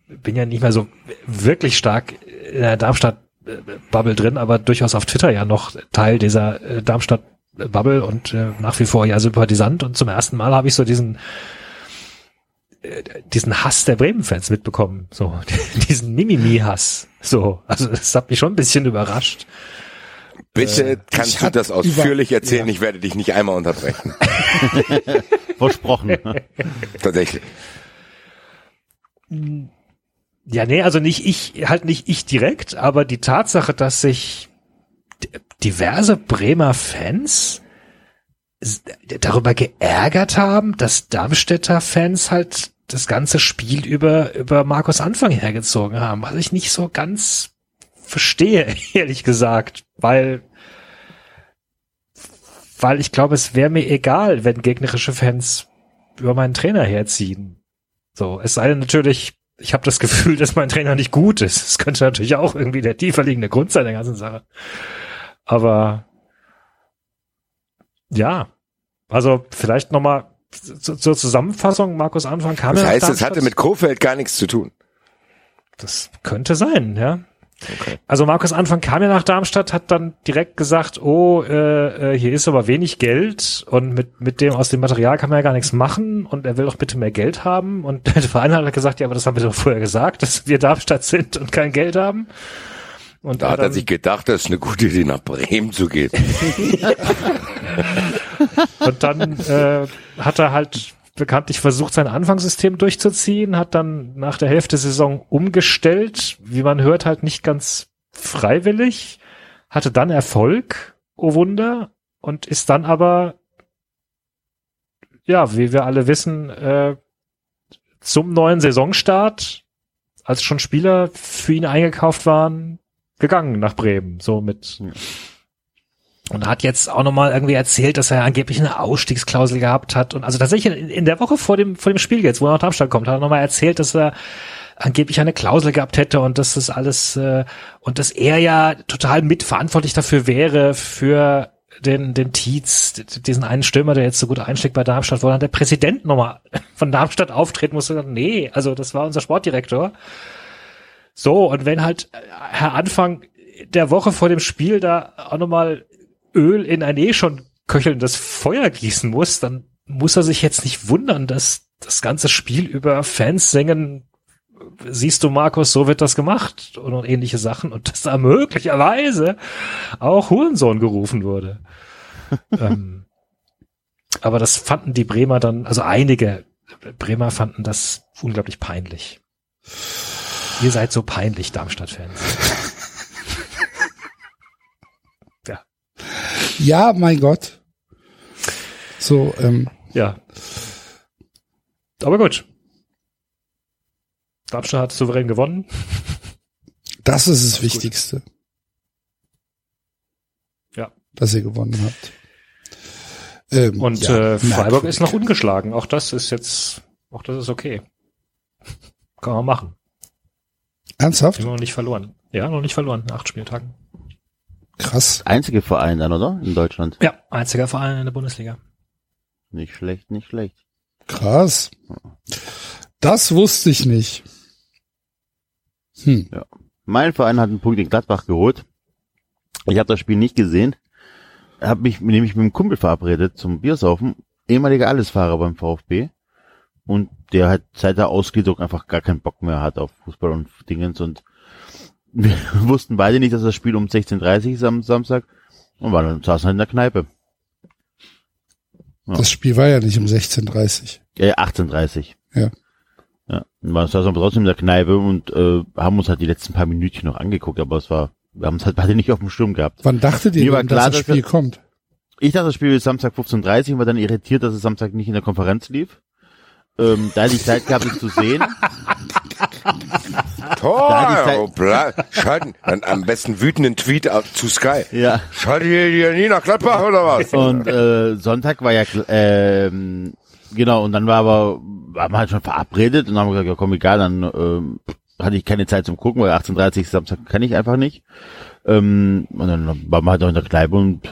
bin ja nicht mehr so wirklich stark in der Darmstadt-Bubble drin, aber durchaus auf Twitter ja noch Teil dieser äh, Darmstadt-Bubble und äh, nach wie vor ja Sympathisant und zum ersten Mal habe ich so diesen äh, diesen Hass der Bremen-Fans mitbekommen, so *laughs* diesen Mimimi-Hass, so, also das hat mich schon ein bisschen überrascht. Bitte kannst ich du das ausführlich über- erzählen, ja. ich werde dich nicht einmal unterbrechen. *laughs* Versprochen. Tatsächlich. Ja, nee, also nicht ich, halt nicht ich direkt, aber die Tatsache, dass sich diverse Bremer Fans darüber geärgert haben, dass Darmstädter Fans halt das ganze Spiel über, über Markus Anfang hergezogen haben, was ich nicht so ganz verstehe, *laughs* ehrlich gesagt, weil, weil ich glaube, es wäre mir egal, wenn gegnerische Fans über meinen Trainer herziehen. So, es sei denn natürlich, ich habe das *laughs* Gefühl, dass mein Trainer nicht gut ist. Das könnte natürlich auch irgendwie der tiefer liegende Grund sein der ganzen Sache. Aber ja, also vielleicht nochmal zur Zusammenfassung. Markus Anfang kam Das ja nach heißt, es hatte mit Kofeld gar nichts zu tun. Das könnte sein, ja. Okay. Also Markus Anfang kam ja nach Darmstadt, hat dann direkt gesagt, oh, äh, äh, hier ist aber wenig Geld und mit, mit dem aus dem Material kann man ja gar nichts machen und er will doch bitte mehr Geld haben. Und *laughs* der Verein hat gesagt, ja, aber das haben wir doch vorher gesagt, dass wir Darmstadt sind und kein Geld haben. Und Da hat er sich gedacht, das ist eine gute Idee, nach Bremen zu gehen. *laughs* Und dann äh, hat er halt bekanntlich versucht, sein Anfangssystem durchzuziehen, hat dann nach der Hälfte der Saison umgestellt, wie man hört, halt nicht ganz freiwillig, hatte dann Erfolg, oh Wunder, und ist dann aber, ja, wie wir alle wissen, äh, zum neuen Saisonstart, als schon Spieler für ihn eingekauft waren, gegangen nach Bremen, so mit und hat jetzt auch nochmal irgendwie erzählt, dass er angeblich eine Ausstiegsklausel gehabt hat. Und also tatsächlich in, in der Woche vor dem, vor dem Spiel jetzt, wo er nach Darmstadt kommt, hat er nochmal erzählt, dass er angeblich eine Klausel gehabt hätte und dass das alles äh, und dass er ja total mitverantwortlich dafür wäre für den den Tietz, diesen einen Stürmer, der jetzt so gut einschlägt bei Darmstadt, wo dann der Präsident nochmal *laughs* von Darmstadt auftreten musste. Nee, also das war unser Sportdirektor. So, und wenn halt äh, Herr Anfang der Woche vor dem Spiel da auch nochmal Öl in ein eh schon köchelndes Feuer gießen muss, dann muss er sich jetzt nicht wundern, dass das ganze Spiel über Fans singen, siehst du Markus, so wird das gemacht und, und ähnliche Sachen und dass da möglicherweise auch Hurensohn gerufen wurde. *laughs* ähm, aber das fanden die Bremer dann, also einige Bremer fanden das unglaublich peinlich. Ihr seid so peinlich, Darmstadt-Fans. *laughs* Ja, mein Gott. So, ähm, Ja. Aber gut. Darmstadt hat souverän gewonnen. das ist das Wichtigste. Ja. Dass ihr gewonnen habt. Ähm, Und ja, äh, Freiburg ist noch ungeschlagen. Auch das ist jetzt, auch das ist okay. Kann man machen. Ernsthaft? Immer noch nicht verloren. Ja, noch nicht verloren. Acht Spieltagen. Krass. Einzige Verein dann, oder? In Deutschland. Ja, einziger Verein in der Bundesliga. Nicht schlecht, nicht schlecht. Krass. Das wusste ich nicht. Hm. Mein Verein hat einen Punkt in Gladbach geholt. Ich habe das Spiel nicht gesehen. Habe mich nämlich mit einem Kumpel verabredet zum Biersaufen. Ehemaliger Allesfahrer beim VfB. Und der hat seit der Ausgliederung einfach gar keinen Bock mehr hat auf Fußball und Dingens. Und wir *laughs* wussten beide nicht, dass das Spiel um 16.30 Uhr ist am Samstag. Und waren dann saßen halt in der Kneipe. Ja. Das Spiel war ja nicht um 16.30 Äh, 18.30 Ja. Ja. Und wir saßen aber trotzdem in der Kneipe und äh, haben uns halt die letzten paar Minütchen noch angeguckt, aber es war, wir haben es halt *laughs* beide nicht auf dem Sturm gehabt. Wann dachtet ihr denn, klar, dass das dass Spiel wir- kommt? Ich dachte, das Spiel ist Samstag 15.30 und war dann irritiert, dass es Samstag nicht in der Konferenz lief. Ähm, da ich Zeit gehabt, es zu sehen. Tor! Schalten. Dann am besten wütenden Tweet zu Sky. Ja. Schaltet ihr hier nie nach Gladbach oder was? Und äh, Sonntag war ja ähm, genau, und dann war aber, waren wir halt schon verabredet und dann haben gesagt, ja komm, egal, dann ähm, hatte ich keine Zeit zum Gucken, weil 18.30 Samstag kann ich einfach nicht. Ähm, und dann waren wir halt noch in der Kneipe und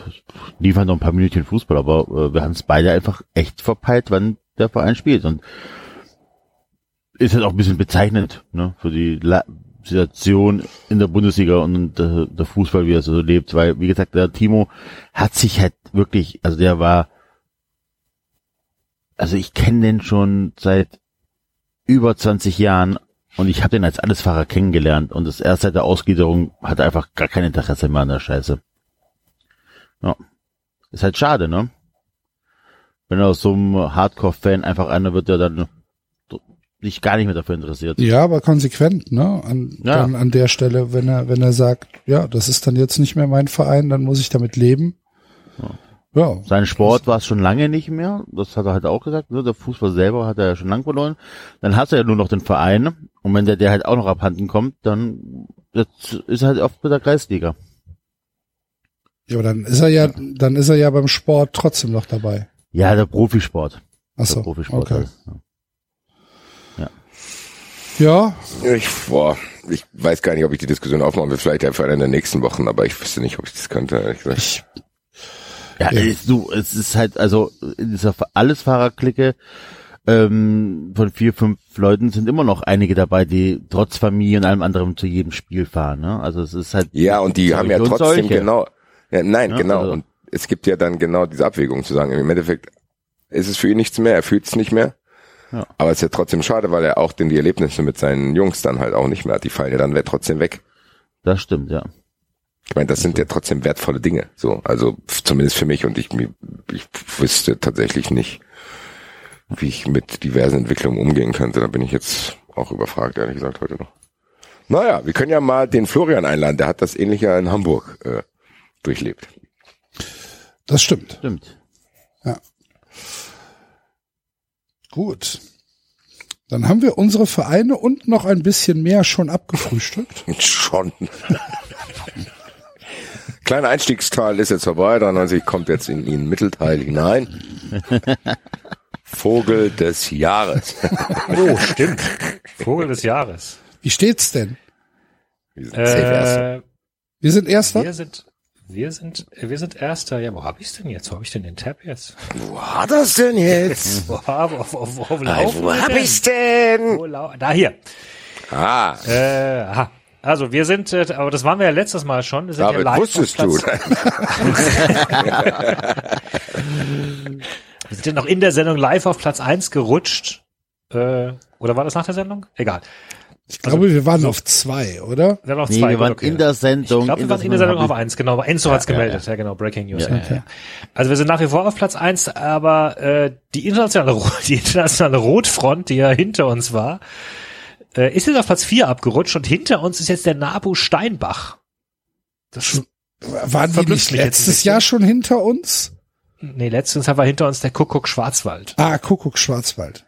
liefern noch ein paar Minuten Fußball, aber äh, wir haben es beide einfach echt verpeilt, wann der Verein spielt. Und ist halt auch ein bisschen bezeichnend, ne, für die La Situation in der Bundesliga und der, der Fußball, wie er so lebt, weil, wie gesagt, der Timo hat sich halt wirklich, also der war, also ich kenne den schon seit über 20 Jahren und ich habe den als Allesfahrer kennengelernt und das erst seit der Ausgliederung hat einfach gar kein Interesse mehr an der Scheiße. Ja. Ist halt schade, ne? Wenn aus so einem Hardcore-Fan einfach einer wird, der dann sich gar nicht mehr dafür interessiert. Ja, aber konsequent, ne? An, Ja. dann an der Stelle, wenn er, wenn er sagt, ja, das ist dann jetzt nicht mehr mein Verein, dann muss ich damit leben. Ja. Sein Sport war es schon lange nicht mehr. Das hat er halt auch gesagt. Ne? Der Fußball selber hat er ja schon lang verloren. Dann hast du ja nur noch den Verein. Und wenn der, der halt auch noch abhanden kommt, dann das ist halt oft mit der Kreisliga. Ja, aber dann ist er ja, dann ist er ja beim Sport trotzdem noch dabei. Ja, der Profisport. Ach Der so, Profisport. okay. halt. Ja. Ja, Ich, boah, ich weiß gar nicht, ob ich die Diskussion aufmachen will. Vielleicht einfach in der nächsten Wochen, aber ich wüsste nicht, ob ich das könnte, ehrlich gesagt. ich, Ja, Ja. Ist, du, es ist halt, also in dieser Allesfahrerklicke ähm, von vier, fünf Leuten sind immer noch einige dabei, die trotz Familie und allem anderen zu jedem Spiel fahren. Ne? Also es ist halt Ja, und die haben ja trotzdem solche. genau, ja, nein, Ja, genau. also- Und es gibt ja dann genau diese Abwägung zu sagen, im Endeffekt ist es für ihn nichts mehr, er fühlt es nicht mehr. Ja. Aber es ist ja trotzdem schade, weil er auch denn die Erlebnisse mit seinen Jungs dann halt auch nicht mehr hat. Die fallen ja dann trotzdem weg. Das stimmt, ja. Ich meine, das sind ja trotzdem wertvolle Dinge. So, also zumindest für mich und ich, ich wüsste tatsächlich nicht, wie ich mit diversen Entwicklungen umgehen könnte. Da bin ich jetzt auch überfragt, ehrlich gesagt, heute noch. Naja, wir können ja mal den Florian einladen, der hat das ähnliche in Hamburg äh, durchlebt. Das stimmt. Stimmt. Gut. Dann haben wir unsere Vereine und noch ein bisschen mehr schon abgefrühstückt. *laughs* Schon. Kleiner Einstiegsteil ist jetzt vorbei, 93 kommt jetzt in den Mittelteil hinein. Vogel des Jahres. *laughs* Oh, stimmt. Vogel des Jahres. Wie steht's denn? Wir sind. Äh, Wir sind Erster? wir sind, wir sind, wir sind Erster. Ja, wo hab ich's denn jetzt? Wo hab ich denn den Tab jetzt? Wo hat das denn jetzt? *laughs* Wo, wo, wo, wo, wo, laufen wo hab denn? ich's denn? Wo lau da hier. Ah, Äh, aha. Also wir sind, äh, aber das waren wir ja letztes Mal schon. Wir sind ja live wusstest du? *laughs* Wir sind ja noch in der Sendung live auf Platz eins gerutscht. Äh, oder war das nach der Sendung? Egal. Ich glaube, wir waren auf zwei, oder? Wir noch Nee, zwei. wir gut, waren okay. in der Sendung. Ich glaube, wir waren in der Sendung auf eins, genau. Aber Enzo hat's ja, gemeldet. Ja, genau. Breaking News. Ja, Ja, ja, ja. Also wir sind nach wie vor auf Platz eins, aber äh, die internationale die internationale Rotfront, die ja hinter uns war, äh, ist jetzt auf Platz vier abgerutscht und hinter uns ist jetzt der Nabu Steinbach. Das, Waren die nicht letztes. Jahr schon hinter uns? nee, letztens war hinter uns der Kuckuck Schwarzwald. Ah, Kuckuck Schwarzwald.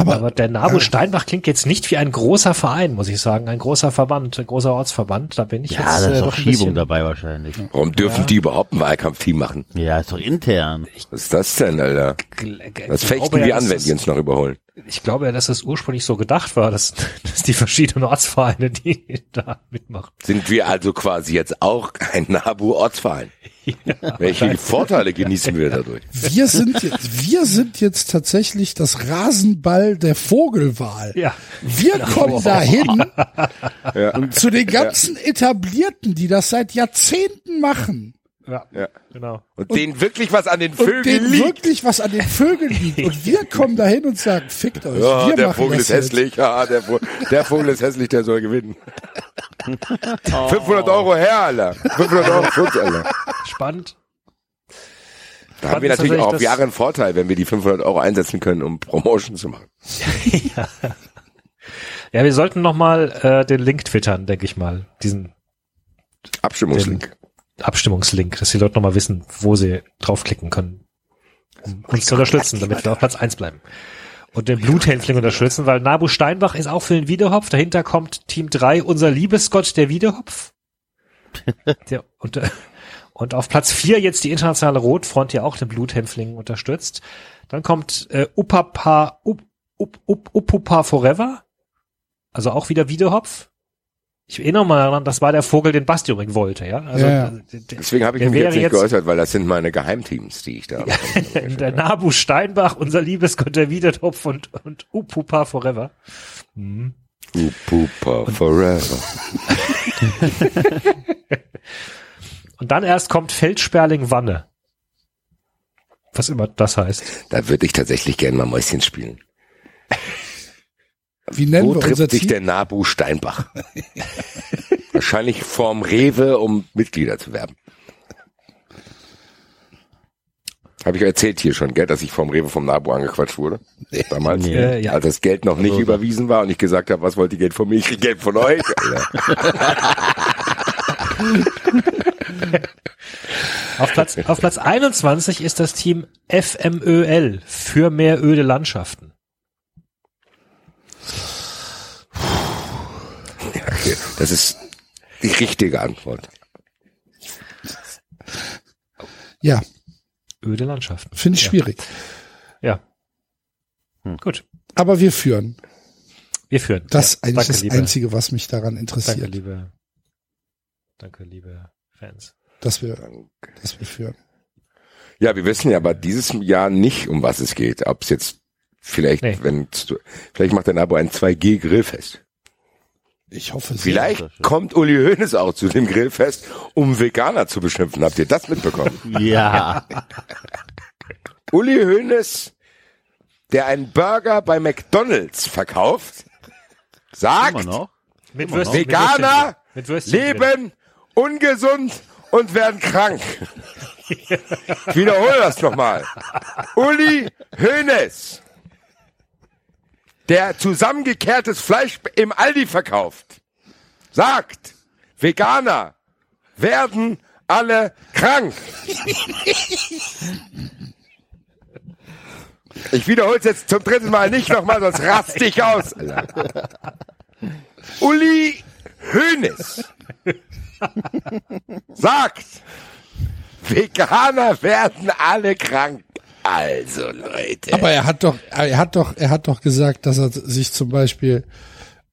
Aber, Aber der Nabu äh, Steinbach klingt jetzt nicht wie ein großer Verein, muss ich sagen. Ein großer Verband, ein großer Ortsverband. Da bin ich Ja, jetzt da ist äh, doch Schiebung dabei wahrscheinlich. Warum dürfen die überhaupt ein Wahlkampfteam machen? Ja, ist doch intern. Was ist das denn, Alter? Das fechten wir an, wenn die uns noch überholen. Ich glaube ja, dass es ursprünglich so gedacht war, dass, *laughs* dass die verschiedenen Ortsvereine, die *laughs* da mitmachen. Sind wir also quasi jetzt auch ein Nabu-Ortsverein? Welche Vorteile genießen wir dadurch? wir sind jetzt, wir sind jetzt tatsächlich das Rasenball der Vogelwahl. Ja. Wir kommen dahin Ja. zu den ganzen Etablierten, die das seit Jahrzehnten machen. Ja, Ja. genau. Und denen wirklich was an den Und Vögeln denen liegt. wirklich was an den Vögeln liegt. Und *laughs* wir kommen dahin und sagen, fickt euch. Ja, wir der machen Vogel das ist hässlich. Ja, der, der Vogel ist hässlich, der soll gewinnen. *laughs* 500 Euro her, Alter. 500 Euro Schutz, Alter. Spannend. Da haben wir natürlich auch auf Jahre einen Vorteil, wenn wir die 500 Euro einsetzen können, um Promotion zu machen. *laughs* Ja, wir sollten noch mal äh, den Link twittern, denke ich mal. Diesen Abstimmungslink. Abstimmungslink, dass die Leute noch mal wissen, wo sie draufklicken können, um uns zu unterstützen, damit wir auf Platz eins bleiben. Und den Bluthändling unterstützen, weil Nabu Steinbach ist auch für den Wiederhopf. Dahinter kommt Team 3, unser Liebesgott, der Wiederhopf. *laughs* der, und, und auf Platz 4 jetzt die internationale Rotfront, die auch den Bluthändling unterstützt. Dann kommt äh, Upapa, Up, Up, Up, Upupa Forever. Also auch wieder Wiederhopf. Ich erinnere mal daran, das war der Vogel, den Basti übrigens wollte, ja. Also, Ja, ja. der- der- Deswegen habe ich mich jetzt nicht jetzt- geäußert, weil das sind meine Geheimteams, die ich da. *laughs* *laughs* der Nabu Steinbach, unser Liebesgott, der Wiedertopf und, und Upupa Forever. Mhm. Pupa forever. *laughs* Und dann erst kommt Feldsperling Wanne. Was immer das heißt. Da würde ich tatsächlich gerne mal Mäuschen spielen. Wie nennen Wo wir unser trifft sich Team? der Nabu Steinbach? *laughs* Wahrscheinlich vorm Rewe, um Mitglieder zu werben. Habe ich erzählt hier schon, gell, dass ich vom Rewe vom Nabu angequatscht wurde? Damals, Nee. Äh, ja. als das Geld noch nicht Also, überwiesen war und ich gesagt habe, was wollt ihr Geld von mir? Ich krieg Geld von euch. *laughs* Auf Platz, auf Platz 21 ist das Team FMÖL für mehr öde Landschaften. Okay. Das ist die richtige Antwort. Ja, Öde Landschaften. finde ich Ja. schwierig. Ja. Hm. Gut. Aber wir führen. Wir führen. Das ist Ja, eigentlich danke, das liebe, Einzige, was mich daran Danke, interessiert, liebe, danke, liebe Fans. dass wir, dass wir führen. Ja, wir wissen ja aber dieses Jahr nicht, um was es geht. Ob es jetzt vielleicht, Nee. wenn vielleicht macht der Nabu ein 2G Grillfest. Ich hoffe sehr. Vielleicht kommt Uli Hoeneß auch zu dem Grillfest, um Veganer zu beschimpfen. Habt ihr das mitbekommen? *laughs* Ja. *laughs* Uli Hoeneß, der einen Burger bei McDonald's verkauft, sagt, Immer noch? Mit Immer noch. Würstchen. Veganer mit Würstchen drin. leben ungesund und werden krank. *laughs* Ich wiederhole das nochmal. Uli Hoeneß, der zusammengekehrtes Fleisch im Aldi verkauft, sagt, Veganer werden alle krank. Ich wiederhole es jetzt zum dritten Mal nicht nochmal, sonst raste ich aus. Uli Hoeneß sagt, Veganer werden alle krank. Also Leute. Aber er hat doch, er hat doch, er hat doch gesagt, dass er sich zum Beispiel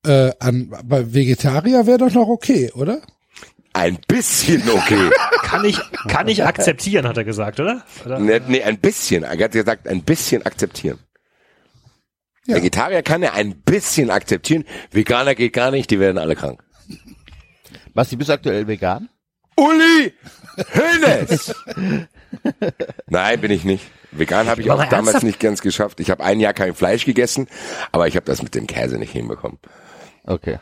äh, an bei Vegetarier wäre doch noch okay, oder? ein bisschen okay. *laughs* Kann ich, kann ich akzeptieren, hat er gesagt, oder? oder? nee, nee, ein bisschen. Er hat gesagt, ein bisschen akzeptieren. Ja. Vegetarier kann er ein bisschen akzeptieren. Veganer geht gar nicht, die werden alle krank. Basti, bist du aktuell vegan? Uli Hoeneß! *laughs* Nein, bin ich nicht. Vegan habe ich Aber auch damals ernsthaft? nicht ganz geschafft. Ich habe ein Jahr kein Fleisch gegessen, aber ich habe das mit dem Käse nicht hinbekommen. Okay.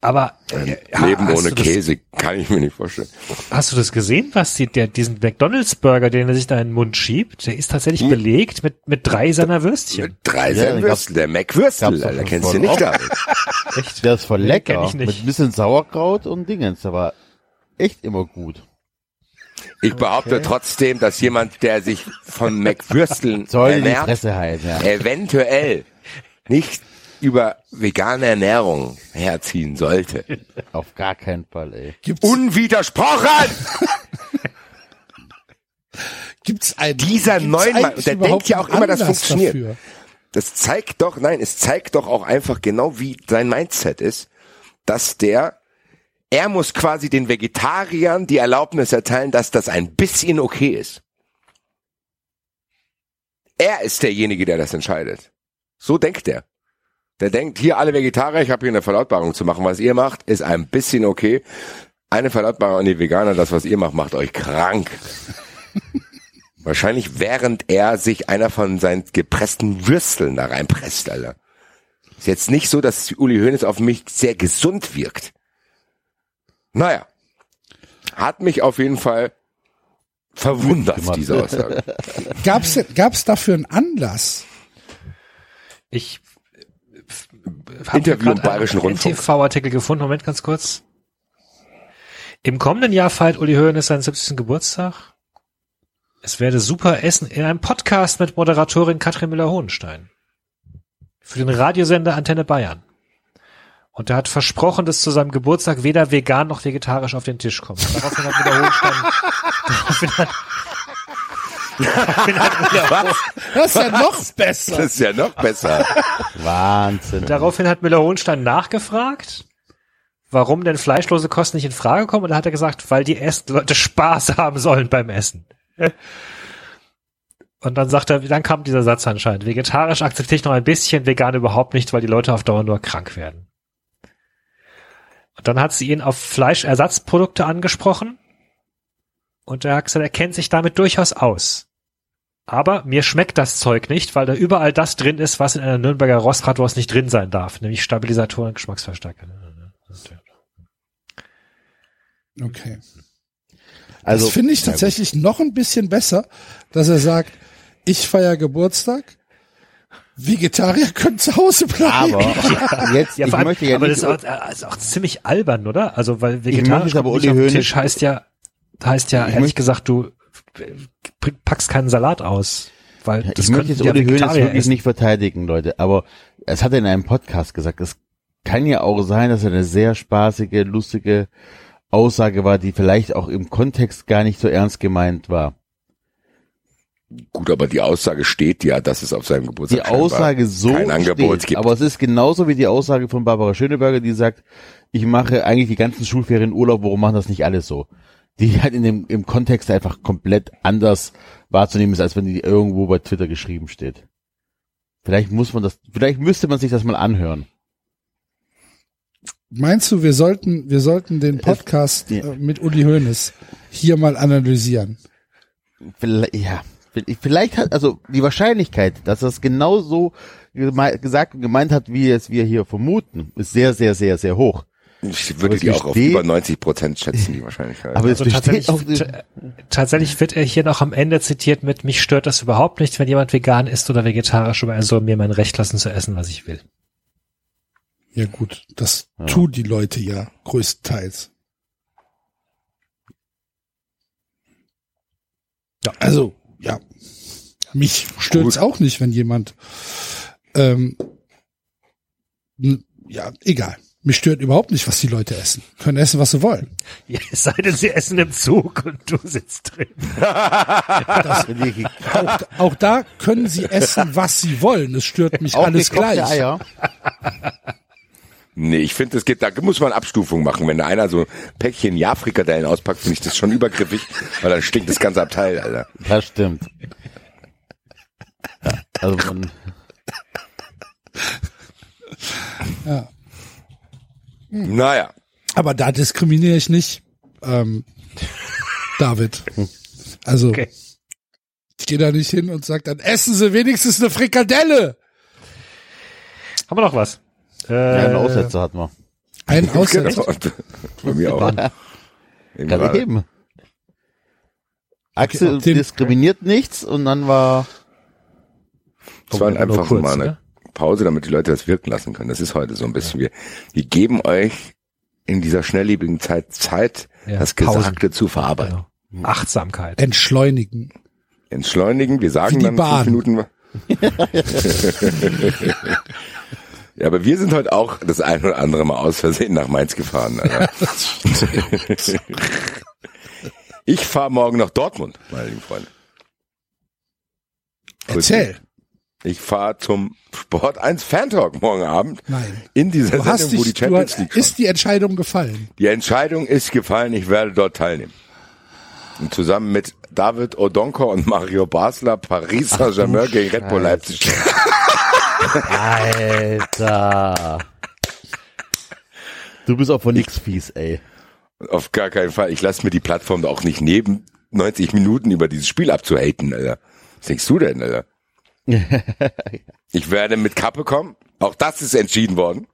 Aber äh, Leben ohne du das, Käse kann ich mir nicht vorstellen. Hast du das gesehen, was die, der, diesen McDonalds-Burger, den er sich da in den Mund schiebt, der ist tatsächlich Hm. belegt mit, mit drei seiner Würstchen. Mit drei Ja, den Würstel, der McWürstel, schon kennst du nicht. David? *laughs* Echt? Der ist voll lecker. kenn ich nicht. Mit ein bisschen Sauerkraut und Dingens. War echt immer gut. Ich behaupte trotzdem, dass jemand, der sich von *laughs* McWürsteln ernährt, halten, ja. eventuell nicht über vegane Ernährung herziehen sollte. Auf gar keinen Fall, ey. Gibt's, Unwidersprochen! gibt's ein, Dieser gibt's Neumann, eigentlich der denkt ja auch einen immer, das funktioniert. dafür? Das zeigt doch, nein, es zeigt doch auch einfach genau, wie sein Mindset ist, dass der, er muss quasi den Vegetariern die Erlaubnis erteilen, dass das ein bisschen okay ist. Er ist derjenige, der das entscheidet. So denkt er. Der denkt, hier alle Vegetarier, ich habe hier eine Verlautbarung zu machen. Was ihr macht, ist ein bisschen okay. Eine Verlautbarung an die Veganer, das, was ihr macht, macht euch krank. *laughs* Wahrscheinlich während er sich einer von seinen gepressten Würsteln da reinpresst, Alter. Ist jetzt nicht so, dass Uli Hoeneß auf mich sehr gesund wirkt. Naja. Hat mich auf jeden Fall verwundert, diese Aussage. *laughs* Gab's, gab's dafür einen Anlass? Ich habe Interview im Bayerischen Rundfunk. NTV-Artikel gefunden. Moment, ganz kurz. Im kommenden Jahr feiert Uli Hoeneß seinen 70. Geburtstag. Es werde super essen in einem Podcast mit Moderatorin Katrin Müller-Hohenstein. Für den Radiosender Antenne Bayern. Und er hat versprochen, dass zu seinem Geburtstag weder vegan noch vegetarisch auf den Tisch kommt. Daraufhin hat Müller-Hohenstein, *laughs* daraufhin hat, daraufhin hat Müller, Das ist ja noch besser. Das ist ja noch besser. Wahnsinn. Daraufhin hat Müller-Hohenstein nachgefragt, warum denn fleischlose Kosten nicht in Frage kommen. Und da hat er gesagt, weil die Essen Leute Spaß haben sollen beim Essen. Und dann sagt er, dann kam dieser Satz anscheinend. Vegetarisch akzeptiere ich noch ein bisschen, vegan überhaupt nicht, weil die Leute auf Dauer nur krank werden. Und dann hat sie ihn auf Fleischersatzprodukte angesprochen. Und er hat gesagt, er kennt sich damit durchaus aus. Aber mir schmeckt das Zeug nicht, weil da überall das drin ist, was in einer Nürnberger Rostbratwurst nicht drin sein darf, nämlich Stabilisatoren und Geschmacksverstärker. Okay. Also das finde ich tatsächlich noch ein bisschen besser, dass er sagt, ich feier Geburtstag, Vegetarier können zu Hause bleiben. aber *laughs* jetzt, Ja, ich allem, möchte ja aber nicht, das ist, auch, das ist auch ziemlich albern, oder? Also, weil vegetarisch aber Uli Hoeneß- Tisch heißt ja, heißt ja, Ich ehrlich möchte- gesagt, du packst keinen Salat aus. Weil das ich möchte jetzt Uli Hoeneß Vegetarier wirklich essen. nicht verteidigen, Leute, aber es hat er in einem Podcast gesagt, es kann ja auch sein, dass er eine sehr spaßige, lustige Aussage war, die vielleicht auch im Kontext gar nicht so ernst gemeint war. Gut, aber die Aussage steht ja, dass es auf seinem Geburtstag Die Aussage so kein Angebot steht, gibt. aber es ist genauso wie die Aussage von Barbara Schöneberger, die sagt, ich mache eigentlich die ganzen Schulferien Urlaub, warum machen das nicht alle so? Die halt in dem, im Kontext einfach komplett anders wahrzunehmen ist, als wenn die irgendwo bei Twitter geschrieben steht. Vielleicht muss man das, vielleicht müsste man sich das mal anhören. Meinst du, wir sollten, wir sollten den Podcast ja. äh, mit Uli Hoeneß hier mal analysieren? Vielleicht, ja, vielleicht hat, also die Wahrscheinlichkeit, dass er es genau so gesagt und gemeint hat, wie es wir hier vermuten, ist sehr, sehr, sehr, sehr hoch. Ich würde es die auch auf über 90 Prozent schätzen, die Wahrscheinlichkeit. Aber es Also tatsächlich, auch, tatsächlich wird er hier noch am Ende zitiert mit, mich stört das überhaupt nicht, wenn jemand vegan ist oder vegetarisch, aber er soll mir mein Recht lassen zu essen, was ich will. Ja gut, das Ja. tun die Leute ja größtenteils. Ja, also, ja. Mich stört's auch nicht, wenn jemand ähm, ja, egal. Mich stört überhaupt nicht, was die Leute essen. Können essen, was sie wollen. Ja, es sei denn, sie essen im Zug und du sitzt drin. *laughs* Auch, auch da können sie essen, was sie wollen. Es stört mich auch alles gleich. Nee, ich finde, es geht, da muss man Abstufung machen. Wenn da einer so ein Päckchen Ja-Frikadellen auspackt, finde ich das schon übergriffig, weil dann stinkt das ganze Abteil, Alter. Das stimmt. Ja, also man, Naja. Aber da diskriminiere ich nicht, ähm, David. Also, Okay. ich gehe da nicht hin und sage dann, essen Sie wenigstens eine Frikadelle. Haben wir noch was? Äh, ja, einen Aussetzer hat man. Ein Aussetzer. Genau. Bei mir auch. Eben Gerade eben. Axel den- diskriminiert nichts und dann war Das war einfach kurz, mal eine ne? Pause, damit die Leute das wirken lassen können. Das ist heute so ein bisschen. Wir, wir geben euch in dieser schnelllebigen Zeit Zeit, Ja, das Pausen. Gesagte zu verarbeiten. Genau. Achtsamkeit. Entschleunigen. Entschleunigen, wir sagen dann Bahn. fünf Minuten. *laughs* *laughs* *laughs* ja, aber wir sind heute auch das ein oder andere Mal aus Versehen nach Mainz gefahren. *laughs* Ich fahre morgen nach Dortmund, meine lieben Freunde. Erzähl. Ich fahre zum Sport 1 Fan Talk morgen Abend Nein. in dieser Du Sendung, wo die dich, Champions League ist die Entscheidung gefallen. Die Entscheidung ist gefallen, ich werde dort teilnehmen. Und zusammen mit David Odonko und Mario Basler Paris Saint-Germain gegen Red Bull Leipzig. Alter. Du bist auch von nix fies, ey. Auf gar keinen Fall. Ich lasse mir die Plattform da auch nicht neben 90 Minuten über dieses Spiel abzuhaten, Alter. Was denkst du denn, Alter? *laughs* Ich werde mit Kappe kommen. Auch das ist entschieden worden.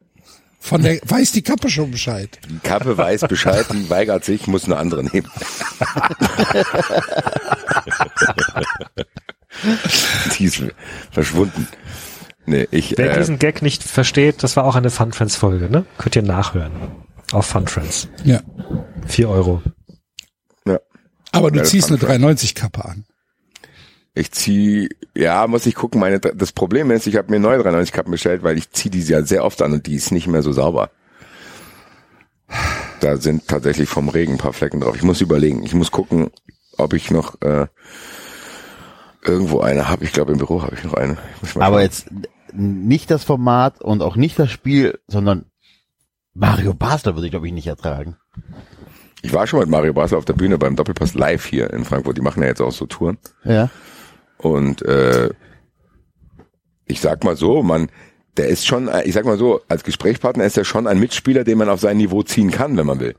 Von der weiß die Kappe schon Bescheid. Die Kappe weiß Bescheid, *laughs* die weigert sich, muss eine andere nehmen. *laughs* die ist verschwunden. Nee, ich, Wer äh, diesen Gag nicht versteht, das war auch eine Fun Friends Folge, ne? Könnt ihr nachhören. Auf Fun Friends. Ja. Vier Euro. ja. Aber du ziehst eine fand ich. 390 Kappe an. Ich zieh, ja, muss ich gucken. Meine, das Problem ist, ich habe mir neue 93 Kappen bestellt, weil ich ziehe diese ja sehr oft an und die ist nicht mehr so sauber. Da sind tatsächlich vom Regen ein paar Flecken drauf. Ich muss überlegen. Ich muss gucken, ob ich noch äh, irgendwo eine habe. Ich glaube, im Büro habe ich noch eine. Ich muss mal Aber schauen. jetzt nicht das Format und auch nicht das Spiel, sondern Mario Basler würde ich, glaube ich, nicht ertragen. Ich war schon mit Mario Basler auf der Bühne beim Doppelpass live hier in Frankfurt. Die machen ja jetzt auch so Touren. Ja. Und äh, ich sag mal so, man, der ist schon, ich sag mal so, als Gesprächspartner ist er schon ein Mitspieler, den man auf sein Niveau ziehen kann, wenn man will.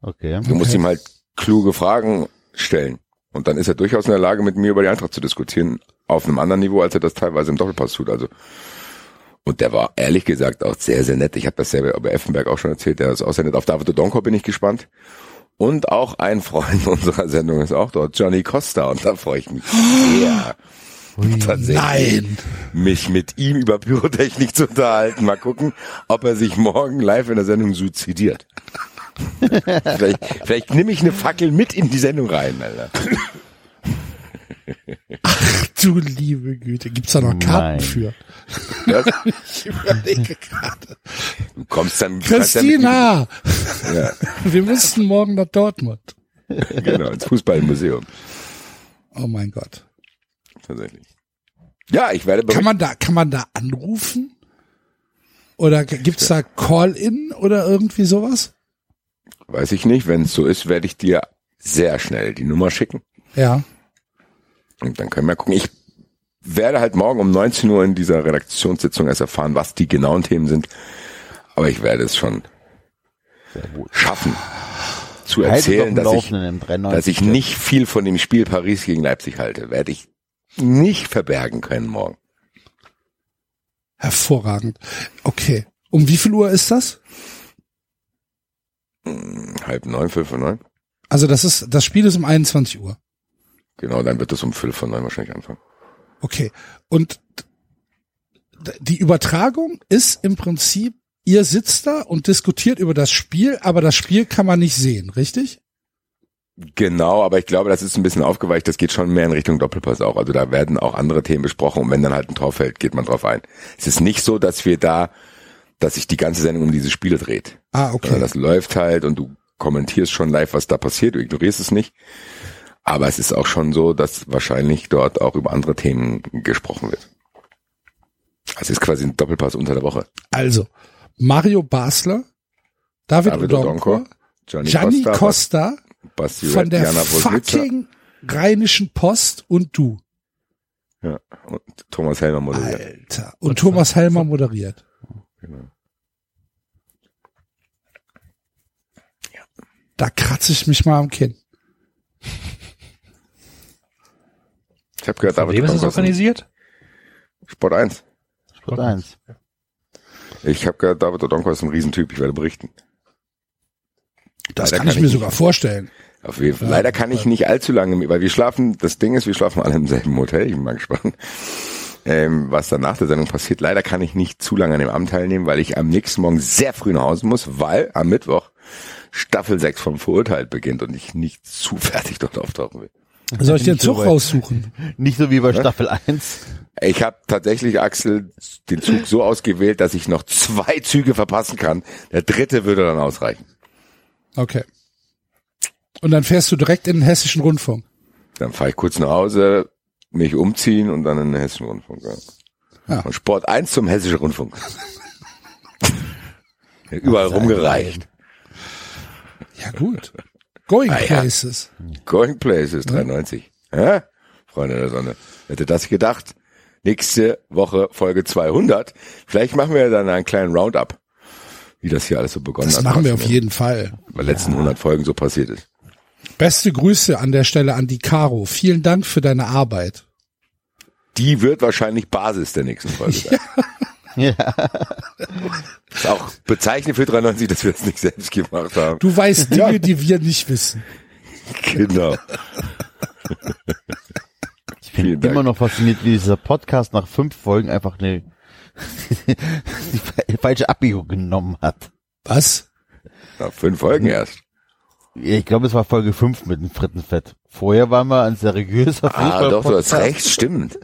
Okay. Du musst ihm halt kluge Fragen stellen. Und dann ist er durchaus in der Lage, mit mir über die Eintracht zu diskutieren, auf einem anderen Niveau, als er das teilweise im Doppelpass tut. Also und der war ehrlich gesagt auch sehr, sehr nett. Ich habe das selber bei Effenberg auch schon erzählt. Der ist auch sehr nett. Auf David Odonko bin ich gespannt. Und auch ein Freund *laughs* unserer Sendung ist auch dort, Johnny Costa. Und da freue ich mich sehr. *gasps* Tatsächlich Nein. mich mit ihm über Pyrotechnik zu unterhalten. Mal gucken, ob er sich morgen live in der Sendung suizidiert. *laughs* vielleicht, vielleicht nehme ich eine Fackel mit in die Sendung rein, Alter. Du liebe Güte. Gibt's da noch Karten Nein. für? Das, *laughs* Ich überlege gerade. du kommst dann, Christina! ja, *laughs* Wir müssten morgen nach Dortmund. genau, ins Fußballmuseum. Oh mein Gott. Tatsächlich. Ja, ich werde Kann man da, kann man da anrufen? Oder gibt's da Call-In oder irgendwie sowas? Weiß ich nicht. Wenn es so ist, werde ich dir sehr schnell die Nummer schicken. Ja. Und dann können wir gucken. Ich werde halt morgen um 19 Uhr in dieser Redaktionssitzung erst erfahren, was die genauen Themen sind. Aber ich werde es schon schaffen, zu erzählen, dass ich, Laufenden im 93. dass ich nicht viel von dem Spiel Paris gegen Leipzig halte. Werde ich nicht verbergen können morgen. Hervorragend. Okay. Um wie viel Uhr ist das? Halb neun, fünf vor neun. Also das ist, das Spiel ist um 21 Uhr. Genau, dann wird es um fünf vor neun wahrscheinlich anfangen. Okay. Und die Übertragung ist im Prinzip, ihr sitzt da und diskutiert über das Spiel, aber das Spiel kann man nicht sehen, richtig? Genau, aber ich glaube, das ist ein bisschen aufgeweicht. Das geht schon mehr in Richtung Doppelpass auch. Also da werden auch andere Themen besprochen und wenn dann halt ein Tor fällt, geht man drauf ein. Es ist nicht so, dass wir da, dass sich die ganze Sendung um diese Spiele dreht. Ah, Sondern okay. das läuft halt und du kommentierst schon live, was da passiert, du ignorierst es nicht. Aber es ist auch schon so, dass wahrscheinlich dort auch über andere Themen gesprochen wird. Also es ist quasi ein Doppelpass unter der Woche. Also, Mario Basler, David, David Odonko, Odonko, Gianni, Gianni Costa, Costa Basti von der Woswitzer, fucking Rheinischen Post und du. ja, und Thomas Helmer moderiert. Alter. Und Thomas Helmer moderiert. Genau. Da kratze ich mich mal am Kinn. Ich habe gehört, Von David wem ist das organisiert? Sport 1. Sport 1. Ich habe gehört, David Odonko ist ein Riesentyp, ich werde berichten. Das Leider kann ich mir sogar vorstellen. Auf jeden Fall. Leider kann ich nicht allzu lange, weil wir schlafen, das Ding ist, wir schlafen alle im selben Hotel, ich bin mal gespannt, ähm, was dann nach der Sendung passiert. Leider kann ich nicht zu lange an dem Abend teilnehmen, weil ich am nächsten Morgen sehr früh nach Hause muss, weil am Mittwoch Staffel 6 vom Verurteilt beginnt und ich nicht zu *laughs* fertig dort auftauchen will. Soll ich so Zug weit. raussuchen? Nicht so wie bei Staffel 1. Ich habe tatsächlich, Axel, den Zug so ausgewählt, dass ich noch zwei Züge verpassen kann. Der dritte würde dann ausreichen. Okay. Und dann fährst du direkt in den hessischen Rundfunk. Dann fahre ich kurz nach Hause, mich umziehen und dann in den Hessischen Rundfunk. Ja. Ja. Von Sport 1 zum Hessischen Rundfunk. Überall rumgereicht. Ja, gut. Going Ah, ja. places. Going Places 93. Hä? Freunde der Sonne. Hätte das gedacht? Nächste Woche Folge 200. Vielleicht machen wir dann einen kleinen Roundup, wie das hier alles so begonnen Das hat. machen wir auf in jeden Fall. den letzten 100 Folgen so passiert ist. Beste Grüße an der Stelle an die Caro. Vielen Dank für deine Arbeit. Die wird wahrscheinlich Basis der nächsten Folge sein. *laughs* Ja. Ist auch bezeichnend für 93, dass wir das nicht selbst gemacht haben. Du weißt *laughs* Dinge, die wir nicht wissen. Genau. Ich bin Vielen Dank. immer noch fasziniert, wie dieser Podcast nach fünf Folgen einfach eine *laughs* die fa- falsche Abbiegung genommen hat. Was? Nach fünf Folgen erst. Ich glaube, es war Folge fünf mit dem Frittenfett. Vorher waren wir ein seriöser Ah, doch, du hast recht, stimmt.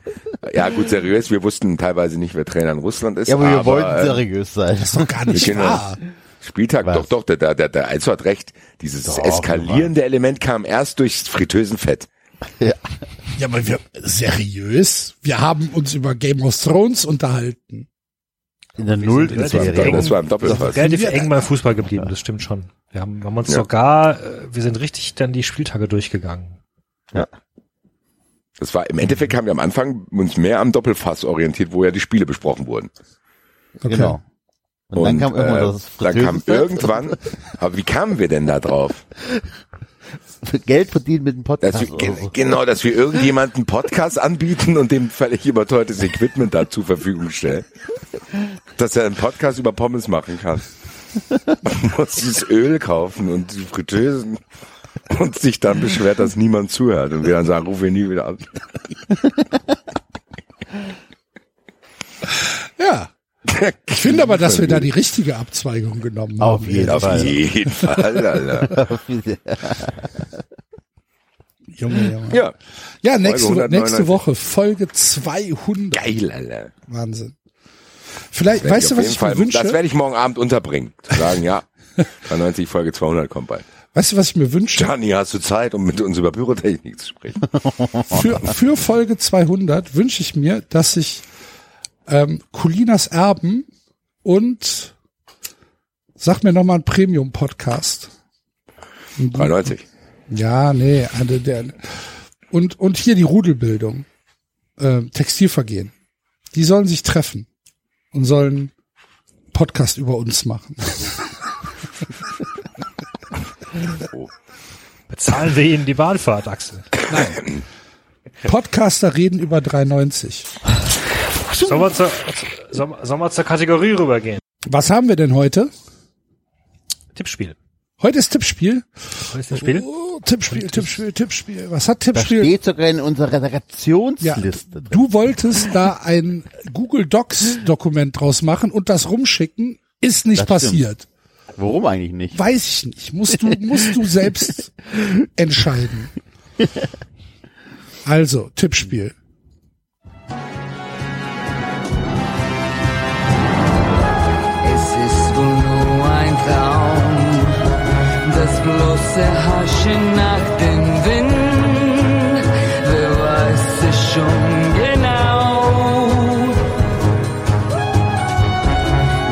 Ja, gut, seriös. Wir wussten teilweise nicht, wer Trainer in Russland ist. Ja, aber wir aber, wollten äh, seriös sein. Das ist doch gar nicht wahr. Spieltag, Was? doch, doch, der, der, der, der Alzo hat recht. Dieses Doch, eskalierende Element kam erst durchs Fritteusenfett. Ja, aber wir, seriös? Wir haben uns über Game of Thrones unterhalten. In der nullten relativ Serie. eng. Das war im Doppelpass. Relativ wir- eng beim Fußball geblieben, das stimmt schon. Wir haben, haben uns Ja. sogar, äh, wir sind richtig dann die Spieltage durchgegangen. Das war, im Endeffekt haben wir am Anfang uns mehr am Doppelfass orientiert, wo ja die Spiele besprochen wurden. Okay. Genau. Und, dann kam irgendwann äh, das dann kam irgendwann, aber wie kamen wir denn da drauf? *laughs* *laughs* Geld verdienen mit dem Podcast. Dass wir, so. genau, dass wir irgendjemanden Podcast anbieten und dem völlig überteuertes Equipment da zur Verfügung stellen. Dass er einen Podcast über Pommes machen kann. *laughs* Muss dieses Öl kaufen und die Fritteusen und sich dann beschwert, dass niemand zuhört und wir dann sagen, ruf ihn nie wieder an. Ja. Ich finde aber, dass wir da die richtige Abzweigung genommen haben. Auf jeden Auf Fall. jeden Fall, Alter. *laughs* Junge, Junge. Ja, Ja, nächste, nächste 199. Woche, Folge 200. geil, Alter. Wahnsinn. Vielleicht, weißt du, was ich Fall, mir wünsche? Das werde ich morgen Abend unterbringen. Zu sagen, ja, *laughs* 93 Folge 200 kommt bald. Weißt du, was ich mir wünsche? Gianni, hast du Zeit, um mit uns über Pyrotechnik zu sprechen? Für, für Folge 200 wünsche ich mir, dass sich ähm, Colinas Erben und sag mir nochmal einen Premium-Podcast. 93. Ja, nee, der, und, und hier die Rudelbildung, äh, Textilvergehen. Die sollen sich treffen und sollen Podcast über uns machen. *laughs* Bezahlen wir ihnen die Bahnfahrt, Axel. Podcaster reden über 390. Sollen wir zur, sollen, wir- sollen wir zur Kategorie rübergehen? Was haben wir denn heute? Tippspiel. Heute ist Tippspiel. Was ist das Spiel? Oh, Tippspiel, Tippspiel, Tippspiel. Was hat Das Tippspiel? steht sogar in unserer Ja, Redaktionsliste. drin. du wolltest da ein Google Docs Dokument draus machen und das rumschicken. Ist nicht Das stimmt. passiert. Warum eigentlich nicht? Weiß ich nicht. Musst du, musst du selbst *laughs* entscheiden. Also, Tippspiel. Traum, das bloße Haschen nach dem Wind. Wer weiß es schon genau?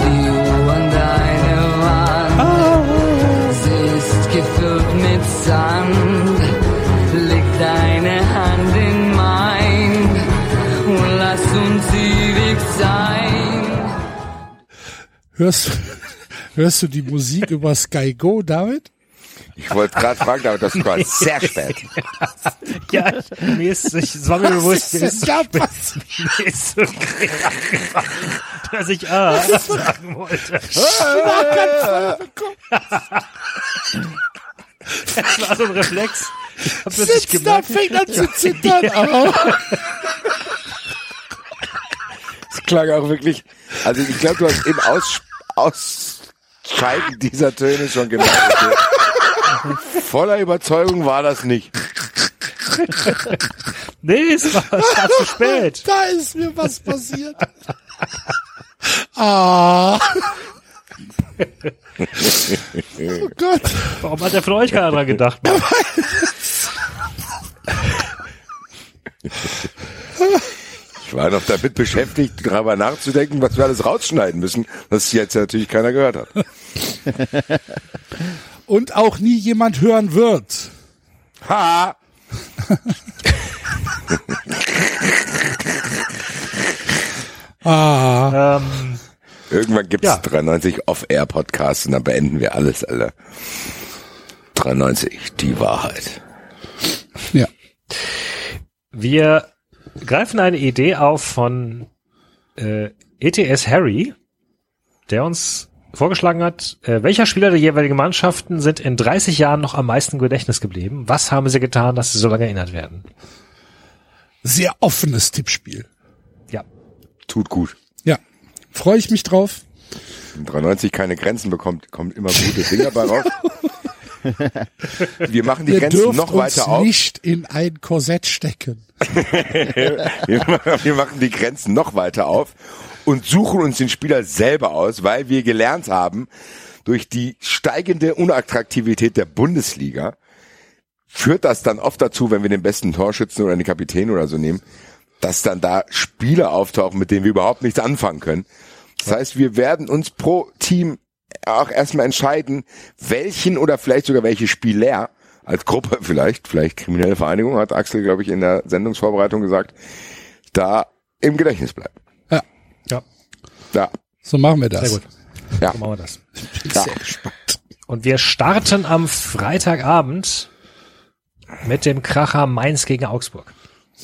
Die Uhr an deiner Wand, sie ist gefüllt mit Sand. Leg deine Hand in mein und lass uns ewig sein. Hörst, hörst du die Musik *laughs* über Sky Go, David? Ich wollte gerade fragen, aber das war sehr spät. *laughs* Ja, mir ist, ich, es war mir bewusst, mir ist, so, da spät- *laughs* mir ist so dass ich ah sagen wollte. Das war so ein Reflex. Ich hab das nicht Sitzt da, gemerkt. fängt an zu zittern. Oh. Es klang auch wirklich, also ich glaube, du hast im Aus, Ausscheiden dieser Töne schon gemerkt. Voller Überzeugung war das nicht. Nee, es war, es war zu spät. Da ist mir was passiert. Ah. Oh Gott. Warum hat der von euch keiner dran gedacht? Mann? *laughs* Ich war noch damit beschäftigt, darüber nachzudenken, was wir alles rausschneiden müssen, was jetzt natürlich keiner gehört hat. *laughs* Und auch nie jemand hören wird. Ha! *laughs* Ah. Ähm, Irgendwann gibt's Ja. 93 Off-Air-Podcasts und dann beenden wir alles, Alter. 93, die Wahrheit. Ja. wir greifen eine Idee auf von äh, ETS Harry, der uns vorgeschlagen hat, äh, welcher Spieler der jeweiligen Mannschaften sind in 30 Jahren noch am meisten im Gedächtnis geblieben? Was haben sie getan, dass sie so lange erinnert werden? Sehr offenes Tippspiel. Ja. Tut gut. Ja. Freue ich mich drauf. Wenn 93 keine Grenzen bekommt, kommt immer gute Dinge bei raus. *laughs* *laughs* Wir machen die Ihr Grenzen dürft noch uns weiter auf. nicht in ein Korsett stecken. *laughs* Wir machen, wir machen die Grenzen noch weiter auf und suchen uns den Spieler selber aus, weil wir gelernt haben, durch die steigende Unattraktivität der Bundesliga führt das dann oft dazu, wenn wir den besten Torschützen oder den Kapitän oder so nehmen, dass dann da Spieler auftauchen, mit denen wir überhaupt nichts anfangen können. Das heißt, wir werden uns pro Team auch erstmal entscheiden, welchen oder vielleicht sogar welche Spieler als Gruppe vielleicht, vielleicht kriminelle Vereinigung, hat Axel, glaube ich, in der Sendungsvorbereitung gesagt, da im Gedächtnis bleiben. Ja, Ja, Ja, so machen wir das. sehr gut. ja. So machen wir das. Bin Ja. sehr gespannt. Und wir starten am Freitagabend mit dem Kracher Mainz gegen Augsburg.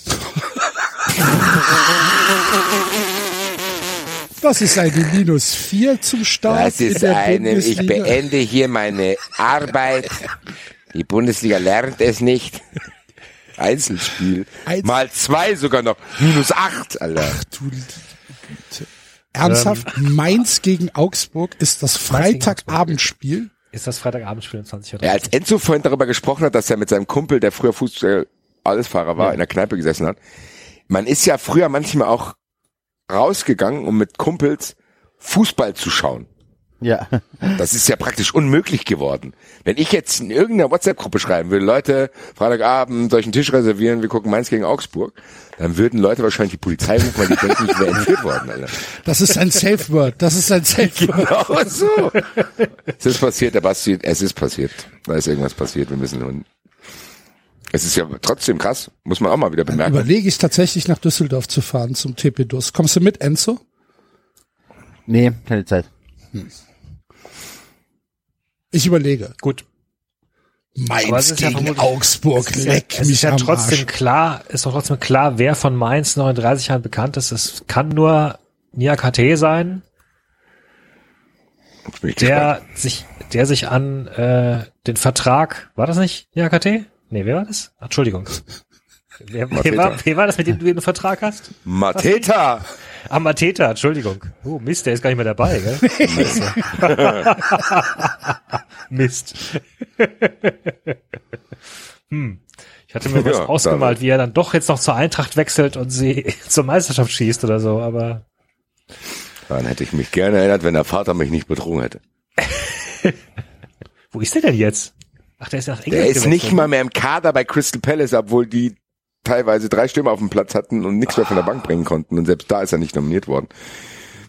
*laughs* Das ist eine Minus 4 zum Start Das in ist der eine, ich Bundesliga. beende hier meine Arbeit. Die Bundesliga lernt es nicht. Einzelspiel. Einzel- Mal zwei sogar noch. Minus acht, Alter. Du liebe Güte. Ernsthaft, Mainz gegen Augsburg ist das Freitagabendspiel. Ist das Freitagabendspiel um 20 Uhr? Ja, als Enzo vorhin darüber gesprochen hat, dass er mit seinem Kumpel, der früher Fußball Allesfahrer war, in der Kneipe gesessen hat. Man ist ja früher manchmal auch rausgegangen, um mit Kumpels Fußball zu schauen. Ja. Das ist ja praktisch unmöglich geworden. Wenn ich jetzt in irgendeiner WhatsApp-Gruppe schreiben würde, Leute, Freitagabend, einen Tisch reservieren, wir gucken Mainz gegen Augsburg, dann würden Leute wahrscheinlich die Polizei rufen, weil die denken, ich wäre entführt worden, Alter. Das ist ein Safe Word. Das ist ein Safe Word. Genau so. es ist passiert, der Basti, es ist passiert. Da ist irgendwas passiert, wir müssen nun. Es ist ja trotzdem krass, muss man auch mal wieder bemerken. Überlege ich tatsächlich nach Düsseldorf zu fahren zum TP Dus. Kommst du mit, Enzo? Nee, keine Zeit. Ich überlege. Gut. Mainz es ist ja gegen vermutlich- Augsburg, Es ist ja, leck es ist mich ja am trotzdem Arsch. klar, ist doch trotzdem klar, wer von Mainz 39 Jahren bekannt ist. Es kann nur Niakate sein, Jetzt bin ich gespannt. der sich, der sich an äh, den Vertrag, war das nicht Niakate? Nee, wer war das? Ach, Entschuldigung. *laughs* Wer, wer, war, wer war das, mit dem du den Vertrag hast? Mateta! Ah, Mateta, Entschuldigung. Oh, Mist, der ist gar nicht mehr dabei, gell? *laughs* Mist. *laughs* hm. Ich hatte mir was Ja, ausgemalt, wie er dann doch jetzt noch zur Eintracht wechselt und sie zur Meisterschaft schießt oder so, aber Dann hätte ich mich gerne erinnert, wenn der Vater mich nicht betrogen hätte. wo ist der denn jetzt? Ach, der ist nach England Der ist nicht mal mehr im Kader bei Crystal Palace, obwohl die teilweise drei Stürmer auf dem Platz hatten und nichts mehr von der Bank bringen konnten. Und selbst da ist er nicht nominiert worden.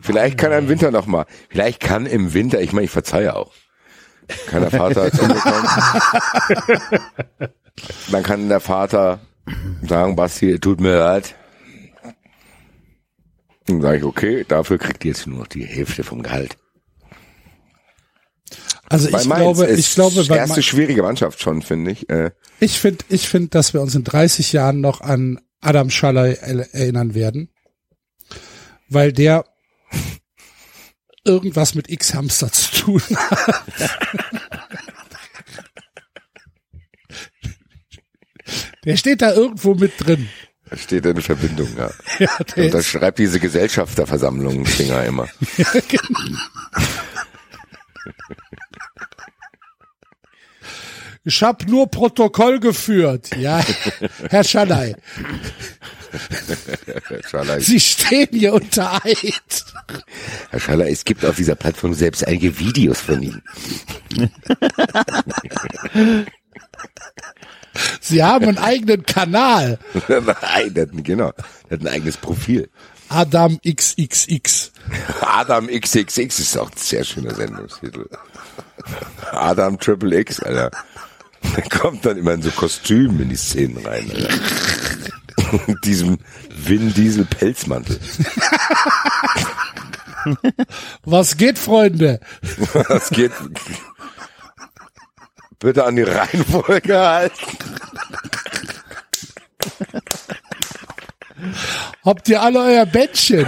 Vielleicht kann er im Winter noch mal. Vielleicht kann im Winter, ich meine, ich verzeihe auch. Kann der Vater *laughs* zu mir kommen? Dann kann der Vater sagen, Basti, tut mir leid. Dann sage ich, okay, dafür kriegt ihr jetzt nur noch die Hälfte vom Gehalt. Also Bei ich Mainz glaube, ist ich glaube, bei erste schwierige Mannschaft schon, finde ich. Äh, ich finde, ich finde, dass wir uns in 30 Jahren noch an Adam Schaller er- erinnern werden, weil der irgendwas mit X-Hamster zu tun *laughs* hat. Der steht da irgendwo mit drin. da steht in Verbindung, ja. *laughs* Ja, Und das ist, schreibt diese Gesellschafterversammlung Dinger immer. *laughs* ich habe nur Protokoll geführt. Ja, *laughs* Herr Schalay, Sie stehen hier unter Eid. Herr Schaller, es gibt auf dieser Plattform selbst einige Videos von Ihnen. *laughs* Sie haben einen eigenen Kanal. *laughs* Nein, der hat, ein- genau, der hat ein eigenes Profil. Adam XXX. Adam XXX ist auch ein sehr schöner Sendungstitel. Adam Triple X, Alter. *laughs* Der kommt dann immer in so Kostümen in die Szenen rein. Mit *laughs* diesem Vin Diesel Pelzmantel. *laughs* Was geht, Freunde? Das geht. Bitte an die Reihenfolge halten. Habt ihr alle euer Bettchen?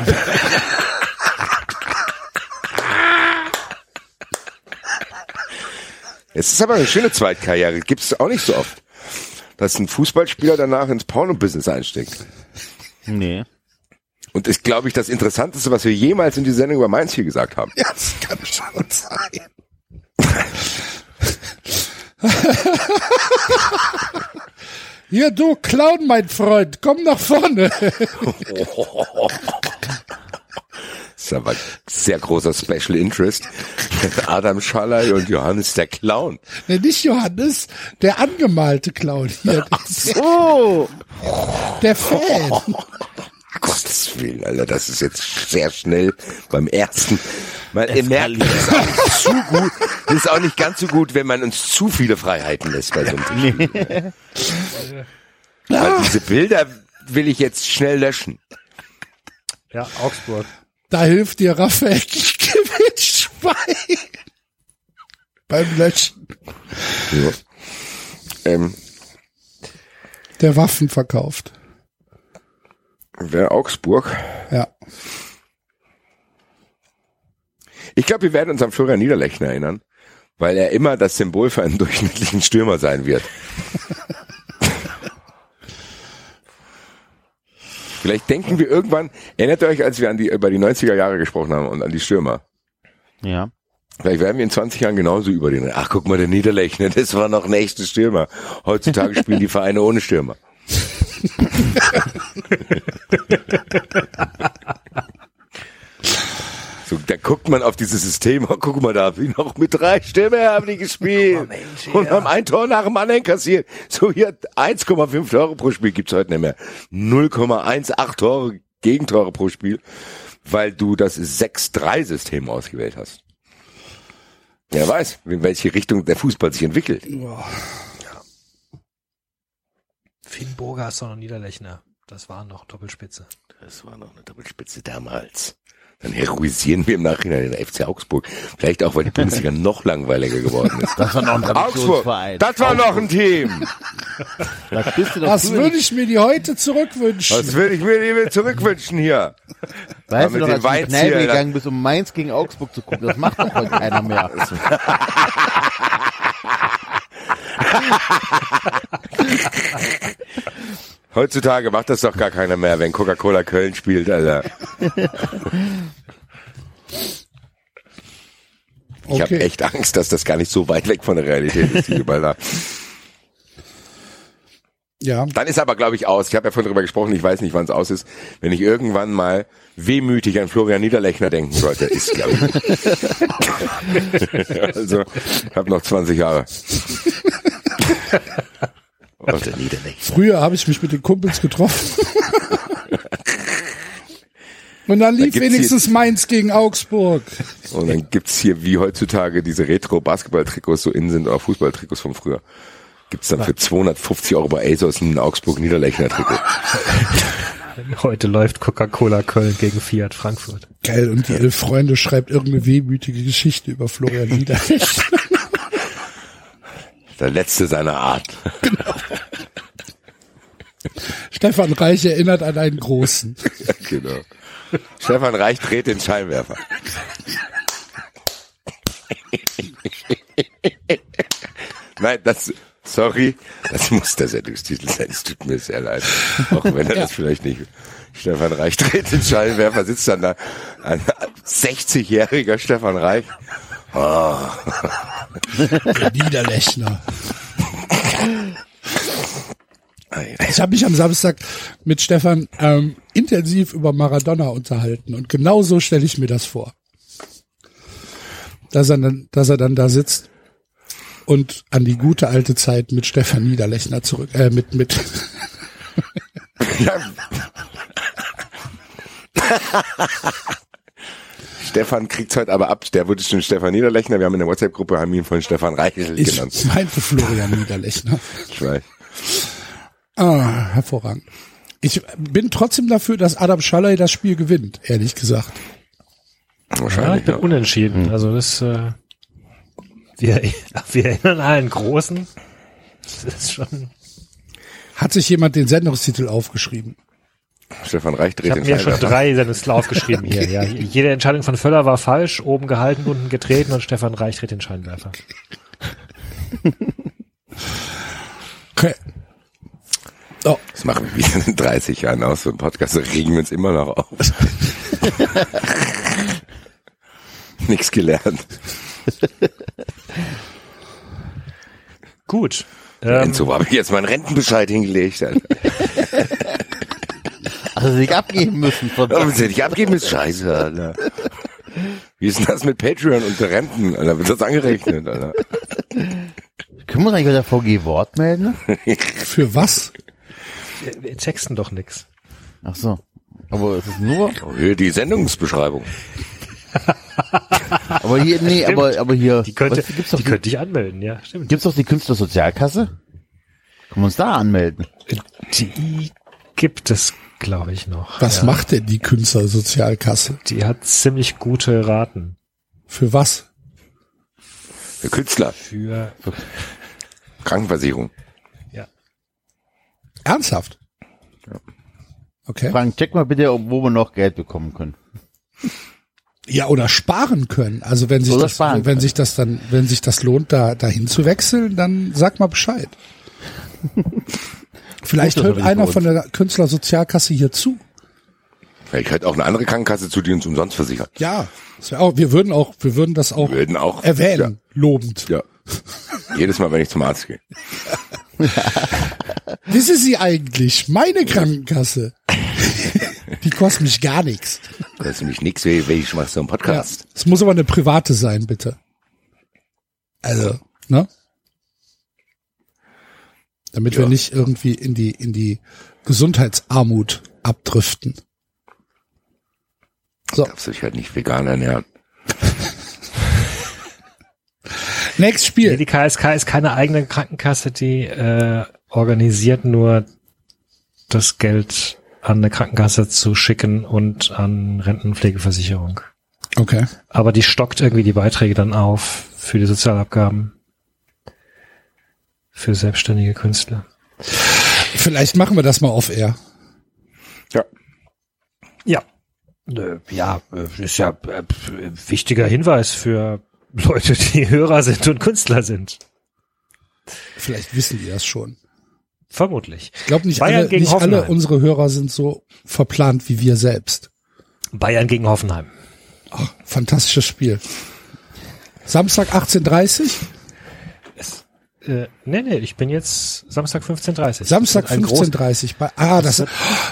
Es ist aber eine schöne Zweitkarriere. Gibt es auch nicht so oft. Dass ein Fußballspieler danach ins Porno-Business einsteckt. Nee. Und ist, glaube ich, das Interessanteste, was wir jemals in dieser Sendung über Mainz hier gesagt haben. Ja, das kann schon sein. Hier, du Clown, mein Freund, komm nach vorne. *laughs* Das ist aber sehr großer Special Interest. Adam Schalay und Johannes der Clown. Nee, nicht Johannes, der angemalte Clown hier. Oh! Der Fan. *laughs* Gottes Willen, Alter, das ist jetzt sehr schnell beim ersten. Man, ihr merkt, das ist auch nicht zu gut. Das ist auch nicht ganz so gut, wenn man uns zu viele Freiheiten lässt bei so einem Tisch. Weil diese Bilder will ich jetzt schnell löschen. Ja, Augsburg. Da hilft dir Raphael Gewinnschwein. Beim Löschen Ja. Ähm, der Waffen verkauft. wer Augsburg? Ja. Ich glaube, wir werden uns an Florian Niederlechner erinnern, weil er immer das Symbol für einen durchschnittlichen Stürmer sein wird. Vielleicht denken wir irgendwann, erinnert ihr euch, als wir an die, über die 90er Jahre gesprochen haben und an die Stürmer? Ja. Vielleicht werden wir in 20 Jahren genauso über den, ach guck mal, der Niederlechner, das war noch ein echter Stürmer. Heutzutage spielen die Vereine ohne Stürmer. *laughs* So, da guckt man auf dieses System, oh, guck mal, da die noch mit drei Stürmer haben die gespielt *laughs* und haben ein Tor nach dem anderen kassiert. So hier 1,5 Tore pro Spiel gibt's heute nicht mehr. 0,18 Tore, Gegentore pro Spiel, weil du das 6-3-System ausgewählt hast. Wer weiß, in welche Richtung der Fußball sich entwickelt. Finn Burgas und Niederlechner. Das waren noch Doppelspitze. Das war noch eine Doppelspitze damals. Dann heroisieren wir im Nachhinein den FC Augsburg. Vielleicht auch, weil die Bundesliga *laughs* noch langweiliger geworden ist. Das war noch ein Augsburg, das war noch ein Team. Das bist du doch Was früher würde ich mir die heute zurückwünschen? Was würde ich mir lieber zurückwünschen hier? Weißt mit du noch, den als du die Weinzierern. gegangen bist, um Mainz gegen Augsburg zu gucken? Das macht doch heute keiner mehr. *laughs* Heutzutage macht das doch gar keiner mehr, wenn Coca-Cola Köln spielt, Alter. Ich habe Okay. echt Angst, dass das gar nicht so weit weg von der Realität ist, die *laughs* überall da. Ja, Dann ist aber, glaube ich, aus. Ich habe ja vorhin drüber gesprochen, ich weiß nicht, wann es aus ist. Wenn ich irgendwann mal wehmütig an Florian Niederlechner denken sollte, ist, glaube ich. *laughs* *laughs* also, ich habe noch 20 Jahre. Und der Niederlechner. früher habe ich mich mit den Kumpels getroffen. *laughs* Und dann lief gibt's wenigstens Mainz gegen Augsburg. Und dann gibt's hier, wie heutzutage diese Retro-Basketball-Trikots so in sind, oder Fußball-Trikots von früher. Gibt's dann für 250 Euro bei ASOS ein Augsburg-Niederlechner-Trikot. *laughs* Heute läuft Coca-Cola Köln gegen Fiat Frankfurt. Geil, und die Elf Freunde schreibt irgendeine wehmütige Geschichte über Florian Niederlechner. *laughs* Der letzte seiner Art. Stefan Reich erinnert an einen Großen. *laughs* genau. Stefan Reich dreht den Scheinwerfer. Nein, das, sorry, das muss der Sendungstitel sein. Es tut mir sehr leid. Auch wenn er das vielleicht nicht. Stefan Reich dreht den Scheinwerfer, sitzt dann da ein 60-jähriger Stefan Reich. Der Niederlechner. *laughs* Ich habe mich am Samstag mit Stefan ähm, intensiv über Maradona unterhalten und genau so stelle ich mir das vor. Dass er dann, dass er dann da sitzt und an die gute alte Zeit mit Stefan Niederlechner zurück, äh, mit mit. *laughs* *laughs* Stefan kriegt's heute aber ab. Der wurde schon Stefan Niederlechner. Wir haben in der WhatsApp-Gruppe haben ihn von Stefan Reichel ich genannt. meinte Florian Niederlechner. *laughs* Ich weiß. Ah, hervorragend. Ich bin trotzdem dafür, dass Adam Schallei das Spiel gewinnt, ehrlich gesagt. Ja, ich Wahrscheinlich. bin Ja, unentschieden. Also das, äh, wir, wir erinnern einen Großen. Das ist schon, Hat sich jemand den Sendungstitel aufgeschrieben? Stefan Reich ich dreht habe den mir schon drei Sendungstel aufgeschrieben hier. Ja, jede Entscheidung von Völler war falsch, oben gehalten, unten getreten und Stefan Reich dreht den Scheinwerfer. *laughs* Okay. Oh, Das machen wir wieder in 30 Jahren aus, so ein Podcast, da regen wir uns immer noch auf. *laughs* Nix gelernt. Gut. Ähm, Enzo, habe ich jetzt meinen Rentenbescheid hingelegt? Alter? *laughs* Also sich *laughs* abgeben müssen von Aber das hätte ich abgeben ist scheiße, Alter. Wie ist denn das mit Patreon und der Renten? Alter, wird das angerechnet, Alter? Können wir uns eigentlich bei der VG Wort melden? *laughs* für was? wir, wir texten doch nix. Ach so. Aber es ist nur, Hier die Sendungsbeschreibung. *laughs* aber hier, nee, Stimmt. aber, aber hier, Die könnte, weißt gibt's doch die die, könnte ich anmelden, ja, stimmt. gibt's doch die Künstlersozialkasse? Können wir uns da anmelden? Die gibt es, glaube ich, noch. Was ja. macht denn die Künstlersozialkasse? Die hat ziemlich gute Raten Für was? Der Künstler, für, Krankenversicherung. ja. Ernsthaft? Okay. Frank, check mal bitte, wo wir noch Geld bekommen können. Ja, oder sparen können. Also wenn sich Oder das, wenn können. sich das dann, wenn sich das lohnt, da dahin zu wechseln, dann sag mal Bescheid. *laughs* Vielleicht hört einer von der Künstlersozialkasse hier zu. Vielleicht hört auch eine andere Krankenkasse zu, die uns umsonst versichert. Ja, auch, wir würden auch, wir würden das auch würden auch erwähnen, lobend. Ja. ja. Jedes Mal, wenn ich zum Arzt gehe. *laughs* Wissen Sie eigentlich, meine Krankenkasse, *laughs* die kostet mich gar nichts. Nämlich nix, wie wie ich mache so einen Ja, Podcast. es muss aber eine private sein, bitte. Also, ne? Damit wir Ja. nicht irgendwie in die, in die Gesundheitsarmut abdriften. So, Darfst dich halt nicht vegan ernähren. *laughs* next Nee, Spiel. die KSK ist keine eigene Krankenkasse, die äh, organisiert nur das Geld an eine Krankenkasse zu schicken und an Rentenpflegeversicherung. Okay. Aber die stockt irgendwie die Beiträge dann auf für die Sozialabgaben für selbstständige Künstler. Vielleicht machen wir das mal auf Air. Ja. Ja. Ja, äh, ist ja äh, wichtiger Hinweis für *laughs* Leute, die Hörer sind und Künstler sind. Vielleicht wissen die das schon. Vermutlich. Ich glaube nicht, Bayern alle, gegen nicht alle unsere Hörer sind so verplant wie wir selbst. Bayern gegen Hoffenheim. Ach, fantastisches Spiel. Samstag 18.30 Äh, nee, nee, ich bin jetzt Samstag 15.30 Samstag Ein groß- 15.30 bei, ah, das,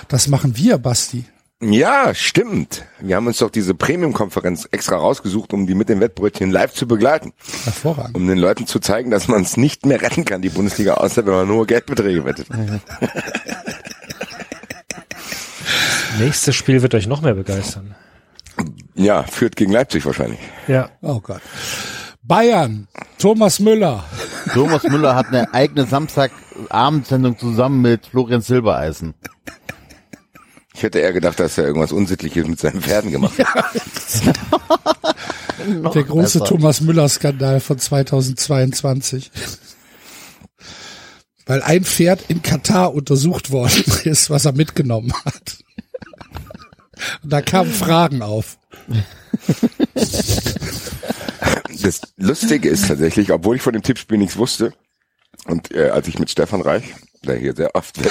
das machen wir, Basti. Ja, stimmt. Wir haben uns doch diese Premium-Konferenz extra rausgesucht, um die mit den Wettbrötchen live zu begleiten. Hervorragend. Um den Leuten zu zeigen, dass man es nicht mehr retten kann, die Bundesliga, außer wenn man nur Geldbeträge wettet. Nächstes Spiel wird euch noch mehr begeistern. Ja, führt gegen Leipzig wahrscheinlich. Ja. Oh Gott. Bayern, Thomas Müller. Thomas Müller hat eine eigene Samstagabendsendung zusammen mit Florian Silbereisen. Ich hätte eher gedacht, dass er irgendwas Unsittliches mit seinen Pferden gemacht hat. *laughs* Der große besser. Thomas Müller-Skandal von 2022. Weil ein Pferd in Katar untersucht worden *laughs* ist, was er mitgenommen hat. Und da kamen Fragen auf. Das Lustige ist tatsächlich, obwohl ich von dem Tippspiel nichts wusste, und äh, als ich mit Stefan Reich, der hier sehr oft *laughs*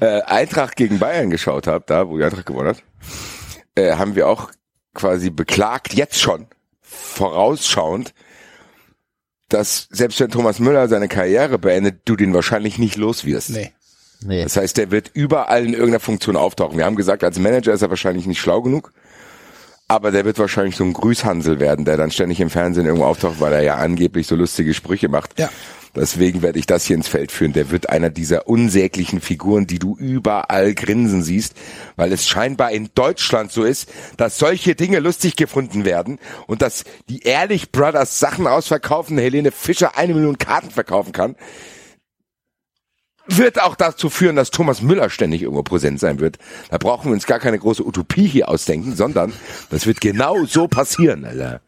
äh, Eintracht gegen Bayern geschaut habe, da wo die Eintracht gewonnen hat, äh, haben wir auch quasi beklagt, jetzt schon, vorausschauend, dass selbst wenn Thomas Müller seine Karriere beendet, du den wahrscheinlich nicht los wirst. Nee. Nee. Das heißt, der wird überall in irgendeiner Funktion auftauchen. Wir haben gesagt, als Manager ist er wahrscheinlich nicht schlau genug, aber der wird wahrscheinlich so ein Grüßhansel werden, der dann ständig im Fernsehen irgendwo auftaucht, weil er ja angeblich so lustige Sprüche macht. Ja. Deswegen werde ich das hier ins Feld führen. Der wird einer dieser unsäglichen Figuren, die du überall grinsen siehst, weil es scheinbar in Deutschland so ist, dass solche Dinge lustig gefunden werden und dass die Ehrlich Brothers Sachen ausverkaufen, Helene Fischer eine Million Karten verkaufen kann wird auch dazu führen, dass Thomas Müller ständig irgendwo präsent sein wird. Da brauchen wir uns gar keine große Utopie hier ausdenken, sondern das wird genau so passieren, Alter.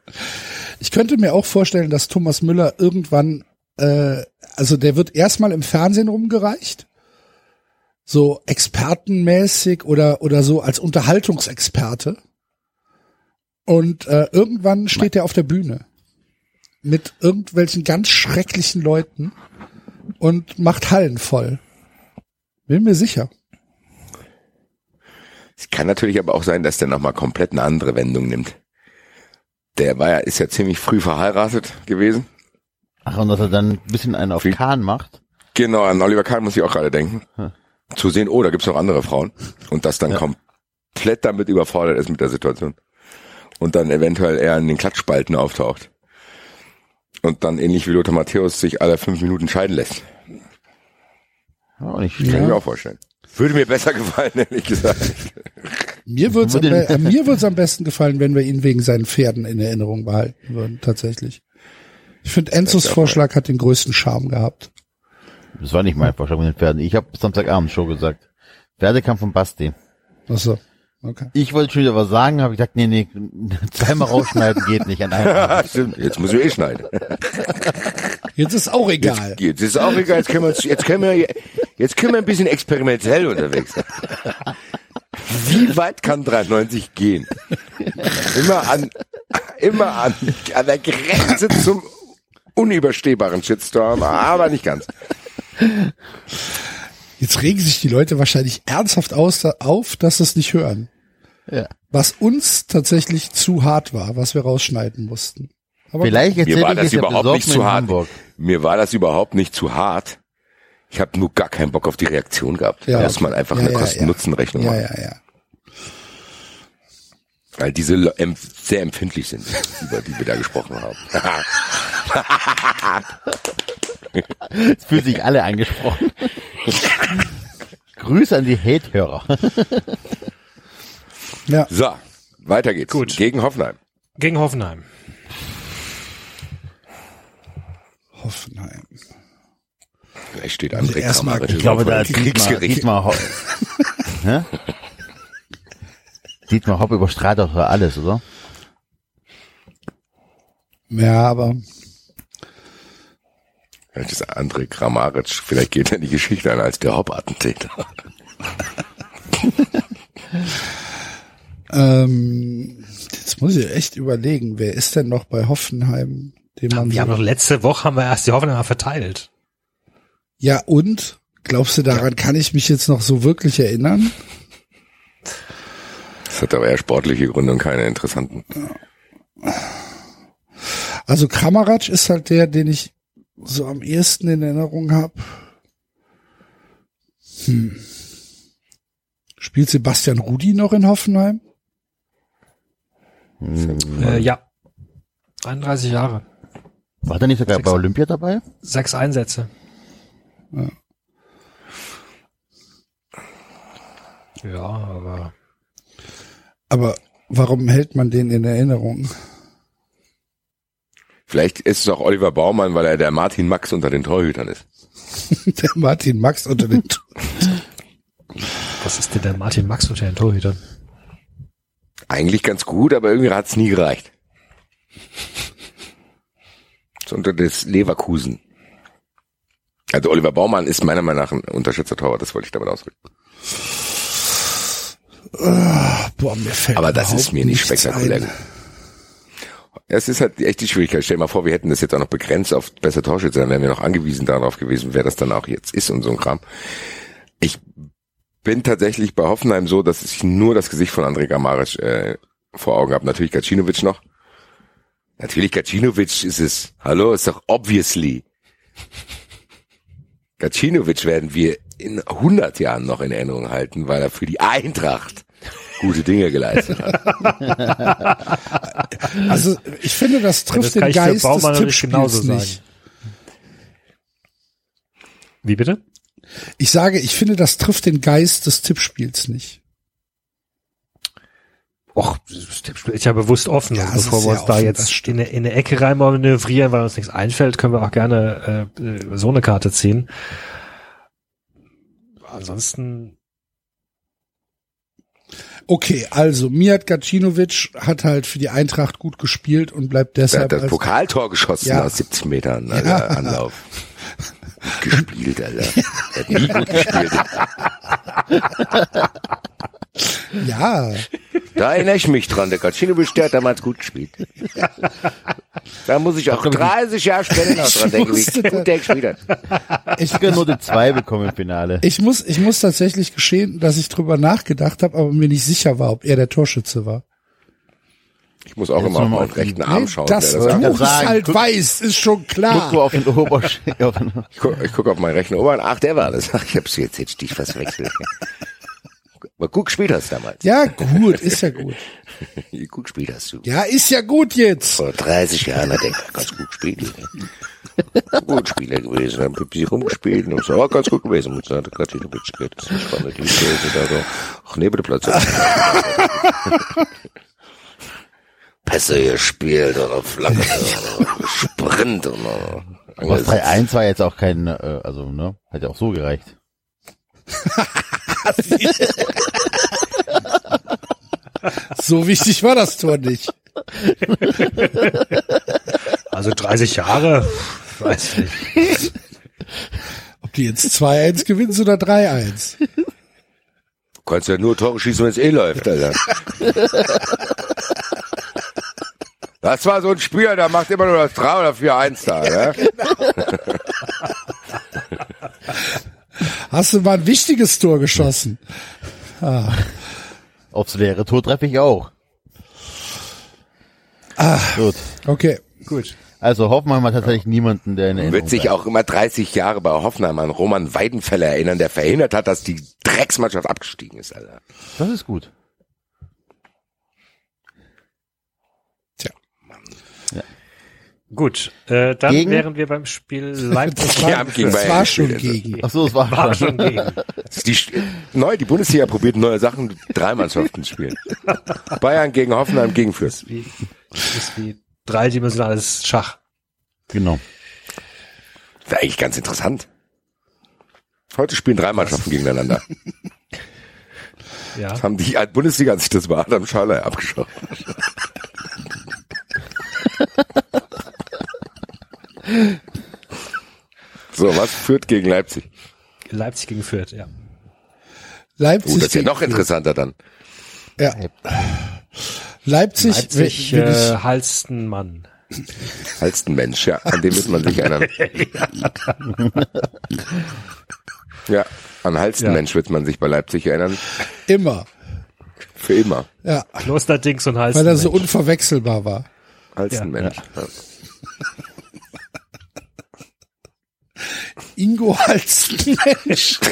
Ich könnte mir auch vorstellen, dass Thomas Müller irgendwann, äh, also der wird erstmal im Fernsehen rumgereicht, so expertenmäßig oder oder so als Unterhaltungsexperte. Und äh, irgendwann steht er auf der Bühne. mit irgendwelchen ganz schrecklichen Leuten und macht Hallen voll. Bin mir sicher. Es kann natürlich aber auch sein, dass der nochmal komplett eine andere Wendung nimmt. Der war ja, ist ja ziemlich früh verheiratet gewesen. Ach, und dass er dann ein bisschen einen auf Wie- Kahn macht. Genau, an Oliver Kahn muss ich auch gerade denken. Hm. Zu sehen, oh, da gibt's noch andere Frauen. Und das dann Ja. komplett damit überfordert ist mit der Situation. Und dann eventuell eher in den Klatschspalten auftaucht. Und dann ähnlich wie Lothar Matthäus sich alle fünf Minuten scheiden lässt. Auch nicht Kann ich mir auch vorstellen. Würde mir besser gefallen, *laughs* ehrlich gesagt. Mir wird's am, Würde- be- äh, mir am besten gefallen, wenn wir ihn wegen seinen Pferden in Erinnerung behalten würden, tatsächlich. Ich finde, Enzos Ja, Vorschlag hat den größten Charme gehabt. Das war nicht mein Vorschlag mit den Pferden. Ich habe Samstagabend schon gesagt. Pferdekampf von Basti. Achso. Okay. Ich wollte schon wieder was sagen, habe ich gesagt, nee, nee, zweimal rausschneiden geht nicht an einem. *laughs* Stimmt, jetzt muss ich eh schneiden. Jetzt ist auch egal. Jetzt, jetzt ist auch egal, jetzt können wir, jetzt können wir, jetzt können wir ein bisschen experimentell unterwegs sein. Wie weit kann 93 gehen? Immer an, immer an, an der Grenze zum unüberstehbaren Shitstorm, aber nicht ganz. Jetzt regen sich die Leute wahrscheinlich ernsthaft aus, auf, dass sie es nicht hören. Ja. Was uns tatsächlich zu hart war, was wir rausschneiden mussten. Aber Vielleicht Mir war das ja überhaupt nicht zu hart. Hamburg. Mir war das überhaupt nicht zu hart. Ich habe nur gar keinen Bock auf die Reaktion gehabt. Ja, da muss okay. man einfach Ja, eine ja, Kosten-Nutzen-Rechnung ja, machen. ja, ja. Weil diese sehr empfindlich sind, über die wir da gesprochen haben. *laughs* *laughs* Es fühlen sich alle angesprochen. Grüße an die Hate-Hörer. Ja, So, weiter geht's. Gut. Gegen Hoffenheim. Gegen Hoffenheim. Hoffenheim. Vielleicht steht erstmal- Kramaric Ich glaube, da ist Dietmar, Kriegsgericht. Dietmar, Hopp, Hä? Dietmar Hopp überstrahlt doch alles, oder? Ja, aber Vielleicht ist André Kramaric, vielleicht geht er in die Geschichte an als der Hauptattentäter. *laughs* ähm, jetzt muss ich echt überlegen, wer ist denn noch bei Hoffenheim, den man Wir haben so, doch letzte Woche haben wir erst die Hoffenheimer verteilt. Ja, und? Glaubst du, daran kann ich mich jetzt noch so wirklich erinnern? Das hat aber eher sportliche Gründe und keine interessanten. Also Kramarac ist halt der, den ich so am ehesten in Erinnerung habe. Hm. Spielt Sebastian Rudi noch in Hoffenheim? Äh, ja. 31 Jahre. War der nicht sogar bei Olympia dabei? Sechs Einsätze. Ja, aber Aber warum hält man den in Erinnerung? Vielleicht ist es auch Oliver Baumann, weil er der Martin Max unter den Torhütern ist. *laughs* Der Martin Max unter den was ist denn der Martin Max unter den Torhütern? Eigentlich ganz gut, aber irgendwie hat's nie gereicht. So unter das Leverkusen. Also Oliver Baumann ist meiner Meinung nach ein unterschätzter Torwart, das wollte ich damit ausdrücken. Boah, mir fällt Aber das ist mir nicht spektakulär ein. Es ist halt echt die Schwierigkeit. Stell dir mal vor, wir hätten das jetzt auch noch begrenzt auf bessere Torschütze, dann wären wir noch angewiesen darauf gewesen, wer das dann auch jetzt ist und so ein Kram. Ich bin tatsächlich bei Hoffenheim so, dass ich nur das Gesicht von André Gamaric äh, vor Augen habe. Natürlich Gacinovic noch. Natürlich Gacinovic ist es. Hallo, ist doch obviously. Gacinovic werden wir in 100 Jahren noch in Erinnerung halten, weil er für die Eintracht gute Dinge geleistet hat. *laughs* Also ich finde, das Ja, trifft das kann den Geist des Tippspiels genauso nicht. Wie bitte? Ich sage, ich finde, das trifft den Geist des Tippspiels nicht. Och, das Tippspiel ist ja bewusst offen. Ja, also bevor wir uns da offen, jetzt das in eine, in eine Ecke reinmanövrieren, weil uns nichts einfällt, können wir auch gerne äh, äh, so eine Karte ziehen. Ansonsten, Okay, also Mijat Gacinovic hat halt für die Eintracht gut gespielt und bleibt deshalb hat das Pokaltor geschossen Ja. aus 17 Metern, *laughs* Ja. Anlauf. Gespielt, Alter. Er hat nie gut gespielt. *laughs* *laughs* ja, Da erinnere ich mich dran. Der Gacinovic, der hat damals gut gespielt. Da muss ich auch 30 Jahre später noch dran denken, wie gut der gespielt hat. Ich, sogar Note 2 bekommen im Finale. ich muss, ich muss tatsächlich geschehen, dass ich drüber nachgedacht habe, aber mir nicht sicher war, ob er der Torschütze war. Ich muss auch Jetzt immer auf meinen rechten Arm schauen. das das du sagen, halt guck- weißt, ist schon Guck klar. mal auf den Obersch... auf den- Ich gucke guck auf meinen rechten Ober. Ach, der war das. Ach, ich hab's jetzt, jetzt dich was verwechselt. Aber gut gespielt hast du damals. Ja, gut, ist ja gut. Gut gespielt hast du. Ja, ist ja gut jetzt. Vor 30 Jahren hat er ganz gut gespielt. *laughs* gut Spieler gewesen, haben ein bisschen rumgespielt und so, oh, ganz gut gewesen. Und so hat er gerade wieder mitgespielt. Das ist spannend, die Käse da so. Ach, neben der Platz. *laughs* Pässe gespielt oder Flanke oder Sprint oder Aber das 3-1 war jetzt auch kein, äh, also, ne, hat ja auch so gereicht. *laughs* So wichtig war das Tor nicht. Also 30 Jahre, weiß nicht. Ob die jetzt 2-1 gewinnen oder 3-1. Du kannst ja nur Tore schießen, wenn es eh läuft, Alter. Das war so ein Spieler, der macht immer nur das 3 oder 4-1 da, ne? Hast du mal ein wichtiges Tor geschossen? Aufs leere Tor treffe ich auch. Gut. Okay. Gut. Also wir mal tatsächlich niemanden, der in Erinnerung Wird sich bleibt. auch immer 30 Jahre bei Hoffenheim an Roman Weidenfeller erinnern, der verhindert hat, dass die Drecksmannschaft abgestiegen ist, Alter. Das ist gut. Gut, äh, dann Gegen? wären wir beim Spiel Leipzig. *laughs* Das war, Ja, gegen das Bayern war schon gegen. Ach so, es war, War schon. gegen. Das *laughs* ist Die, neu, die Bundesliga probiert neue Sachen, drei Mannschaften spielen. *laughs* Bayern gegen Hoffenheim gegen Fürth. Wie, das ist wie dreidimensionales Schach. Genau. Wäre eigentlich ganz interessant. Heute spielen drei Mannschaften gegeneinander. Ja. Haben die Bundesliga hat sich das bei Adam Scharley abgeschaut. So, was führt gegen Leipzig? Leipzig gegen Fürth, ja. Leipzig. Oh, das ist ja noch interessanter dann. Ja. Leipzig, Leipzig, will, will äh, Halstenmann. Als ein Mensch, ja, an den wird man sich erinnern. *laughs* ja, an Halsten Ja. Mensch wird man sich bei Leipzig erinnern. immer. Für immer. Ja. Klosterdings und Weil er Halstenmensch. so unverwechselbar war. Halsten Mensch. Ja. Ingo Halstenmensch. *laughs*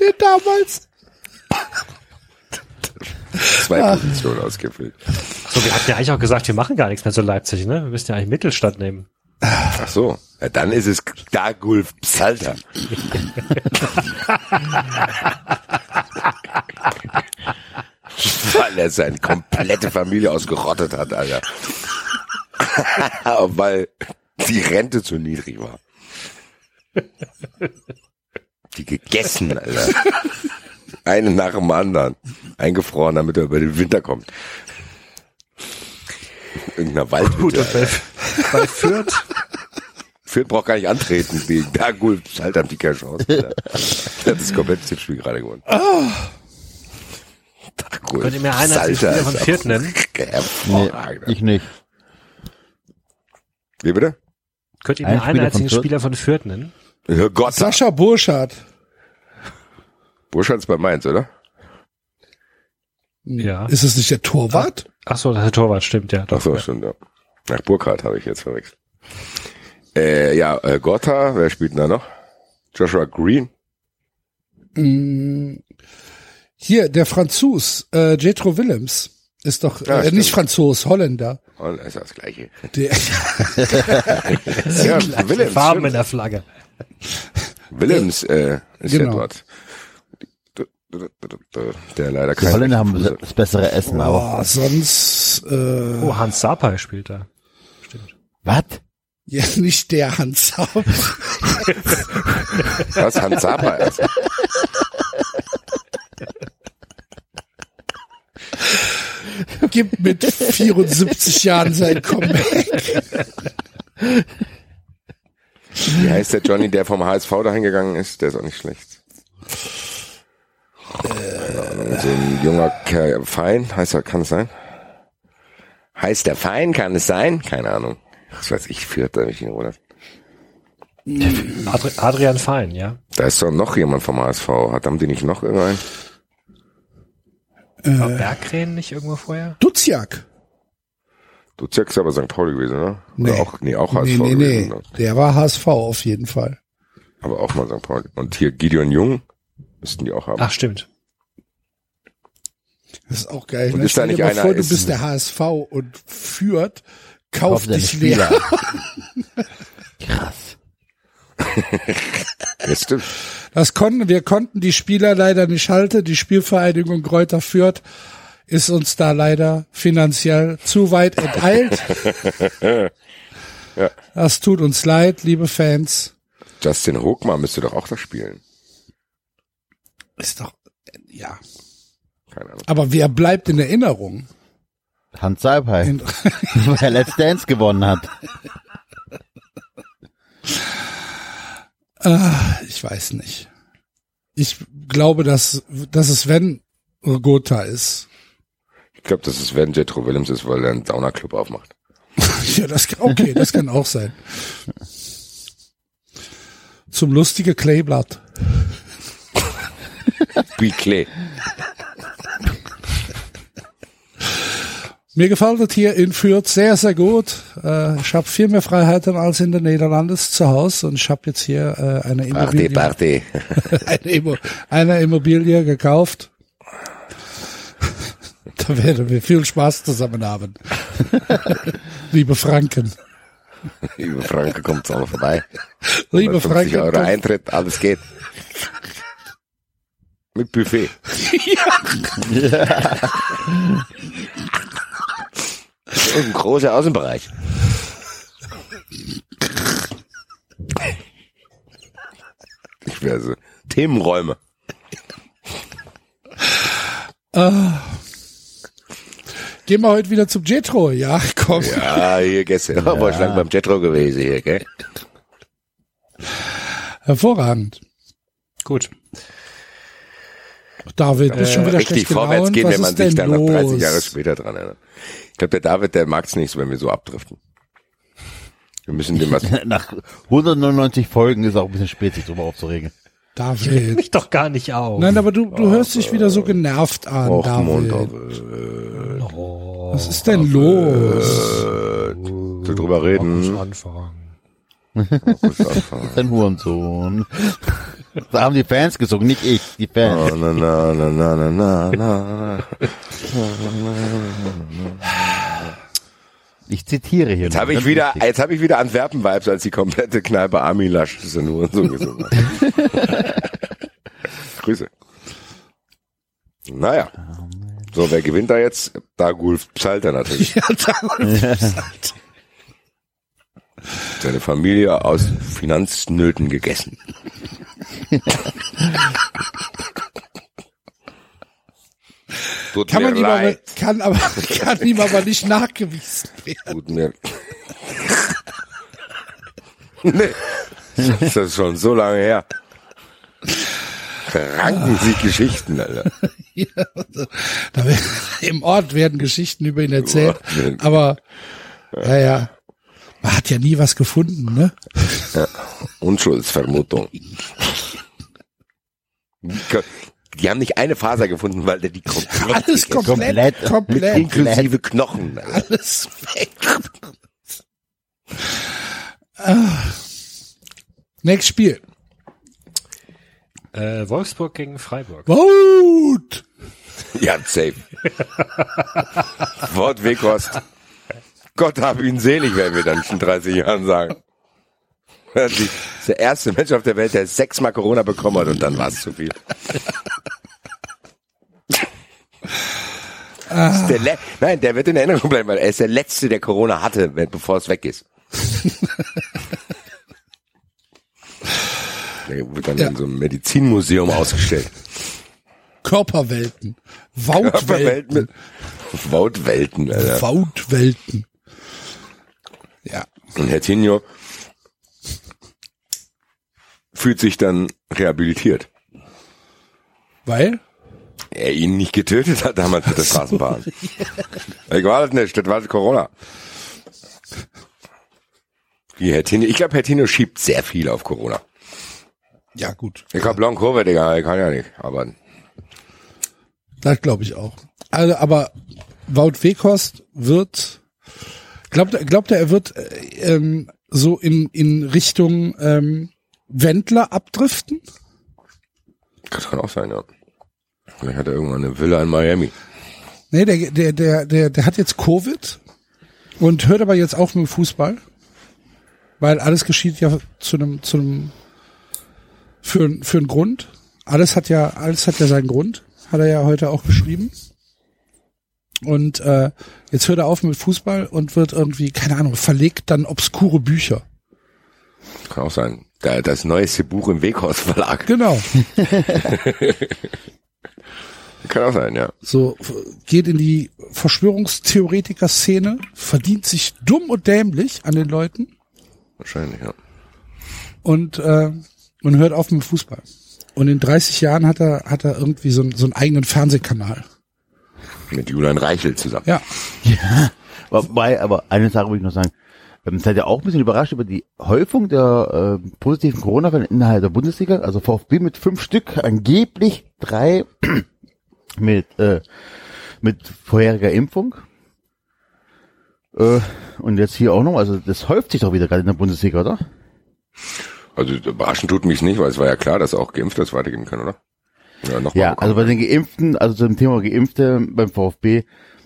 Der damals. Zwei Positionen ausgefüllt. so, wir hatten ja eigentlich auch gesagt, wir machen gar nichts mehr zu Leipzig, ne? Wir müssen ja eigentlich Mittelstadt nehmen. Ach so, ja, dann ist es Dagulf Psalter. Weil er seine komplette Familie ausgerottet hat, Alter. *laughs* Weil die Rente zu niedrig war. Die gegessen, Alter. Einen nach dem anderen. Eingefroren, damit er über den Winter kommt. Irgendeiner Waldhütte. Gut, und bei, bei Fürth, Fürth braucht gar nicht antreten. Gegen Dagul halt haben die keine Chance. Alter. Der hat das komplette Tippspiel gerade gewonnen. Dagul Könnt ihr mir einen als Spieler von ist Fürth nennen? *laughs* Nee, ich nicht. Wie bitte? Könnt ihr Ein mir einen Spieler einzigen von Fürth? Spieler von Fürth nennen? Ja, Gott. Sascha Burschardt. Burschanz bei Mainz, oder? Ja. Ist es nicht der Torwart? Ach so, der Torwart stimmt, ja. Ach so, stimmt, ja. Nach Burkhardt habe ich jetzt verwechselt. Äh, ja, äh, Gotha, wer spielt denn da noch? Joshua Green. Mm, Hier, der Franzos, äh, Jetro Willems. Ist doch, Ja, äh, nicht Franzos, Holländer. Das ist das Gleiche. Der, *laughs* Ja, Willems. Farben in der Flagge. Willems äh, ist ja Genau. dort. Der leider Die kein Holländer haben das bessere Essen, aber oh, sonst, äh, Oh, Hans Sapai spielt da. Stimmt. was? ja, nicht der Hans Saab. Was Hans Sapa Gibt mit 74 Jahren sein Comeback. Wie heißt der Johnny, der vom HSV dahin gegangen ist? Der ist auch nicht schlecht. Keine Ahnung, so ein junger Kerl, Fein, heißt er, kann es sein? Heißt der Fein, kann es sein? Keine Ahnung. Was weiß ich, führt da mich in Ruhe. Adri Adrian Fein, ja. Da ist doch noch jemand vom HSV. Hat, haben die nicht noch irgendeinen? War Berggren nicht irgendwo vorher? Duziak. Du checkst aber St. Pauli gewesen, ne? Nee. Oder auch, nee, auch HSV Nee, nee, gewesen. nee. ne? Der war HSV auf jeden Fall. Aber auch mal St. Pauli. Und hier Gideon Jung müssten die auch haben. Ach, stimmt. Das ist auch geil. Und ne? ist da Stell dir nicht mal einer- vor, du ist- bist der HSV und führt, kauft deine dich leer. *laughs* Krass. Ja, stimmt. Das konnten, wir konnten die Spieler leider nicht halten. Die Spielvereinigung Kräuter Fürth ist uns da leider finanziell zu weit enteilt. *laughs* Das tut uns leid, liebe Fans. Justin Hochmann müsste doch auch da spielen. Ist doch, ja. Keine Ahnung. Aber wer bleibt in Erinnerung? Hans Seibhai, In- *laughs* weil er Let's Dance gewonnen hat. *laughs* Ah, ich weiß nicht. Ich glaube, dass, dass es wenn Gotha ist. Ich glaube, dass es Van Jetro Williams ist, weil er einen Downer-Club aufmacht. *laughs* Ja, das kann, okay, das kann auch sein. Zum lustige Kleeblatt. Wie Klee. Mir gefällt es hier in Fürth sehr, sehr gut. Äh, ich habe viel mehr Freiheiten als in den Niederlanden zu Hause und ich habe jetzt hier äh, eine Party, Immobilie, *laughs* Party. *laughs* eine, Immo eine Immobilie gekauft. *laughs* Da werden wir viel Spaß zusammen haben. Liebe Franken. Liebe Franke, kommt alle vorbei. Liebe 50 Franken. Euro Eintritt, alles geht. Mit Buffet. Und ein großer Außenbereich. Ich wäre so. Themenräume. Gehen wir heute wieder zum Jetro. Ja, komm. Ja, hier gestern. Ja. War ich lang beim Jetro gewesen hier, gell? Hervorragend. Gut. David, bist schon wieder Äh, Richtig schlecht vorwärts gehen, Was wenn man sich dann noch 30 Jahre später dran erinnert. Ich glaube, der David, der mag's nicht, wenn wir so abdriften. Wir müssen dem was. *laughs* Nach 199 Folgen ist auch ein bisschen spät, sich drüber aufzuregen. David. Mich doch gar nicht auf. Nein, aber du, du hörst dich wieder so genervt an, Och, David. Montag. Was ist denn los? So drüber reden. Anfang. *laughs* Ein Hurensohn. Da haben die Fans gesungen, nicht ich, die Fans. Oh, na, na, na, na, na, na, na. Ich zitiere hier. Jetzt habe ich wieder, jetzt habe ich wieder Antwerpen-Vibes, als die komplette Kneipe Armin Lasch ist ja nur so gesungen. Grüße. Naja. So, wer gewinnt da jetzt? Dagulf Psalter natürlich. *laughs* Ja. Seine Familie aus Finanznöten gegessen. Tut Kann man ihm aber, kann aber, *laughs* kann ihm aber nicht nachgewiesen werden. Tut mir. nee. Das ist schon so lange her. Ranken sich Geschichten, Alter. *laughs* Ja, also, Im Ort werden Geschichten über ihn erzählt, aber, ja, ja. Man hat ja nie was gefunden, ne? Unschuldsvermutung. Die haben nicht eine Faser gefunden, weil der die komplett Alles komplett, Komplett. komplett, inklusive Knochen. Alles weg. Ah. Nächstes Spiel. Äh, Wolfsburg gegen Freiburg. Vote! Ja, safe. Wort Weghorst. Gott hab ihn selig, werden wir dann in 30 Jahren sagen. Das ist der erste Mensch auf der Welt, der sechsmal Corona bekommen hat und dann war es zu viel. Ist der Le Nein, der wird in Erinnerung bleiben, weil er ist der Letzte, der Corona hatte, bevor es weg ist. *laughs* Der wird dann Ja. in so einem Medizinmuseum ausgestellt. Körperwelten. Körperwelt Vautwelten. mit Woutwelten, Alter. Vautwelten. Ja. Und Herr Tinio fühlt sich dann rehabilitiert. Weil? er ihn nicht getötet hat damals mit der Straßenbahn. *laughs* Ich war das nicht, das war Corona. Wie Herr Tino, ich glaube, Herr Tino schiebt sehr viel auf Corona. Ja, gut. Ich hab Long Covid, Digga, ich kann ja nicht, aber Das glaube ich auch. Also, aber Wout Weghorst wird, glaubt, er- glaubt er, er wird äh, ähm, so in, in Richtung ähm, Wendler abdriften? das kann auch sein, ja. Vielleicht hat er irgendwann eine Villa in Miami. Nee, der, der, der, der, der hat jetzt Covid und hört aber jetzt auf mit dem Fußball. Weil alles geschieht ja zu einem, zu einem, für, für einen Grund. Alles hat ja, alles hat ja seinen Grund. Hat er ja heute auch geschrieben. Und äh, jetzt hört er auf mit Fußball und wird irgendwie, keine Ahnung, verlegt dann obskure Bücher. Kann auch sein. Da, das neueste Buch im Weghaus Verlag. Genau. *laughs* Kann auch sein, ja. So geht in die Verschwörungstheoretiker-Szene, verdient sich dumm und dämlich an den Leuten Wahrscheinlich, ja. und äh, und hört auf mit Fußball. Und in 30 Jahren hat er hat er irgendwie so, einen- so einen eigenen Fernsehkanal. Mit Julian Reichel zusammen. Ja, Wobei, aber eine Sache will ich noch sagen. Ähm, seid ihr auch ein bisschen überrascht über die Häufung der äh, positiven Corona-Fälle innerhalb der Bundesliga? Also VfB mit fünf Stück, angeblich drei *clears throat* mit, äh, mit vorheriger Impfung. Äh, und jetzt hier auch noch, also das häuft sich doch wieder gerade in der Bundesliga, oder? Also überraschend tut mich nicht, weil es war ja klar, dass auch Geimpfte das weitergeben können, oder? Ja, noch mal Ja, bekommen. also bei den Geimpften, also zum Thema Geimpfte beim VfB,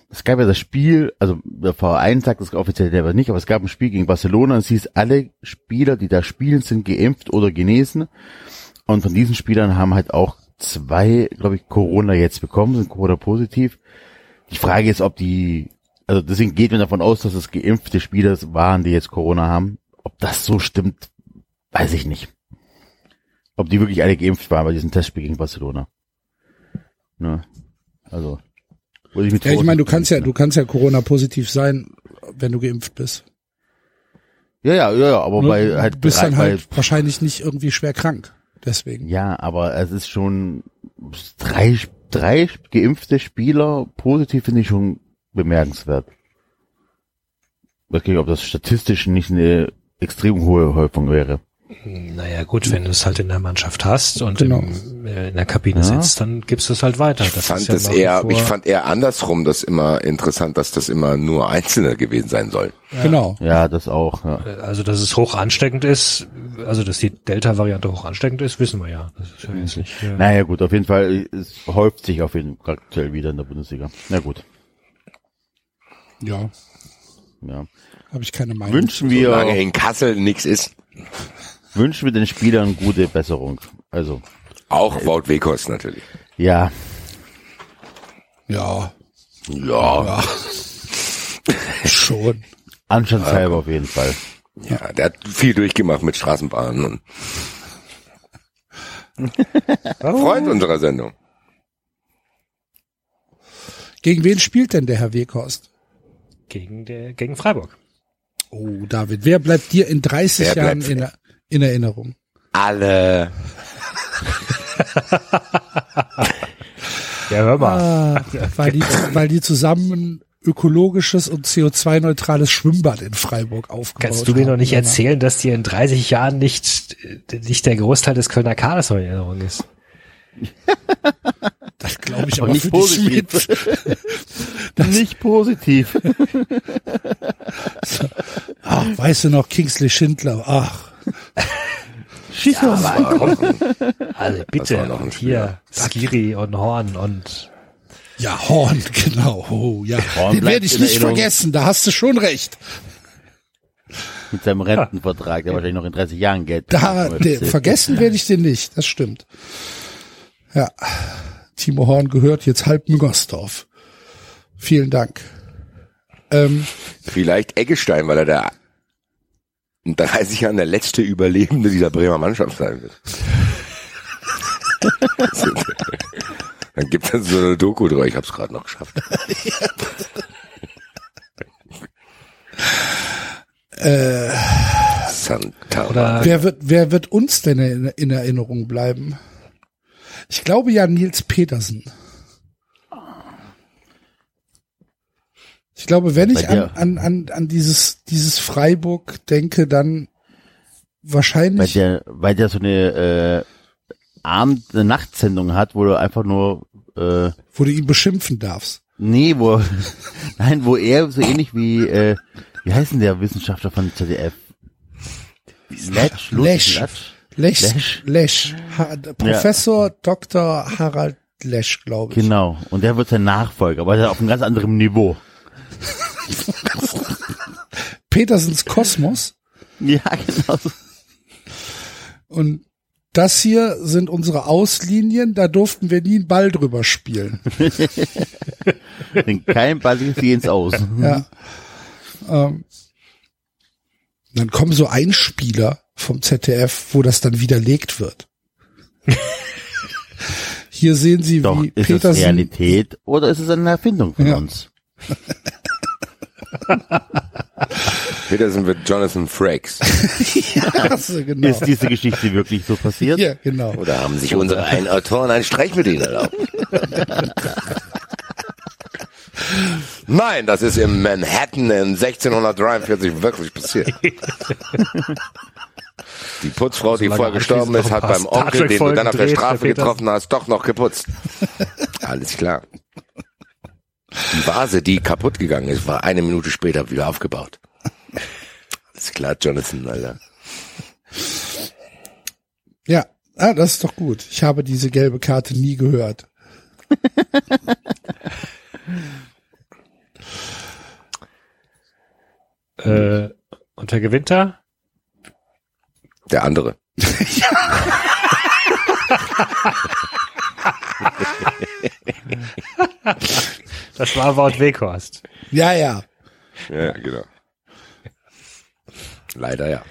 es gab ja das Spiel, also der Verein sagt das offiziell selber nicht, aber es gab ein Spiel gegen Barcelona und es hieß, alle Spieler, die da spielen, sind geimpft oder genesen. Und von diesen Spielern haben halt auch zwei, glaube ich, Corona jetzt bekommen, sind Corona positiv. Die Frage ist, ob die, also deswegen geht man davon aus, dass es geimpfte Spieler waren, die jetzt Corona haben. Ob das so stimmt, weiß ich nicht. Ob die wirklich alle geimpft waren bei diesem Testspiel gegen Barcelona. Ne? Also. ich mit ja ich meine, du kannst ja, du kannst ja Corona positiv sein, wenn du geimpft bist. Ja, ja, ja, ja, aber Ne? bei halt, du bist dann halt wahrscheinlich nicht irgendwie schwer krank. Deswegen. ja, aber es ist schon drei, drei geimpfte Spieler positiv finde ich schon bemerkenswert. Ich weiß gar nicht, ob das statistisch nicht eine extrem hohe Häufung wäre. Naja, gut, wenn du es halt in der Mannschaft hast und Genau. im, äh, in der Kabine Ja. sitzt, dann gibst du es halt weiter. Ich Das fand ist ja wie eher, ich fand eher andersrum das immer interessant, dass das immer nur Einzelne gewesen sein sollen. Genau. Ja, das auch. Ja. also, dass es hoch ansteckend ist, also, dass die Delta-Variante hoch ansteckend ist, wissen wir ja. Das ist ja jetzt nicht, äh, Naja, gut, auf jeden Fall, es häuft sich auf jeden Fall aktuell wieder in der Bundesliga. Na gut, Ja, ja. habe ich keine Meinung. Wünschen Solange wir, in Kassel nichts ist. Wünschen wir den Spielern gute Besserung. Also, Auch Wout Weghorst natürlich. ja, Ja, Ja, schon. anstandshalber auf jeden Fall. ja, der hat viel durchgemacht mit Straßenbahnen und Freund unserer Sendung. Gegen wen spielt denn der Herr Weghorst? gegen, der, gegen Freiburg. Oh, David, wer bleibt dir in 30 Wer Jahren in, der- in Erinnerung? Alle. *laughs* Ja, hör mal. Ah, weil, die, weil die zusammen ökologisches und CO2-neutrales Schwimmbad in Freiburg aufgebaut Kannst du mir haben. noch nicht erzählen, dass dir in 30 Jahren nicht, nicht der Großteil des Kölner Kaders noch in Erinnerung ist? *laughs* Das glaube ich Aber aber nicht positiv. *laughs* Nicht positiv. Ach, weißt du noch, Kingsley Schindler? Ach, *laughs* Also bitte, war noch ein und hier Skiri und Horn und ja, Horn, *laughs* genau. Oh, ja, Horn den werde ich nicht Erinnerung. vergessen. Da hast du schon recht. Mit seinem Rentenvertrag, der wahrscheinlich noch in 30 Jahren Geld Da, der, *laughs* vergessen werde ich den nicht. Das stimmt. Ja, Timo Horn gehört jetzt halb Müngersdorf. Vielen Dank. Ähm, Vielleicht Eggestein, weil er da in 30 Jahren der letzte Überlebende dieser Bremer Mannschaft sein wird. *laughs* Dann gibt es so eine Doku drüber. Ich hab's gerade noch geschafft. *laughs* Santa. oder wer wird, wer wird uns denn in, in Erinnerung bleiben? Ich glaube ja Nils Petersen. Ich glaube, wenn ich an, an, an, an dieses, dieses Freiburg denke, dann Weil wahrscheinlich, der, weil der so eine äh, Abend, eine Nachtsendung hat, wo du einfach nur äh, wo du ihn beschimpfen darfst. nee, wo *laughs* nein, wo er so ähnlich wie äh, wie heißt denn der Wissenschaftler von ZDF? Lesch. Letsch. Lesch, Lesch. Lesch. Ha, Professor Dr. Harald Lesch, glaube ich. Genau. Und der wird sein Nachfolger, aber der auf einem ganz anderen Niveau. *laughs* Petersens Kosmos. Ja, genau. Und das hier sind unsere Auslinien, da durften wir nie einen Ball drüber spielen. *laughs* Kein Ball sie ins Aus. Ja. ähm, dann kommen so Einspieler vom ZDF, wo das dann widerlegt wird. Hier sehen Sie, Doch, wie ist Petersen. Realität oder ist es eine Erfindung von Ja. uns? *laughs* Peterson wird Jonathan Frakes. *laughs* Also, genau. Ist diese Geschichte wirklich so passiert? ja, genau. Oder haben sich unsere einen Autoren einen Streich mit ihnen erlaubt? Nein, das ist im Manhattan in 1643 wirklich passiert. Die Putzfrau, die Solange vorher gestorben ist, hat beim Onkel, den du dann auf der Straße der getroffen hast, doch noch geputzt. Alles klar. Die Vase, die kaputt gegangen ist, war eine Minute später wieder aufgebaut. Alles klar, Jonathan, Alter. Ja, ah, das ist doch gut. Ich habe diese gelbe Karte nie gehört. *laughs* Äh, und wer gewinnt da? Der andere. *laughs* Das war Wout Weghorst. Ja, ja. Ja, genau. Leider ja.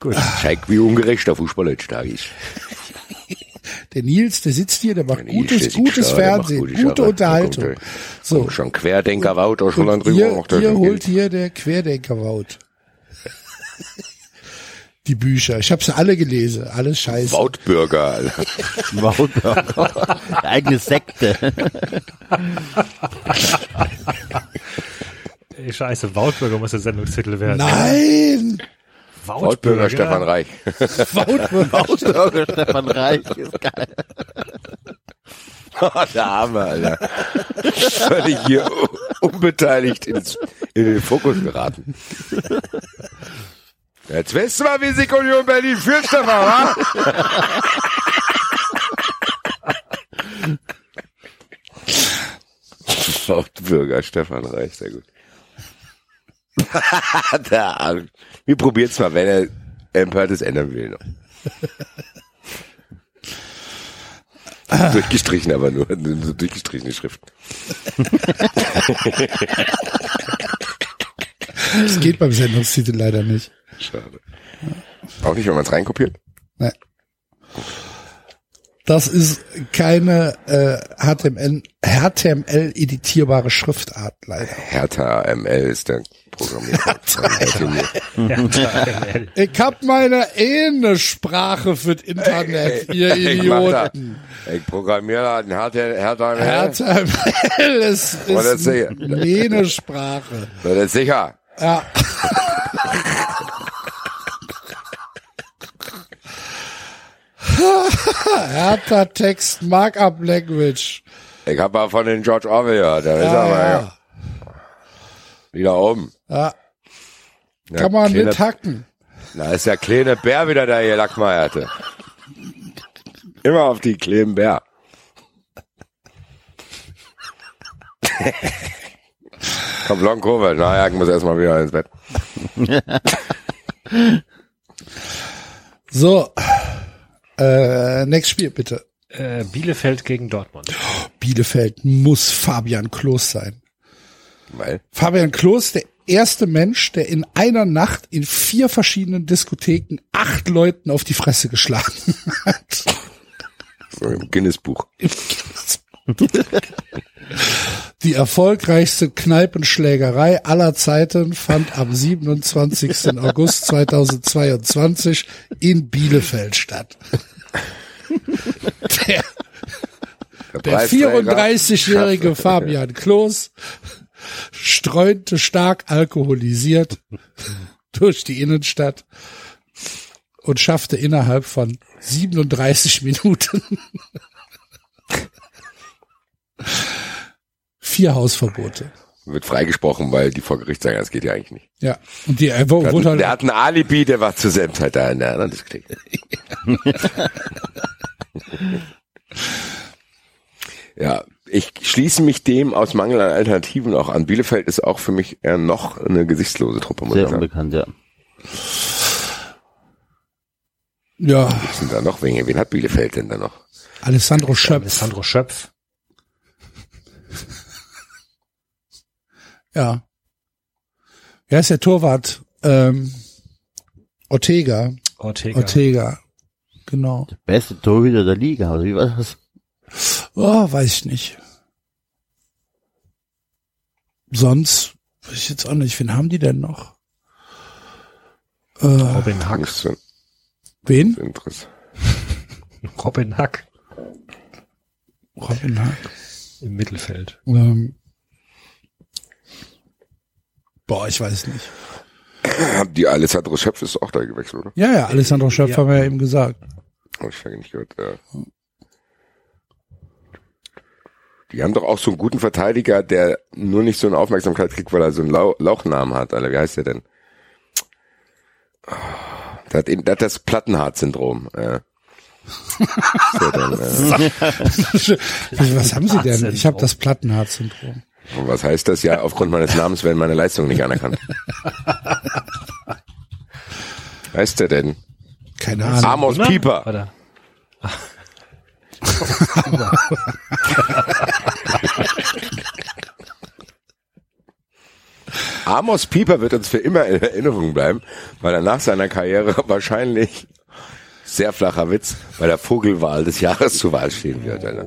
Gut. Zeigt, wie ungerecht der Fußball heutzutage ist. *laughs* Der Nils, der sitzt hier, der macht Der Nils, der gutes, sitzt gutes da, der Fernsehen, gute gute. Unterhaltung. Kommt So, Kommt schon Querdenker Wout auch schon und dann drüber. hier, macht er hier schon holt Geld. hier der Querdenker Wout. *laughs* Die Bücher. Ich habe sie alle gelesen. Alles scheiße. Woutbürger, Alter. *laughs* Woutburger. *laughs* Eigene Sekte. Ey, scheiße, Woutbürger muss der Sendungstitel werden. Nein! Woutbürger Stefan Reich. *laughs* Woutbürger. Woutburger Stefan Reich ist geil. der Arme, Alter. Völlig hier unbeteiligt ins, in den Fokus geraten. Jetzt du mal, wie sich Union Berlin führt, Stefan, wa? Woutbürger Stefan Reich, sehr gut. *laughs* der Arme. Wir probieren's mal, wenn er Empörtes ändern will. Noch. Durchgestrichen aber nur, nur so durchgestrichene Schrift. Das geht beim Sendungstitel leider nicht. Schade. Auch nicht, wenn man es reinkopiert? Nee. Das ist keine äh, HTML, HTML editierbare Schriftart leider. Hertha ML ist der HTML. *laughs* Ich hab meine eine Sprache für das Internet, ihr Ich mach da. Idioten. Ich programmiere den Hertha, Hertha ML. HTML ist, ist sicher? eine Sprache. Das sicher? Ja. *laughs* *laughs* Hertha Text Markup Language. Ich habe mal von den George Orwell gehört. Der ist Ja, aber ja. ja. wieder oben. ja. Ja, Kann man kleine, mithacken. Da ist der kleine Bär wieder da hier, Lackmeierte. Immer auf die kleinen Bär. *laughs* Komm, Long Kurve. Naja, ich muss erstmal wieder ins Bett. So. Äh, next Spiel bitte. Äh, Bielefeld gegen Dortmund. Bielefeld muss Fabian Klos sein. Weil, Fabian Klos, der erste Mensch, der in einer Nacht in vier verschiedenen Diskotheken acht Leuten auf die Fresse geschlagen *laughs* hat. so im Guinness-Buch. Die erfolgreichste Kneipenschlägerei aller Zeiten fand am 27. August 2022 in Bielefeld statt. Der, der Preisträger 34-jährige Fabian Klos streunte stark alkoholisiert durch die Innenstadt und schaffte innerhalb von 37 Minuten vier Hausverbote. Wird freigesprochen, weil die vor Gericht sagen, das geht ja eigentlich nicht. Ja, und die er wo- Der hat, der halt, hat ein Alibi, der war zur selben Zeit da in der anderen Diskothek. ja, ich schließe mich dem aus Mangel an Alternativen auch an. Bielefeld ist auch für mich eher noch eine gesichtslose Truppe, muss Sehr ich sagen. unbekannt, ja. ja, Was sind da noch Wen, wen hat Bielefeld denn da noch? Alessandro Schöpf. Alessandro Schöpf. Ja. Wer ist der Torwart? Ähm, Ortega. Ortega. Ortega. Genau. Beste Torhüter der Liga, oder wie war das? Oh, weiß ich nicht. Sonst weiß ich jetzt auch nicht. Wen haben die denn noch? Äh, Robin Hack. Wen? interessant. Robin Hack Robin Hack. im Mittelfeld. Ähm, boah, ich weiß nicht. Die Alessandro Schöpf ist auch da gewechselt, oder? Ja, ja, Alessandro Schöpf Ja. haben wir ja eben gesagt. Hab ich lange nicht gehört. Ja. Die haben doch auch so einen guten Verteidiger, der nur nicht so eine Aufmerksamkeit kriegt, weil er so einen Lau Lauchnamen hat, Alter. Wie heißt der denn? Der hat, der hat das Plattenharz-Syndrom. *laughs* So, dann, äh, Was haben Sie denn? Ich habe das Plattenharz-Syndrom. Und was heißt das? Ja, aufgrund meines Namens werden meine Leistungen nicht anerkannt. *laughs* heißt der denn? Keine Ahnung. Amos Oder? Pieper. Oder? *laughs* Amos Pieper wird uns für immer in Erinnerung bleiben, weil er nach seiner Karriere *laughs* wahrscheinlich sehr flacher Witz bei der Vogelwahl des Jahres zur Wahl stehen wird. Alter.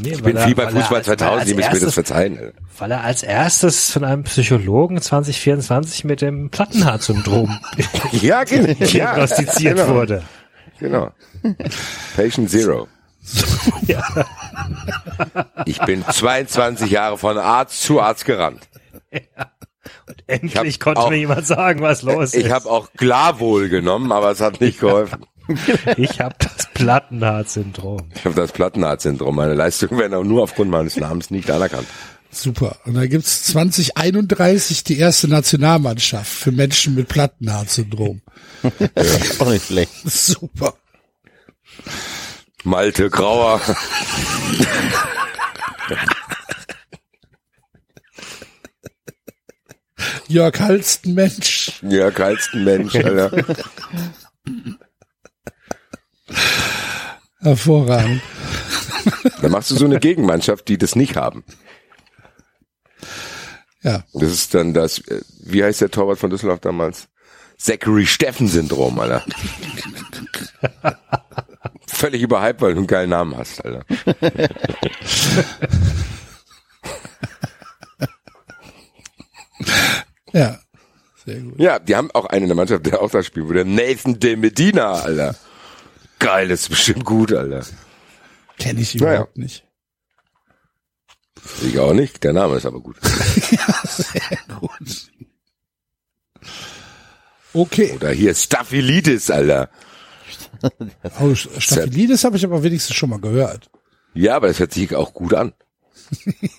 Nee, Ich bin viel bei Fußball 2000, die müssen mir das verzeihen. Weil er als erstes von einem Psychologen 2024 mit dem Plattenharz-Syndrom *laughs* Ja, genau. *laughs* ja, diagnostiziert genau, wurde. Genau. Patient Zero. *laughs* Ja. Ich bin 22 Jahre von Arzt zu Arzt gerannt. Endlich hab konnte auch- mir jemand sagen, was los Ich ist. habe auch Glavol genommen, aber es hat nicht geholfen. *laughs* ich habe das Plattenharz-Syndrom. Ich habe das Plattenharz-Syndrom. Meine Leistungen werden auch nur aufgrund meines Namens nicht anerkannt. Super. Und da gibt's 2031 die erste Nationalmannschaft für Menschen mit Plattenharz-Syndrom. Auch nicht schlecht. Super. Malte Grauer. Jörg Halstenmensch. Ja, geilsten Mensch, Alter. Hervorragend. Dann machst du so eine Gegenmannschaft, die das nicht haben. Ja. Das ist dann das, äh, wie heißt der Torwart von Düsseldorf damals? Zachary Steffen-Syndrom, Alter. Völlig überhyped, weil du einen geilen Namen hast, Alter. Ja. Sehr gut. Ja, die haben auch einen in der Mannschaft, der auch da spielt, wo der Nathan de Medina, Alter. Geil, das ist bestimmt gut, Alter. Kenne ich Naja. überhaupt nicht. Ich auch nicht, der Name ist aber gut. *laughs* Sehr gut. Okay. Oder hier Staphylidis, Alter. *laughs* Oh, Staphylidis habe ich aber wenigstens schon mal gehört. Ja, aber das hört sich auch gut an.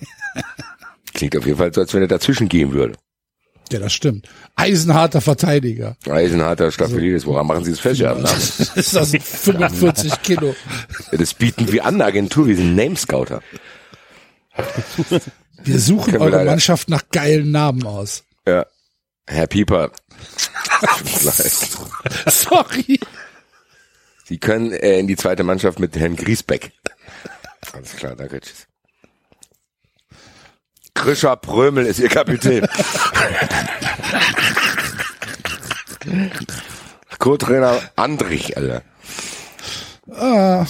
*laughs* Klingt auf jeden Fall so, als wenn er dazwischen gehen würde. Ja, das stimmt. Eisenharter Verteidiger. Eisenharter Staphylidis, woran machen Sie das fest? Ja, *laughs* ist das 45 Kilo. Das bieten wir an, Agentur, wir sind Namescouter. Wir suchen wir eure leider- Mannschaft nach geilen Namen aus. Ja. Herr Pieper. *laughs* Sorry. Sie können äh, in die zweite Mannschaft mit Herrn Griesbeck. Alles klar, danke, tschüss. Krischer Prömel ist Ihr Kapitän. Co-Trainer Andrich, Alter. Ah,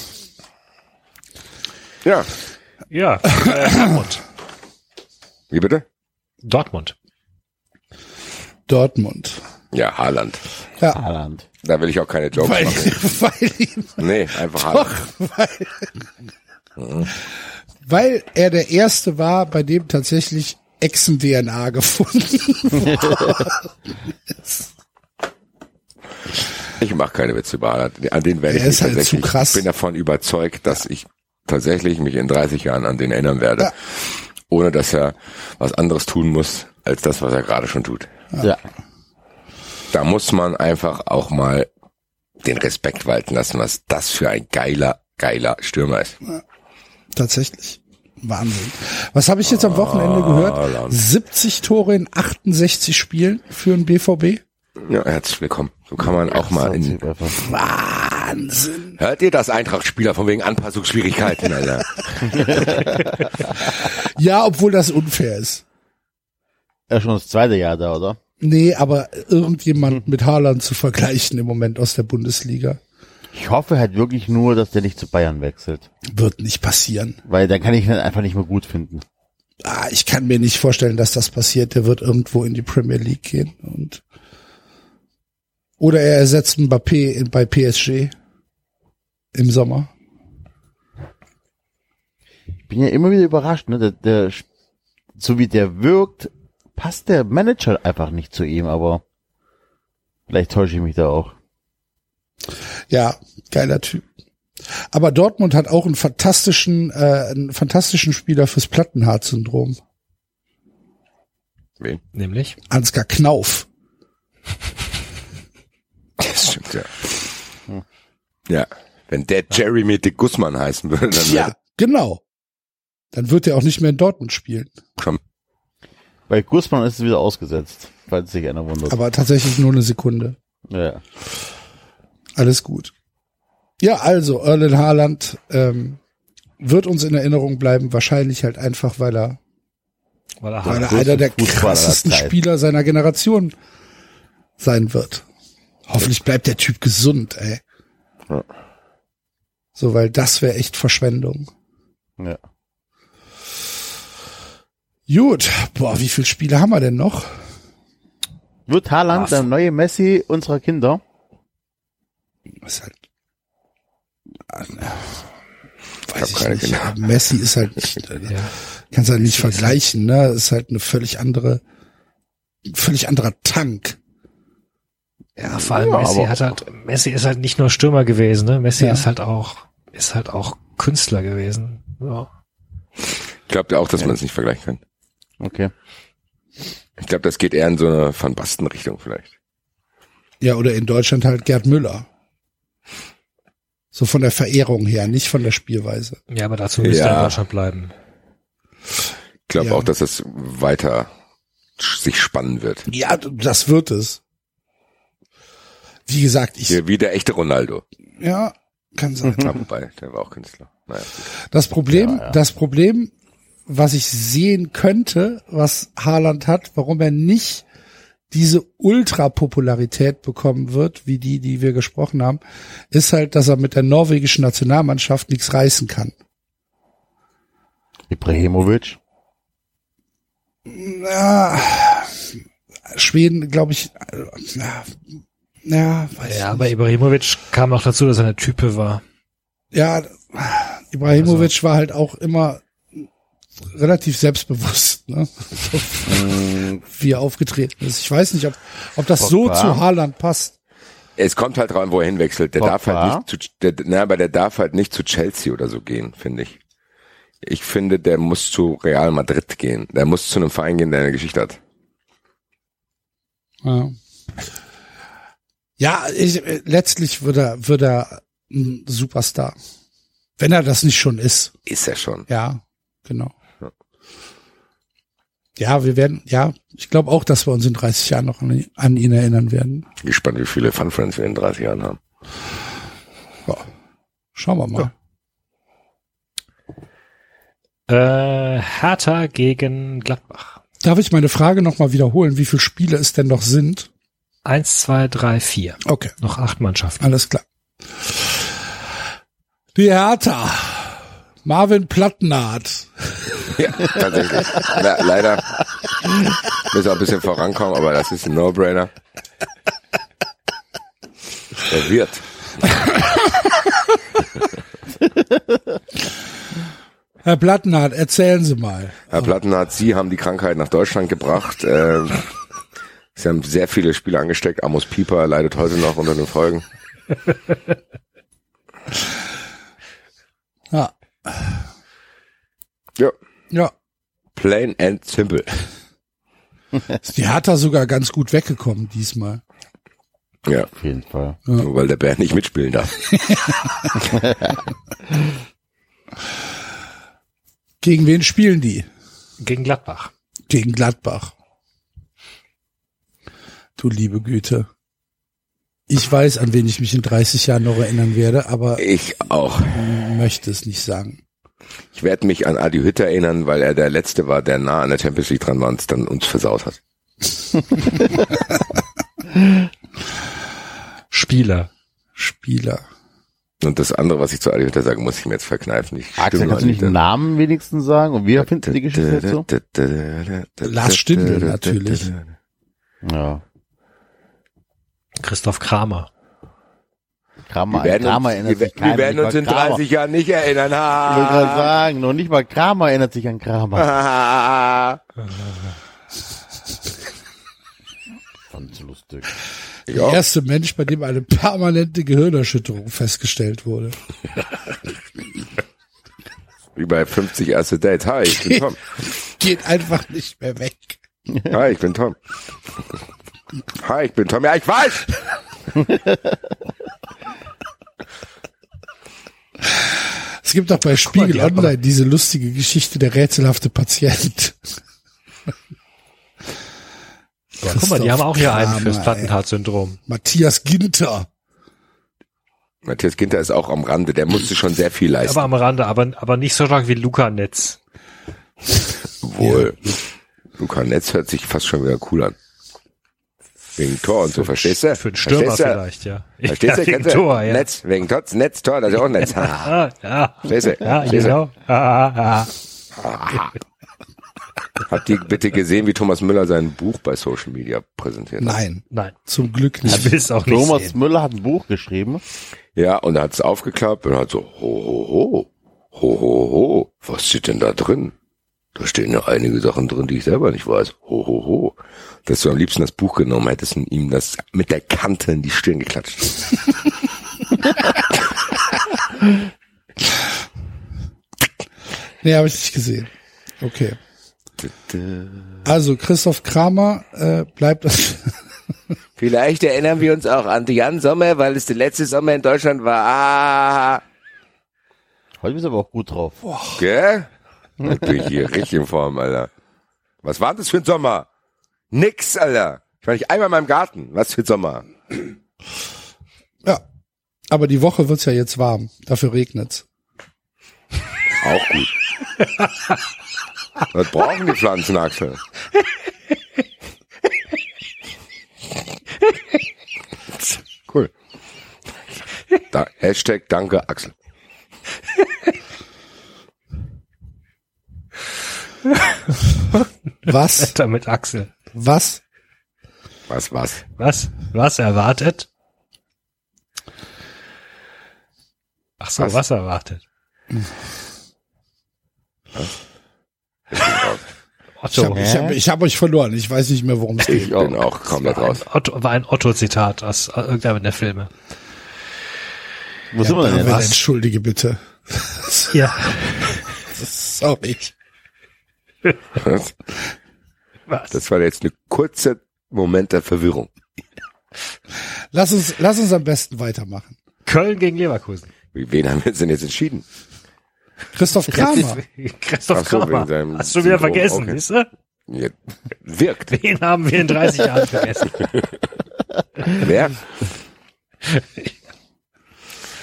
Ja. Ja, äh, Dortmund. Wie bitte? Dortmund. Dortmund. Ja, Haaland. Ja, Haaland. Da will ich auch keine Jokes weil, machen. *laughs* weil, Nee, einfach Haaland. doch, weil, weil er der Erste war, bei dem tatsächlich Echsen-DNA *laughs* gefunden Ich mache keine Witze über Haaland. An den werde ich Er mich ist halt tatsächlich. zu krass. Ich bin davon überzeugt, dass ich tatsächlich mich in 30 Jahren an den erinnern werde, Ja. ohne dass er was anderes tun muss als das, was er gerade schon tut. Ja. Da muss man einfach auch mal den Respekt walten lassen, was das für ein geiler, geiler Stürmer ist. Tatsächlich. Wahnsinn. Was habe ich jetzt am Wochenende gehört? Haaland. 70 Tore in 68 Spielen für den BVB. Ja, herzlich willkommen. So kann man auch mal in. Wahnsinn. Hört ihr das Eintracht-Spieler von wegen Anpassungsschwierigkeiten, Alter? *laughs* Ja, obwohl das unfair ist. Er ist schon das zweite Jahr da, oder? Nee, aber irgendjemand mit Haaland zu vergleichen im Moment aus der Bundesliga Ich hoffe halt wirklich nur, dass der nicht zu Bayern wechselt. wird nicht passieren. Weil dann kann ich ihn einfach nicht mehr gut finden. Ah, ich kann mir nicht vorstellen, dass das passiert. Der wird irgendwo in die Premier League gehen und oder er ersetzt Mbappé bei PSG im Sommer. Ich bin ja immer wieder überrascht, ne? Der, der, so wie der wirkt, passt der Manager einfach nicht zu ihm, aber vielleicht täusche ich mich da auch. Ja, geiler Typ. Aber Dortmund hat auch einen fantastischen, äh, einen fantastischen Spieler fürs Plattenharz-Syndrom. Wen? Nämlich? Ansgar Knauf. Das stimmt, ja. Ja. Wenn der Jeremy de Guzman heißen würde, dann Ja, genau. Dann wird er auch nicht mehr in Dortmund spielen. komm. Bei Guzman ist es wieder ausgesetzt, falls sich einer wundert. Aber tatsächlich nur eine Sekunde. ja. Alles gut. Ja, also Erlen Haaland ähm, wird uns in Erinnerung bleiben, wahrscheinlich halt einfach, weil er, Weil er weil er größte einer der Fußballer krassesten. Spieler seiner Generation sein wird. Hoffentlich bleibt der Typ gesund, ey. Ja. So, weil das wäre echt Verschwendung. ja. Gut, boah, wie viele Spiele haben wir denn noch? Wird Haaland der neue Messi unserer Kinder? Das ist halt, Ich weiß ich keine nicht. Aber Messi ist halt nicht, äh, *laughs* Ja. kannst halt nicht vergleichen, ne? Ist halt eine völlig andere, völlig anderer Tank. Ja, vor allem Ja, Messi hat halt, Messi ist halt nicht nur Stürmer gewesen, ne? Messi Ja. ist halt auch, ist halt auch Künstler gewesen. Ja. Glaubt ihr auch, dass man es nicht vergleichen kann? Okay. Ich glaube, das geht eher in so eine Van Basten-Richtung vielleicht. Ja, oder in Deutschland halt Gerd Müller. So von der Verehrung her, nicht von der Spielweise. Ja, aber dazu müsste er Ja. in Deutschland bleiben. Ich glaube Ja. auch, dass es weiter sich spannen wird. Ja, das wird es. Wie gesagt, ich, Hier wie der echte Ronaldo. ja, kann sein. Ah, *laughs* wobei, der war auch Künstler. Naja. Das Problem, Ja, ja. das Problem, was ich sehen könnte, was Haaland hat, warum er nicht diese Ultrapopularität bekommen wird, wie die, die wir gesprochen haben, ist halt, dass er mit der norwegischen Nationalmannschaft nichts reißen kann. Ibrahimovic? Ja, Schweden, glaube ich, äh, ja, ja, weiß Ja, aber Ibrahimovic kam auch dazu, dass er eine Type war. Ja, Ibrahimovic war halt auch immer relativ selbstbewusst, ne? So, *laughs* wie er aufgetreten ist. Ich weiß nicht, ob, ob das so Pogba. zu Haaland passt. Es kommt halt dran, wo er hinwechselt. Der Pogba. darf halt nicht zu, der, na, aber der darf halt nicht zu Chelsea oder so gehen, finde ich. Ich finde, der muss zu Real Madrid gehen. Der muss zu einem Verein gehen, der eine Geschichte hat. Ja, ja ich, letztlich wird er, wird er ein Superstar. Wenn er das nicht schon ist. Ist er schon. Ja, genau. Ja. Ja, wir werden, ja, ich glaube auch, dass wir uns in 30 Jahren noch an, an ihn erinnern werden. Gespannt, wie viele Fun Friends wir in 30 Jahren haben. Ja. Schauen wir mal. Äh, Hertha gegen Gladbach. Darf ich meine Frage nochmal wiederholen, wie viele Spiele es denn noch sind? Eins, zwei, drei, vier. Okay. Noch acht Mannschaften. Alles klar. Die Hertha. Marvin Plattenhardt. Ja, tatsächlich. Le leider müssen wir ein bisschen vorankommen, aber das ist ein No-Brainer. Er wird. Herr Plattenhardt, erzählen Sie mal. Herr Plattenhardt, Sie haben die Krankheit nach Deutschland gebracht. Äh, Sie haben sehr viele Spiele angesteckt. Amos Pieper leidet heute noch unter den Folgen. Ja, Ja, ja. plain and simple. Ist *laughs* die Hertha sogar ganz gut weggekommen diesmal. Ja, Auf jeden Fall. nur weil der Bär nicht mitspielen darf. *laughs* Gegen wen spielen die? Gegen Gladbach. Gegen Gladbach. Du liebe Güte. Ich weiß, an wen ich mich in 30 Jahren noch erinnern werde, aber Ich auch. möchte es nicht sagen. Ich werde mich an Adi Hütter erinnern, weil er der Letzte war, der nah an der Champions League dran war und es dann uns versaut hat. *laughs* Spieler. Spieler. Und das andere, was ich zu Adi Hütter sagen muss, ich mir jetzt verkneifen. Ich Axel, kannst du nicht den Namen wenigstens sagen? Und wie findest du die Geschichte dazu? Lars Stindl natürlich. Ja. Christoph Kramer. Kramer, Wir werden, Kramer uns, erinnert wir, sich keiner, wir werden uns in Kramer. 30 Jahren nicht erinnern. Ich wollte gerade Ha. sagen, noch nicht mal Kramer erinnert sich an Kramer. Ha. Fand so lustig. Der Ja, erste Mensch, bei dem eine permanente Gehirnerschütterung festgestellt wurde. wie bei 50 erste Dates. Hi, ich bin Tom. Geht einfach nicht mehr weg. Hi, ich bin Tom. Hi, ich bin Tom. Ja, ich weiß. Es gibt auch bei Spiegel die hat Online diese lustige Geschichte der rätselhafte Patient. Ja, guck mal, die haben auch hier einen fürs. Plattenhardt-Syndrom. Matthias Ginter. Matthias Ginter ist auch am Rande. Der musste schon sehr viel leisten. Aber am Rande, aber, aber nicht so stark wie Luca Netz. Wohl. Luca Netz hört sich fast schon wieder cool an. Wegen Tor und so, verstehst du? Für einen Stürmer Verstehst du? vielleicht, ja. Verstehst *laughs* ja, du? wegen? Tor, ja. Netz, wegen Tots, Netz, Tor, das ist auch Netz. Ha. *laughs* Ah, ja. Verstehst du? Ja, Verstehst du? genau. Ah, ah, ah. Habt ihr bitte gesehen, wie Thomas Müller sein Buch bei Social Media präsentiert hat? Nein, Nein, zum Glück nicht. ich will es auch nicht Thomas sehen. Müller hat ein Buch geschrieben. Ja, und er hat es aufgeklappt und hat so, ho, ho, ho, ho, ho, ho, was steht denn da drin? Da stehen ja einige Sachen drin, die ich selber nicht weiß. Ho, ho, ho. Dass du am liebsten das Buch genommen hättest und ihm das mit der Kante in die Stirn geklatscht. Nee, habe ich nicht gesehen. Okay. Also Christoph Kramer äh, bleibt *laughs* Vielleicht erinnern wir uns auch an Jan Sommer, weil es der letzte Sommer in Deutschland war. Ah, Heute bist du aber auch gut drauf. gell? Ich bin hier richtig in Form, Alter. Was war das für ein Sommer? Nix, Alter. Ich war nicht einmal in meinem Garten. Was für ein Sommer. ja. Aber die Woche wird's ja jetzt warm. Dafür regnet's. Auch gut. Was brauchen die Pflanzen, Axel? Cool. Da, Hashtag Danke, Axel. *laughs* Was? Damit Axel. Was? Was, was? Was? Was erwartet? Ach so, Was? was, erwartet? Ich Otto. habe ich hab, ich hab euch verloren. Ich weiß nicht mehr, worum es Ich geht. bin auch komplett raus. Otto war ein Otto-Zitat aus äh, irgendeinem der Filme. Wo sind wir denn jetzt? entschuldige bitte. Ja. *laughs* Sorry. Was? Was? Das war jetzt eine kurze Moment der Verwirrung. Lass uns, lass uns am besten weitermachen. Köln gegen Leverkusen. Wie- Wen haben wir uns denn jetzt entschieden? Christoph Kramer. Christoph so, Kramer. Hast du wieder Syndrom, vergessen, okay. du? Ja, wirkt. Den haben wir in 30 Jahren vergessen. Wer? *laughs*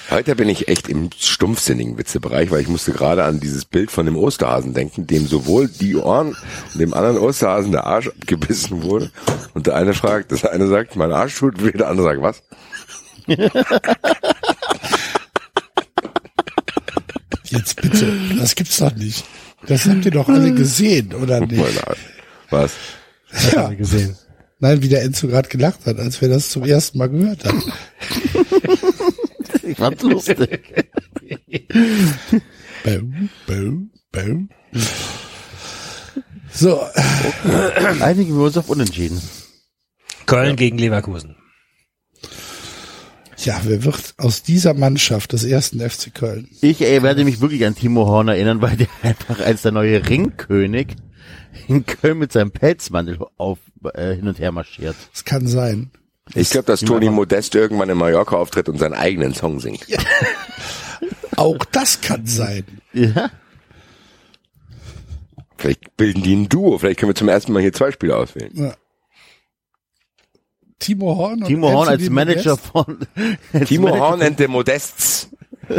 Heute bin ich echt im stumpfsinnigen Witzebereich, weil ich musste gerade an dieses Bild von dem Osterhasen denken, dem sowohl die Ohren und dem anderen Osterhasen der Arsch abgebissen wurde. Und der eine fragt, das eine sagt, mein Arsch tut weh, der andere sagt, was? *laughs* Jetzt bitte. Das gibt's doch nicht. Das habt ihr doch alle gesehen, oder nicht? Was? Ja. gesehen. Nein, wie der Enzo gerade gelacht hat, als wir das zum ersten Mal gehört haben. *laughs* Ich fand's lustig. *laughs* Bäm, bäm, bäm. So, Einigen wir uns auf Unentschieden. Köln gegen Leverkusen. ja, wer wird aus dieser Mannschaft des ersten FC Köln? Ich ey, werde mich wirklich an Timo Horn erinnern, weil der *laughs* einfach als der neue Ringkönig in Köln mit seinem Pelzmantel auf, äh, hin und her marschiert. Es kann sein. Ich glaube, dass Toni Modest irgendwann in Mallorca auftritt und seinen eigenen Song singt. Auch das kann sein. Ja. Vielleicht bilden die ein Duo. Vielleicht können wir zum ersten Mal hier zwei Spieler auswählen. Ja. Timo Horn und Timo Horn als Manager Modest? von als Timo Manager Horn and the Modests. *laughs*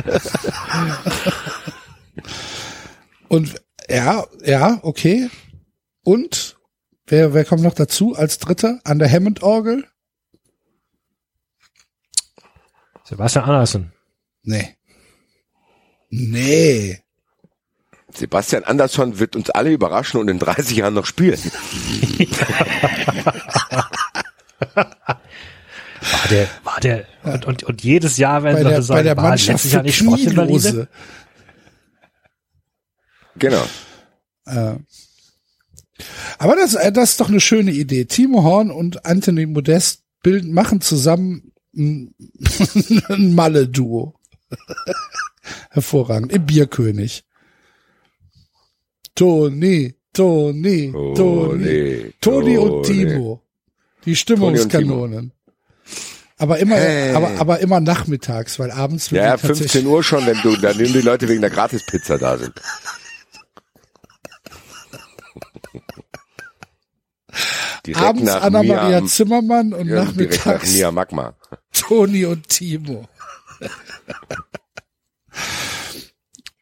Und ja, ja, okay. Und wer, wer kommt noch dazu als Dritter an der Hammond-Orgel? Sebastian Andersen. Nee. Nee. Sebastian Andersson wird uns alle überraschen und in 30 Jahren noch spielen. *laughs* War der, war der, und, und, und jedes Jahr werden Leute sagen, bei der war Mannschaft letztes Jahr nicht Sportinvalide? Genau. Äh. Aber das, äh, das ist doch eine schöne Idee. Timo Horn und Anthony Modest bilden, machen zusammen ein, Malle-Duo. Hervorragend. Im Bierkönig. Toni, Toni, Toni. Toni und Timo. Die Stimmungskanonen. Aber immer, Hey. aber, aber immer nachmittags, weil abends wird Ja, die tatsächlich- 15 Uhr schon, wenn du, dann nehmen die Leute wegen der Gratispizza da sind. *laughs* Direkt abends nach Anna-Maria Mia- nach und ja, direkt nach nachmittags Mia Magma. *laughs* Toni und Timo. *laughs*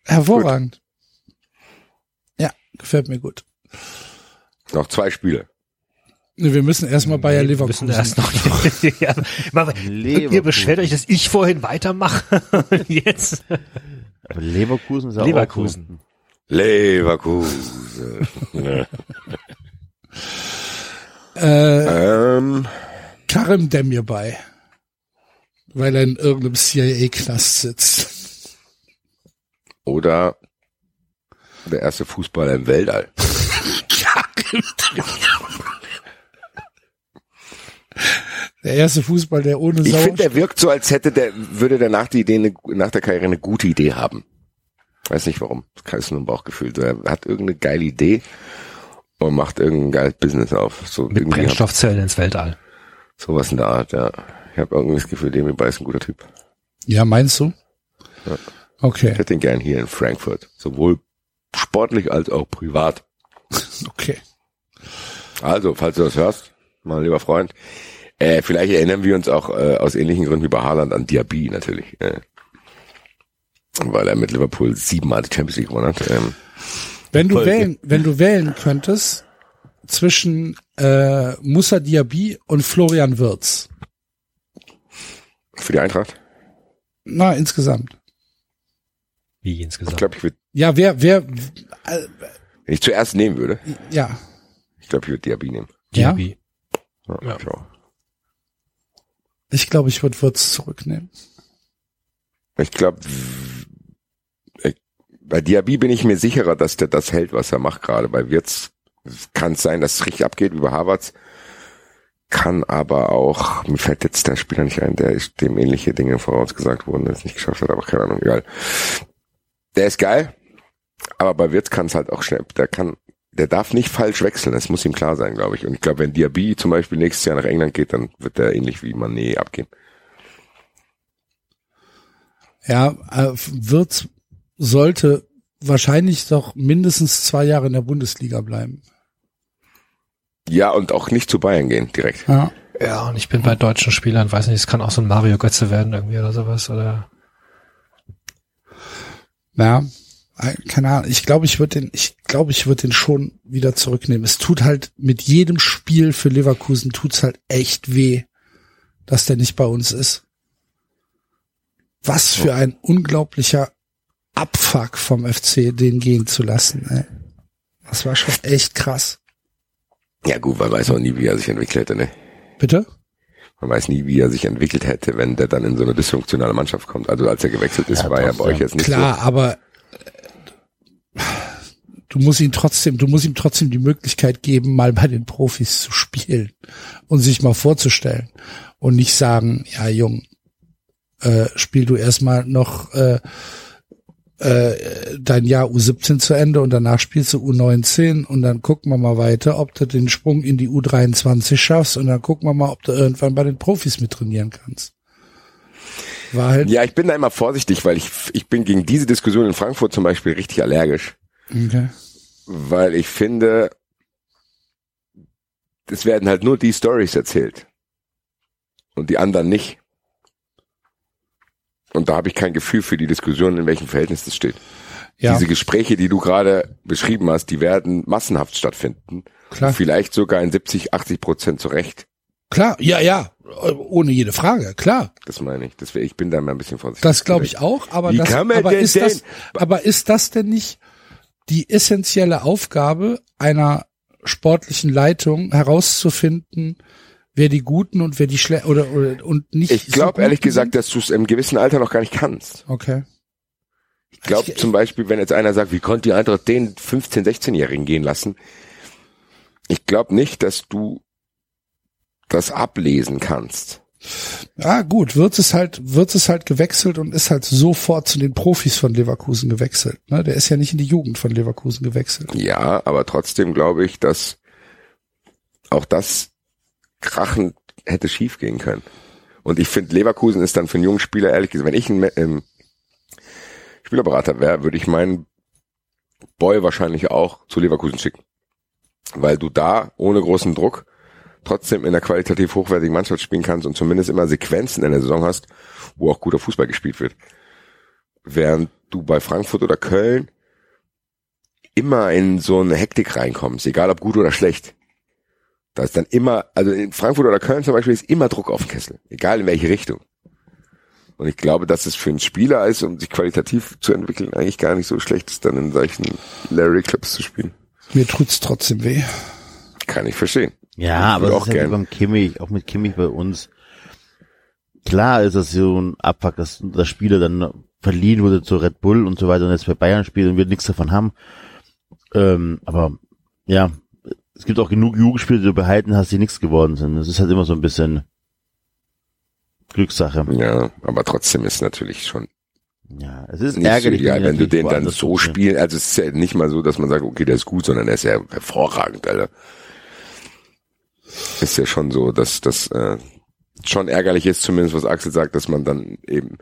Hervorragend. Ja, gefällt mir gut. Noch zwei Spiele. Nee, Wir müssen erstmal Bayer Wir Leverkusen. müssen erst noch, *laughs* ja, aber ihr Leverkusen. beschwert euch, dass ich vorhin weitermache. Jetzt. Leverkusen ist ja Leverkusen. Leverkusen. Äh, ähm, Karim Demir bei. Weil er in irgendeinem CIA-Knast sitzt. oder der erste Fußballer im Weltall. *laughs* Der erste Fußball, der ohne Ich Sau. finde, der wirkt so, als hätte der, würde der nach, die Idee eine, nach der Karriere eine gute Idee haben. Weiß nicht warum. Das ist nur ein Bauchgefühl. Er hat irgendeine geile Idee und macht irgendein geiles Business auf. So Mit Brennstoffzellen ins Weltall. sowas in der Art, ja. Ich habe irgendwie das Gefühl, Demi Bay ist ein guter Typ. ja, meinst du? Ja. Okay, Ich hätte ihn gern hier in Frankfurt. Sowohl sportlich als auch privat. *laughs* okay. Also, falls du das hörst, mein lieber Freund, äh, vielleicht erinnern wir uns auch äh, aus ähnlichen Gründen wie bei Haaland an Diaby natürlich. Äh, weil er mit Liverpool siebenmal die Champions League gewonnen hat. Ähm, Wenn du Folge. wählen, wenn du wählen könntest zwischen äh, Musa Diaby und Florian Wirz. für die Eintracht. Na, insgesamt. Wie Ich insgesamt. glaube, ich würde, Ja, wer, wer, äh, wenn ich zuerst nehmen würde, ja, ich glaube, ich würde Diaby nehmen. ja. Diaby. Ja, Ja. Ich, auch. Ich glaube, ich würde Wirtz zurücknehmen. ich glaube, bei Diaby bin ich mir sicherer, dass der das hält, was er macht gerade. Bei Wirtz kann es sein, dass es richtig abgeht über Harvards. Kann aber auch, mir fällt jetzt der Spieler nicht ein, der ist dem ähnliche Dinge vorausgesagt wurden, der es nicht geschafft hat, aber keine Ahnung, egal. Der ist geil, aber bei Wirtz kann es halt auch schnell, der kann, der darf nicht falsch wechseln, das muss ihm klar sein, glaube ich. Und ich glaube, wenn Diaby zum Beispiel nächstes Jahr nach England geht, dann wird der ähnlich wie Mané abgehen. Ja, äh, Wirtz sollte wahrscheinlich doch mindestens zwei Jahre in der Bundesliga bleiben. Ja, und auch nicht zu Bayern gehen, direkt. Ja. Ja, und ich bin bei deutschen Spielern, weiß nicht, es kann auch so ein Mario Götze werden irgendwie oder sowas, oder? Ja, keine Ahnung. Ich glaube, ich würde den, ich glaube, ich würde den schon wieder zurücknehmen. Es tut halt mit jedem Spiel für Leverkusen tut's halt echt weh, dass der nicht bei uns ist. Was für ein unglaublicher Abfuck vom FC, den gehen zu lassen. Ey. Das war schon echt krass. Ja gut, man weiß auch nie, wie er sich entwickelt hätte, ne? Bitte? Man weiß nie, wie er sich entwickelt hätte, wenn der dann in so eine dysfunktionale Mannschaft kommt. Also als er gewechselt ist, Ja, war er bei euch jetzt nicht Klar, aber äh, du musst ihn trotzdem, du musst ihm trotzdem die Möglichkeit geben, mal bei den Profis zu spielen und sich mal vorzustellen und nicht sagen, ja Jung, äh, spiel du erstmal noch äh, äh, dein Jahr U17 zu Ende und danach spielst du U19 und dann gucken wir mal weiter, ob du den Sprung in die U23 schaffst und dann gucken wir mal, ob du irgendwann bei den Profis mit trainieren kannst. War halt, Ja, ich bin da immer vorsichtig, weil ich, ich bin gegen diese Diskussion in Frankfurt zum Beispiel richtig allergisch. okay. Weil ich finde, es werden halt nur die Stories erzählt. Und die anderen nicht. Und da habe ich kein Gefühl für die Diskussion, in welchem Verhältnis das steht. ja, Diese Gespräche, die du gerade beschrieben hast, die werden massenhaft stattfinden. klar, Vielleicht sogar in 70, 80 Prozent zurecht. klar, ja, ja, ohne jede Frage, klar. Das meine ich. Deswegen, ich bin da mal ein bisschen vorsichtig. Das glaube ich auch, aber Wie das, aber denn ist das, denn- aber ist das denn nicht die essentielle Aufgabe einer sportlichen Leitung herauszufinden, wer die Guten und wer die schlechten oder, oder und nicht. Ich so glaube ehrlich Guten gesagt, dass du es im gewissen Alter noch gar nicht kannst. Okay. Ich glaube zum Beispiel, wenn jetzt einer sagt, wie konnte die Eintracht den 15-, 16-Jährigen gehen lassen? Ich glaube nicht, dass du das ablesen kannst. Ja, gut, wird es halt, wird es halt gewechselt und ist halt sofort zu den Profis von Leverkusen gewechselt. Ne? Der ist ja nicht in die Jugend von Leverkusen gewechselt. Ja, aber trotzdem glaube ich, dass auch das krachend hätte schief gehen können. Und ich finde, Leverkusen ist dann für einen jungen Spieler, ehrlich gesagt, wenn ich ein ähm, Spielerberater wäre, würde ich meinen Boy wahrscheinlich auch zu Leverkusen schicken. Weil du da ohne großen Druck trotzdem in einer qualitativ hochwertigen Mannschaft spielen kannst und zumindest immer Sequenzen in der Saison hast, wo auch guter Fußball gespielt wird. Während du bei Frankfurt oder Köln immer in so eine Hektik reinkommst, egal ob gut oder schlecht. Da ist dann immer, also in Frankfurt oder Köln zum Beispiel ist immer Druck auf dem Kessel, egal in welche Richtung. Und ich glaube, dass es für einen Spieler ist, um sich qualitativ zu entwickeln, eigentlich gar nicht so schlecht ist, dann in solchen Larry Clubs zu spielen. Mir tut's trotzdem weh. Kann ich verstehen. Ja, aber auch gern. beim Kimmich, auch mit Kimmich bei uns. Klar ist das so ein Abfuck, dass der Spieler dann verliehen wurde zu Red Bull und so weiter und jetzt bei Bayern spielt und wir nichts davon haben. Ähm, aber ja, es gibt auch genug Jugendspieler, die du behalten hast, die nichts geworden sind. Das ist halt immer so ein bisschen Glückssache. Ja, aber trotzdem ist natürlich schon Ja, es ist nicht so ärgerlich. ideal, wenn du den dann so spielst. Also es ist ja nicht mal so, dass man sagt, okay, der ist gut, sondern der ist ja hervorragend, Alter. Ist ja schon so, dass das äh, schon ärgerlich ist, zumindest was Axel sagt, dass man dann eben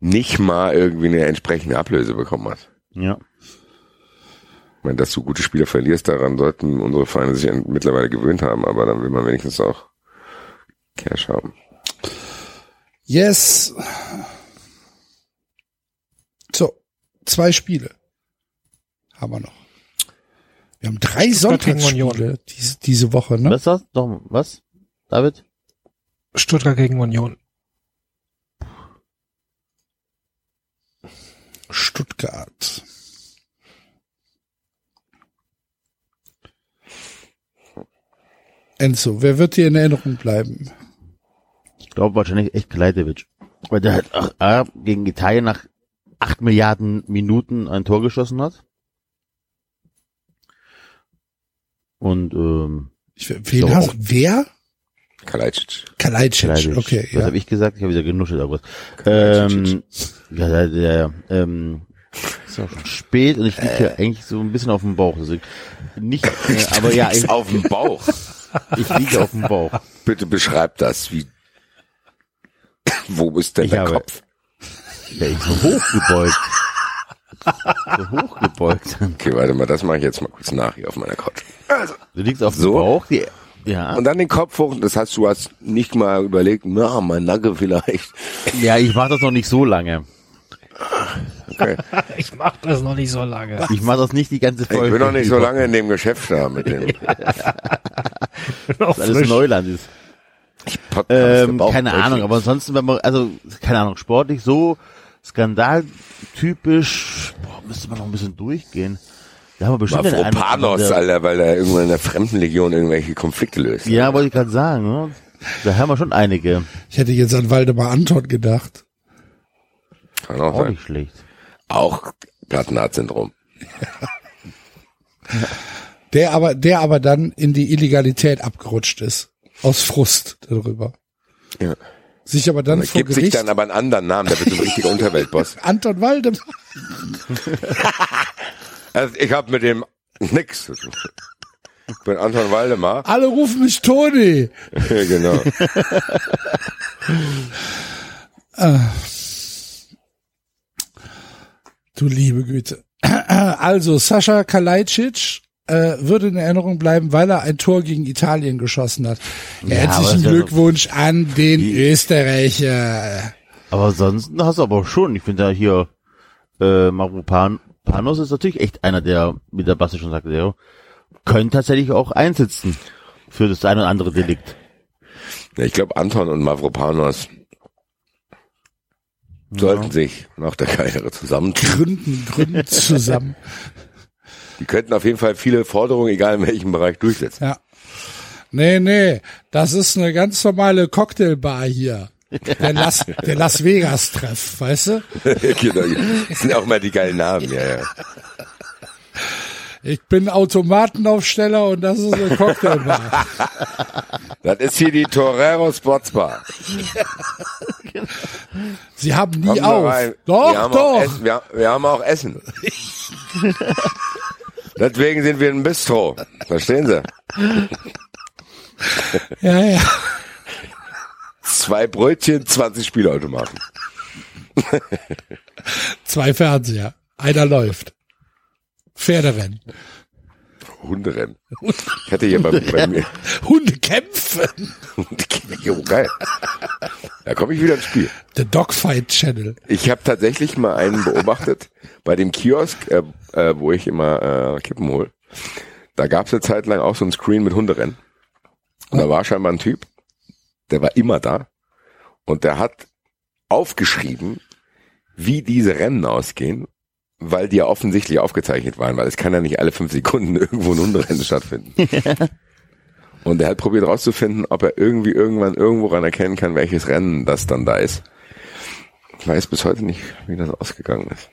nicht mal irgendwie eine entsprechende Ablöse bekommen hat. Ja. Meine, dass du gute Spieler verlierst, daran sollten unsere Vereine sich mittlerweile gewöhnt haben, aber dann will man wenigstens auch Cash haben. Yes. So, zwei Spiele haben wir noch. Wir haben drei Sonntagsspiele diese, diese Woche, ne? Was das? Doch, was? David? Stuttgart gegen Union. Stuttgart. Enzo, wer wird dir in Erinnerung bleiben? Ich glaube wahrscheinlich echt Kalajdzic. Weil der halt ach, A, gegen Italien nach acht Milliarden Minuten ein Tor geschossen hat. Und ähm, Ich, wen So, hast auch- wer? Kalajdzic. Kalajdzic, Kalajdzic. okay, Was ja. habe ich gesagt? Ich habe wieder genuschelt, aber was. Kalajdzic. Ähm, ja, der, der, ähm, ist auch schon spät und ich liege hier eigentlich so ein bisschen auf dem Bauch. Also nicht, äh, aber ja, *laughs* ich, auf dem Bauch. Ich liege auf dem Bauch. Bitte beschreib das. Wie, wo ist denn Ich der habe- Kopf? Ja, ich so hochgebeugt. so hochgebeugt. Okay, warte mal, das mache ich jetzt mal kurz nach hier auf meiner Couch. Also, Du liegst auf So? dem Bauch. Die, ja. und dann den Kopf hoch. Das heißt, du hast nicht mal überlegt, na, mein Nacke vielleicht. ja, ich mache das noch nicht so lange. Okay. *laughs* Ich mach das noch nicht so lange. Ich mache das nicht die ganze Ich Folge. bin noch nicht so lange in dem Geschäft da mit dem *laughs* *laughs* Weil alles. Neuland ist. Podcast. Ähm, keine Ahnung, aber ansonsten, wenn man, also, keine Ahnung, sportlich so skandaltypisch, boah, müsste man noch ein bisschen durchgehen. Da haben wir bestimmt den einen Mavropanos, anderen, Alter, weil er irgendwann in der Fremdenlegion irgendwelche Konflikte löst. der- Ja, wollte ich gerade sagen, ne? Da haben wir schon einige. Ich hätte jetzt an Waldemar Anton gedacht. Kann auch Auch sein. nicht schlecht. Auch Plattenhardt-Syndrom. *laughs* Der aber, der aber dann in die Illegalität abgerutscht ist. Aus Frust darüber. Ja. Sich aber dann Er vor gibt sich Gericht dann aber einen anderen Namen, der wird ein richtiger *laughs* Unterweltboss. Anton Waldemar. *laughs* Also ich habe mit dem nix zu tun. Ich bin Anton Waldemar. Alle rufen mich Toni. Ja, genau. Du liebe Güte. *clears throat* Also, Sascha Kalajdzic äh, würde in Erinnerung bleiben, weil er ein Tor gegen Italien geschossen hat. aber Herzlichen ja- Glückwunsch an den Österreicher. Aber ansonsten hast du aber schon, ich finde ja hier, äh, Marupan, Panos ist natürlich echt einer, der, wie der Basti schon sagte, der können tatsächlich auch einsitzen für das eine oder andere Delikt. Ja, ich glaube, Anton und Mavropanos sollten sich nach der Karriere zusammentun. Gründen, gründen zusammen. *laughs* Die könnten auf jeden Fall viele Forderungen, egal in welchem Bereich, durchsetzen. Ja. Nee, nee, das ist eine ganz normale Cocktailbar hier. Der Las, der Las Vegas Treff, weißt du? *laughs* genau. Das sind auch mal die geilen Namen, ja, ja. *laughs* Ich bin Automatenaufsteller und das ist eine Cocktailbar. *laughs* Das ist hier die Torero Sportsbar. Sie haben nie Kommen auf. Doch, wir haben doch. Auch Essen, wir, wir haben auch Essen. *laughs* Deswegen sind wir ein Bistro. Verstehen Sie? Ja, ja. Zwei Brötchen, 20 Spielautomaten. Zwei Fernseher. Einer läuft. Pferderennen. Hunderennen. Ich hatte hier bei, bei mir. Hunde kämpfen. Jo, geil. Da komme ich wieder ins Spiel. The Dogfight Channel. Ich habe tatsächlich mal einen beobachtet bei dem Kiosk, äh, äh, wo ich immer äh, Kippen hol. Da gab es eine Zeit lang auch so ein Screen mit Hunderennen. Und da war scheinbar ein Typ, der war immer da und der hat aufgeschrieben, wie diese Rennen ausgehen, weil die ja offensichtlich aufgezeichnet waren, weil es kann ja nicht alle fünf Sekunden *laughs* irgendwo ein Hunderennen stattfinden. *laughs* Und er hat probiert rauszufinden, ob er irgendwie irgendwann irgendwo ran erkennen kann, welches Rennen das dann da ist. Ich weiß bis heute nicht, wie das ausgegangen ist.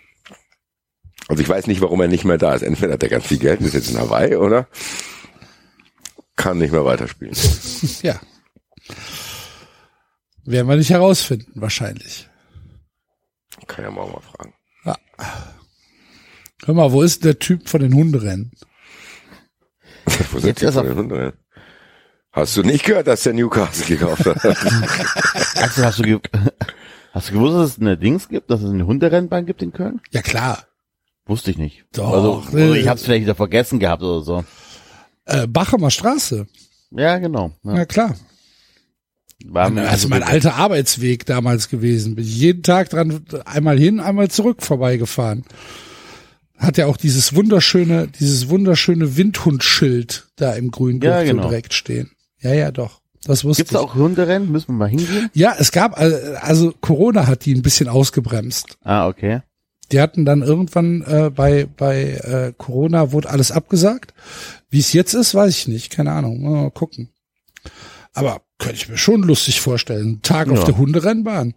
Also ich weiß nicht, warum er nicht mehr da ist. Entweder hat er ganz viel Geld und ist jetzt in Hawaii oder kann nicht mehr weiterspielen. *laughs* Ja. Werden wir nicht herausfinden, wahrscheinlich. Kann ja morgen mal fragen. Hör mal, wo ist der Typ von den Hunderennen? *laughs* Wo sind die ist von den Hunden? Hast du nicht gehört, dass der Newcastle gekauft hat? *laughs* Hast du, ge *laughs* hast du gewusst, dass es eine Dings gibt, dass es eine Hunderennbahn gibt in Köln? Ja, klar. Wusste ich nicht. Doch, Also, oder ich habe es vielleicht wieder vergessen gehabt oder so. Äh, Bachemer Straße. Ja, genau. Ja. Ja, klar. War mir Also mein alter Arbeitsweg damals gewesen. Bin ich jeden Tag dran, einmal hin, einmal zurück vorbeigefahren. Hat ja auch dieses wunderschöne, dieses wunderschöne Windhundschild da im grünen Ja, genau. direkt stehen. Ja, ja, doch. Das wusste Gibt's ich. auch Hunderennen? Müssen wir mal hingehen? Ja, es gab, äh, also Corona hat die ein bisschen ausgebremst. Ah, okay. Die hatten dann irgendwann äh, bei bei äh, Corona wurde alles abgesagt. Wie es jetzt ist, weiß ich nicht. Keine Ahnung. Mal gucken. Aber könnte ich mir schon lustig vorstellen. Ein Tag auf Ja. der Hunderennbahn.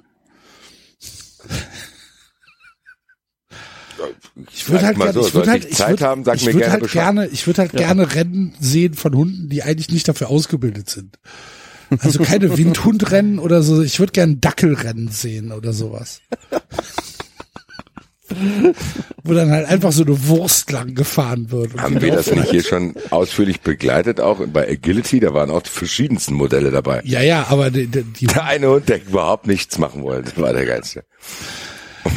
Ich würde halt so, ich würde sollte halt, ich Zeit würde, haben, sag mir gerne halt Bescheid. gerne, ich würde halt gerne Rennen sehen von Hunden, die eigentlich nicht dafür ausgebildet sind. Also keine *laughs* Windhundrennen oder so. Ich würde gerne Dackelrennen sehen oder sowas. Wo dann halt einfach so eine Wurst lang gefahren wird. Haben wir das nicht hier schon ausführlich begleitet, auch bei Agility? Da waren auch die verschiedensten Modelle dabei. Ja, ja, aber die, die, die Der eine Hund, der überhaupt nichts machen wollte, war der geilste.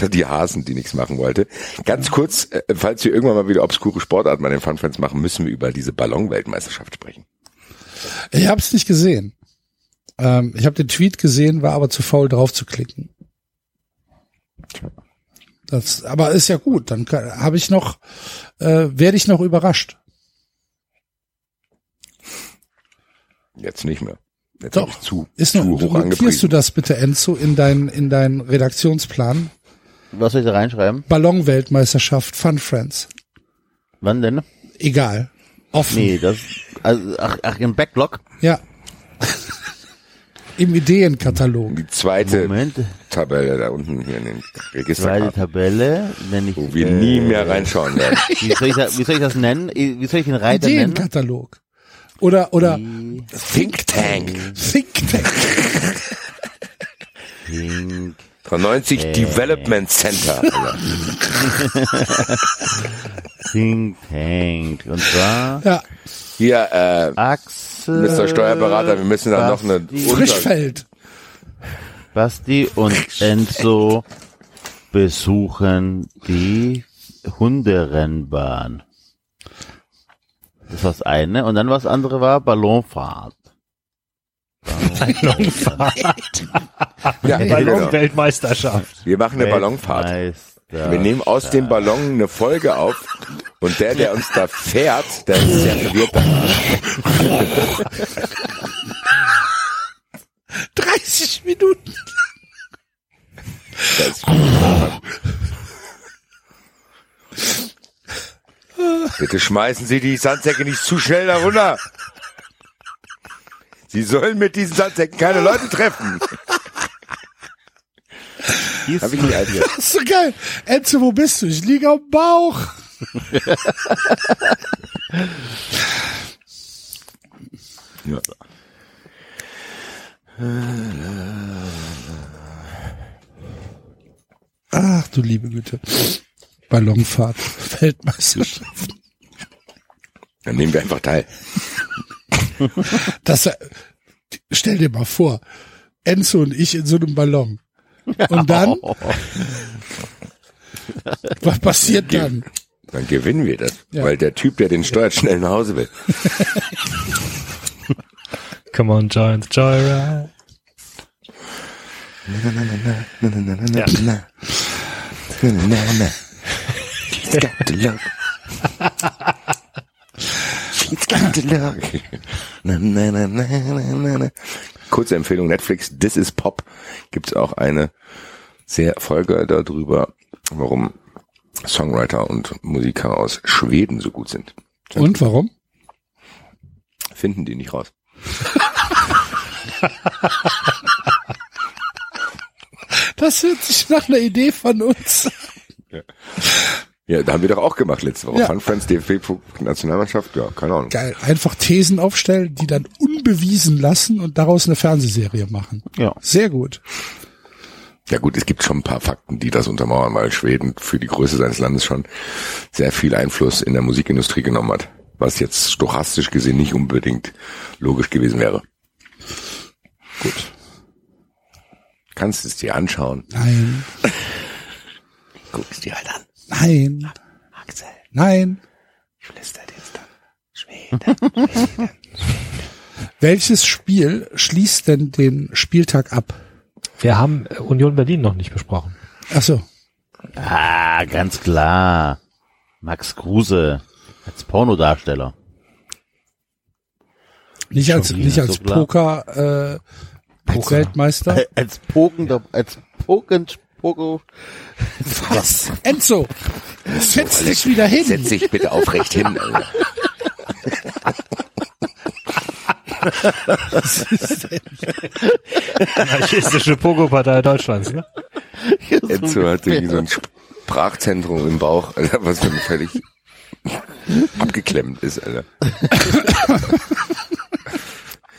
Und *laughs* die Hasen, die nichts machen wollte. Ganz kurz, äh, falls wir irgendwann mal wieder obskure Sportarten bei den Fun Friends machen, müssen wir über diese Ballon-Weltmeisterschaft sprechen. ich habe es nicht gesehen. Ähm, ich habe den Tweet gesehen, war aber zu faul drauf zu klicken. Das, aber ist ja gut. Dann habe ich noch, äh, werde ich noch überrascht. Jetzt nicht mehr. Jetzt Doch. zu, Ist zu noch, hoch notierst du das bitte, Enzo, in dein, in deinen Redaktionsplan? Was soll ich da reinschreiben? Ballon-Weltmeisterschaft, Fun Friends. Wann denn? Egal. Offen. Nee, das, also, ach, ach, im Backlog? Ja. Im Ideenkatalog. Die zweite, Moment. Tabelle da unten hier in den Zweite Registerkarten, Tabelle nenne ich. wo wir äh, nie mehr reinschauen werden. *laughs* Wie soll, ich, da- wie soll ich das nennen? Wie soll ich den Reiter nennen? Ideenkatalog. Oder, oder Think Tank. Think Tank. Think, Von 90 Development Center. Alter. *laughs* Think Tank. Und zwar Ja, Hier, äh, Axel. Mr. Steuerberater, wir müssen da noch eine Frischfeld. Basti und Enzo besuchen die Hunderennbahn. Das war das eine. Und dann was andere war Ballonfahrt. Ballonfahrt. *laughs* ja, genau. Ballon-Weltmeisterschaft. Wir machen eine Ballonfahrt. Wir nehmen aus dem Ballon eine Folge auf und der, der uns da fährt, der ist sehr verwirrt. *laughs* danach. 30 Minuten. Bitte schmeißen Sie die Sandsäcke nicht zu schnell da runter. Sie sollen mit diesen Sandsäcken keine Leute treffen. Hab ich nicht eigentlich. Das ist so geil. Enzo, wo bist du? Ich liege auf dem Bauch. Ja. Ach du liebe Güte. Ballonfahrt. *laughs* Weltmeisterschaft. Dann nehmen wir einfach teil. *laughs* Das, stell dir mal vor. Enzo und ich in so einem Ballon. Und dann, *laughs* was passiert dann? Dann gewinnen wir das. Ja. Weil der Typ, der den steuert, schnell nach Hause will. *laughs* Come on, Giants, Joyride. Ja. She's got to look. She's got to look. Na, na, na, na, na, na. Kurze Empfehlung Netflix, This is Pop. Gibt's auch eine sehr Folge darüber, warum Songwriter und Musiker aus Schweden so gut sind. Und warum? Finden die nicht raus. *laughs* Das hört sich nach einer Idee von uns. Ja, da haben wir doch auch gemacht letzte Woche. Ja. Fun Friends, DFB Nationalmannschaft, ja, keine Ahnung. Geil. Einfach Thesen aufstellen, die dann unbewiesen lassen und daraus eine Fernsehserie machen. Ja. Sehr gut. Ja gut, es gibt schon ein paar Fakten, die das untermauern, weil Schweden für die Größe seines Landes schon sehr viel Einfluss in der Musikindustrie genommen hat, was jetzt stochastisch gesehen nicht unbedingt logisch gewesen wäre. Gut. Kannst es dir anschauen. Nein. Guck es dir halt an. Nein. Axel, Nein. ich flüster dir jetzt dann. Schweden. Welches Spiel schließt denn den Spieltag ab? Wir haben äh, Union Berlin noch nicht besprochen. Ach so. Ah, ganz klar. Max Kruse als Pornodarsteller. Nicht als, nicht als so. Poker, äh, Weltmeister. Als *laughs* Pokender, als Poken, Poko. Was? Enzo, setz dich wieder hin. Setz dich bitte aufrecht hin. Alter. Anarchistische Pogo-Partei Deutschlands, ne? Enzo hat irgendwie so ein Sprachzentrum im Bauch, Alter, was schon völlig abgeklemmt ist, Alter.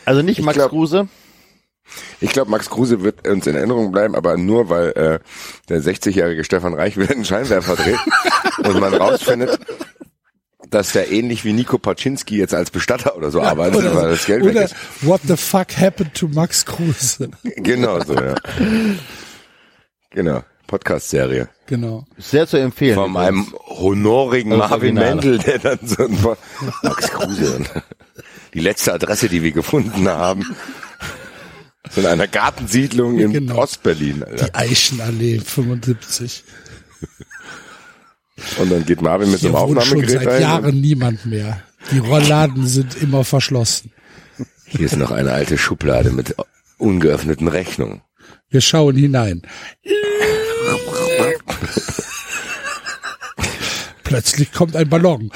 Also nicht Ich Max glaub- Kruse. Ich glaube, Max Kruse wird uns in Erinnerung bleiben, aber nur weil äh, der 60-jährige Stefan Reich wieder einen Scheinwerfer dreht *laughs* und man rausfindet, dass der ähnlich wie Nico Paczynski jetzt als Bestatter oder so arbeitet, weil das Geld weg oder ist. What the fuck happened to Max Kruse? Genau so, ja. *laughs* Genau. Podcast-Serie. Genau. Sehr zu empfehlen. Von einem honorigen Marvin. Mendel, der dann so ein paar Max Kruse. *laughs* Die letzte Adresse, die wir gefunden haben. So in einer Gartensiedlung in Genau. Ostberlin, Alter. Die Eichenallee 75. Und dann geht Marvin mit Hier einem wohnt schon Aufnahmegerät seit rein. Jahren niemand mehr. Die Rollladen sind immer verschlossen. Hier ist noch eine alte Schublade mit ungeöffneten Rechnungen. Wir schauen hinein. *laughs* Plötzlich kommt ein Ballon.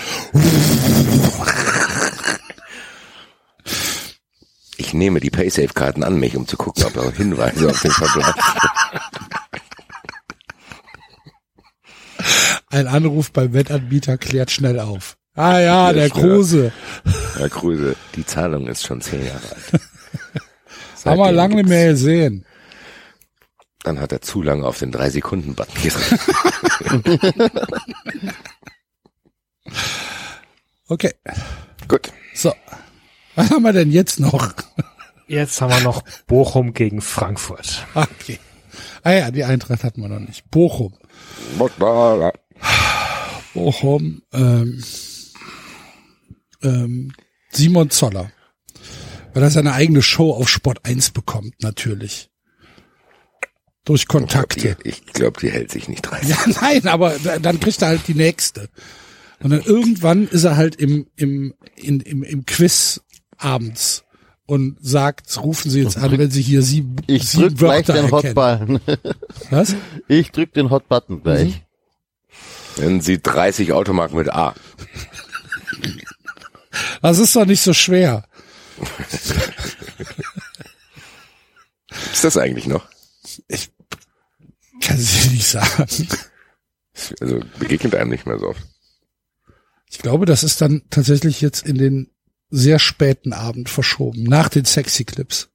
Ich nehme die Paysafe-Karten an mich, um zu gucken, ob da Hinweise auf den Verbleib *laughs* Ein Anruf beim Wettanbieter klärt schnell auf. Ah ja, der Kruse. Herr Kruse, die Zahlung ist schon zehn Jahre alt. *laughs* Haben wir lange nicht mehr gesehen. Dann hat er zu lange auf den drei Sekunden Button gedrückt. *laughs* okay. Gut. So. Was haben wir denn jetzt noch? Jetzt haben wir noch Bochum gegen Frankfurt. Okay. Ah ja, die Eintracht hatten wir noch nicht. Bochum. Bochum, ähm, ähm, Simon Zoller. Weil er seine eigene Show auf Sport 1 bekommt, natürlich. Durch Kontakte. Ich glaube, die hält sich nicht 30. Ja, nein, aber da- dann kriegt er halt die nächste. Und dann irgendwann ist er halt im, im, in, im, im Quiz abends und sagt, rufen Sie jetzt an, wenn Sie hier sieben, Ich sieben drück gleich Wörter den erkennen. Hotbutton. Was? Ich drück den Hotbutton gleich. Nennen Sie 30 Automarken mit A. Das ist doch nicht so schwer. Ist das eigentlich noch? Kann ich dir nicht sagen. Also begegnet einem nicht mehr so oft. Ich glaube, das ist dann tatsächlich jetzt in den sehr späten Abend verschoben, nach den Sexy Clips.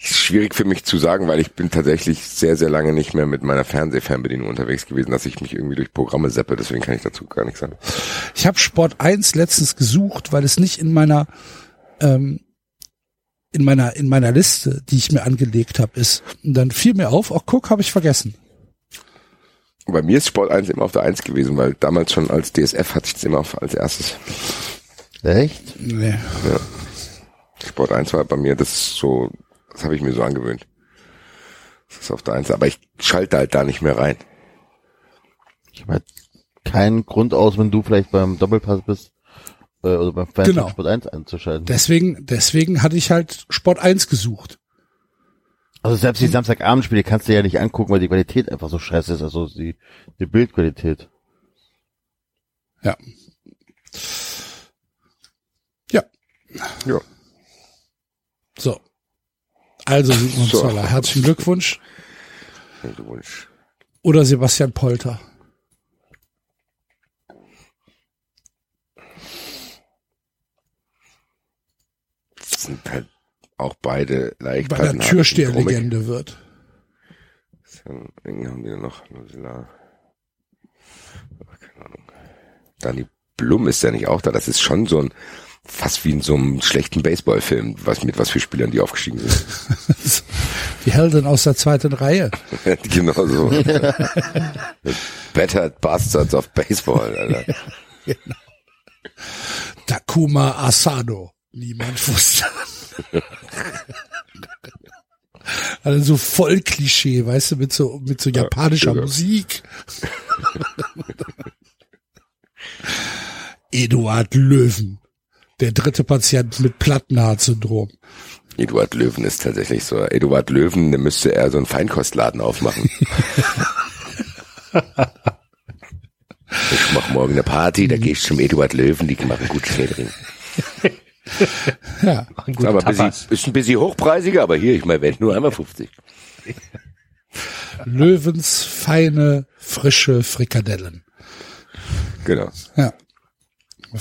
Ist schwierig für mich zu sagen, weil ich bin tatsächlich sehr, sehr lange nicht mehr mit meiner Fernsehfernbedienung unterwegs gewesen, dass ich mich irgendwie durch Programme seppe, deswegen kann ich dazu gar nichts sagen. Ich habe Sport 1 letztens gesucht, weil es nicht in meiner ähm, in meiner in meiner Liste, die ich mir angelegt habe, ist. Und dann fiel mir auf, ach guck, habe ich vergessen. Bei mir ist Sport 1 immer auf der 1 gewesen, weil damals schon als DSF hatte ich es immer auf, als erstes. Echt? Nee. Sport 1 war bei mir das so, das habe ich mir so angewöhnt. Das ist auf der 1, aber ich schalte halt da nicht mehr rein. Ich habe halt keinen Grund aus, wenn du vielleicht beim Doppelpass bist, äh, oder beim Fernsehen Genau. Sport 1 einzuschalten. Deswegen deswegen hatte ich halt Sport 1 gesucht. Also selbst die Samstagabendspiele kannst du ja nicht angucken, weil die Qualität einfach so scheiße ist, also die, die Bildqualität. Ja. Ja. Ja. So. Also Sigmund So. Zoller, herzlichen Glückwunsch. Glückwunsch. Oder Sebastian Polter. Das sind halt auch beide leicht Bei der Türsteherlegende wird. Wen haben die noch? Keine Ahnung. Dani Blum ist ja nicht auch da. Das ist schon so ein, fast wie in so einem schlechten Baseballfilm, was mit was für Spielern die aufgestiegen sind. *laughs* Die Helden aus der zweiten Reihe. *laughs* genau so. *laughs* Battered Bastards of Baseball, Alter. Takuma Asano. Niemand wusste. Also so voll Klischee, weißt du, mit so, mit so japanischer ja. Musik. Eduard Löwen. Der dritte Patient mit Plattenharz-Syndrom. Eduard Löwen ist tatsächlich so. Eduard Löwen, der müsste eher so einen Feinkostladen aufmachen. *laughs* ich mach morgen eine Party, da gehe ich zum Eduard Löwen, die machen gutes Catering. *laughs* *laughs* Ja. Ein guter Aber bisschen, ist ein bisschen hochpreisiger, aber hier, ich meine, wenn nur einmal 50. *laughs* Löwens feine, frische Frikadellen. Genau. Ja.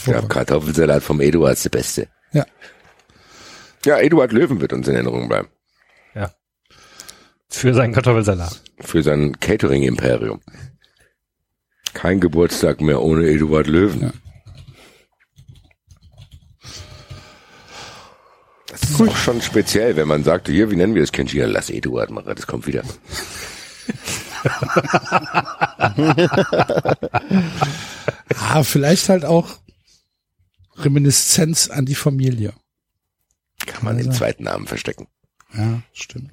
Ja, Kartoffelsalat vom Eduard ist der Beste. Ja. Ja, Eduard Löwen wird uns in Erinnerung bleiben. Ja. Für seinen Kartoffelsalat. Für sein Catering-Imperium. Kein Geburtstag mehr ohne Eduard Löwen. Ja. Das ist auch schon speziell, wenn man sagt, hier, wie nennen wir das Kindchen? Ja, lass Eduard machen, das kommt wieder. *laughs* Ah, vielleicht halt auch Reminiszenz an die Familie. Kann man den zweiten Namen verstecken. Ja, stimmt.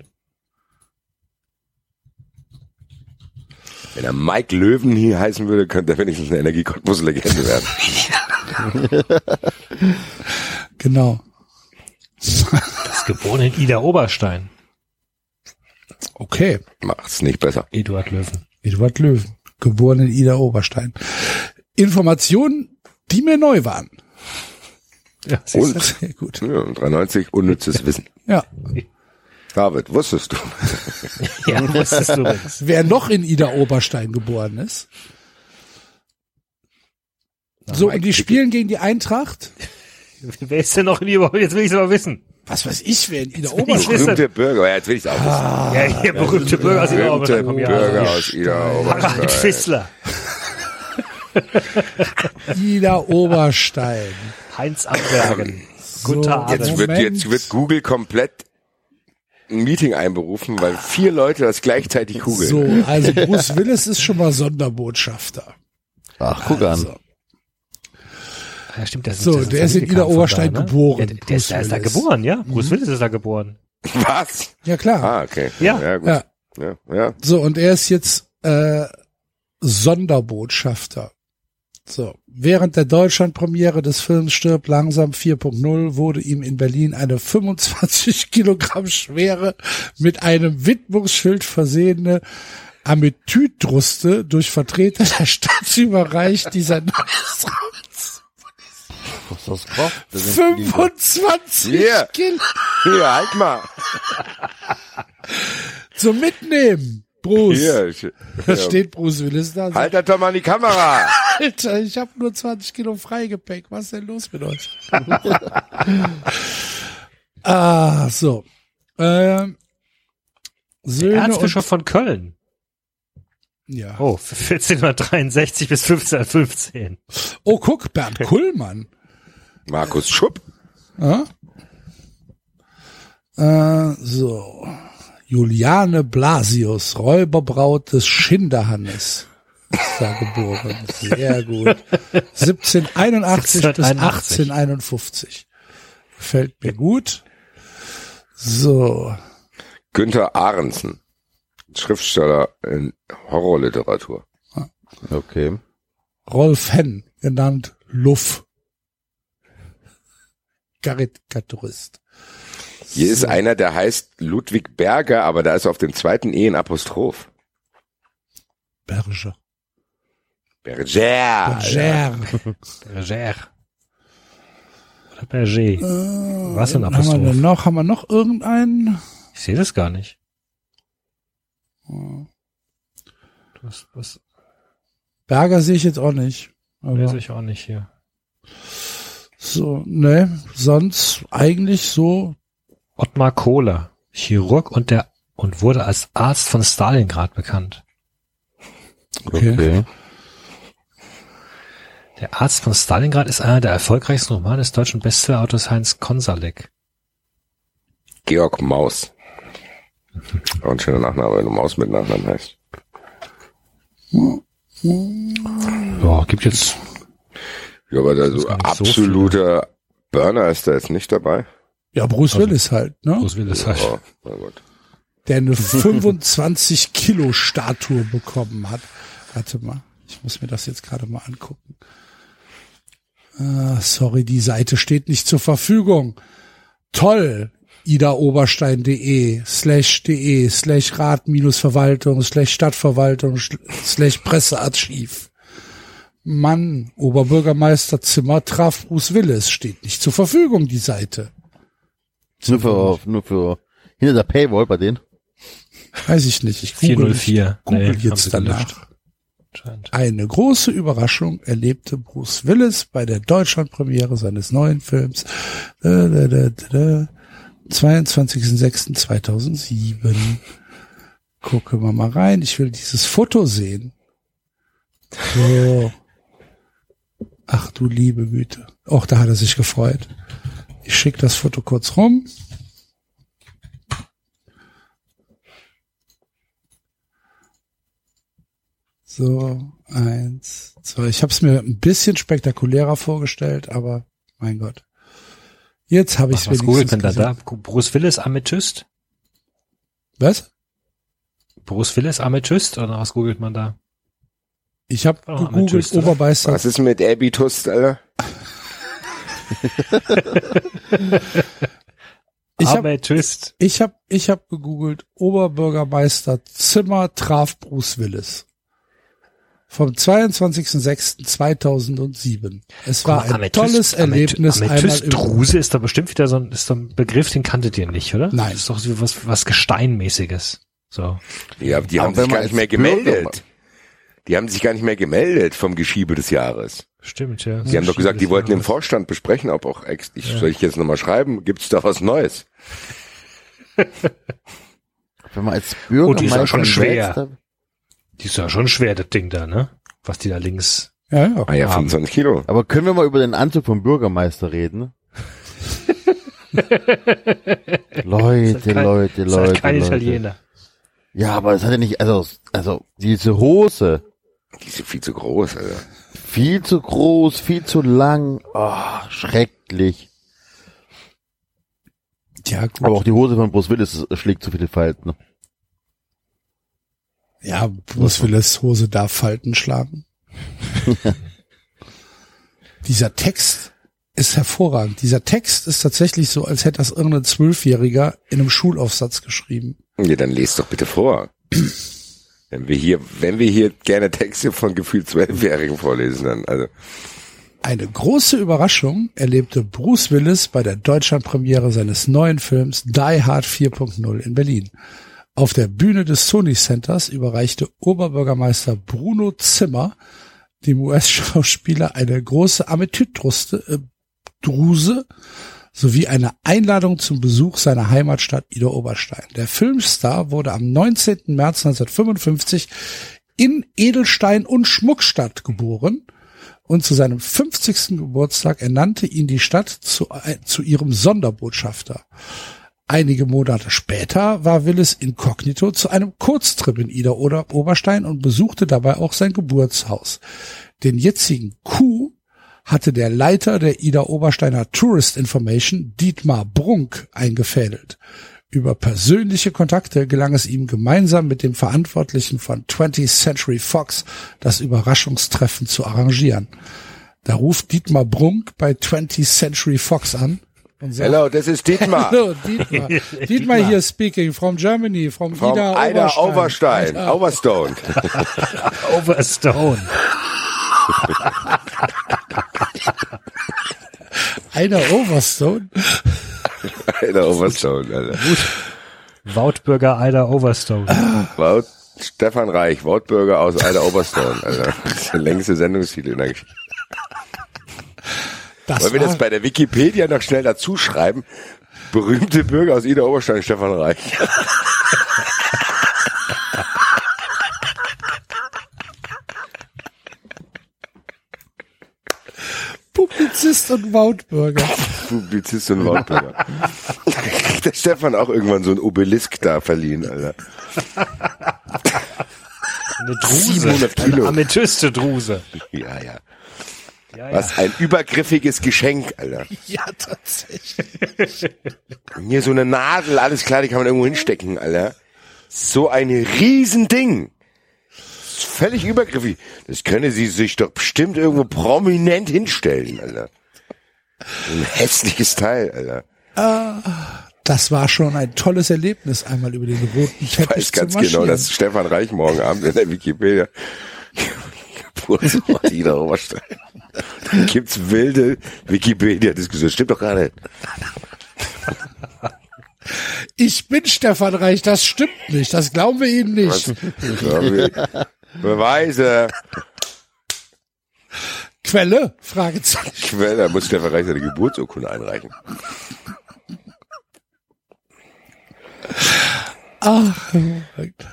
Wenn er Mike Löwen hier heißen würde, könnte er wenigstens eine Energiekottbus-Legende werden. *laughs* Genau. Das geboren in Ida Oberstein. Okay. Macht's nicht besser. Eduard Löwen. Eduard Löwen, geboren in Ida Oberstein. Informationen, die mir neu waren. Ja? Und Sehr gut. ja, 93 unnützes Wissen. Ja. David, wusstest du? *laughs* Ja, wusstest du. Wer noch in Ida Oberstein geboren ist? So, Mike und die Pickett. spielen gegen die Eintracht. *laughs* Wer ist denn noch in Überhaupt? Jetzt will ich es aber wissen. Was weiß ich, wer in Ida Oberstein wissen. Berühmte Bürger, ja, jetzt will ich auch wissen. ja, hier berühmte Bürger aus Ida Berühmte Oberstein. Ja. Bürger aus Ida Harald Oberstein. Pfister, Ida Oberstein. Heinz Ambergen, Gunther Jetzt Jetzt Adel. wird, jetzt wird Google komplett ein Meeting einberufen, weil vier Leute das gleichzeitig googeln. So, also Bruce Willis ist schon mal Sonderbotschafter. Ach, guck an. Ja, stimmt, der ist, So, der ist, der ist in Ida Oberstein da, ne? geboren, Ja, der, ist, der ist da geboren, ja. Bruce Willis ist da geboren. *laughs* Was? ja klar. Ah, okay. Ja. ja gut. Ja. Ja, ja. So, und er ist jetzt äh, Sonderbotschafter. So, während der Deutschlandpremiere des Films Stirb langsam 4.0 wurde ihm in Berlin eine 25 *laughs* Kilogramm schwere, mit einem Widmungsschild versehene Amethyddruste durch Vertreter der Stadt überreicht, die sein *laughs* neues Was das Kopf? Das sind die- 25 Hier. Kilo Hier, halt mal. zum Mitnehmen. Bruce. Hier. ich- Da steht Bruce Willis da. Halt doch mal in die Kamera. Alter, ich habe nur 20 Kilo Freigepäck. Was ist denn los mit euch? *laughs* ah, so. Ähm, Söhne Erzbischof von Köln. ja. Oh, *laughs* 1463 bis 1515. Oh, guck, Bernd Kullmann. Markus Schupp. Ja? Äh, so. Juliane Blasius, Räuberbraut des Schinderhannes. Ist da geboren. Sehr gut. 1781 bis 1781. 1851. Gefällt mir gut. So. Günther Ahrensen. Schriftsteller in Horrorliteratur. Okay. Rolf Henn, genannt Luff. Karikaturist. Hier ist einer, der heißt Ludwig Berger, aber da ist auf dem zweiten E ein Apostroph. Berger. Berger. Berger. Berger. Oder Berger. Was für ein Haben wir denn Apostroph? noch? Haben wir noch irgendeinen? Ich sehe das gar nicht. Das, das Berger sehe ich jetzt auch nicht. Aber lese ich auch nicht hier. So, ne, sonst eigentlich so, Ottmar Kohler, Chirurg und der und wurde als Arzt von Stalingrad bekannt. okay. Okay. Der Arzt von Stalingrad ist einer der erfolgreichsten Romane des deutschen Bestseller-Autors Heinz Konsalek. Georg Maus. Auch ein schöner Nachname, wenn du Maus mit Nachnamen heißt. Ja, gibt jetzt Ja, aber der Das so nicht so absoluter Burner ist da jetzt nicht dabei. Ja, Bruce Willis halt, ne? Bruce Willis halt. Oh, na gut. Der eine *laughs* 25 Kilo Statue bekommen hat. Warte mal, ich muss mir das jetzt gerade mal angucken. Ah, sorry, die Seite steht nicht zur Verfügung. Toll. idaoberstein.de slash de slash rat minus Verwaltung slash Stadtverwaltung slash Pressearchiv. Mann, Oberbürgermeister Zimmer traf Bruce Willis. Steht nicht zur Verfügung, die Seite. Nur für, nur für, hinter der Paywall bei denen. Weiß ich nicht. Ich google, 404. google Nee, jetzt danach. Eine große Überraschung erlebte Bruce Willis bei der Deutschlandpremiere seines neuen Films. Da, da, da, da, da, 22.06.2007. Gucken wir mal rein. Ich will dieses Foto sehen. So. Ach du liebe Güte. Auch da hat er sich gefreut. Ich schicke das Foto kurz rum. So, eins, zwei. Ich habe es mir ein bisschen spektakulärer vorgestellt, aber mein Gott. Jetzt habe ich es was googelt wenigstens man da da? Bruce Willis Amethyst? Was? Bruce Willis Amethyst? Oder was googelt man da? Ich habe Oh, gegoogelt? Obermeister. Was ist mit Abby Tust, Alter? *laughs* Ich habe ich hab, ich hab gegoogelt Oberbürgermeister Zimmer traf Bruce Willis. vom 22.06.2007. Es war ein Amethyst- tolles Erlebnis Amethyst-Druse ist doch bestimmt wieder so ein, ist so ein Begriff, den kanntet ihr nicht, oder? Nein. Das ist doch so was, was Gesteinmäßiges. So. Ja, die haben sich gar nicht mehr Bürger gemeldet. Die haben sich gar nicht mehr gemeldet vom Geschiebe des Jahres. Stimmt, ja. Sie haben doch gesagt, die wollten im Vor Vorstand besprechen, ob auch ex ich, soll ich jetzt nochmal schreiben, gibt's da was Neues? Wenn man als Oh, die ist Bürgermeister auch schon im schwer. Die ist ja schon schwer, das Ding da, ne? Was die da links. Ja, ja. Ah ja, 25 Kilo. Aber können wir mal über den Anzug vom Bürgermeister reden? *laughs* Leute, Ist kein- Leute, Ist halt Leute, kein Leute. Italiener. Ja, aber das hat ja nicht, also, also, diese Hose, Die ist viel zu groß, Alter. viel zu groß, viel zu lang, oh, schrecklich. Ja, gut. Aber auch die Hose von Bruce Willis schlägt zu viele Falten. ne? Ja, Bruce Willis Hose darf Falten schlagen. *laughs* Dieser Text ist hervorragend. Dieser Text ist tatsächlich so, als hätte das irgendein Zwölfjähriger in einem Schulaufsatz geschrieben. Ja, dann lest doch bitte vor. *clears throat* wenn wir hier, wenn wir hier gerne Texte von gefühlt Zwölfjährigen vorlesen, dann, also. Eine große Überraschung erlebte Bruce Willis bei der Deutschlandpremiere seines neuen Films Die Hard 4.0 in Berlin. Auf der Bühne des Sony Centers überreichte Oberbürgermeister Bruno Zimmer dem US-Schauspieler eine große Amethyddruste, äh, Druse sowie eine Einladung zum Besuch seiner Heimatstadt Ida Oberstein. Der Filmstar wurde am 19. März 1955 in Edelstein und Schmuckstadt geboren und zu seinem 50. Geburtstag ernannte ihn die Stadt zu, äh, zu ihrem Sonderbotschafter. Einige Monate später war Willis inkognito zu einem Kurztrip in Ida oder Oberstein und besuchte dabei auch sein Geburtshaus. Den jetzigen Coup hatte der Leiter der Ida Obersteiner Tourist Information, Dietmar Brunk, eingefädelt. Über persönliche Kontakte gelang es ihm gemeinsam mit dem Verantwortlichen von 20th Century Fox das Überraschungstreffen zu arrangieren. Da ruft Dietmar Brunk bei 20th Century Fox an und sagt, Hello, das ist Dietmar. *laughs* Hallo, Dietmar. *laughs* Dietmar hier speaking from Germany, from Vom Ida Ida Oberstein. Overstein, *laughs* Overstone. Overstone. *laughs* Ida Overstone. Ida Overstone, Alter. Wautbürger Ida Overstone. Wout, Stefan Reich, Wortbürger aus Ida Oberstone, Alter. Das ist der längste Sendungstitel in der Geschichte. Das Wollen wir das bei der Wikipedia noch schnell dazu schreiben? Berühmte Bürger aus Ida Oberstein, Stefan Reich. Publizist und Mautbürger. Publizist und. Kriegt der Stefan auch irgendwann so ein Obelisk da verliehen, Alter. Eine Druse. 700 Kilo. Eine Amethyste-Druse. Ja, ja. Ja, Was ein übergriffiges Geschenk, Alter. Ja, tatsächlich. Hier so eine Nadel, alles klar, die kann man irgendwo hinstecken, Alter. So ein Riesending. Ist Völlig übergriffig. Das können sie sich doch bestimmt irgendwo prominent hinstellen, Alter. Ein hässliches Teil, Alter. Das war schon ein tolles Erlebnis, einmal über den roten *laughs* Ich Teppich weiß zu ganz genau, dass Stefan Reich morgen Abend in der Wikipedia Geburtsort Ida Oberstein. Da gibt's wilde Wikipedia-Diskussionen. Stimmt doch gar nicht. Ich bin Stefan Reich, das stimmt nicht, das glauben wir Ihnen nicht. Wir- Beweise. Quelle? Fragezeichen. Quelle, da muss Stefan Reich seine Geburtsurkunde einreichen. Ach,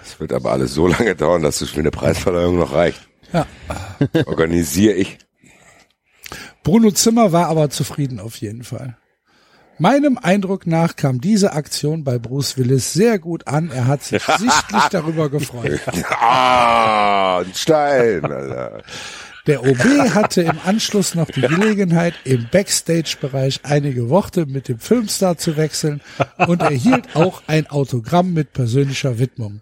Es wird aber alles so lange dauern, dass es für eine Preisverleihung noch reicht. ja. Organisiere ich. Bruno Zimmer war aber zufrieden auf jeden Fall. Meinem Eindruck nach kam diese Aktion bei Bruce Willis sehr gut an. Er hat sich *laughs* sichtlich darüber gefreut. Ah, ein Stein, Alter. Der OB hatte im Anschluss noch die Gelegenheit, im Backstage-Bereich einige Worte mit dem Filmstar zu wechseln und erhielt auch ein Autogramm mit persönlicher Widmung.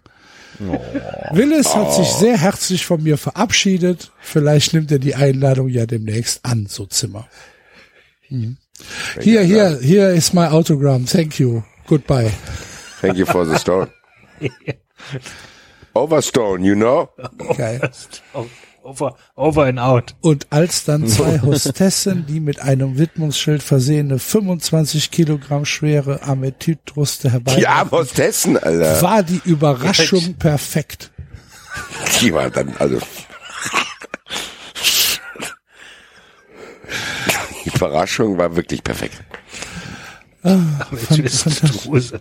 Willis hat sich sehr herzlich von mir verabschiedet. Vielleicht nimmt er die Einladung ja demnächst an, so Zimmer. Mhm. Hier, hier, hier ist my autogramm. Thank you. Goodbye. Thank you for the stone. *laughs* Overstone, you know? Geil. *laughs* Over, over and out. Und als dann zwei Hostessen, die mit einem Widmungsschild versehene 25 Kilogramm schwere Amethytruste herbei Die armen Hostessen, Alter. war die Überraschung perfekt. Die war dann, also. Die Überraschung war wirklich perfekt. Amethystrose.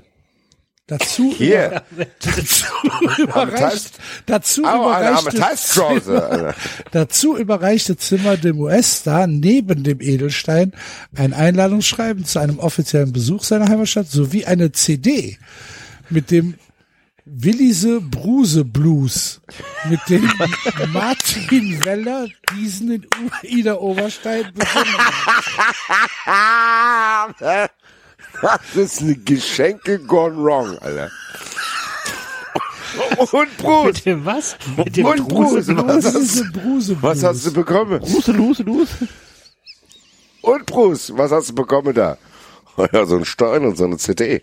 Dazu, Hier. überreicht, dazu, Au, überreichte Zimmer, dazu überreichte Zimmer dem US-Star neben dem Edelstein ein Einladungsschreiben zu einem offiziellen Besuch seiner Heimatstadt sowie eine CD mit dem Willise Bruse Blues, mit dem *laughs* Martin Weller diesen in U- Ida Oberstein besungen. *laughs* Das ist eine Geschenke gone wrong, Alter. Und Bruce, Mit dem was? Mit dem Und. Bruse, was hast, Bruse was hast du bekommen? Lose, lose, lose. Und Bruce, was hast du bekommen da? *laughs* Ja, so ein Stein und so eine CD.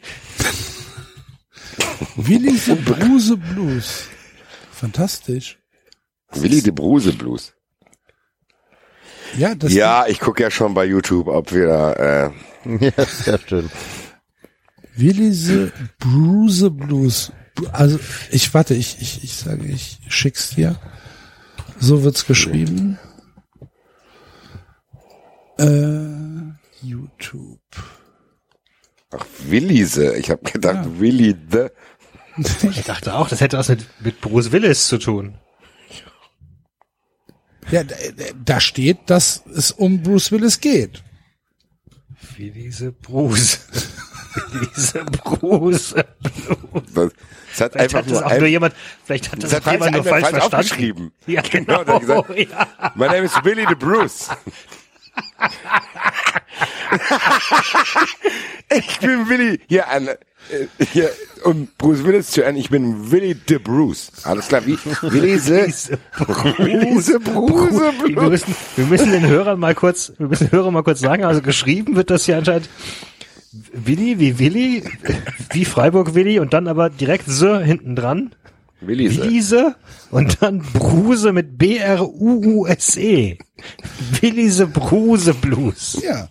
Willise Bruse Blues. Fantastisch. Willi de Bruse Blues. Ja, das Ja, ich gucke ja schon bei YouTube, ob wir da, äh, Ja, sehr schön. Willise Bruse Blues. Also ich warte, ich ich ich sage, ich schick's dir. So wird's geschrieben. Äh, YouTube. Ach, Willise. Ich habe gedacht, Willi de. *laughs* Ich dachte auch, das hätte was mit, mit Bruce Willis zu tun. Ja, da, da steht, dass es um Bruce Willis geht. Wie diese Bruce. *laughs* Diese Bruce. Das, das hat Vielleicht einfach hat das nur ein, nur jemand, vielleicht hat das, das auch hat jemand nur falsch falsch verstanden. Ja, genau. gesagt, ja. My name is Willi de Bruce. *laughs* ich bin Willi. Hier, an, äh, hier, um Bruce Willis zu hören, ich bin Willi de Bruce. Alles klar, wie? Willise. Willise Bruce. Wir müssen, wir müssen den Hörern mal kurz, wir müssen den Hörern mal kurz sagen, also geschrieben wird das hier anscheinend Willi wie Willi, wie Freiburg Willi und dann aber direkt so hinten dran. Willise. Willise und dann Bruse mit B-R-U-U-S-E. Willise Bruse Blues. Ja.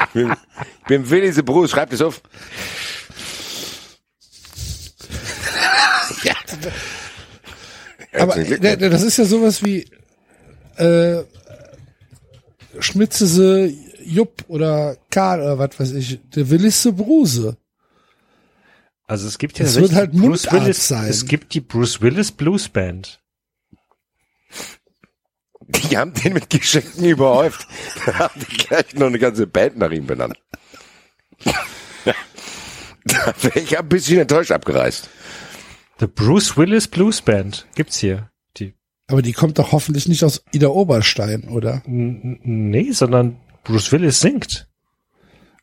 Ich bin, ich bin Willi de Bruce. Schreibt es auf. Aber der, der, das ist ja sowas wie äh, Schmitzese Jupp oder Karl oder was weiß ich. Der Willisse Bruse. Also es gibt ja Das wird halt die Bruce Mundart Willis, sein. es gibt die Bruce Willis Blues Band. Die haben den mit Geschenken überhäuft. Da haben die gleich noch eine ganze Band nach ihm benannt. Da wäre ich ein bisschen enttäuscht abgereist. The Bruce Willis Blues Band gibt's hier. Die Aber die kommt doch hoffentlich nicht aus Ida Oberstein, oder? N- nee, sondern Bruce Willis singt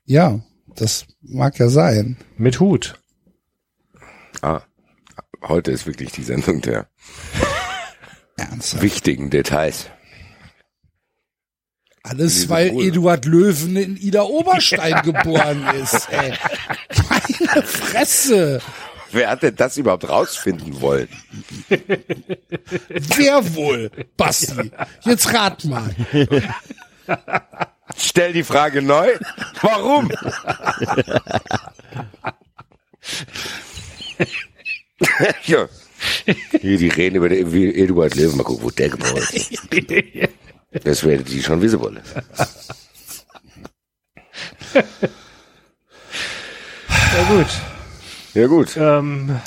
Ja, das mag ja sein. mit Hut. Ah, heute ist wirklich die Sendung der *laughs* Ernsthaft. wichtigen Details. Alles, weil Bruse. Eduard Löwen in Ida Oberstein *laughs* geboren ist. Ey. *laughs* Meine Fresse. Wer hat denn das überhaupt rausfinden wollen? Wer wohl? Basti. Jetzt rat mal. Stell die Frage neu. Warum? *laughs* ja. Hier, die reden über den, wie Eduard Löwen. Mal gucken, wo der geboren ist. *laughs* Das werdet ihr schon wissen wollen. Ja gut. Ja gut. Ähm,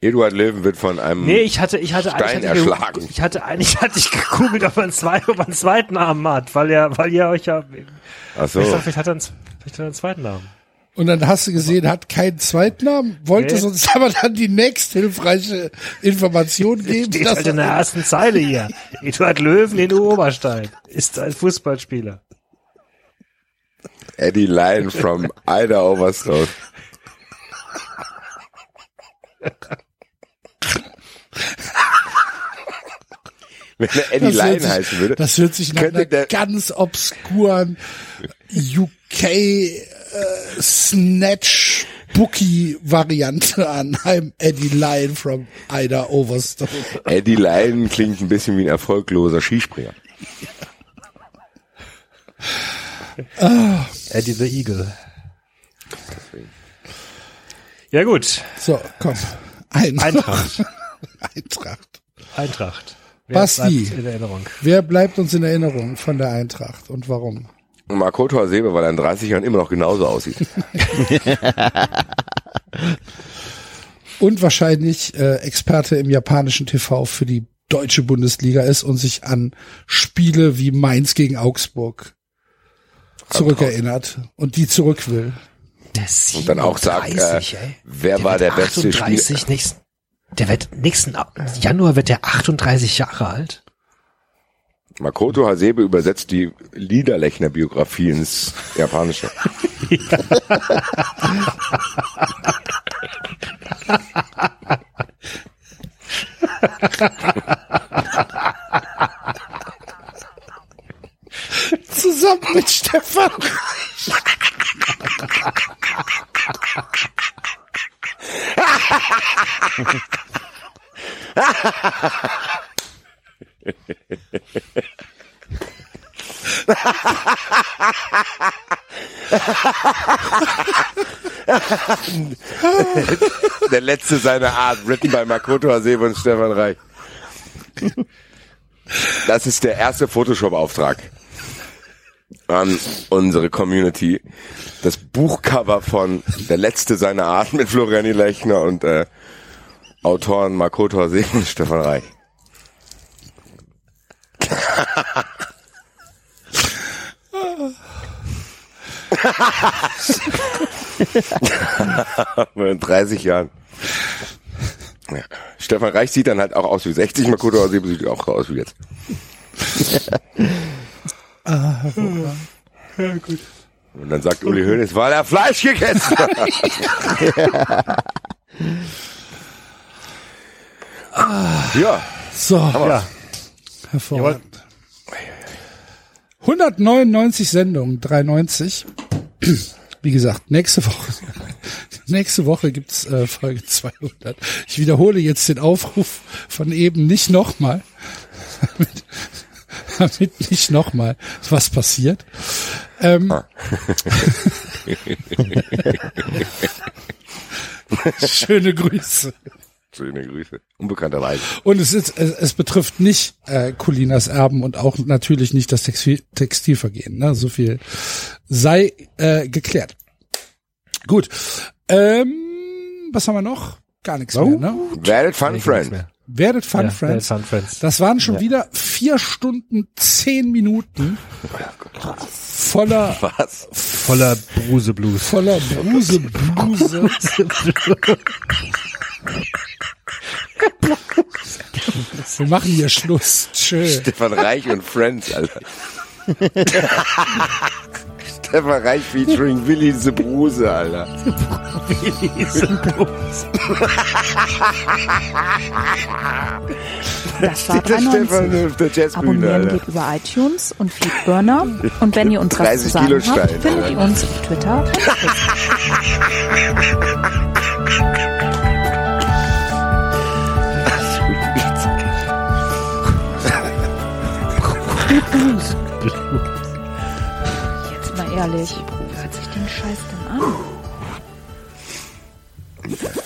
Eduard Löwen wird von einem nee, ich hatte, ich hatte Stein eigentlich hatte ich, erschlagen. ich hatte eigentlich hatte ich gegoogelt, ob er einen, zwei, ob er einen zweiten Namen hat, weil er, weil ihr euch ja, Ach so. ich dachte, vielleicht hat er einen, vielleicht hat er einen zweiten Namen. Und dann hast du gesehen, hat keinen Zweitnamen, wollte Nee. uns *laughs* aber dann die nächst hilfreiche Information geben. Steht halt in der er- ersten Zeile hier. *laughs* Eduard Löwen in Oberstein ist ein Fußballspieler. Eddie Lyon from Ida Overstone. *laughs* Wenn er Eddie Lyon heißen würde, Das hört sich nach einer der- ganz obskuren UK äh, Snatch Bookie-Variante an. I'm Eddie Lyon from Ida Overstone. Eddie Lyon klingt ein bisschen wie ein erfolgloser Skispringer. Eddie the Eagle. Ja gut, So, komm. Ein Eintracht. Eintracht. *laughs* Eintracht. Basti. bleibt in Erinnerung? Wer bleibt uns in Erinnerung von der Eintracht und warum? Makoto Hasebe, weil er in 30 Jahren immer noch genauso aussieht. *laughs* Und wahrscheinlich äh, Experte im japanischen TV für die deutsche Bundesliga ist und sich an Spiele wie Mainz gegen Augsburg zurückerinnert und die zurück will. Der Und dann auch sagt, äh, 37, ey. wer war der beste Spieler? 38 nächsten, der wird nächsten Januar wird der 38 Jahre alt. Makoto Hasebe übersetzt die Liederlechner Biografie ins Japanische. *laughs* Zusammen mit Stefan. *laughs* *laughs* Der letzte seiner Art, written by Makoto Hasebe und Stefan Reich. Das ist der erste Photoshop-Auftrag an unsere Community. Das Buchcover von Der letzte seiner Art mit Florian Lechner und äh, Autoren Makoto Hasebe und Stefan Reich. In 30 Jahren. Ja. Stefan Reich sieht dann halt auch aus wie 60, Makoto Hasebe sieht auch aus wie jetzt. Und dann sagt Uli Hoeneß, weil er Fleisch gegessen hat. *laughs* ja, So, Ja. Hervorragend. 199 Sendungen, 93. *clears throat* Wie gesagt, nächste Woche, *laughs* nächste Woche gibt's äh, Folge 200. Ich wiederhole jetzt den Aufruf von eben nicht nochmal, *laughs* damit, damit nicht nochmal was passiert. Ähm, *laughs* Schöne Grüße. Schöne Grüße. Unbekannterweise. Und es ist, es, es betrifft nicht äh, Colinas Erben und auch natürlich nicht das Textil, Textilvergehen. Ne? So viel sei äh, geklärt. Gut. Ähm, was haben wir noch? Gar nichts mehr. Ne? Werdet Fun Friend. Werdet Fun Ja, Friends. Fun Friends. Das waren schon wieder vier Stunden, zehn Minuten voller, *laughs* Was? Voller Bruse Blues. voller Bruse, Bluse. Wir machen hier Schluss. Tschö. Stefan Reich und Friends, Alter. *laughs* Stefan Reich featuring Willi the Bruse, Alter. Das war Der Stefan 93. auf der Jazzbühne, Abonnieren Alter. geht über iTunes und Feedburner. Und wenn ihr uns was 30 zu sagen Kilo habt, Stein, findet Alter. ihr uns auf Twitter. und Facebook. *laughs* ehrlich. Hört sich den Scheiß denn an? *laughs*